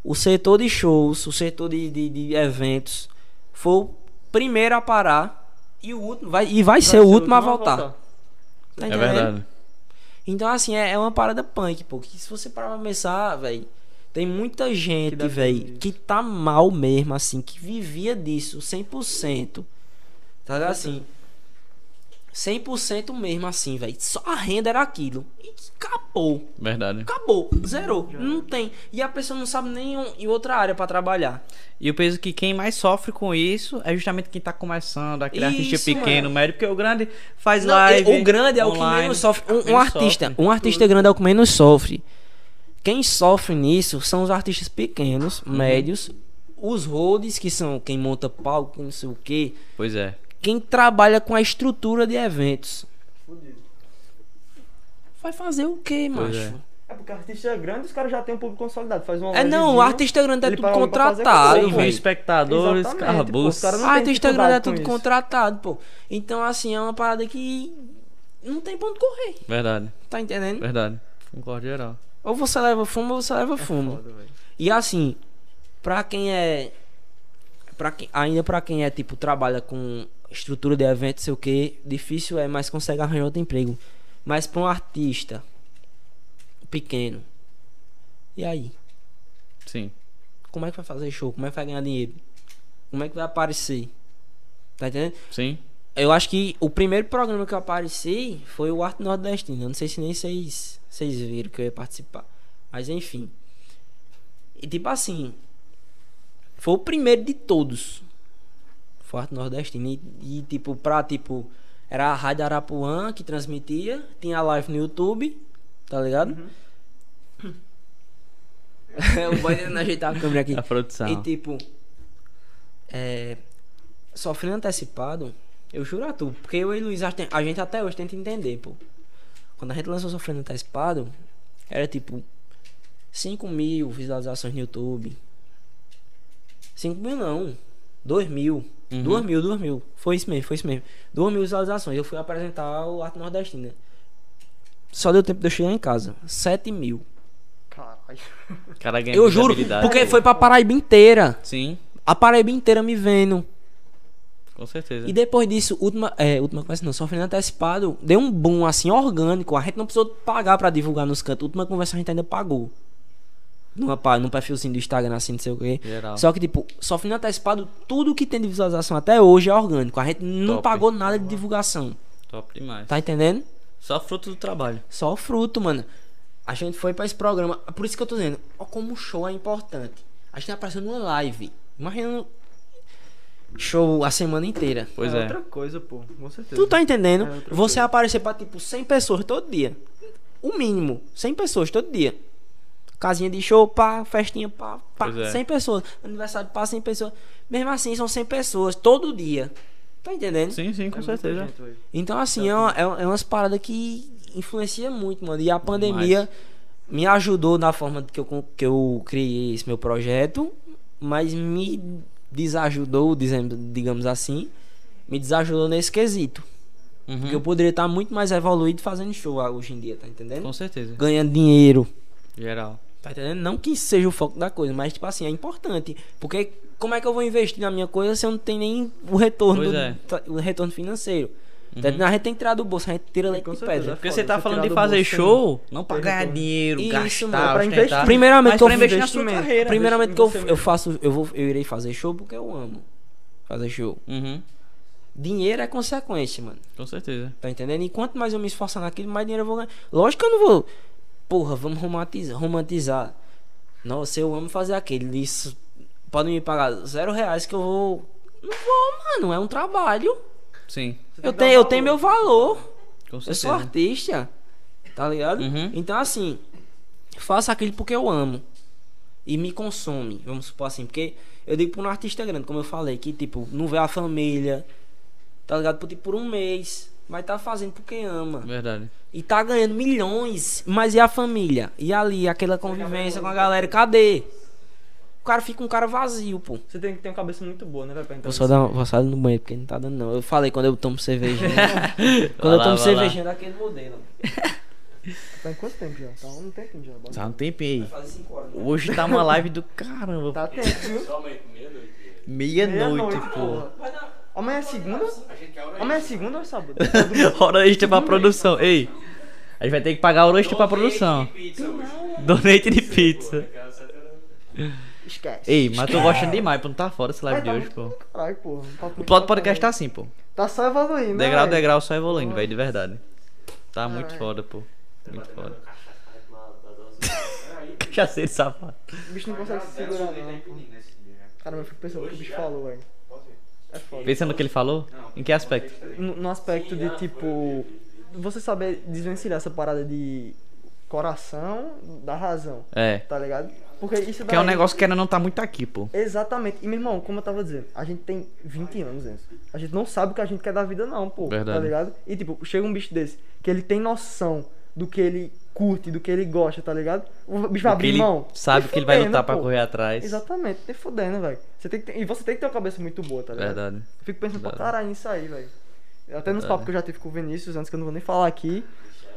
O setor de shows, o setor de, de, de eventos foi o primeiro a parar e o último vai, e vai, ser o último a voltar. Tá É entendendo? verdade. Então, assim, é, é uma parada punk, pô. Que se você parar pra pensar, velho, tem muita gente, velho, que tá mal mesmo, assim, que vivia disso 100%. Tá? Assim, 100% mesmo, assim, velho. Só a renda era aquilo. E acabou. Verdade. Acabou. Zerou. Não tem. E a pessoa não sabe nem um- em outra área pra trabalhar. E eu penso que quem mais sofre com isso é justamente quem tá começando, aquele artista Isso, pequeno, mano. médio, porque o grande faz Não, live. o grande é o que online, menos sofre. Um, um artista, sofre. um artista grande é o que menos sofre. Quem sofre nisso são os artistas pequenos, Uhum. médios, os roads, que são quem monta palco, quem não sei o que, Pois é. quem trabalha com a estrutura de eventos. Fudido. Vai fazer o quê, Pois macho? é. É porque artista grande, os caras já tem um público consolidado. Faz uma É, não, o artista grande é tudo contratado, velho. espectadores, Ah, tem artista grande é dificuldade com tudo isso. contratado, pô. Então, assim, é uma parada que não tem ponto correr. Verdade, Tá entendendo? verdade. Concordo geral. Ou você leva fumo ou você leva fumo. Foda. E assim, pra quem é. Pra quem, ainda pra quem é tipo, trabalha com estrutura de evento, sei o que, difícil é, mas consegue arranjar outro emprego. Mas pra um artista pequeno, e aí? Sim. Como é que vai fazer show? Como é que vai ganhar dinheiro? Como é que vai aparecer? Tá entendendo? Sim. Eu acho que o primeiro programa que eu apareci foi o Arte Nordestino. Eu não sei se nem vocês, vocês viram que eu ia participar. Mas enfim. E tipo assim. Foi o primeiro de todos. Foi o Arte Nordestino. E, e, tipo, pra tipo. Era a Rádio Arapuã que transmitia. Tinha live no YouTube. Tá ligado? *laughs* o boy tentando ajeitar a câmera aqui. A produção. E tipo, é, sofrendo antecipado, eu juro a tu, porque eu e o Luiz, a a gente até hoje tenta entender, pô. Quando a gente lançou Sofrendo Antecipado, era tipo 5 mil visualizações no YouTube. 5 mil não, 2 mil. Uhum. 2 mil, 2 mil. Foi isso mesmo, foi isso mesmo. 2 mil visualizações. Eu fui apresentar o Arte Nordestina. Só deu tempo de eu chegar em casa. 7 mil. Caralho. O cara ganha Eu juro, porque foi pra Paraíba inteira. Sim, A Paraíba inteira me vendo. com certeza. E depois disso, última, é, última conversa não, sofrendo antecipado, deu um boom assim orgânico. A gente não precisou pagar pra divulgar nos cantos. Última conversa a gente ainda pagou. Numa, pá- num perfilzinho do Instagram, assim, não sei o quê. Geral. Só que, tipo, sofrendo antecipado, tudo que tem de visualização até hoje é orgânico. A gente não Top. pagou nada de divulgação. Top demais. Tá entendendo? Só fruto do trabalho. Só fruto, mano. A gente foi pra esse programa. Por isso que eu tô dizendo, ó, como o show é importante. A gente apareceu numa live. Imagina. show a semana inteira. Pois é, é. outra coisa, pô. Com certeza. Tu tá entendendo? É Você coisa. aparecer pra tipo 100 pessoas todo dia. O mínimo, 100 pessoas todo dia. Casinha de show, pá, festinha, pá, pá, Pois é. 100 pessoas. Aniversário, pá, 100 pessoas. Mesmo assim, são 100 pessoas todo dia. Tá entendendo? Sim, sim, com É certeza. Então, assim, é, uma, é, uma- é umas paradas que influencia muito, mano. E a pandemia me ajudou na forma que eu, que eu criei esse meu projeto, mas me desajudou, dizendo, digamos assim, me desajudou nesse quesito. Uhum. Porque eu poderia estar muito mais evoluído fazendo show hoje em dia, tá entendendo? Com certeza. Ganhando dinheiro. Geral. Tá entendendo? Não que seja o foco da coisa, mas tipo assim, é importante. Porque como é que eu vou investir na minha coisa se eu não tenho nem o retorno, Pois do- é. o retorno financeiro? Tá entendendo? A gente tem que tirar do bolso, a gente tira leite Com de certeza, pedra. é Porque você tá você falando de fazer show, não pra ganhar retorno. dinheiro, Isso, gastar, mano, pra investir. Primeiramente mas que eu investir na sua carreira. Primeiramente que eu, eu faço, eu vou, eu irei fazer show porque eu amo fazer show. Uhum, Dinheiro é consequência, mano. com certeza. Tá entendendo? E quanto mais eu me esforçar naquilo, mais dinheiro eu vou ganhar. Lógico que eu não vou. Porra, vamos romantizar. romantizar. Nossa, eu amo fazer aquele. Isso. Podem me pagar zero reais que eu vou. Não vou, mano. É um trabalho. Sim, Eu tenho, eu tenho meu valor. com Eu sou artista. Tá ligado? Uhum. Então, assim. Faço aquilo porque eu amo. E me consome. Vamos supor assim. Porque eu digo pra um artista grande, como eu falei, que tipo, não vê a família. Tá ligado? Por, tipo, por um mês. Mas tá fazendo porque ama. Verdade. E tá ganhando milhões. Mas e a família? E ali, aquela convivência com a galera? Cadê? O cara fica um cara vazio, pô. Você tem que ter uma cabeça muito boa, né, velho? Vou só dar vou só no banheiro porque não tá dando não. Eu falei quando eu tomo cervejinha. *laughs* quando Vai eu lá, tomo cervejinha daquele modelo. Tá em quanto tempo já? Tá um tempinho já. bora. Tá um tempinho aí. Fazer 5 horas. né? Hoje tá uma live do *laughs* caramba. Tá tempo, viu? Somente meia-noite. Meia-noite, pô. Amanhã é segunda? Amanhã é segunda ou é sábado? *laughs* Hora extra pra produção. Ei, a gente vai ter que pagar hora extra pra produção. Donate de pizza. Esquece. Ei, mas tô gostando demais, pô. Não tá fora esse live de hoje, pô. Caralho, um papo O plot podcast tá assim, pô. Tá só evoluindo, né, Degrau, velho? degrau, só evoluindo, velho, de verdade. Tá muito foda, pô. Muito foda. *laughs* Cachaceiro safado. O bicho não consegue se segurar, não. pô. Caramba, eu fico pensando no que o bicho falou, velho. É foda. Pensa no que ele falou? Em que aspecto? No, no aspecto de, tipo... Você saber desvencilhar essa parada de coração da razão, É. tá ligado? Porque isso Que é um daí- negócio que ainda não tá muito aqui, pô. Exatamente. E, meu irmão, como eu tava dizendo, a gente tem 20 anos, Enzo. A gente não sabe o que a gente quer da vida, não, pô. Verdade. Tá ligado? E, tipo, chega um bicho desse, que ele tem noção do que ele curte, do que ele gosta, tá ligado? O bicho vai abrir ele mão. sabe que ele vai lutar pra pô. correr atrás. Exatamente, nem fudendo, velho. Você tem ter- E você tem que ter uma cabeça muito boa, tá ligado? Verdade. Eu fico pensando pra Verdade. caralho nisso aí, velho. Até nos papos que eu já tive com o Vinícius, antes que eu não vou nem falar aqui.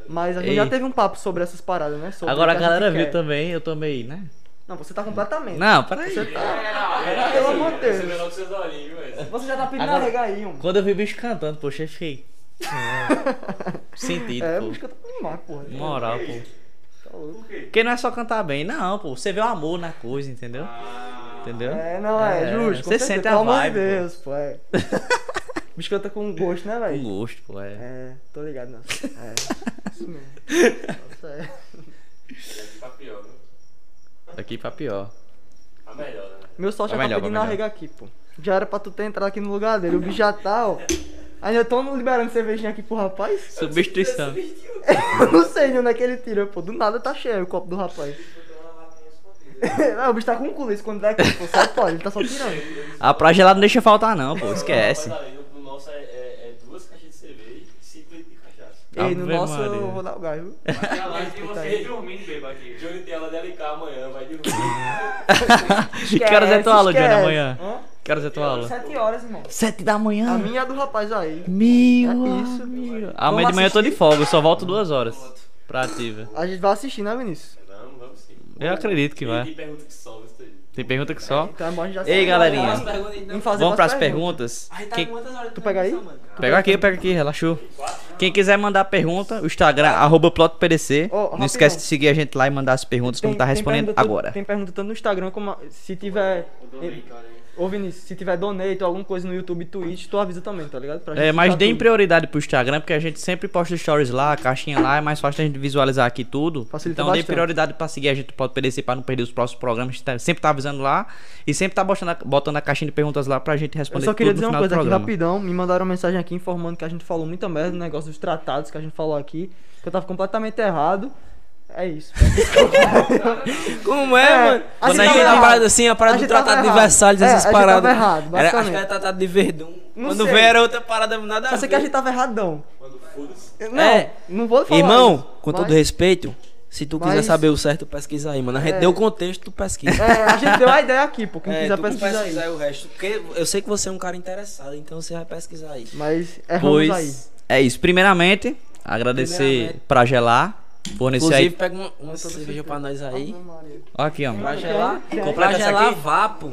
Mas a gente Ei. já teve um papo sobre essas paradas, né? Sobre Agora a galera viu quer. também, eu tomei, né? Não, você tá completamente. Não, peraí. Você tá. Pelo amor de Deus. Você já tá pedindo Agora- aí, um. Quando eu vi o bicho cantando, poxa, eu fiquei. Sentido, É, pô. música tá demais, porra. Moral, pô. Tá louco. Porque não é só cantar bem, não, pô. Você vê o amor na coisa, entendeu? Entendeu? É, não, é, É, justo. com você certeza, sente a Pelo amor de vibe, pô. Deus, pô. É. O *laughs* bicho canta com gosto, né, Com velho? gosto, pô, é. É, tô ligado, não. É, isso mesmo. Nossa, é. Tá pior, viu? Daqui pra pior. Tá melhor, né? Meu sócio já melhor, tá vai pedindo melhor. arregar aqui, pô. Já era pra tu ter entrado aqui no lugar dele. O bicho já tá, ó. *laughs* Ainda tão liberando cervejinha aqui pro rapaz. Substituição. *laughs* Eu não sei de onde é que ele tira, pô. Do nada tá cheio o copo do rapaz. Não, *laughs* o bicho tá com um culo quando daqui, pô. Só pode, ele tá só tirando. A praia gelada não deixa faltar, não, pô. Esquece. No, nosso é, é, é duas caixas de cerveja e cinco litros de cachaça. Ei, no Ave nosso Maria. eu vou dar o gás, viu? Aquela live de vocês dormindo, beba aqui. Johnny tem ela dela em cá amanhã, vai de novo. *laughs* Que horas é tua aula, Johnny, esquece. amanhã? Hã? Que horas é tua aula? Sete horas, irmão. Sete da manhã. A minha é do rapaz aí. Meu É isso. amigo. Amanhã Vamos de manhã eu tô de folga, eu só volto duas horas. Pra ativa. A gente vai assistir, né, Vinícius? Vamos, vamos sim. Eu acredito que vai. tem pergunta que solve isso. Tem pergunta que só. Então é a Ei, galerinha. Vamos Vamos pras umas perguntas. Quem- Tu pega aí? Pega aqui, pega aqui, relaxou. Quem quiser mandar pergunta, o Instagram, arroba plotpdc. Ó, Não esquece de seguir a gente lá e mandar as perguntas como tá respondendo agora. Tem pergunta tanto no Instagram como a- se tiver. Ô Vinícius, se tiver donate ou alguma coisa no YouTube Twitch, tu avisa também, tá ligado? É, mas deem tudo. prioridade pro Instagram, porque a gente sempre posta stories lá, a caixinha lá, é mais fácil a gente visualizar aqui tudo. Facilita então dê bastante. prioridade pra seguir a gente pode PDC pra não perder os próximos programas. A gente tá- sempre tá avisando lá e sempre tá botando a, botando a caixinha de perguntas lá pra gente Eu responder só queria dizer uma coisa aqui rapidão. Me mandaram uma mensagem aqui informando que a gente falou muita merda no negócio dos tratados que a gente falou aqui. Que eu tava completamente errado. É isso. *laughs* Como é, É, mano? a Quando a gente errado. parada assim, a parada A do Tratado de. Versalhes, É, essas a gente paradas. tava errado, Era, acho que era Tratado de Verdun. Não Quando sei. vê era outra parada nada Só a sei ver. que a gente tava erradão. Não, É. não vou falar. Irmão, isso, com mas- todo respeito, se tu quiser mas- saber o certo, pesquisa aí, mano. A gente É. deu o contexto, tu pesquisa. É, a gente deu a ideia aqui, pô. Quem É, quiser tu pesquisar aí. pesquisar o resto. Porque eu sei que você é um cara interessado, então você vai pesquisar aí. Mas erramos aí. Pois é isso. Primeiramente, agradecer Primeiramente. pra gelar. Fornecer Inclusive, aí. pega uma, uma cerveja pra nós aí. Ó aqui, ó. Pra gelar, essa gelar vapo.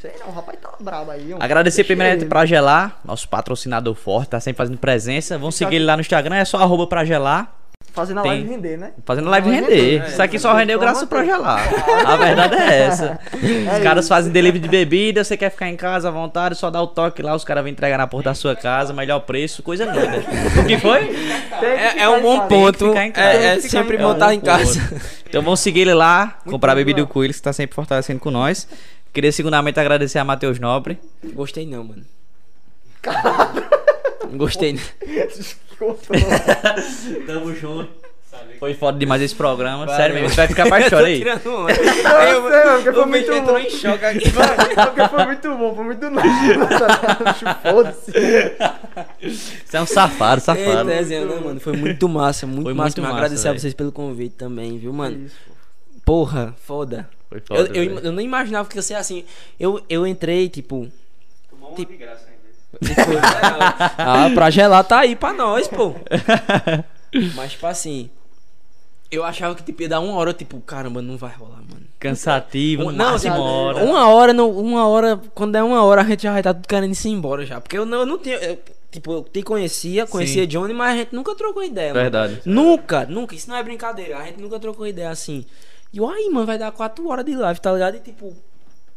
Sei não, o rapaz tá brabo aí. ó. Agradecer Deixa primeiramente pra Gelar, nosso patrocinador forte, tá sempre fazendo presença. Vão seguir ele lá no Instagram, é só arroba pra gelar. Fazendo a Tem. live render, né? Fazendo live Vai render. render, Isso aqui é. só rendeu graças pra manter. gelar. *laughs* A verdade é essa. Os É caras isso. fazem delivery de bebida, você quer ficar em casa à vontade, só dá o toque lá, os caras vêm entregar na porta da sua casa, melhor preço, coisa linda. O que foi? Que É, é um bom ponto. É, é sempre montar em É casa. Então vamos seguir ele lá, comprar bom, bebida com ele, que tá sempre fortalecendo com nós. Queria segundamente agradecer a Matheus Nobre. Gostei não, mano. Não Gostei *laughs* não. Tamo junto. Foi foda demais esse programa. Valeu. Sério mesmo, você vai ficar pra chorar aí. Eu sei, mano, porque foi muito bom. em choque aqui. Porque foi muito bom, foi muito novo. *laughs* Foda-se. Você é um safado, safado. Eita, Zé, não, mano, foi muito massa, muito Foi massa. muito massa, Agradecer a velho. vocês pelo convite também, viu, mano? Isso. Porra, foda. Foi Eu, foda. eu, velho. eu nem imaginava que ia ser assim. Eu, eu entrei, tipo. Tomou uma de graça ainda. Ah, pra gelar tá aí pra nós, pô. *laughs* Mas, tipo assim. Eu achava que tipo, ia dar uma hora, tipo, caramba, não vai rolar, mano. Cansativo, Um- no máximo tipo, hora. Uma hora, não, uma hora, quando é uma hora, a gente já vai estar tudo querendo ir embora já. Porque eu não, eu não tinha. eu, tipo, eu te conhecia, conhecia Sim. Johnny, mas a gente nunca trocou ideia, mano. Verdade. Nunca, nunca. Isso não é brincadeira. A gente nunca trocou ideia assim. E aí, mano, vai dar 4 horas de live, tá ligado? E tipo,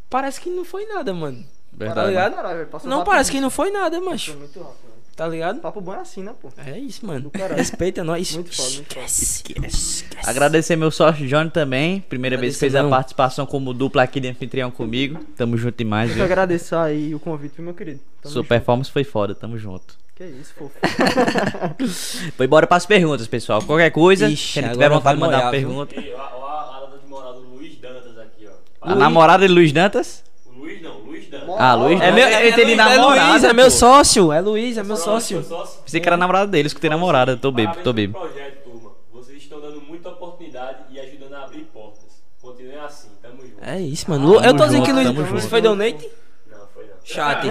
parece que não foi nada, mano. Tá Verdade. ligado? Caralho, Não, rápido. parece que não foi nada, macho. Passou muito rápido. Tá ligado? Papo bom é assim, né, pô? É isso, mano. Respeita nós. Muito foda, muito foda. Esquece. Agradecer meu sócio Johnny também. Primeira vez que fez a Agradecer, não. participação como dupla aqui de anfitrião comigo. Tamo junto demais, Eu viu? agradeço aí o convite, viu, meu querido. Tamo Sua junto. performance foi foda, tamo junto. Que isso, fofo. *laughs* Foi embora pras perguntas, pessoal. Qualquer coisa, Ixi, se tiver vontade de mandar uma pergunta. E a, a, a data de Luiz Dantas aqui, ó. A namorada de Luiz Dantas? O Luiz não, Luiz Dantas. Ah, Luiz É meu, eu é, entendi é, namorada. Luiz, é meu sócio. É Luiz, é meu Sócio. Pensei que era namorada dele, escutei namorada. Tô bebo, tô bebo. projeto, turma. Vocês estão dando muita oportunidade e ajudando a abrir portas. Continuem assim, tamo junto. É isso, mano. eu tô dizendo que Luiz. foi donate? Não, foi não. Chato.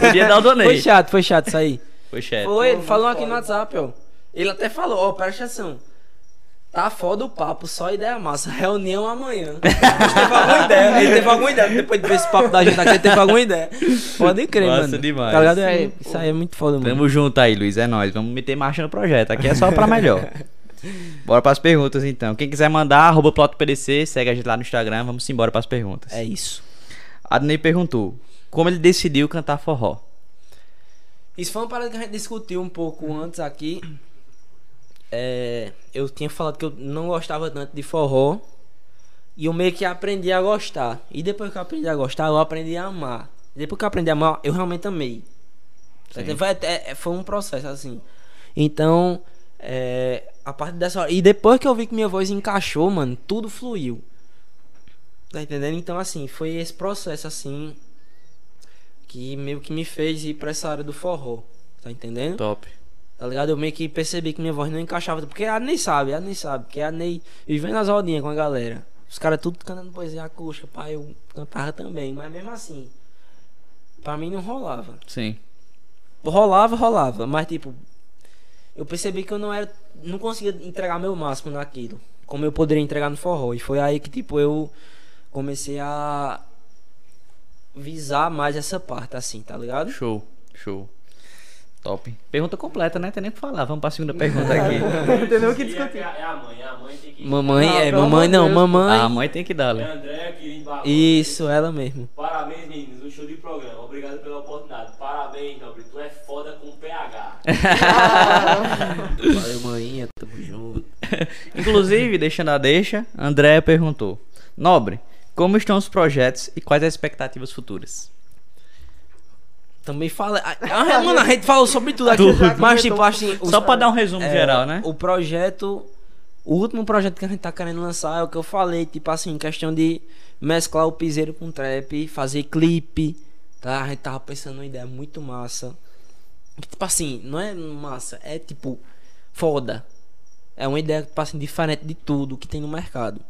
Podia dar o Foi donate. chato, foi chato isso aí. Foi chefe. Foi, ele falou aqui no WhatsApp, ó. Ele até falou, ó, presta atenção. Tá foda o papo, só ideia massa. Reunião amanhã. Ele teve alguma ideia. Ele teve alguma ideia. Depois de ver esse papo da gente aqui, ele teve alguma ideia. Pode crer, Massa mano. demais. Tá ligado? É, isso aí é muito foda, mano. Tamo junto aí, Luiz. É nóis. Vamos meter marcha no projeto. Aqui é só pra melhor. *laughs* Bora pras perguntas então. Quem quiser mandar, arroba PlotoPDC, segue a gente lá no Instagram. Vamos embora pras perguntas. É isso. Adnei perguntou: Como ele decidiu cantar forró? Isso foi uma parada que a gente discutiu um pouco antes aqui. É, eu tinha falado que eu não gostava tanto de forró. E eu meio que aprendi a gostar. E depois que eu aprendi a gostar, eu aprendi a amar. E depois que eu aprendi a amar, eu realmente amei. Foi, é- é- foi um processo assim. Então, é, a partir dessa hora. E depois que eu vi que minha voz encaixou, mano, tudo fluiu. Tá entendendo? Então, assim, foi esse processo assim. Que meio que me fez ir pra essa área do forró. Tá entendendo? Top. Tá ligado? Eu meio que percebi que minha voz não encaixava. Porque a Ney sabe, a Ney sabe. Porque a Ney vivendo nas rodinhas com a galera. Os caras tudo cantando poesia acústica. Pai, eu cantava também. Mas mesmo assim, pra mim não rolava. Sim. Rolava, rolava. Mas tipo, eu percebi que eu não era. Não conseguia entregar meu máximo naquilo. Como eu poderia entregar no forró. E foi aí que, tipo, eu comecei a visar mais essa parte, assim, tá ligado? Show, show. Top. Pergunta completa, né? Tem nem o que falar. Vamos pra segunda pergunta *laughs* aqui. Não tem nem o que é, discutir. é a mãe, a mãe tem que. Mamãe, Ah, é, mamãe não, Deus. mamãe. Ah, a mãe tem que dar, É né? André. Isso, ela mesmo. Parabéns, meninos. Um show de programa. Obrigado pela oportunidade. Parabéns, Nobre. Tu é foda com PH. *laughs* Valeu, mãinha, tamo junto. *laughs* Inclusive, deixando a deixa, Andréia perguntou: Nobre, como estão os projetos e quais as expectativas futuras? Também fala. Ah, ah, mano, a gente falou sobre tudo aqui. Tudo. Mas, tipo, assim. os- Só pra dar um resumo é, geral, né? O projeto. O último projeto que a gente tá querendo lançar é o que eu falei, tipo assim, questão de mesclar o piseiro com trap, fazer clipe, tá? A gente tava pensando numa ideia muito massa. Tipo assim, não é massa, é tipo foda. É uma ideia, tipo assim, diferente de tudo que tem no mercado.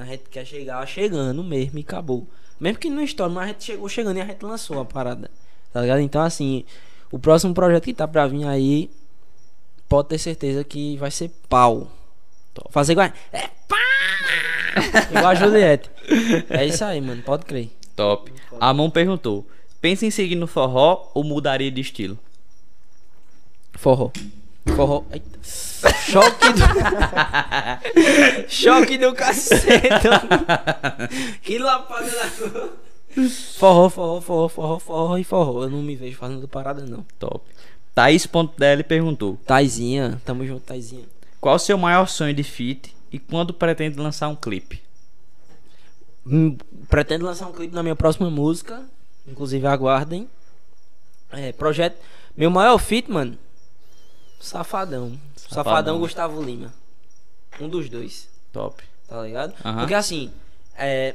A gente quer chegar chegando mesmo e acabou. Mesmo que não estoure, mas a gente chegou chegando e a gente lançou a parada. Tá ligado? Então, assim, o próximo projeto que tá pra vir aí, pode ter certeza que vai ser pau. Fazer igual. É pá! igual a Juliette. É isso aí, mano, pode crer. Top. Amon perguntou: pensa em seguir no forró ou mudaria de estilo? Forró. Forró. Eita. Choque do. *laughs* Choque do cacete. que lapada da. Forró, forró, forró, forró, forró e forró. Eu não me vejo fazendo parada, não. Top. Thaís.dl perguntou: Taizinha, tamo junto, Taizinha. Qual o seu maior sonho de feat e quando pretende lançar um clipe? Hum, Pretendo lançar um clipe na minha próxima música. Inclusive aguardem. É, projeto. Meu maior feat, mano. Safadão. Safadão, Safadão. Gustavo Lima. Um dos dois. Top. Tá ligado? Porque assim. É,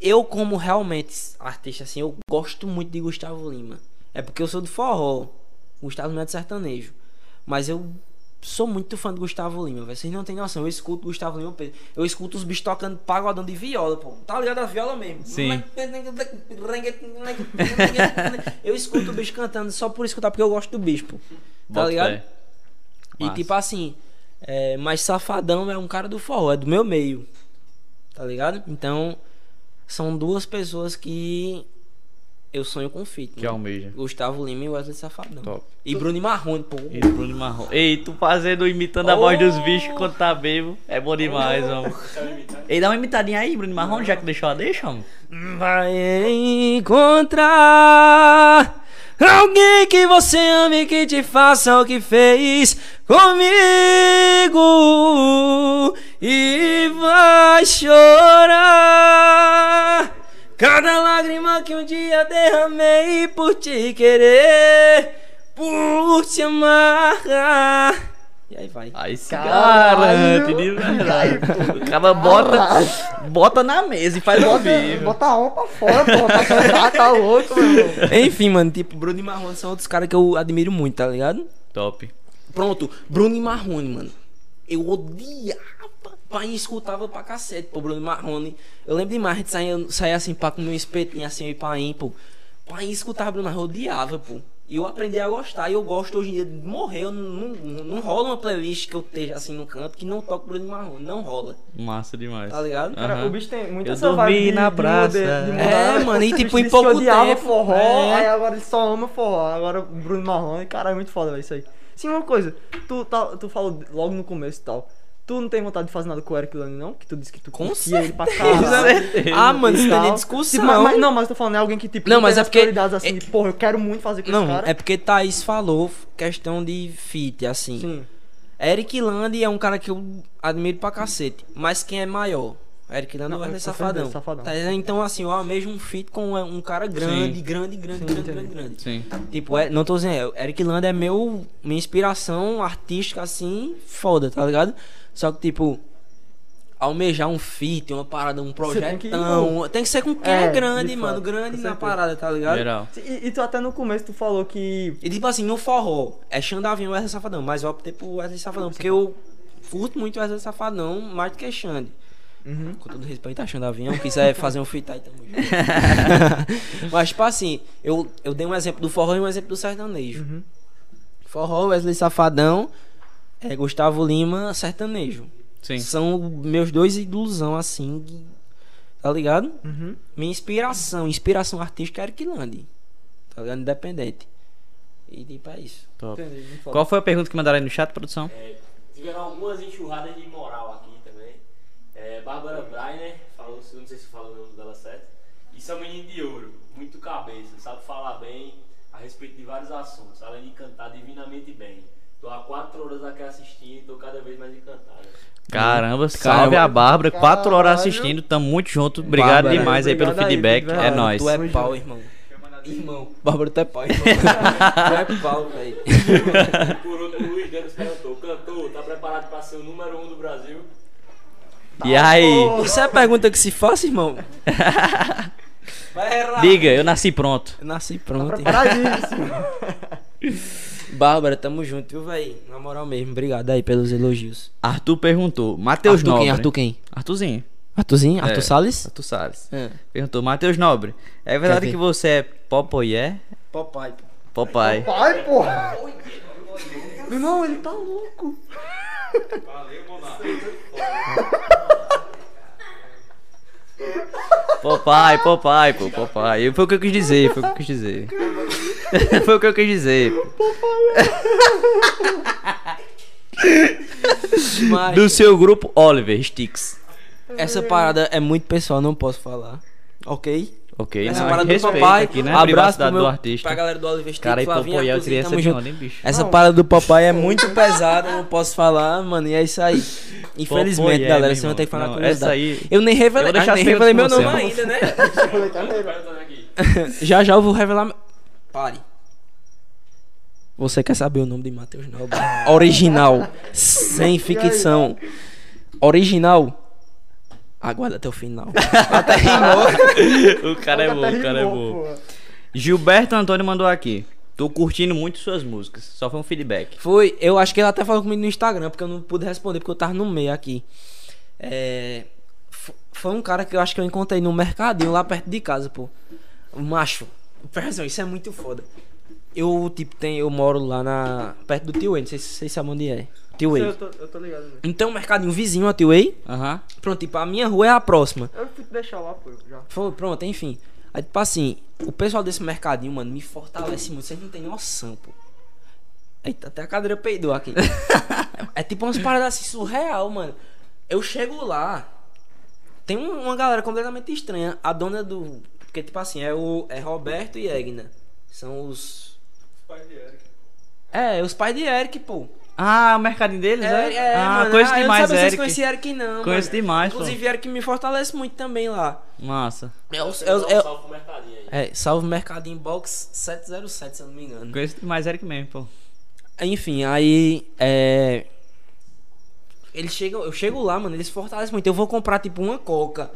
eu, como realmente artista, assim, eu gosto muito de Gustavo Lima. É porque eu sou do forró. Gustavo não é de sertanejo. Mas eu sou muito fã de Gustavo Lima. Vocês não têm noção. Eu escuto Gustavo Lima. eu- Eu escuto os bichos tocando pagodão de viola, pô. Tá ligado a viola mesmo? Sim. *laughs* Eu escuto o bicho cantando só por escutar, porque eu gosto do bicho, pô. Tá Bota ligado? fé. E Massa. tipo assim, é, mas Safadão é um cara do forró, é do meu meio. Tá ligado? Então, são duas pessoas que eu sonho com fit. Que mano. almeja. Gustavo Lima e Wesley Safadão. Top. E Bruno Marrone, pô. E Bruno Marrom. Ei, tu fazendo, imitando a voz dos bichos quando tá bebo. É bom demais, mano. Ei, dá uma imitadinha aí, Bruno Marrom, já que deixou a deixa, mano. Vai encontrar alguém que você ame que te faça o que fez comigo e vai chorar cada lágrima que um dia derramei por te querer, por te amar. E aí vai. Aí se Caralho. garante, de verdade. O cara bota, bota na mesa e faz ao vivo. Bota a alma pra fora, pô. Tá, tá, tá louco, meu irmão. Enfim, mano, tipo, Bruno e Marrone são outros caras que eu admiro muito, tá ligado? Top. Pronto, Bruno e Marrone, mano. Eu odiava. Pai escutava pra cacete, pô, Bruno e Marrone. Eu lembro demais, a gente saía, saía assim pra comer um espetinho assim, e pai, pô. Pai escutava Bruno Marrone, eu odiava, pô. E eu aprendi a gostar, e eu gosto hoje em dia de morrer. Eu não, não, não rola uma playlist que eu esteja assim no canto que não toque Bruno Marrone. Não rola, Massa demais. tá ligado? Cara, Aham. o bicho tem muita Eu essa dormi vibe de- na de praça. mudar- de É, mano, e tipo, *laughs* em pouco tempo, forró, é. aí agora ele só ama forró. Agora o Bruno Marrone, cara, é muito foda, velho, isso aí. Sim, uma coisa, tu, tá, tu falou logo no começo e tal. Tu não tem vontade de fazer nada com o Eric Lane, não? Que tu disse que tu Com curtia ele pra caralho. Ah, mano, isso não tem nem tal. discussão. Tipo, mas, mas- não, mas eu tô falando, é alguém que tipo. Não, mas tem é as porque- prioridades assim, de, porra, eu quero muito fazer com Não, esse cara. é porque Thaís falou questão de fit, assim. Sim. Eric Land é um cara que eu admiro pra cacete. Mas quem é maior? Eric Land Não, Wesley com Safadão? Safadão. Tá então, assim, eu almejo um feat com um cara grande, Sim. grande, grande, Sim, grande, grande, grande. Sim. Tipo, é- não tô dizendo, é, Eric Land é meu, minha inspiração artística, assim, foda, tá ligado? Só que, tipo, almejar um feat, uma parada, um Você tem que ir projetão. Tem que, ser com quem é, É, grande, de mano. grande na parada, tá ligado? Geral. E, e tu até no começo tu falou que. E tipo assim, no forró, é Xandavinho ou Wesley Safadão, mas eu optei por Wesley Safadão, porque eu curto muito Wesley Safadão mais do que Xande. Uhum. Com todo respeito a Xandavinho, quiser fazer um feat aí, junto. *laughs* mas tipo assim, eu, eu dei um exemplo do forró e um exemplo do sertanejo. Uhum. Forró, Wesley Safadão, é Gustavo Lima, sertanejo. Sim. São meus dois ilusão assim, tá ligado? Uhum. Minha inspiração, inspiração artística é Eric Lande. Tá ligado? Independente. E tipo, é isso. Top. Entendi. Qual foi a pergunta que mandaram aí no chat, produção? É, tiveram algumas enxurradas de moral aqui também. É, Bárbara Breiner, falou, eu não sei se fala o nome dela certo. Isso é um menino de ouro, muito cabeça, sabe falar bem a respeito de vários assuntos, além de cantar divinamente bem. Tô há quatro horas aqui assistindo e tô cada vez mais encantado. Caramba, salve a Bárbara. Quatro horas Caralho. assistindo, tamo muito junto. Obrigado Bárbara, demais aí pelo obrigado aí, feedback. de é nóis. Tu é pau, irmão. Irmão. Bárbara, tu é pau, irmão. *laughs* tu é pau, velho. E *laughs* por último, o Luiz Denis perguntou: Cantor, tá preparado pra ser o número um do Brasil? E aí? Isso é a pergunta que se faz, irmão? Vai errar. Diga, eu nasci pronto. Eu nasci Tá pronto. irmão. *laughs* Bárbara, tamo junto, viu, velho? Na moral mesmo, obrigado aí pelos elogios. Arthur perguntou. Matheus Arthur Nobre. quem? Arthur quem? Arthurzinho. Arthurzinho? Arthur É. Salles? Arthur Salles. É. Perguntou. Matheus Nobre. É verdade ver? que você é Popoyé? Papai. Popai. Pai, porra. Meu irmão, ele tá louco. *laughs* *laughs* Popai, Popai, pô, Popai. Foi o que eu quis dizer, foi o que eu quis dizer. *laughs* foi o que eu quis dizer. Mas Do seu grupo Oliver Sticks. essa parada é muito pessoal, não posso falar. Ok? Ok, Essa não, parada do papai, aqui, né? abraço pro meu, do artista. pra galera do Oliver Cara, e Flavinho, Popoyé, eu queria tamo ser junto. bicho? Essa parada do papai é muito pesada, não posso falar, mano, e é isso aí. Infelizmente, Popoyé, galera, meu você vai ter que falar com essa aí- Eu nem revelei, Eu vou deixar ah, nem revelei meu nome ainda, né? *laughs* *laughs* Já já eu vou revelar. meu- Pare. Você quer saber o nome de Matheus Nobre? *laughs* Original, sem ficção. Original. Aguarda até o final. *laughs* Até rimou. o cara é bom, o cara é bom. Gilberto Antônio mandou aqui. Tô curtindo muito suas músicas. Só foi um feedback. Foi, eu acho que ele até falou comigo no Instagram, porque eu não pude responder, porque eu tava no meio aqui. É, foi um cara que eu acho que eu encontrei no mercadinho lá perto de casa, pô. Macho, atenção, isso é muito foda. Eu, tipo, tem, eu moro lá na. perto do Tio Way, não sei se vocês sabem onde é. Tio Eu Way. tô, eu tô ligado. né? Então, um mercadinho vizinho a Tio Way. Aham. Pronto, tipo, a minha rua é a próxima. Eu fui deixar lá, pô, já. Foi, pronto, enfim. Aí, tipo assim, o pessoal desse mercadinho, mano, me fortalece muito. Vocês não têm noção, pô. Eita, até a cadeira peidou aqui. *laughs* é tipo umas paradas assim surreal, mano. Eu chego lá, tem um- uma galera completamente estranha. A dona do. Porque, tipo assim, é o é Roberto e Egna. São os. É, os pais de Eric, pô. Ah, o mercadinho deles, é? É, é, ah, mano. conheço ah, demais, eu não sabia se Eric. vocês conheciam Eric, não. Conheço mano. demais, pô. Inclusive, Eric me fortalece muito também lá. Massa. É, o- é, o- dá o- salve pro mercadinho aí. é, salve Mercado Inbox 707, se eu não me engano. Conheço demais Eric mesmo, pô. Enfim, aí. É. Eles chegam, eu chego lá, mano, eles fortalecem muito. Eu vou comprar, tipo, uma coca.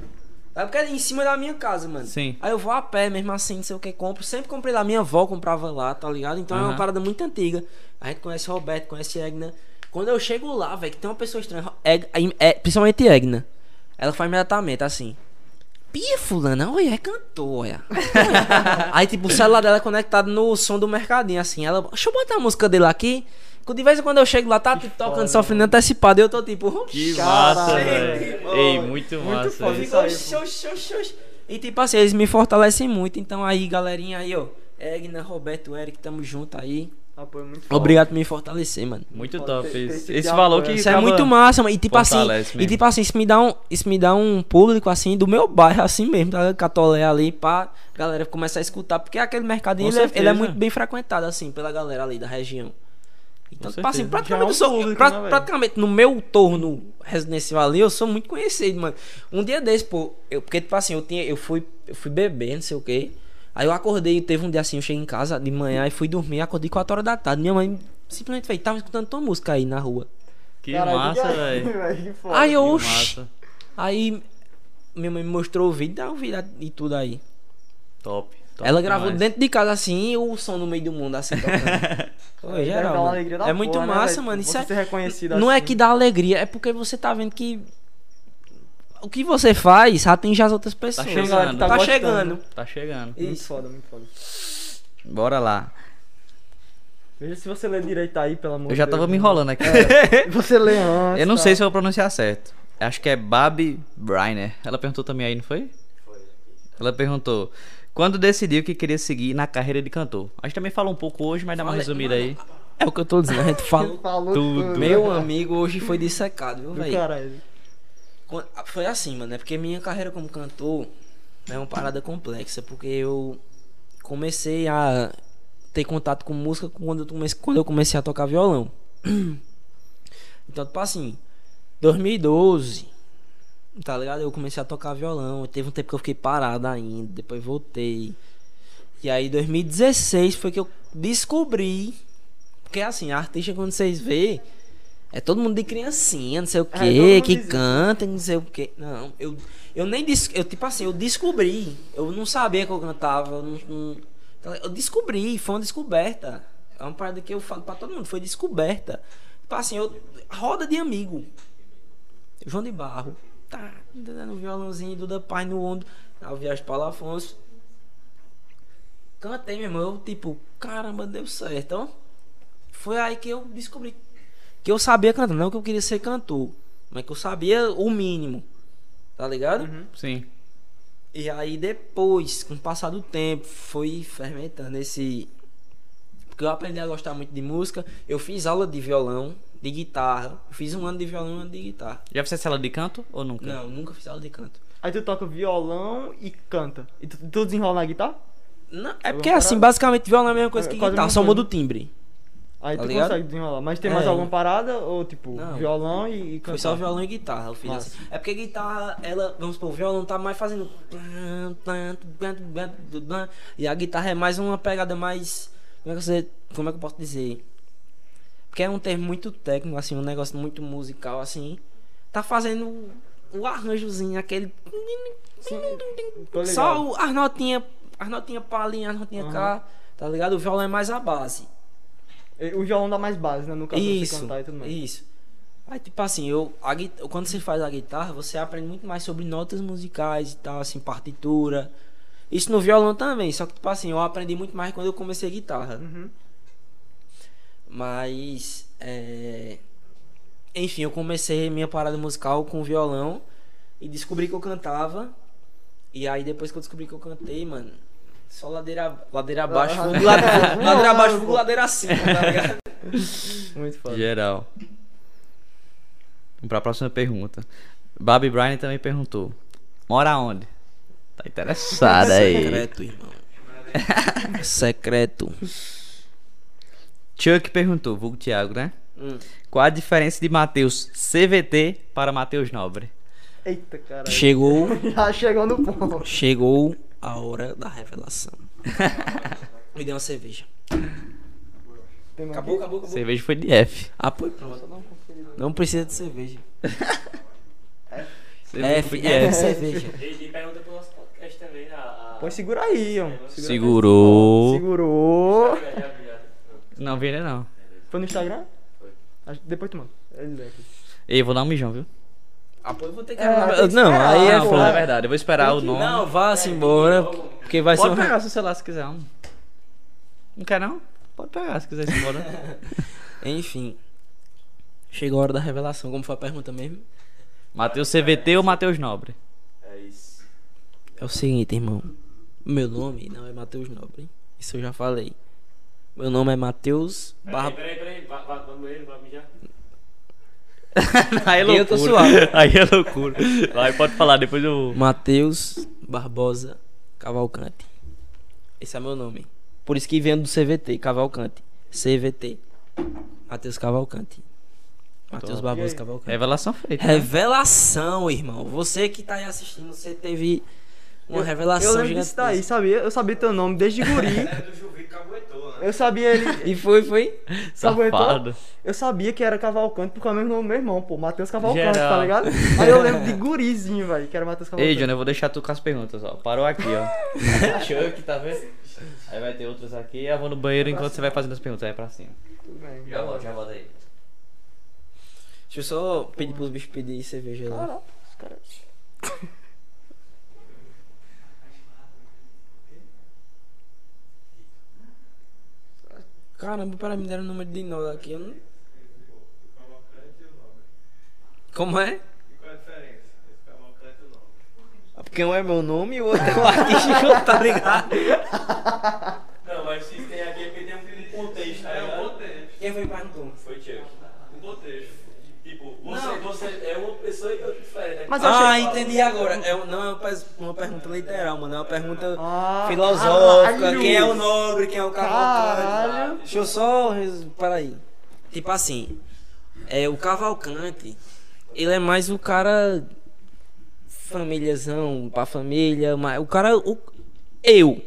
É porque é em cima da minha casa, mano. Sim. Aí eu vou a pé, mesmo assim, não sei o que compro. Sempre comprei lá. Minha avó comprava lá, tá ligado? Então é uma parada muito antiga. A gente conhece Roberto, conhece Egna. Quando eu chego lá, velho, que tem uma pessoa estranha, Eg- é, principalmente Egna. Ela faz imediatamente assim. Pia fulana, olha, é cantor, olha. Olha. *laughs* Aí, tipo, o celular dela é conectado no som do mercadinho, assim. Ela, deixa eu botar a música dele aqui. De vez em quando eu chego lá, tá tipo, tocando sofrendo antecipado. E eu tô tipo, Que massa, velho. Ei, muito massa. foda oxi. E tipo assim, eles me fortalecem muito. Então aí, galerinha aí, ó. Egna, Roberto, Eric, tamo junto aí. Apoio muito foda. Obrigado por me fortalecer, mano. Muito Foda top. ter Esse, esse valor apoio. que. Isso é muito massa, mano. E tipo assim, fortalece e mesmo. tipo assim, isso me dá um, isso me dá um público assim do meu bairro assim mesmo, tá? Catolé ali pra galera começar a escutar, porque aquele mercadinho ele é, ele é certeza. muito bem frequentado assim pela galera ali da região. Então, tipo assim, praticamente, é sou, público, pra- né, praticamente no meu torno residencial ali, eu sou muito conhecido, mano. Um dia desse, pô, eu, porque tipo assim, eu tinha, eu fui, eu fui beber, não sei o quê. Aí eu acordei, teve um dia assim, eu cheguei em casa de manhã e fui dormir, acordei 4 horas da tarde. Minha mãe simplesmente fez, tava escutando tua música aí na rua. Que Caralho, massa, *laughs* velho. Aí eu. Aí minha mãe me mostrou o vídeo, dá um vídeo e tudo aí. Top. Top Ela gravou demais. dentro de casa assim e o som no meio do mundo assim tocando. *laughs* Deve geral, É muito porra, né, massa, velho? mano. Isso Você é, reconhecido não é assim. que dá alegria, é porque você tá vendo que o que você faz atinge as outras pessoas. chegando, galera que Tá, tá chegando. Tá chegando. Muito Isso. foda, muito foda. Bora lá. Veja se você lê direito aí, pelo amor Eu já de tava Deus, me enrolando aqui. *laughs* Você lê antes. Eu não tá? sei se eu vou pronunciar certo. Acho que é Babi Briner. Ela perguntou também aí, não foi? Ela perguntou: Quando decidiu que queria seguir na carreira de cantor? A gente também fala um pouco hoje, mas dá uma Fala- resumida aí. É o que eu tô dizendo, a gente falou. *laughs* Falou Tudo. Meu amigo hoje foi dissecado, viu, velho? Foi assim, mano, é porque minha carreira como cantor é uma parada complexa, porque eu comecei a ter contato com música quando eu comecei, quando eu comecei a tocar violão. *clears throat* Então, tipo assim, 2012, tá ligado? Eu comecei a tocar violão, teve um tempo que eu fiquei parado ainda, depois voltei. E aí, 2016 foi que eu descobri, porque assim, artista quando vocês vê é todo mundo de criancinha, não sei o todo que, mundo que canta, não sei o que. Não, eu, eu nem des, eu tipo assim, eu descobri. Eu não sabia que eu cantava, eu, não- não- então, eu descobri, foi uma descoberta. É uma parada que eu falo pra todo mundo, foi descoberta. Tipo assim, eu roda de amigo. João de Barro, tá, no violãozinho, Duda Paz no ombro, na viagem para Afonso. Cantei, meu irmão, eu, tipo, caramba, deu certo, ó. Foi aí que eu descobri que eu sabia cantar, não que eu queria ser cantor, mas que eu sabia o mínimo, tá ligado? Sim. E aí depois, com o passar do tempo, foi fermentando esse. Porque eu aprendi a gostar muito de música. Eu fiz aula de violão, de guitarra. Eu fiz um ano de violão e um ano de guitarra. Já fizesse ela de canto ou nunca? Não, nunca fiz aula de canto. Aí tu toca violão e canta. E tu, tu desenrola na guitarra? Não, é Eu porque assim, basicamente violão é a mesma coisa É, que a guitarra, só muda o timbre. Aí Tá tu ligado? consegue desenrolar. Mas tem mais É. alguma parada? Ou tipo, Não. violão e, e cantar? Foi só violão e guitarra, eu fiz assim. É porque guitarra, ela, vamos supor, o violão tá mais fazendo. E a guitarra é mais uma pegada mais. Como é que, você, como é que eu posso dizer? Porque é um termo muito técnico, assim, um negócio muito musical, assim. Tá fazendo o arranjozinho, aquele. Sim. Só o- as notinhas. As notinhas pra ali, as notinhas Aham. cá. Tá ligado? O violão é mais a base. O violão dá mais base, né? No caso de você Isso, cantar e tudo mais. isso. Aí, tipo assim, eu, a quando você faz a guitarra, você aprende muito mais sobre notas musicais e tal, assim, partitura. Isso no violão também, só que, tipo assim, eu aprendi muito mais quando eu comecei a guitarra. Uhum. Mas, é... Enfim, eu comecei minha parada musical com violão e descobri que eu cantava. E aí, depois que eu descobri que eu cantei, mano, só ladeira, ladeira abaixo, Ah, vulgo *laughs* ladeira, ladeira abaixo, pô. ladeira acima, tá ligado? *laughs* Muito foda. Geral. Vamos pra próxima pergunta. Babi Brian também perguntou: Mora onde? Tá interessada aí. Secreto, irmão. *laughs* Secreto. Chuck perguntou, vulgo Thiago, né? Hum. Qual a diferença de Matheus CVT para Matheus Nobre? Eita, caralho. Chegou, *laughs* Já chegou no ponto. chegou a hora da revelação. *laughs* Me dê uma cerveja. Acabou, acabou, acabou. Cerveja foi de F. Ah, foi pronto. Não precisa de cerveja. F, F, F. cerveja. Pergunta pro nosso podcast também. A, a... Pode segurar aí, ó. Segura Segurou. Segurou. Não vi ainda não. Foi no Instagram? Foi. Acho que Depois tu manda. Ei, vou dar um mijão, viu? Ah, pô, eu vou ter que É, tem que Não, esperar, aí é pô. foda. verdade. Eu vou esperar o nome. Não, vá-se embora. Porque vai Pode ser um... pegar seu celular se quiser. Não, não quer não? Pode pegar se quiser ir embora. *laughs* Enfim. Chegou a hora da revelação. Como foi a pergunta mesmo? Matheus CVT ou Matheus Nobre? É isso. É o seguinte, irmão. Meu nome não é Matheus Nobre. Isso eu já falei. Meu nome é Matheus Peraí, Barra... peraí, peraí. Vai, vai, vai no banheiro, mijar. *laughs* Aí é loucura. Eu tô suave. Aí é loucura. Vai, pode falar, depois eu. Matheus Barbosa Cavalcante. Esse é meu nome. Por isso que vem do CVT, Cavalcante. CVT. Matheus Cavalcante. Matheus. Barbosa? Cavalcante. Revelação feita. Revelação, irmão. Você que tá aí assistindo, você teve uma Eu- revelação Eu lembro disso gigantesca. daí, sabia? Eu sabia teu nome desde *laughs* guri. É do Juvi que aguentou, né? Eu sabia ele. *laughs* E foi, foi? Safado. Eu sabia que era Cavalcante porque é o mesmo nome do meu irmão, pô. Matheus Cavalcante, Geral. tá ligado? Aí eu lembro de gurizinho, velho, que era Matheus Cavalcante. Ei, Johnny, eu vou deixar tu com as perguntas, ó. Parou aqui, ó. *laughs* Chuck, tá vendo? Aí vai ter outras aqui. Eu vou no banheiro enquanto você vai fazendo as perguntas. Aí pra cima. Tudo bem. Já volto, já volto aí. Deixa eu só pedir pros bichos pedir cerveja lá. Caralho, os caras. Caramba, peraí, me deram o número de novo aqui. Eu não... Como é? E qual é a diferença? Esse cavalcante e o nome. que um é meu nome e o outro é o artístico, *laughs* tá ligado? Não, mas se tem aqui é porque tem um contexto, tá É o ligado? contexto. Quem foi que perguntou? Foi Chuck. Você, Não. você é uma pessoa e outra diferente. né? Mas eu Ah, achei- entendi agora. É, não é uma, uma pergunta literal, mano. É uma pergunta Ah, filosófica. caralho. Quem é o nobre, quem é o cavalcante. Deixa eu só. Peraí. Tipo assim, é, o cavalcante, ele é mais o cara. Famíliazão, pra família. mas O cara. O, eu.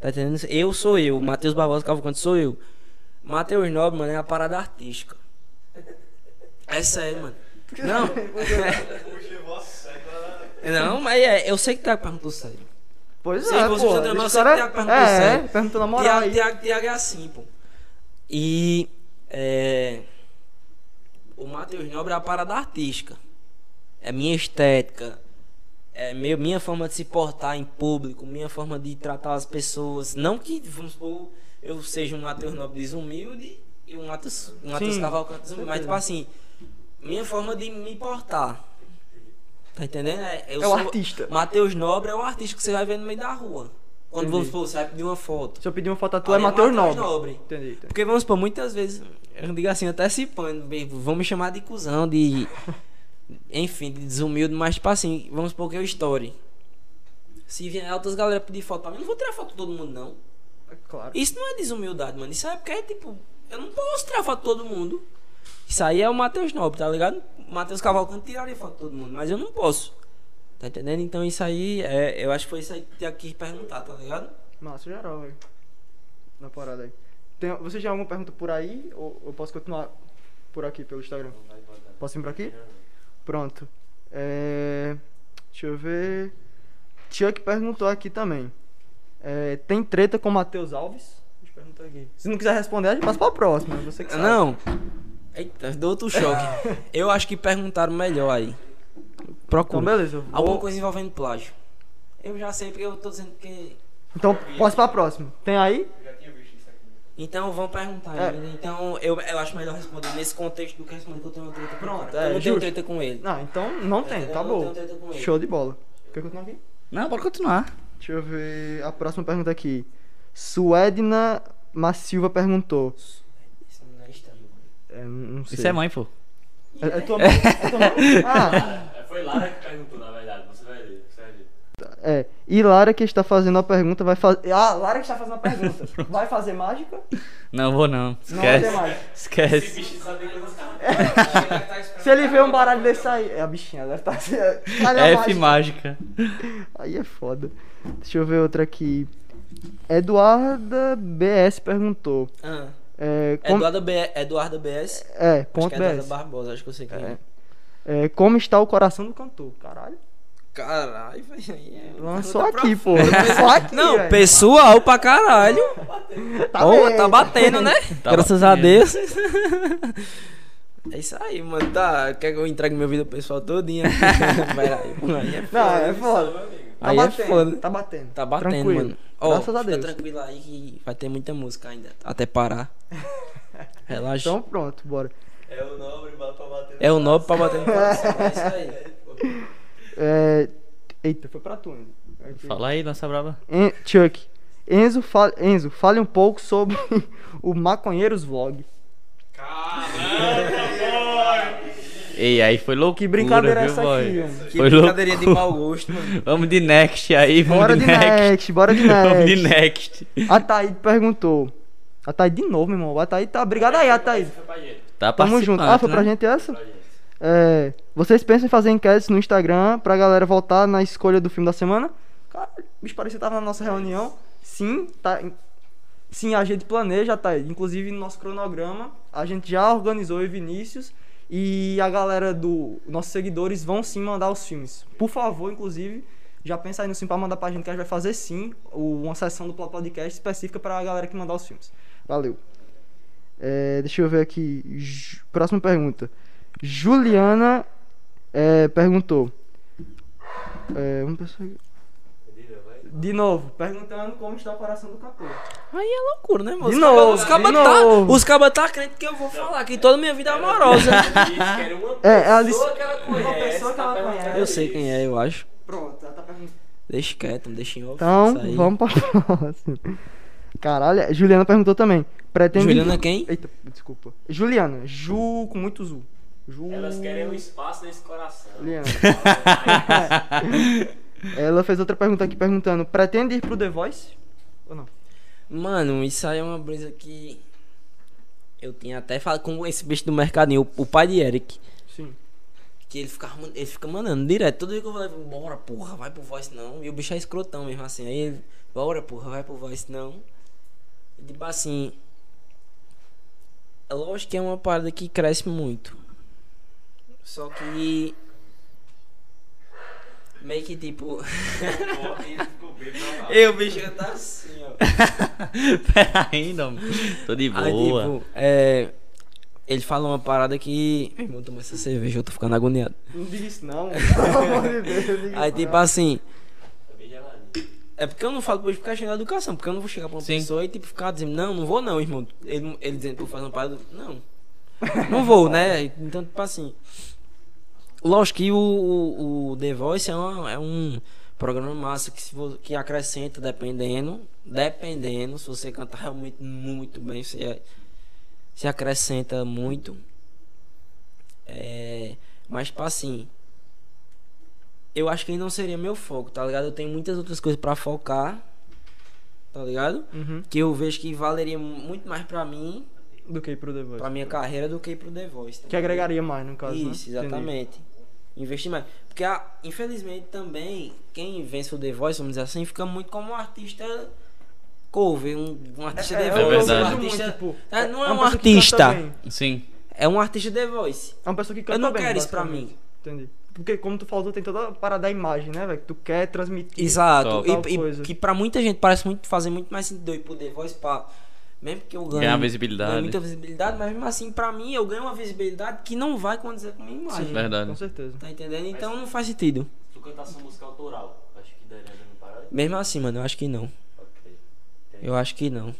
Tá entendendo? Eu sou eu. Matheus Barbosa Cavalcante sou eu. Matheus Nobre, mano, é a parada artística. É sério, mano. Não. *laughs* Não, mas é, eu sei que tá perguntou sério. Pois Sim, é, você pô. você cara- que Thiago perguntou é, sério. é, perguntou na moral Tiago é assim, pô. E é, o Matheus Nobre é a parada artística. É minha estética. É meu, minha forma de se portar em público, minha forma de tratar as pessoas. Não que, vamos supor, eu seja um Matheus Nobre desumilde e um Matheus, um Matheus Cavalcante desumilde. Mas, tipo assim, minha forma de me portar. Tá entendendo? É, eu É o sou- artista. Matheus Nobre é o artista que você vai ver no meio da rua. Quando Entendi. vamos supor, você vai pedir uma foto. Se eu pedir uma foto tua, é Ali Matheus Nobre. Nobre. Entendi, entendi. Porque vamos supor, muitas vezes, eu digo assim, até se pano, vão me chamar de cuzão, de. *laughs* Enfim, de desumilde, mas tipo assim, vamos supor que eu story. Se vier outras galera pedir foto pra mim, eu não vou tirar foto de todo mundo, não. É Claro. Isso não é desumildade, mano. Isso é porque é tipo. Eu não posso tirar foto de todo mundo. Isso aí é o Matheus Nobre, tá ligado? O Matheus Cavalcante tiraria foto de todo mundo, mas eu não posso. Tá entendendo? Então isso aí, é, eu acho que foi isso aí que tinha que perguntar, tá ligado? Massa geral, velho. Na parada aí. Tem, você já tem alguma pergunta por aí? Ou eu posso continuar por aqui, pelo Instagram? Posso vir por aqui? Pronto. É, deixa eu ver. Chuck perguntou aqui também. É, tem treta com Matheus Alves? Deixa eu perguntar aqui. Se não quiser responder, a gente passa pra próxima. Você que sabe. Não. Eita, deu outro choque. *laughs* Eu acho que perguntaram melhor aí. Então, Procura. beleza. eu vou- Alguma coisa envolvendo plágio. Eu já sei porque eu tô dizendo que. Então, posso pra próxima. Tem aí? Então vão perguntar. É. né? Então eu, eu acho melhor responder nesse contexto do que responder que eu tenho uma treta Pronto, é, eu não tenho treta com ele. Não, então não tem. Eu com ele. Show de bola. Quer continuar aqui? Não, pode continuar. Deixa eu ver a próxima pergunta aqui. Suedna Massilva perguntou. Isso não é estranho. É, não sei. Isso é mãe, pô. É, é tua mãe? É tua mãe? *laughs* Ah, É, Foi Lara que perguntou, na verdade. Você vai ver. Você vai ver. é. E Lara que está fazendo a pergunta vai fazer. Ah, Lara que está fazendo a pergunta. Vai fazer mágica? Não vou não. Não vai ter Esquece. mágica. Esse Esquece. Se ele vê um baralho desse aí. É a bichinha, deve estar. *laughs* Cadê a F mágica. Aí é foda. Deixa eu ver outra aqui. Eduarda BS perguntou. Ah, É, como, Eduardo, B, Eduardo BS. é Acho ponto que é Eduardo BS. Barbosa, acho que eu sei quem é. É, como está o coração do cantor? Caralho. Caralho, vai aí. é Lançou aqui, pô. Lançou aqui. Não, velho. pessoal pra caralho. Tá bem. tá batendo, né? Tá Graças a batendo. Deus. *laughs* É isso aí, mano. Tá, quer que eu entregue minha vida pessoal todinha? *laughs* Vai aí, mano. Aí é Não, foda. é foda. Tá Aí é batendo, foda. Tá batendo. Tá batendo, Tranquilo. mano. Ó, Graças a fica Deus. tranquilo aí que vai ter muita música ainda. Até parar. *laughs* Relaxa. Então pronto, bora. É o nobre, pra bater. é o nobre pra bater no coração. É isso aí. *laughs* É... Eita, foi pra tu. Aqui. Fala aí, nossa brava. En- Chuck. Enzo, fa... Enzo, fale um pouco sobre *laughs* o Maconheiros Vlog. Ei, aí foi louco. Que brincadeira é viu, essa boy? aqui, mano? Que Foi brincadeirinha de mau gosto, mano. *laughs* Vamos de next aí, vamos Bora de, de next. next, bora de *laughs* Vamos de next. next. A Thaíde perguntou. A Thaíde de novo, meu irmão. A Thaíde tá. Obrigado aí, a gente. Tá Tamo junto. Ah, foi pra né? gente essa? Pra gente. É, vocês pensam em fazer enquetes no Instagram pra galera votar na escolha do filme da semana? Cara, o bicho parecia que tava na nossa reunião. Sim, tá. Sim, a gente planeja, tá? Inclusive no nosso cronograma, a gente já organizou e Vinícius. E a galera do. Nossos seguidores vão sim mandar os filmes. Por favor, inclusive, já pensa aí no sim pra mandar pra gente que a gente vai fazer sim uma sessão do podcast específica pra galera que mandar os filmes. Valeu. É, deixa eu ver aqui. Próxima pergunta. Juliana é, perguntou. É, pensar aqui. De novo, perguntando como está o coração do cantor. Aí é loucura, né, mano? De Os novo, cabas- os cabas tá, os cabas tá crente que eu vou falar que toda minha vida é amorosa. Ela É, ela disse- pessoa que ela conhece. Uma pessoa que ela tá perguntando conhece. eu sei quem é, eu acho. Pronto, Deixa quieto, me deixa em off. Então, vamos pra próxima. Caralho, Juliana perguntou também. Pretende. Juliana quem? Eita, desculpa. Juliana, Ju com muito Zu. Ju. Elas querem um espaço nesse coração. Juliana. *laughs* *laughs* Ela fez outra pergunta aqui perguntando: pretende ir pro The Voice? Ou não? Mano, isso aí é uma brisa que. Eu tinha até falado com esse bicho do mercadinho, o, o pai de Eric. Sim. Que ele, ficava, man- ele fica mandando direto. Todo dia que eu vou levar, bora, porra, vai pro voice não. E o bicho é escrotão mesmo assim. Aí ele, bora, porra, vai pro voice não. E tipo assim. É lógico que é uma parada que cresce muito. Só que. Meio que tipo. *laughs* Eu, bicho, tá assim, ó. *laughs* Pera ainda, mano. Tô de boa. Aí, tipo, é. Ele fala uma parada que. Meu irmão, toma essa cerveja, eu tô ficando agoniado. Não diga isso não. *laughs* Pelo amor de Deus, não Aí, tipo não. assim. Bem geladinho. É porque eu não falo por ficar cheio de educação, porque eu não vou chegar pra uma Sim. pessoa e tipo ficar dizendo, não, não vou não, irmão. Ele, ele dizendo que eu vou fazer uma parada. Não. Não vou, né? Então, tipo assim. Lógico que o, o, o The Voice é, uma- é um programa massa que, se que acrescenta dependendo. Dependendo, se você cantar realmente muito bem, você é- se acrescenta muito. É, mas, tipo assim. Eu acho que não seria meu foco, tá ligado? Eu tenho muitas outras coisas pra focar, tá ligado? Uhum. Que eu vejo que valeria muito mais pra mim, Do que ir pro The Voice. pra minha carreira, do que ir pro The Voice. tá Que agregaria mais, no caso. né? Isso, Entendi. Investir mais. Porque, ah, infelizmente, também, quem vence o The Voice, vamos dizer assim, fica muito como um artista cover, um, um artista The eu- Voice. eu um artista, muito, tipo, é, não é, uma um artista. Sim. é um artista The Voice. É uma pessoa que canta Eu não bem, quero isso pra mim. Entendi. Porque, como tu falou, tu tem toda a parada da imagem, né, velho? Que tu quer transmitir. Exato. Tal E, e que pra muita gente parece muito fazer muito mais sentido ir pro The Voice pra. Mesmo que eu ganhe. Ganhar visibilidade. ganhe muita visibilidade, mas mesmo assim, pra mim, eu ganho uma visibilidade que não vai condizer com a minha imagem. Sim, Verdade. Com certeza. Tá entendendo? Então não faz sentido. Se tu cantasse uma música autoral, acho que daria no parada? Mesmo assim, mano, eu acho que não. Ok. Eu acho que não.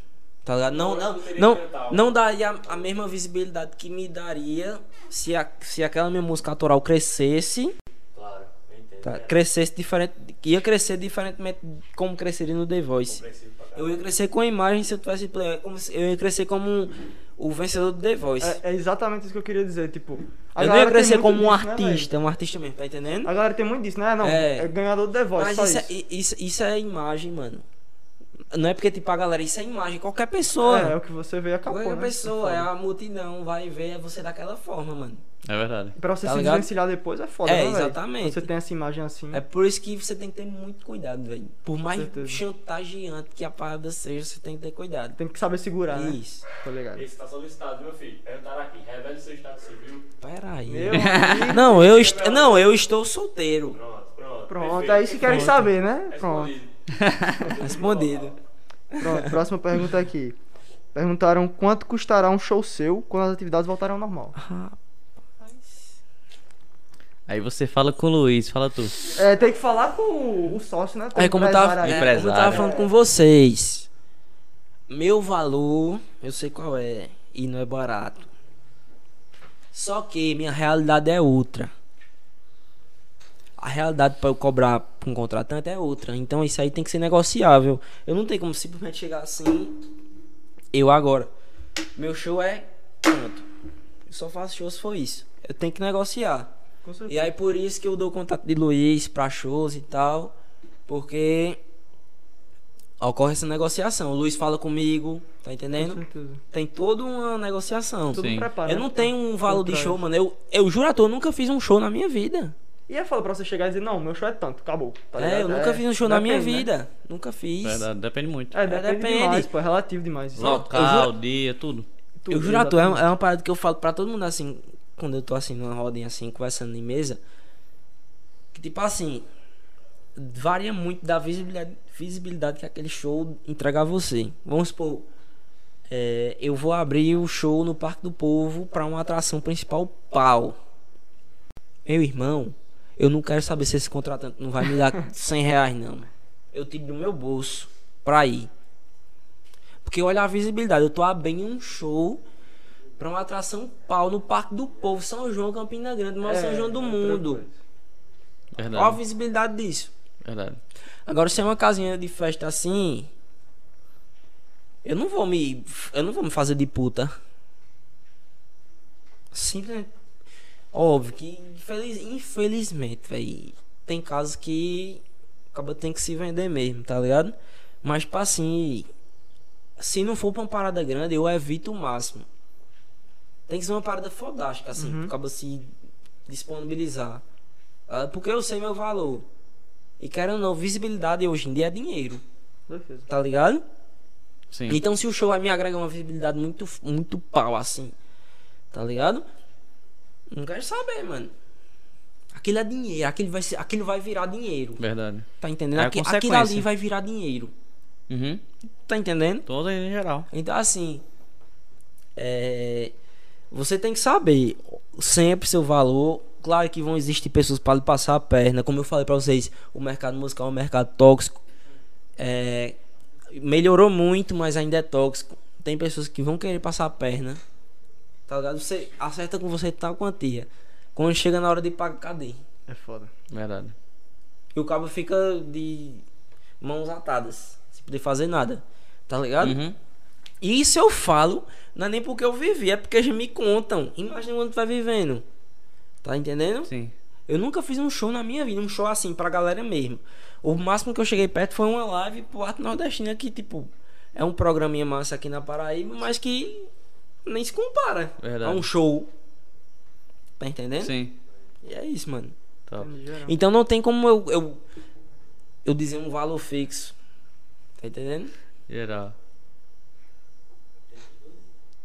Tá ligado? Não, Não, não, não, daria a mesma visibilidade que me daria se, a, se aquela minha música autoral crescesse. Tá? É Crescesse diferente. Ia crescer diferentemente como cresceria no The Voice. Eu ia crescer com a imagem se eu tivesse play. como se- Eu ia crescer como um- o vencedor do The Voice. É, é exatamente isso que eu queria dizer, tipo. a eu não ia crescer como um disso, né, velho? artista, um artista mesmo, tá entendendo? A galera tem muito disso, né? Não, É. é, ganhador do The Voice, Mas só isso, isso. É, isso, isso é imagem, mano. Não é porque, tipo, a galera, isso é imagem. Qualquer pessoa. É, é o que você vê acabou, qualquer né? pessoa, é a multidão, vai ver você daquela forma, mano. É verdade. Pra você Tá se ligado? desvencilhar depois é foda, É, né, exatamente. Você tem essa imagem assim. É por isso que você tem que ter muito cuidado, velho. Por mais certeza. chantageante que a parada seja, você tem que ter cuidado. Tem que saber segurar, né? Isso. Tá ligado? Esse tá solicitado, meu filho. Perguntaram aqui, revele o seu estado civil. Pera aí. Meu. *laughs* Não, eu est... não, eu estou solteiro. Pronto, pronto. Pronto, perfeito. é isso que querem Pronto. saber, né? Pronto. *laughs* Respondido. Pronto, próxima pergunta aqui. Perguntaram quanto custará um show seu quando as atividades voltarem ao normal. Aí você fala com o Luiz, fala tu. É, tem que falar com o- sócio, né? Tem Aí como eu tava, aí. é, como eu tava falando com vocês, meu valor, eu sei qual é, e não é barato. Só que minha realidade é outra. A realidade para eu cobrar pra um contratante é outra. Então isso aí tem que ser negociável. Eu não tenho como simplesmente chegar assim. Eu agora. Meu show é tanto. Eu só faço show se for isso. Eu tenho que negociar. Com certeza. E aí por isso que eu dou contato de Luiz pra shows e tal. Porque ocorre essa negociação. O Luiz fala comigo, tá Com entendendo? certeza. Tem toda uma negociação. Tudo Sim. prepara. Eu não tenho um valor de show, mano. Eu, eu juro a tu, eu nunca fiz um show na minha vida. E é foda pra você chegar e dizer, não, meu show é tanto, acabou. Tá é, eu nunca fiz um show na minha depende, né? vida. Nunca fiz. Verdade, depende muito. É, depende, depende. demais, pô, é relativo demais. Isso é Local, dia, tudo. tudo, eu juro a tu, é, é uma parada que eu falo pra todo mundo assim, quando eu tô assim numa rodinha assim, conversando em mesa. Que tipo assim, varia muito da visibilidade, visibilidade que aquele show entrega a você. Vamos supor, é, eu vou abrir o show no Parque do Povo pra uma atração principal pau. Meu irmão, eu não quero saber se esse contratante não vai me dar *laughs* 100 reais, não. Eu tiro do meu bolso pra ir. Porque olha a visibilidade, eu tô abrindo um show pra uma atração pau no Parque do Povo, São João, Campina Grande, o maior É, São João do é mundo. tranquilo. Olha a Verdade. visibilidade disso. Verdade. Agora, se é uma casinha de festa assim, eu não vou me, eu não vou me fazer de puta. Simplesmente, óbvio que infeliz, infelizmente, véi, tem casos que acaba tem que se vender mesmo, tá ligado? Mas pra assim, se não for pra uma parada grande, eu evito o máximo. Tem que ser uma parada fodástica, assim, Uhum. acaba se disponibilizar. Ah, Porque eu sei meu valor. E querendo ou não, visibilidade hoje em dia é dinheiro, tá ligado? Sim. Então se o show vai me agregar uma visibilidade muito, muito pau assim, tá ligado? Não quero saber, mano. Aquilo é dinheiro, aquilo vai, ser, aquilo vai virar dinheiro. Verdade. Tá entendendo? É Aqui- aquilo ali vai virar dinheiro. Uhum. Tá entendendo? Toda em geral. Então assim. É, você tem que saber sempre seu valor. Claro que vão existir pessoas para lhe passar a perna. Como eu falei pra vocês, o mercado musical é um mercado tóxico. É, melhorou muito, mas ainda é tóxico. Tem pessoas que vão querer passar a perna. Tá ligado? Você acerta com você tal quantia. Quando chega na hora de pagar, cadê? É foda. Verdade. E o cabo fica de mãos atadas, sem poder fazer nada. Tá ligado? Uhum. E isso eu falo, não é nem porque eu vivi, é porque já me contam. Imagina quando tu vai vivendo. Tá entendendo? Sim. Eu nunca fiz um show na minha vida, um show assim, pra galera mesmo. O máximo que eu cheguei perto foi uma live pro Arte Nordestina, que, tipo, é um programinha massa aqui na Paraíba, mas que nem se compara Verdade. a um show. Tá entendendo? Sim. E é isso, mano. Top. Geral. Então não tem como eu, eu, eu dizer um valor fixo. Tá entendendo? Geral.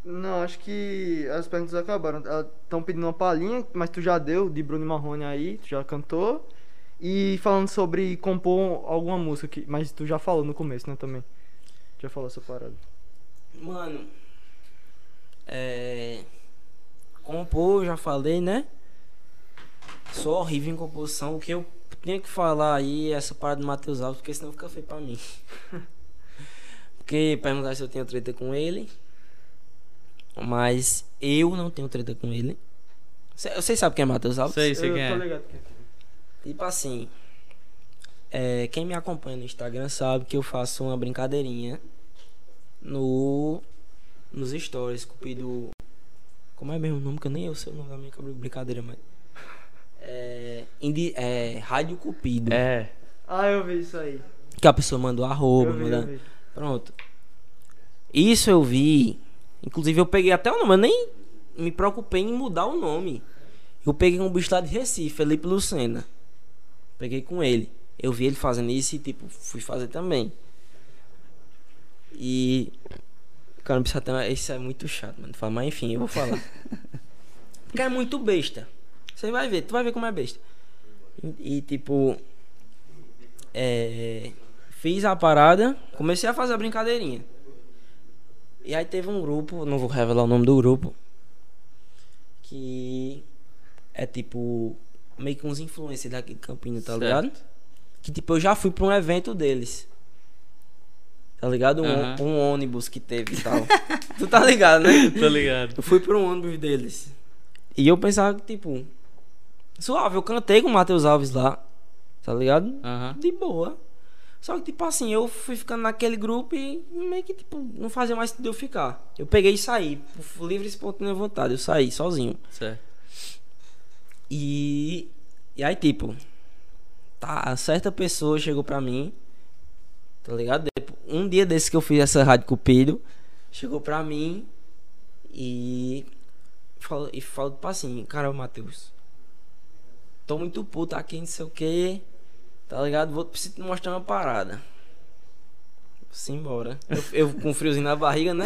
Não, acho que as perguntas acabaram. Estão pedindo uma palhinha, mas tu já deu de Bruno Marrone aí, tu já cantou. E falando sobre compor alguma música, que, mas tu já falou no começo, né, também. Já falou essa parada. Mano, é. Compor, já falei, né? Sou horrível em composição. O que eu tenho que falar aí é essa parada do Matheus Alves, porque senão fica feio pra mim. *laughs* porque perguntar se eu tenho treta com ele. Mas eu não tenho treta com ele. Cê- Vocês sabem quem é Matheus Alves? Sei, sei Eu quem tô é. ligado quem é. Tipo assim, é, quem me acompanha no Instagram sabe que eu faço uma brincadeirinha no nos stories, cupido. Como é mesmo o nome que eu nem eu sei o nome da minha brincadeira, mas. É, indi, é Rádio Cupido. É. Ah, eu vi isso aí. Que a pessoa manda o arroba, vi. Pronto. Isso eu vi. Inclusive eu peguei até o nome, eu nem me preocupei em mudar o nome. Eu peguei um bicho lá de Recife, Felipe Lucena. Peguei com ele. Eu vi ele fazendo isso e tipo, fui fazer também. E. Cara, não precisa ter. Isso é muito chato, mano. Fala, mas enfim, eu vou falar. *laughs* Porque é muito besta. Você vai ver, tu vai ver como é besta. E, e, tipo. É. Fiz a parada, comecei a fazer a brincadeirinha. E aí teve um grupo, não vou revelar o nome do grupo, que é tipo meio que uns influencers daqui de Campinas, tá Certo. ligado? Que tipo eu já fui pra um evento deles. Tá ligado? Um, um ônibus que teve e tal. *laughs* tu tá ligado, né? *laughs* Tô ligado. Eu fui pra um ônibus deles. E eu pensava que, tipo, suave, eu cantei com o Matheus Alves lá, tá ligado? De boa. Só que, tipo assim, eu fui ficando naquele grupo e meio que, tipo, não fazia mais sentido eu ficar. Eu peguei e saí, por livre e espontânea vontade, eu saí sozinho. Certo. E. E aí, tipo, tá, certa pessoa chegou pra mim, tá ligado? Um dia desse que eu fiz essa rádio Cupido, chegou pra mim e falou, e falou tipo assim, cara, Matheus, tô muito puto aqui, não sei o que, tá ligado? Vou te mostrar uma parada. Simbora. Eu, eu com friozinho na barriga, né?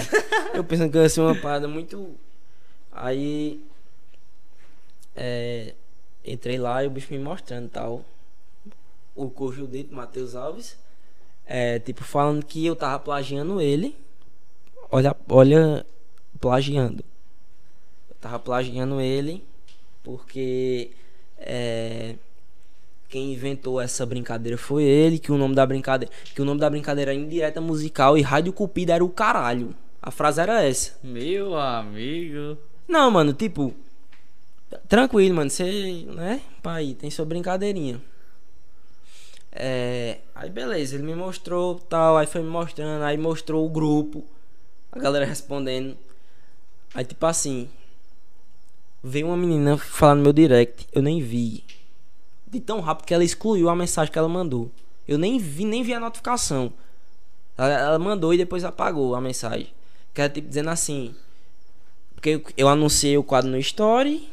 Eu pensando que ia ser uma parada muito. Aí é, entrei lá e o bicho me mostrando tal. O coxo dito, Matheus Alves. É, tipo, falando que eu tava plagiando ele. Olha, olha, plagiando. Eu tava plagiando ele porque é, quem inventou essa brincadeira foi ele, que o nome da brincadeira, que o nome da brincadeira era indireta musical e rádio cupida era o caralho. A frase era essa. Meu amigo. Não, mano, tipo. Tranquilo, mano. Você, né? Pai, tem sua brincadeirinha. É, aí beleza, ele me mostrou tal, aí foi me mostrando, aí mostrou o grupo, a galera respondendo. Aí tipo assim, veio uma menina falar no meu direct, eu nem vi. De tão rápido que ela excluiu a mensagem que ela mandou. Eu nem vi, nem vi a notificação. Ela, ela mandou e depois apagou a mensagem. Que era tipo dizendo assim. Porque eu, eu anunciei o quadro no Story.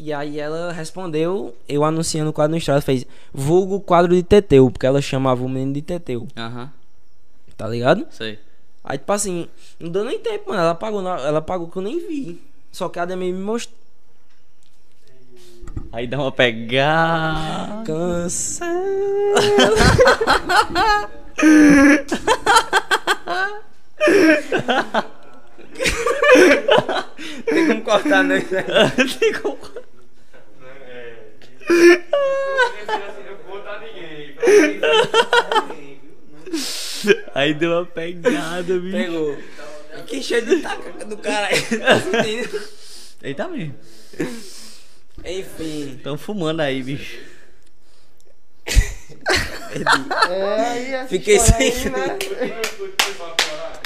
E aí ela respondeu, eu anunciando o quadro no. Ela fez vulgo quadro de Teteu. Porque ela chamava o menino de Teteu. Aham, Tá ligado? sei. Aí, tipo assim, não deu nem tempo, mano. Ela apagou, na- ela apagou que eu nem vi. Só que a Ademir me mostrou. Aí dá uma pegada. Cancela. *laughs* Tem como cortar, né? Tem como- ninguém. *laughs* Aí deu uma pegada, bicho. Pegou. Que cheio de taca do cara. Eita mesmo. Enfim. Tão fumando aí, bicho. É, Fiquei sem- aí, né?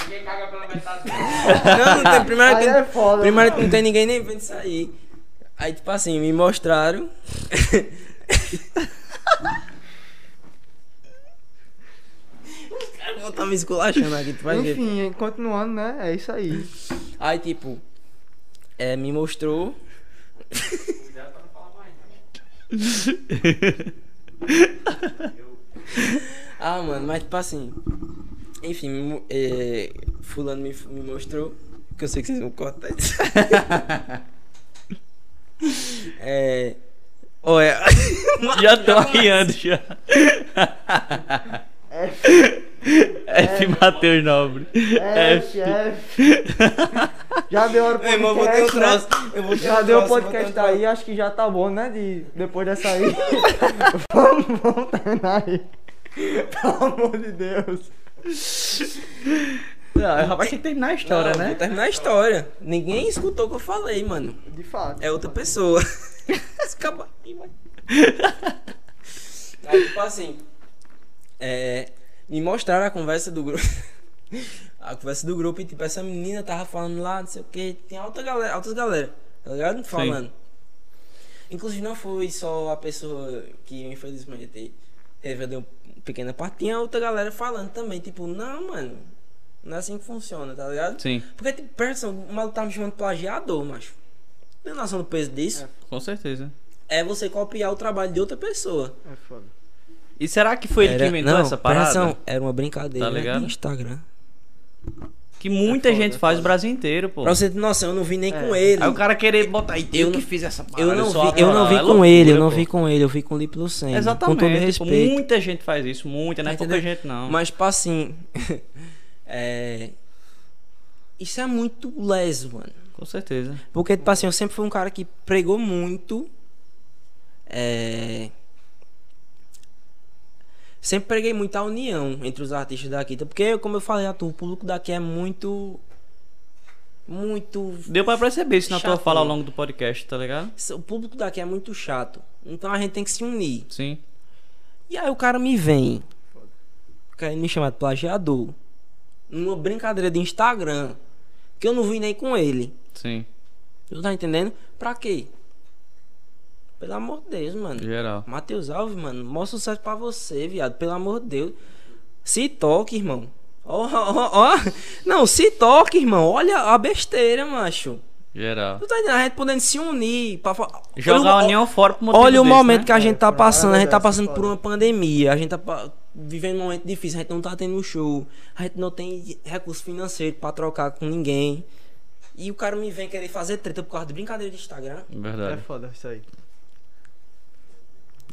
Ninguém caga pela metade. Não, não tem. Primeiro que, é foda, primeiro que mano. não tem ninguém nem vendo isso aí. Tipo assim, me mostraram. Os caras vão estar me esculachando aqui, tu vai ver. Enfim, continuando, né? É isso aí. Aí, tipo, é, me mostrou. ah, mano, mas tipo assim. Enfim, me é, Fulano me, me mostrou. Que eu sei que vocês vão cortar isso. *laughs* é. Olha. *laughs* Já tô arriando já. F Matheus Nobre. F, F. Já deu hora pro Meu irmão, eu vou ter um podcast, troço. né? Eu vou ter Já um deu o podcast um aí, acho que já tá bom, né? De, depois dessa aí. *laughs* vamos, vamos terminar aí. Pelo amor de Deus. Não, o rapaz tem que terminar a história, Não, né? Vou terminar a história. Ninguém escutou o que eu falei, mano. De fato. É outra pessoa. *laughs* Esse cabaquinho, mano. *laughs* Aí, tipo assim. É, me mostraram a conversa do grupo. *laughs* A conversa do grupo e tipo, essa menina tava falando lá, não sei o que. Tem alta galera, altas galera, tá ligado? Falando. Inclusive não foi só a pessoa que infelizmente uma pequena parte, tinha outra galera falando também, tipo, não, mano, não é assim que funciona, tá ligado? Sim, Porque, tipo, presta o maluco tá me chamando de plagiador, macho. Tem noção do peso disso? com certeza. É. você copiar o trabalho de outra pessoa. É foda. E será que foi ele que inventou não, essa parada? atenção, era uma brincadeira Tá ligado? de Instagram. Que muita É foda, gente é faz o Brasil inteiro, pô. Pra você ter noção, eu não vi nem É. com ele. Aí o cara querer botar aí, eu Eu que não- fiz essa parada. Eu não vi, eu não vi é com loucura, ele, eu não pô. vi com ele, eu vi com o Lipe Lucena. Exatamente. Com todo tipo, respeito. muita gente faz isso, muita, não é Tá pouca gente não. Mas, tipo assim. É. Isso é muito leso, mano. Com certeza. Porque, tipo assim, eu sempre fui um cara que pregou muito. É. Sempre preguei muito a união entre os artistas daqui. Porque, como eu falei a tu, o público daqui é muito. Muito. Deu pra perceber isso na tua fala ao longo do podcast, tá ligado? O público daqui é muito chato. Então a gente tem que se unir. Sim. E aí o cara me vem. Querendo me chamar de plagiador. Numa brincadeira de Instagram. Que eu não vi nem com ele. Sim. Tu tá entendendo? Pra quê? Pelo amor de Deus, mano. Geral. Matheus Alves, mano, maior sucesso pra você, viado. Pelo amor de Deus. Se toque, irmão. Ó, ó, ó. Não, se toque, irmão. Olha a besteira, macho. Geral. Tu tá entendendo? A gente podendo se unir. Pra... Jogar a união fora pro Olha o desse, momento né? que a gente tá uma passando. A gente tá passando por uma pandemia. A gente tá vivendo um momento difícil. A gente não tá tendo show. A gente não tem recurso financeiro pra trocar com ninguém. E o cara me vem querer fazer treta por causa de brincadeira de Instagram. É Verdade. foda isso aí.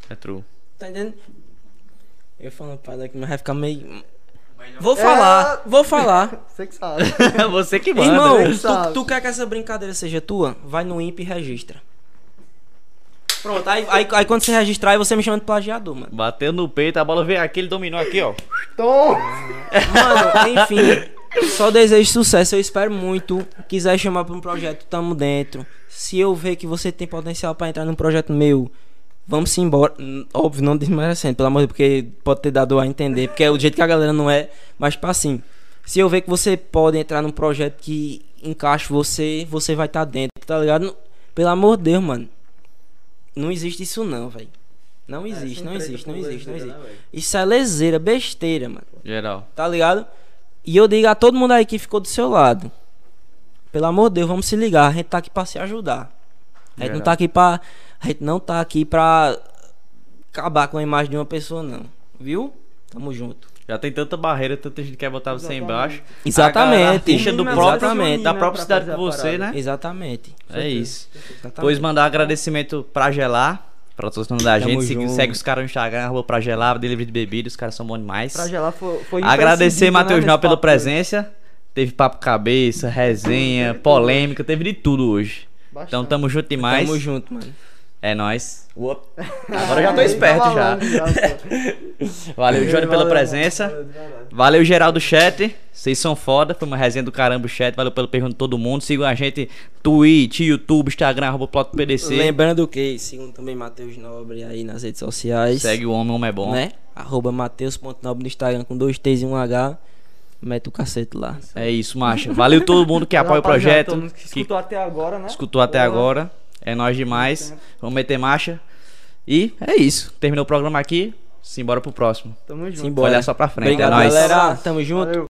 É true. Tá entendendo? Eu falando para daqui, mas vai ficar meio. Vou falar, vou falar. *laughs* Você que sabe. *laughs* Você que manda. Irmão, né? tu, tu quer que essa brincadeira seja tua? Vai no INPE e registra. Pronto, aí, aí, aí quando você registrar, aí você me chama de plagiador, mano. Bateu no peito, a bola veio aqui, ele dominou aqui, ó. Tom! Mano, enfim, só desejo sucesso. Eu espero muito. Quiser chamar pra um projeto, tamo dentro. Se eu ver que você tem potencial pra entrar num projeto meu, Vamos embora. Hum, Óbvio, não desmerecendo, pelo amor de Deus, porque pode ter dado a entender, porque é o jeito que a galera não é. Mas, tipo assim, se eu ver que você pode entrar num projeto que encaixe você, você vai estar dentro, tá ligado? Pelo amor de Deus, mano. Não existe isso não, velho. Não existe, não existe, não existe, não existe. Isso é leseira, besteira, mano. Geral. Tá ligado? E eu digo a todo mundo aí que ficou do seu lado. Pelo amor de Deus, vamos se ligar. A gente tá aqui pra se ajudar. A gente não tá aqui pra. A gente não tá aqui pra acabar com a imagem de uma pessoa, não. Viu? Tamo junto. Já tem tanta barreira, tanta gente quer botar você embaixo. Exatamente. A artista do próprio, exatamente. da própria Pra cidade a você, né? Exatamente. É isso. Exatamente. Depois mandar agradecimento pra Gelar, patrocinando da Tamo gente. Segue, segue os caras no Instagram, arroba pra Gelar, delivery de bebidas, os caras são bons demais. Pra gelar foi, foi Agradecer Matheus né, Nau nesse pela hoje. presença. Teve papo cabeça, resenha, polêmica, teve de tudo hoje. Então Bastante. tamo junto demais. Tamo junto, mano. É nóis. Agora eu já tô Aí, *laughs* esperto tá já. *laughs* Valeu, Johnny, pela presença. valeu, geral do chat. Vocês são foda. Foi uma resenha do caramba o chat. Valeu pela pergunta de todo mundo. Sigam a gente Twitch, YouTube, Instagram, arroba Ploto PDC. Lembrando que sigam também Matheus Nobre aí nas redes sociais. Segue o homem, o homem é bom. Né? Arroba Mateus.nobre no Instagram com dois T's e um H. Mete o cacete lá. É isso, macha. Valeu todo mundo que *laughs* apoia o projeto. que escutou até agora, né? escutou até agora. É nóis demais. Vamos meter marcha. E é isso. Terminou o programa aqui. Simbora pro próximo. Tamo junto. Simbora. Olhar só pra frente. Obrigado, é nóis. galera. Tamo junto. Valeu.